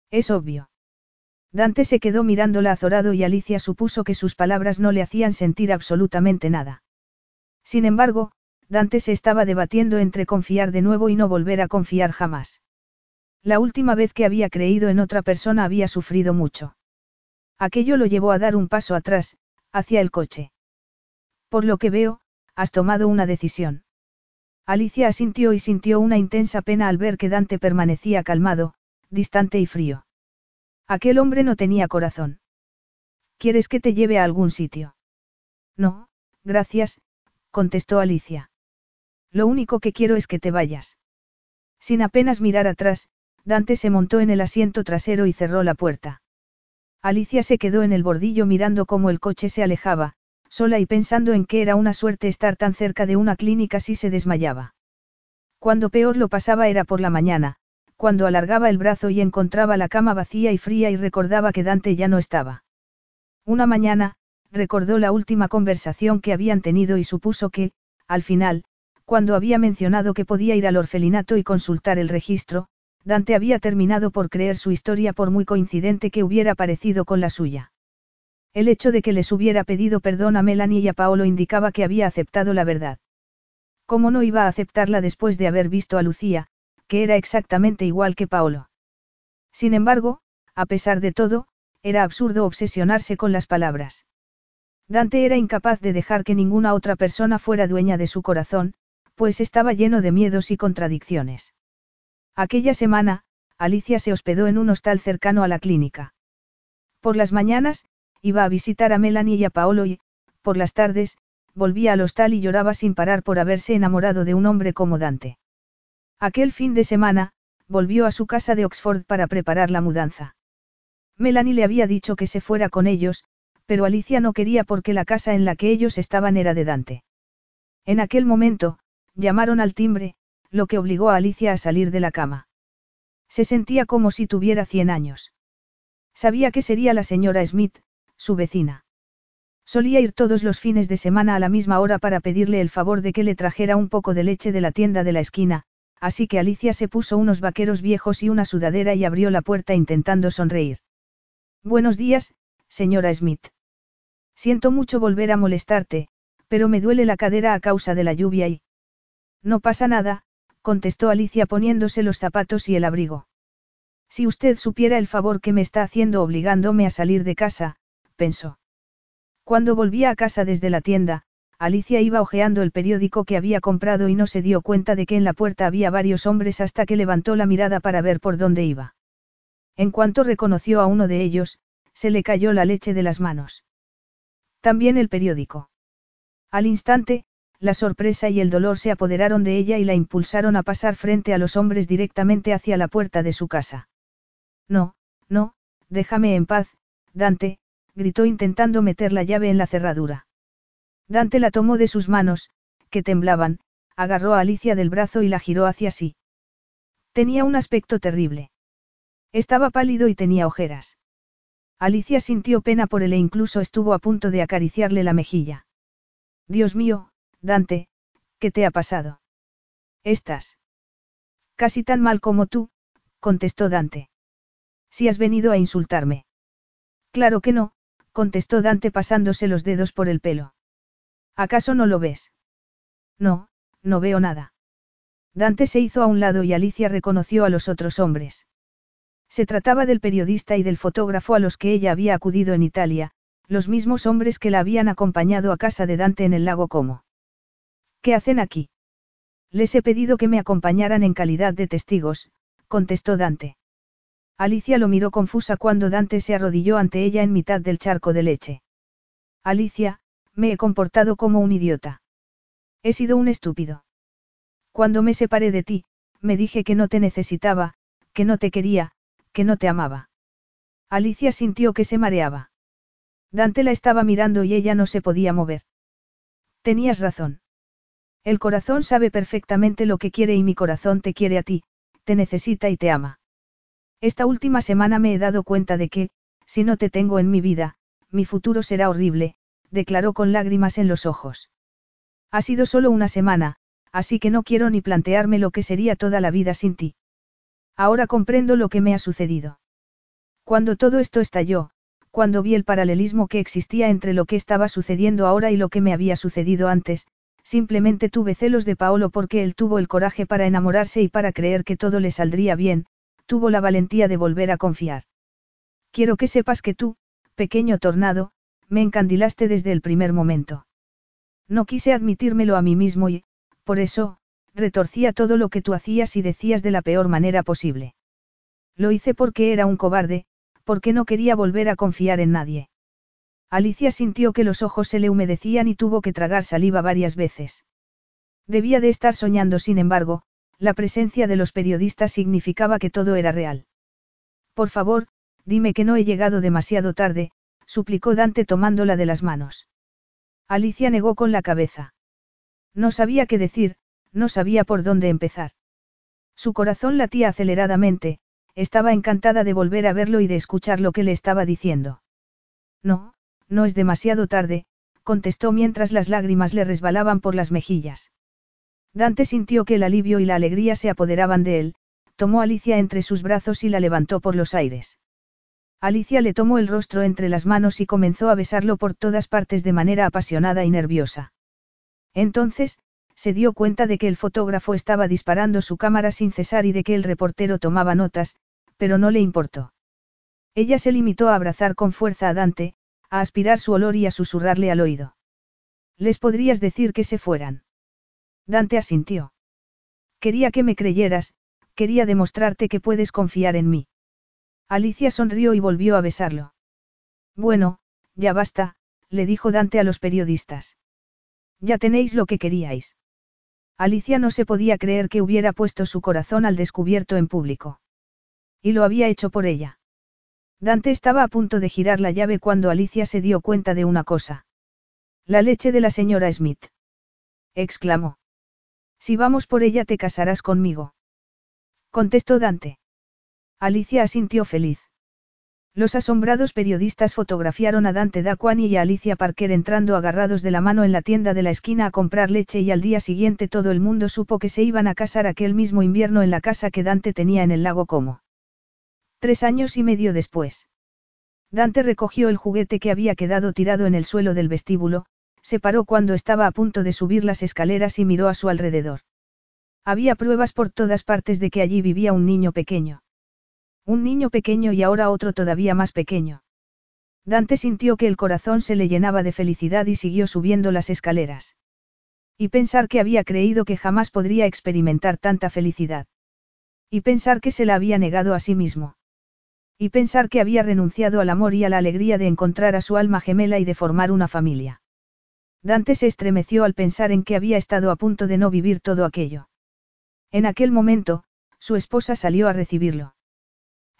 Es obvio. Dante se quedó mirándola azorado y Alicia supuso que sus palabras no le hacían sentir absolutamente nada. Sin embargo, Dante se estaba debatiendo entre confiar de nuevo y no volver a confiar jamás. La última vez que había creído en otra persona había sufrido mucho. Aquello lo llevó a dar un paso atrás, hacia el coche. Por lo que veo, has tomado una decisión. Alicia asintió y sintió una intensa pena al ver que Dante permanecía calmado, distante y frío. Aquel hombre no tenía corazón. ¿Quieres que te lleve a algún sitio? No, gracias, contestó Alicia. Lo único que quiero es que te vayas. Sin apenas mirar atrás, Dante se montó en el asiento trasero y cerró la puerta. Alicia se quedó en el bordillo mirando cómo el coche se alejaba, sola y pensando en que era una suerte estar tan cerca de una clínica si se desmayaba. Cuando peor lo pasaba era por la mañana, cuando alargaba el brazo y encontraba la cama vacía y fría y recordaba que Dante ya no estaba. Una mañana, recordó la última conversación que habían tenido y supuso que, al final, cuando había mencionado que podía ir al orfelinato y consultar el registro, Dante había terminado por creer su historia por muy coincidente que hubiera parecido con la suya. El hecho de que les hubiera pedido perdón a Melanie y a Paolo indicaba que había aceptado la verdad. ¿Cómo no iba a aceptarla después de haber visto a Lucía, que era exactamente igual que Paolo? Sin embargo, a pesar de todo, era absurdo obsesionarse con las palabras. Dante era incapaz de dejar que ninguna otra persona fuera dueña de su corazón, pues estaba lleno de miedos y contradicciones. Aquella semana, Alicia se hospedó en un hostal cercano a la clínica. Por las mañanas, iba a visitar a Melanie y a Paolo y, por las tardes, volvía al hostal y lloraba sin parar por haberse enamorado de un hombre como Dante. Aquel fin de semana, volvió a su casa de Oxford para preparar la mudanza. Melanie le había dicho que se fuera con ellos, pero Alicia no quería porque la casa en la que ellos estaban era de Dante. En aquel momento, llamaron al timbre, lo que obligó a Alicia a salir de la cama. Se sentía como si tuviera cien años. Sabía que sería la señora Smith, su vecina. Solía ir todos los fines de semana a la misma hora para pedirle el favor de que le trajera un poco de leche de la tienda de la esquina, así que Alicia se puso unos vaqueros viejos y una sudadera y abrió la puerta intentando sonreír. Buenos días, señora Smith. Siento mucho volver a molestarte, pero me duele la cadera a causa de la lluvia y... No pasa nada, contestó Alicia poniéndose los zapatos y el abrigo. Si usted supiera el favor que me está haciendo obligándome a salir de casa, pensó. Cuando volvía a casa desde la tienda, Alicia iba hojeando el periódico que había comprado y no se dio cuenta de que en la puerta había varios hombres hasta que levantó la mirada para ver por dónde iba. En cuanto reconoció a uno de ellos, se le cayó la leche de las manos. También el periódico. Al instante, la sorpresa y el dolor se apoderaron de ella y la impulsaron a pasar frente a los hombres directamente hacia la puerta de su casa. No, no, déjame en paz, Dante, gritó intentando meter la llave en la cerradura. Dante la tomó de sus manos, que temblaban, agarró a Alicia del brazo y la giró hacia sí. Tenía un aspecto terrible. Estaba pálido y tenía ojeras. Alicia sintió pena por él e incluso estuvo a punto de acariciarle la mejilla. Dios mío, Dante, ¿qué te ha pasado? Estás. Casi tan mal como tú, contestó Dante. Si has venido a insultarme. Claro que no, contestó Dante pasándose los dedos por el pelo. ¿Acaso no lo ves? No, no veo nada. Dante se hizo a un lado y Alicia reconoció a los otros hombres. Se trataba del periodista y del fotógrafo a los que ella había acudido en Italia, los mismos hombres que la habían acompañado a casa de Dante en el lago Como. ¿Qué hacen aquí? Les he pedido que me acompañaran en calidad de testigos, contestó Dante. Alicia lo miró confusa cuando Dante se arrodilló ante ella en mitad del charco de leche. Alicia, me he comportado como un idiota. He sido un estúpido. Cuando me separé de ti, me dije que no te necesitaba, que no te quería, que no te amaba. Alicia sintió que se mareaba. Dante la estaba mirando y ella no se podía mover. Tenías razón. El corazón sabe perfectamente lo que quiere y mi corazón te quiere a ti, te necesita y te ama. Esta última semana me he dado cuenta de que, si no te tengo en mi vida, mi futuro será horrible, declaró con lágrimas en los ojos. Ha sido solo una semana, así que no quiero ni plantearme lo que sería toda la vida sin ti. Ahora comprendo lo que me ha sucedido. Cuando todo esto estalló, cuando vi el paralelismo que existía entre lo que estaba sucediendo ahora y lo que me había sucedido antes, Simplemente tuve celos de Paolo porque él tuvo el coraje para enamorarse y para creer que todo le saldría bien, tuvo la valentía de volver a confiar. Quiero que sepas que tú, pequeño tornado, me encandilaste desde el primer momento. No quise admitírmelo a mí mismo y, por eso, retorcía todo lo que tú hacías y decías de la peor manera posible. Lo hice porque era un cobarde, porque no quería volver a confiar en nadie. Alicia sintió que los ojos se le humedecían y tuvo que tragar saliva varias veces. Debía de estar soñando, sin embargo, La presencia de los periodistas significaba que todo era real. Por favor, dime que no he llegado demasiado tarde, suplicó Dante tomándola de las manos. Alicia negó con la cabeza. No sabía qué decir, no sabía por dónde empezar. Su corazón latía aceleradamente, estaba encantada de volver a verlo y de escuchar lo que le estaba diciendo. No, no es demasiado tarde, contestó mientras las lágrimas le resbalaban por las mejillas. Dante sintió que el alivio y la alegría se apoderaban de él, tomó a Alicia entre sus brazos y la levantó por los aires. Alicia le tomó el rostro entre las manos y comenzó a besarlo por todas partes de manera apasionada y nerviosa. Entonces, se dio cuenta de que el fotógrafo estaba disparando su cámara sin cesar y de que el reportero tomaba notas, pero no le importó. Ella se limitó a abrazar con fuerza a Dante, a aspirar su olor y a susurrarle al oído. Les podrías decir que se fueran. Dante asintió. Quería que me creyeras, quería demostrarte que puedes confiar en mí. Alicia sonrió y volvió a besarlo. Bueno, ya basta, le dijo Dante a los periodistas. Ya tenéis lo que queríais. Alicia no se podía creer que hubiera puesto su corazón al descubierto en público. Y lo había hecho por ella. Dante estaba a punto de girar la llave cuando Alicia se dio cuenta de una cosa. La leche de la señora Smith. exclamó. Si vamos por ella te casarás conmigo. Contestó Dante. Alicia asintió feliz. Los asombrados periodistas fotografiaron a Dante Daquani y a Alicia Parker entrando agarrados de la mano en la tienda de la esquina a comprar leche y al día siguiente todo el mundo supo que se iban a casar aquel mismo invierno en la casa que Dante tenía en el lago Como. Tres años y medio después. Dante recogió el juguete que había quedado tirado en el suelo del vestíbulo, se paró cuando estaba a punto de subir las escaleras y miró a su alrededor. Había pruebas por todas partes de que allí vivía un niño pequeño. Un niño pequeño y ahora otro todavía más pequeño. Dante sintió que el corazón se le llenaba de felicidad y siguió subiendo las escaleras. Y pensar que había creído que jamás podría experimentar tanta felicidad. Y pensar que se la había negado a sí mismo. Y pensar que había renunciado al amor y a la alegría de encontrar a su alma gemela y de formar una familia. Dante se estremeció al pensar en que había estado a punto de no vivir todo aquello. En aquel momento, su esposa salió a recibirlo.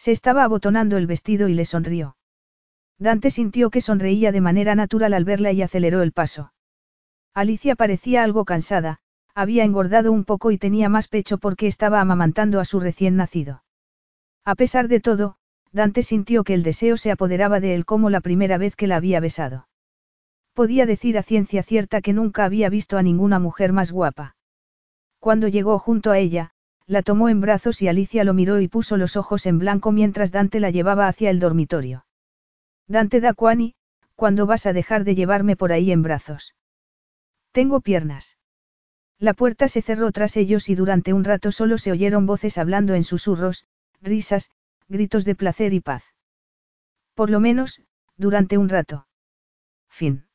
Se estaba abotonando el vestido y le sonrió. Dante sintió que sonreía de manera natural al verla y aceleró el paso. Alicia parecía algo cansada, había engordado un poco y tenía más pecho porque estaba amamantando a su recién nacido. A pesar de todo, Dante sintió que el deseo se apoderaba de él como la primera vez que la había besado. Podía decir a ciencia cierta que nunca había visto a ninguna mujer más guapa. Cuando llegó junto a ella, la tomó en brazos y Alicia lo miró y puso los ojos en blanco mientras Dante la llevaba hacia el dormitorio. Dante Daquani, ¿cuándo vas a dejar de llevarme por ahí en brazos? Tengo piernas. La puerta se cerró tras ellos y durante un rato solo se oyeron voces hablando en susurros, risas, gritos de placer y paz. Por lo menos, durante un rato. Fin.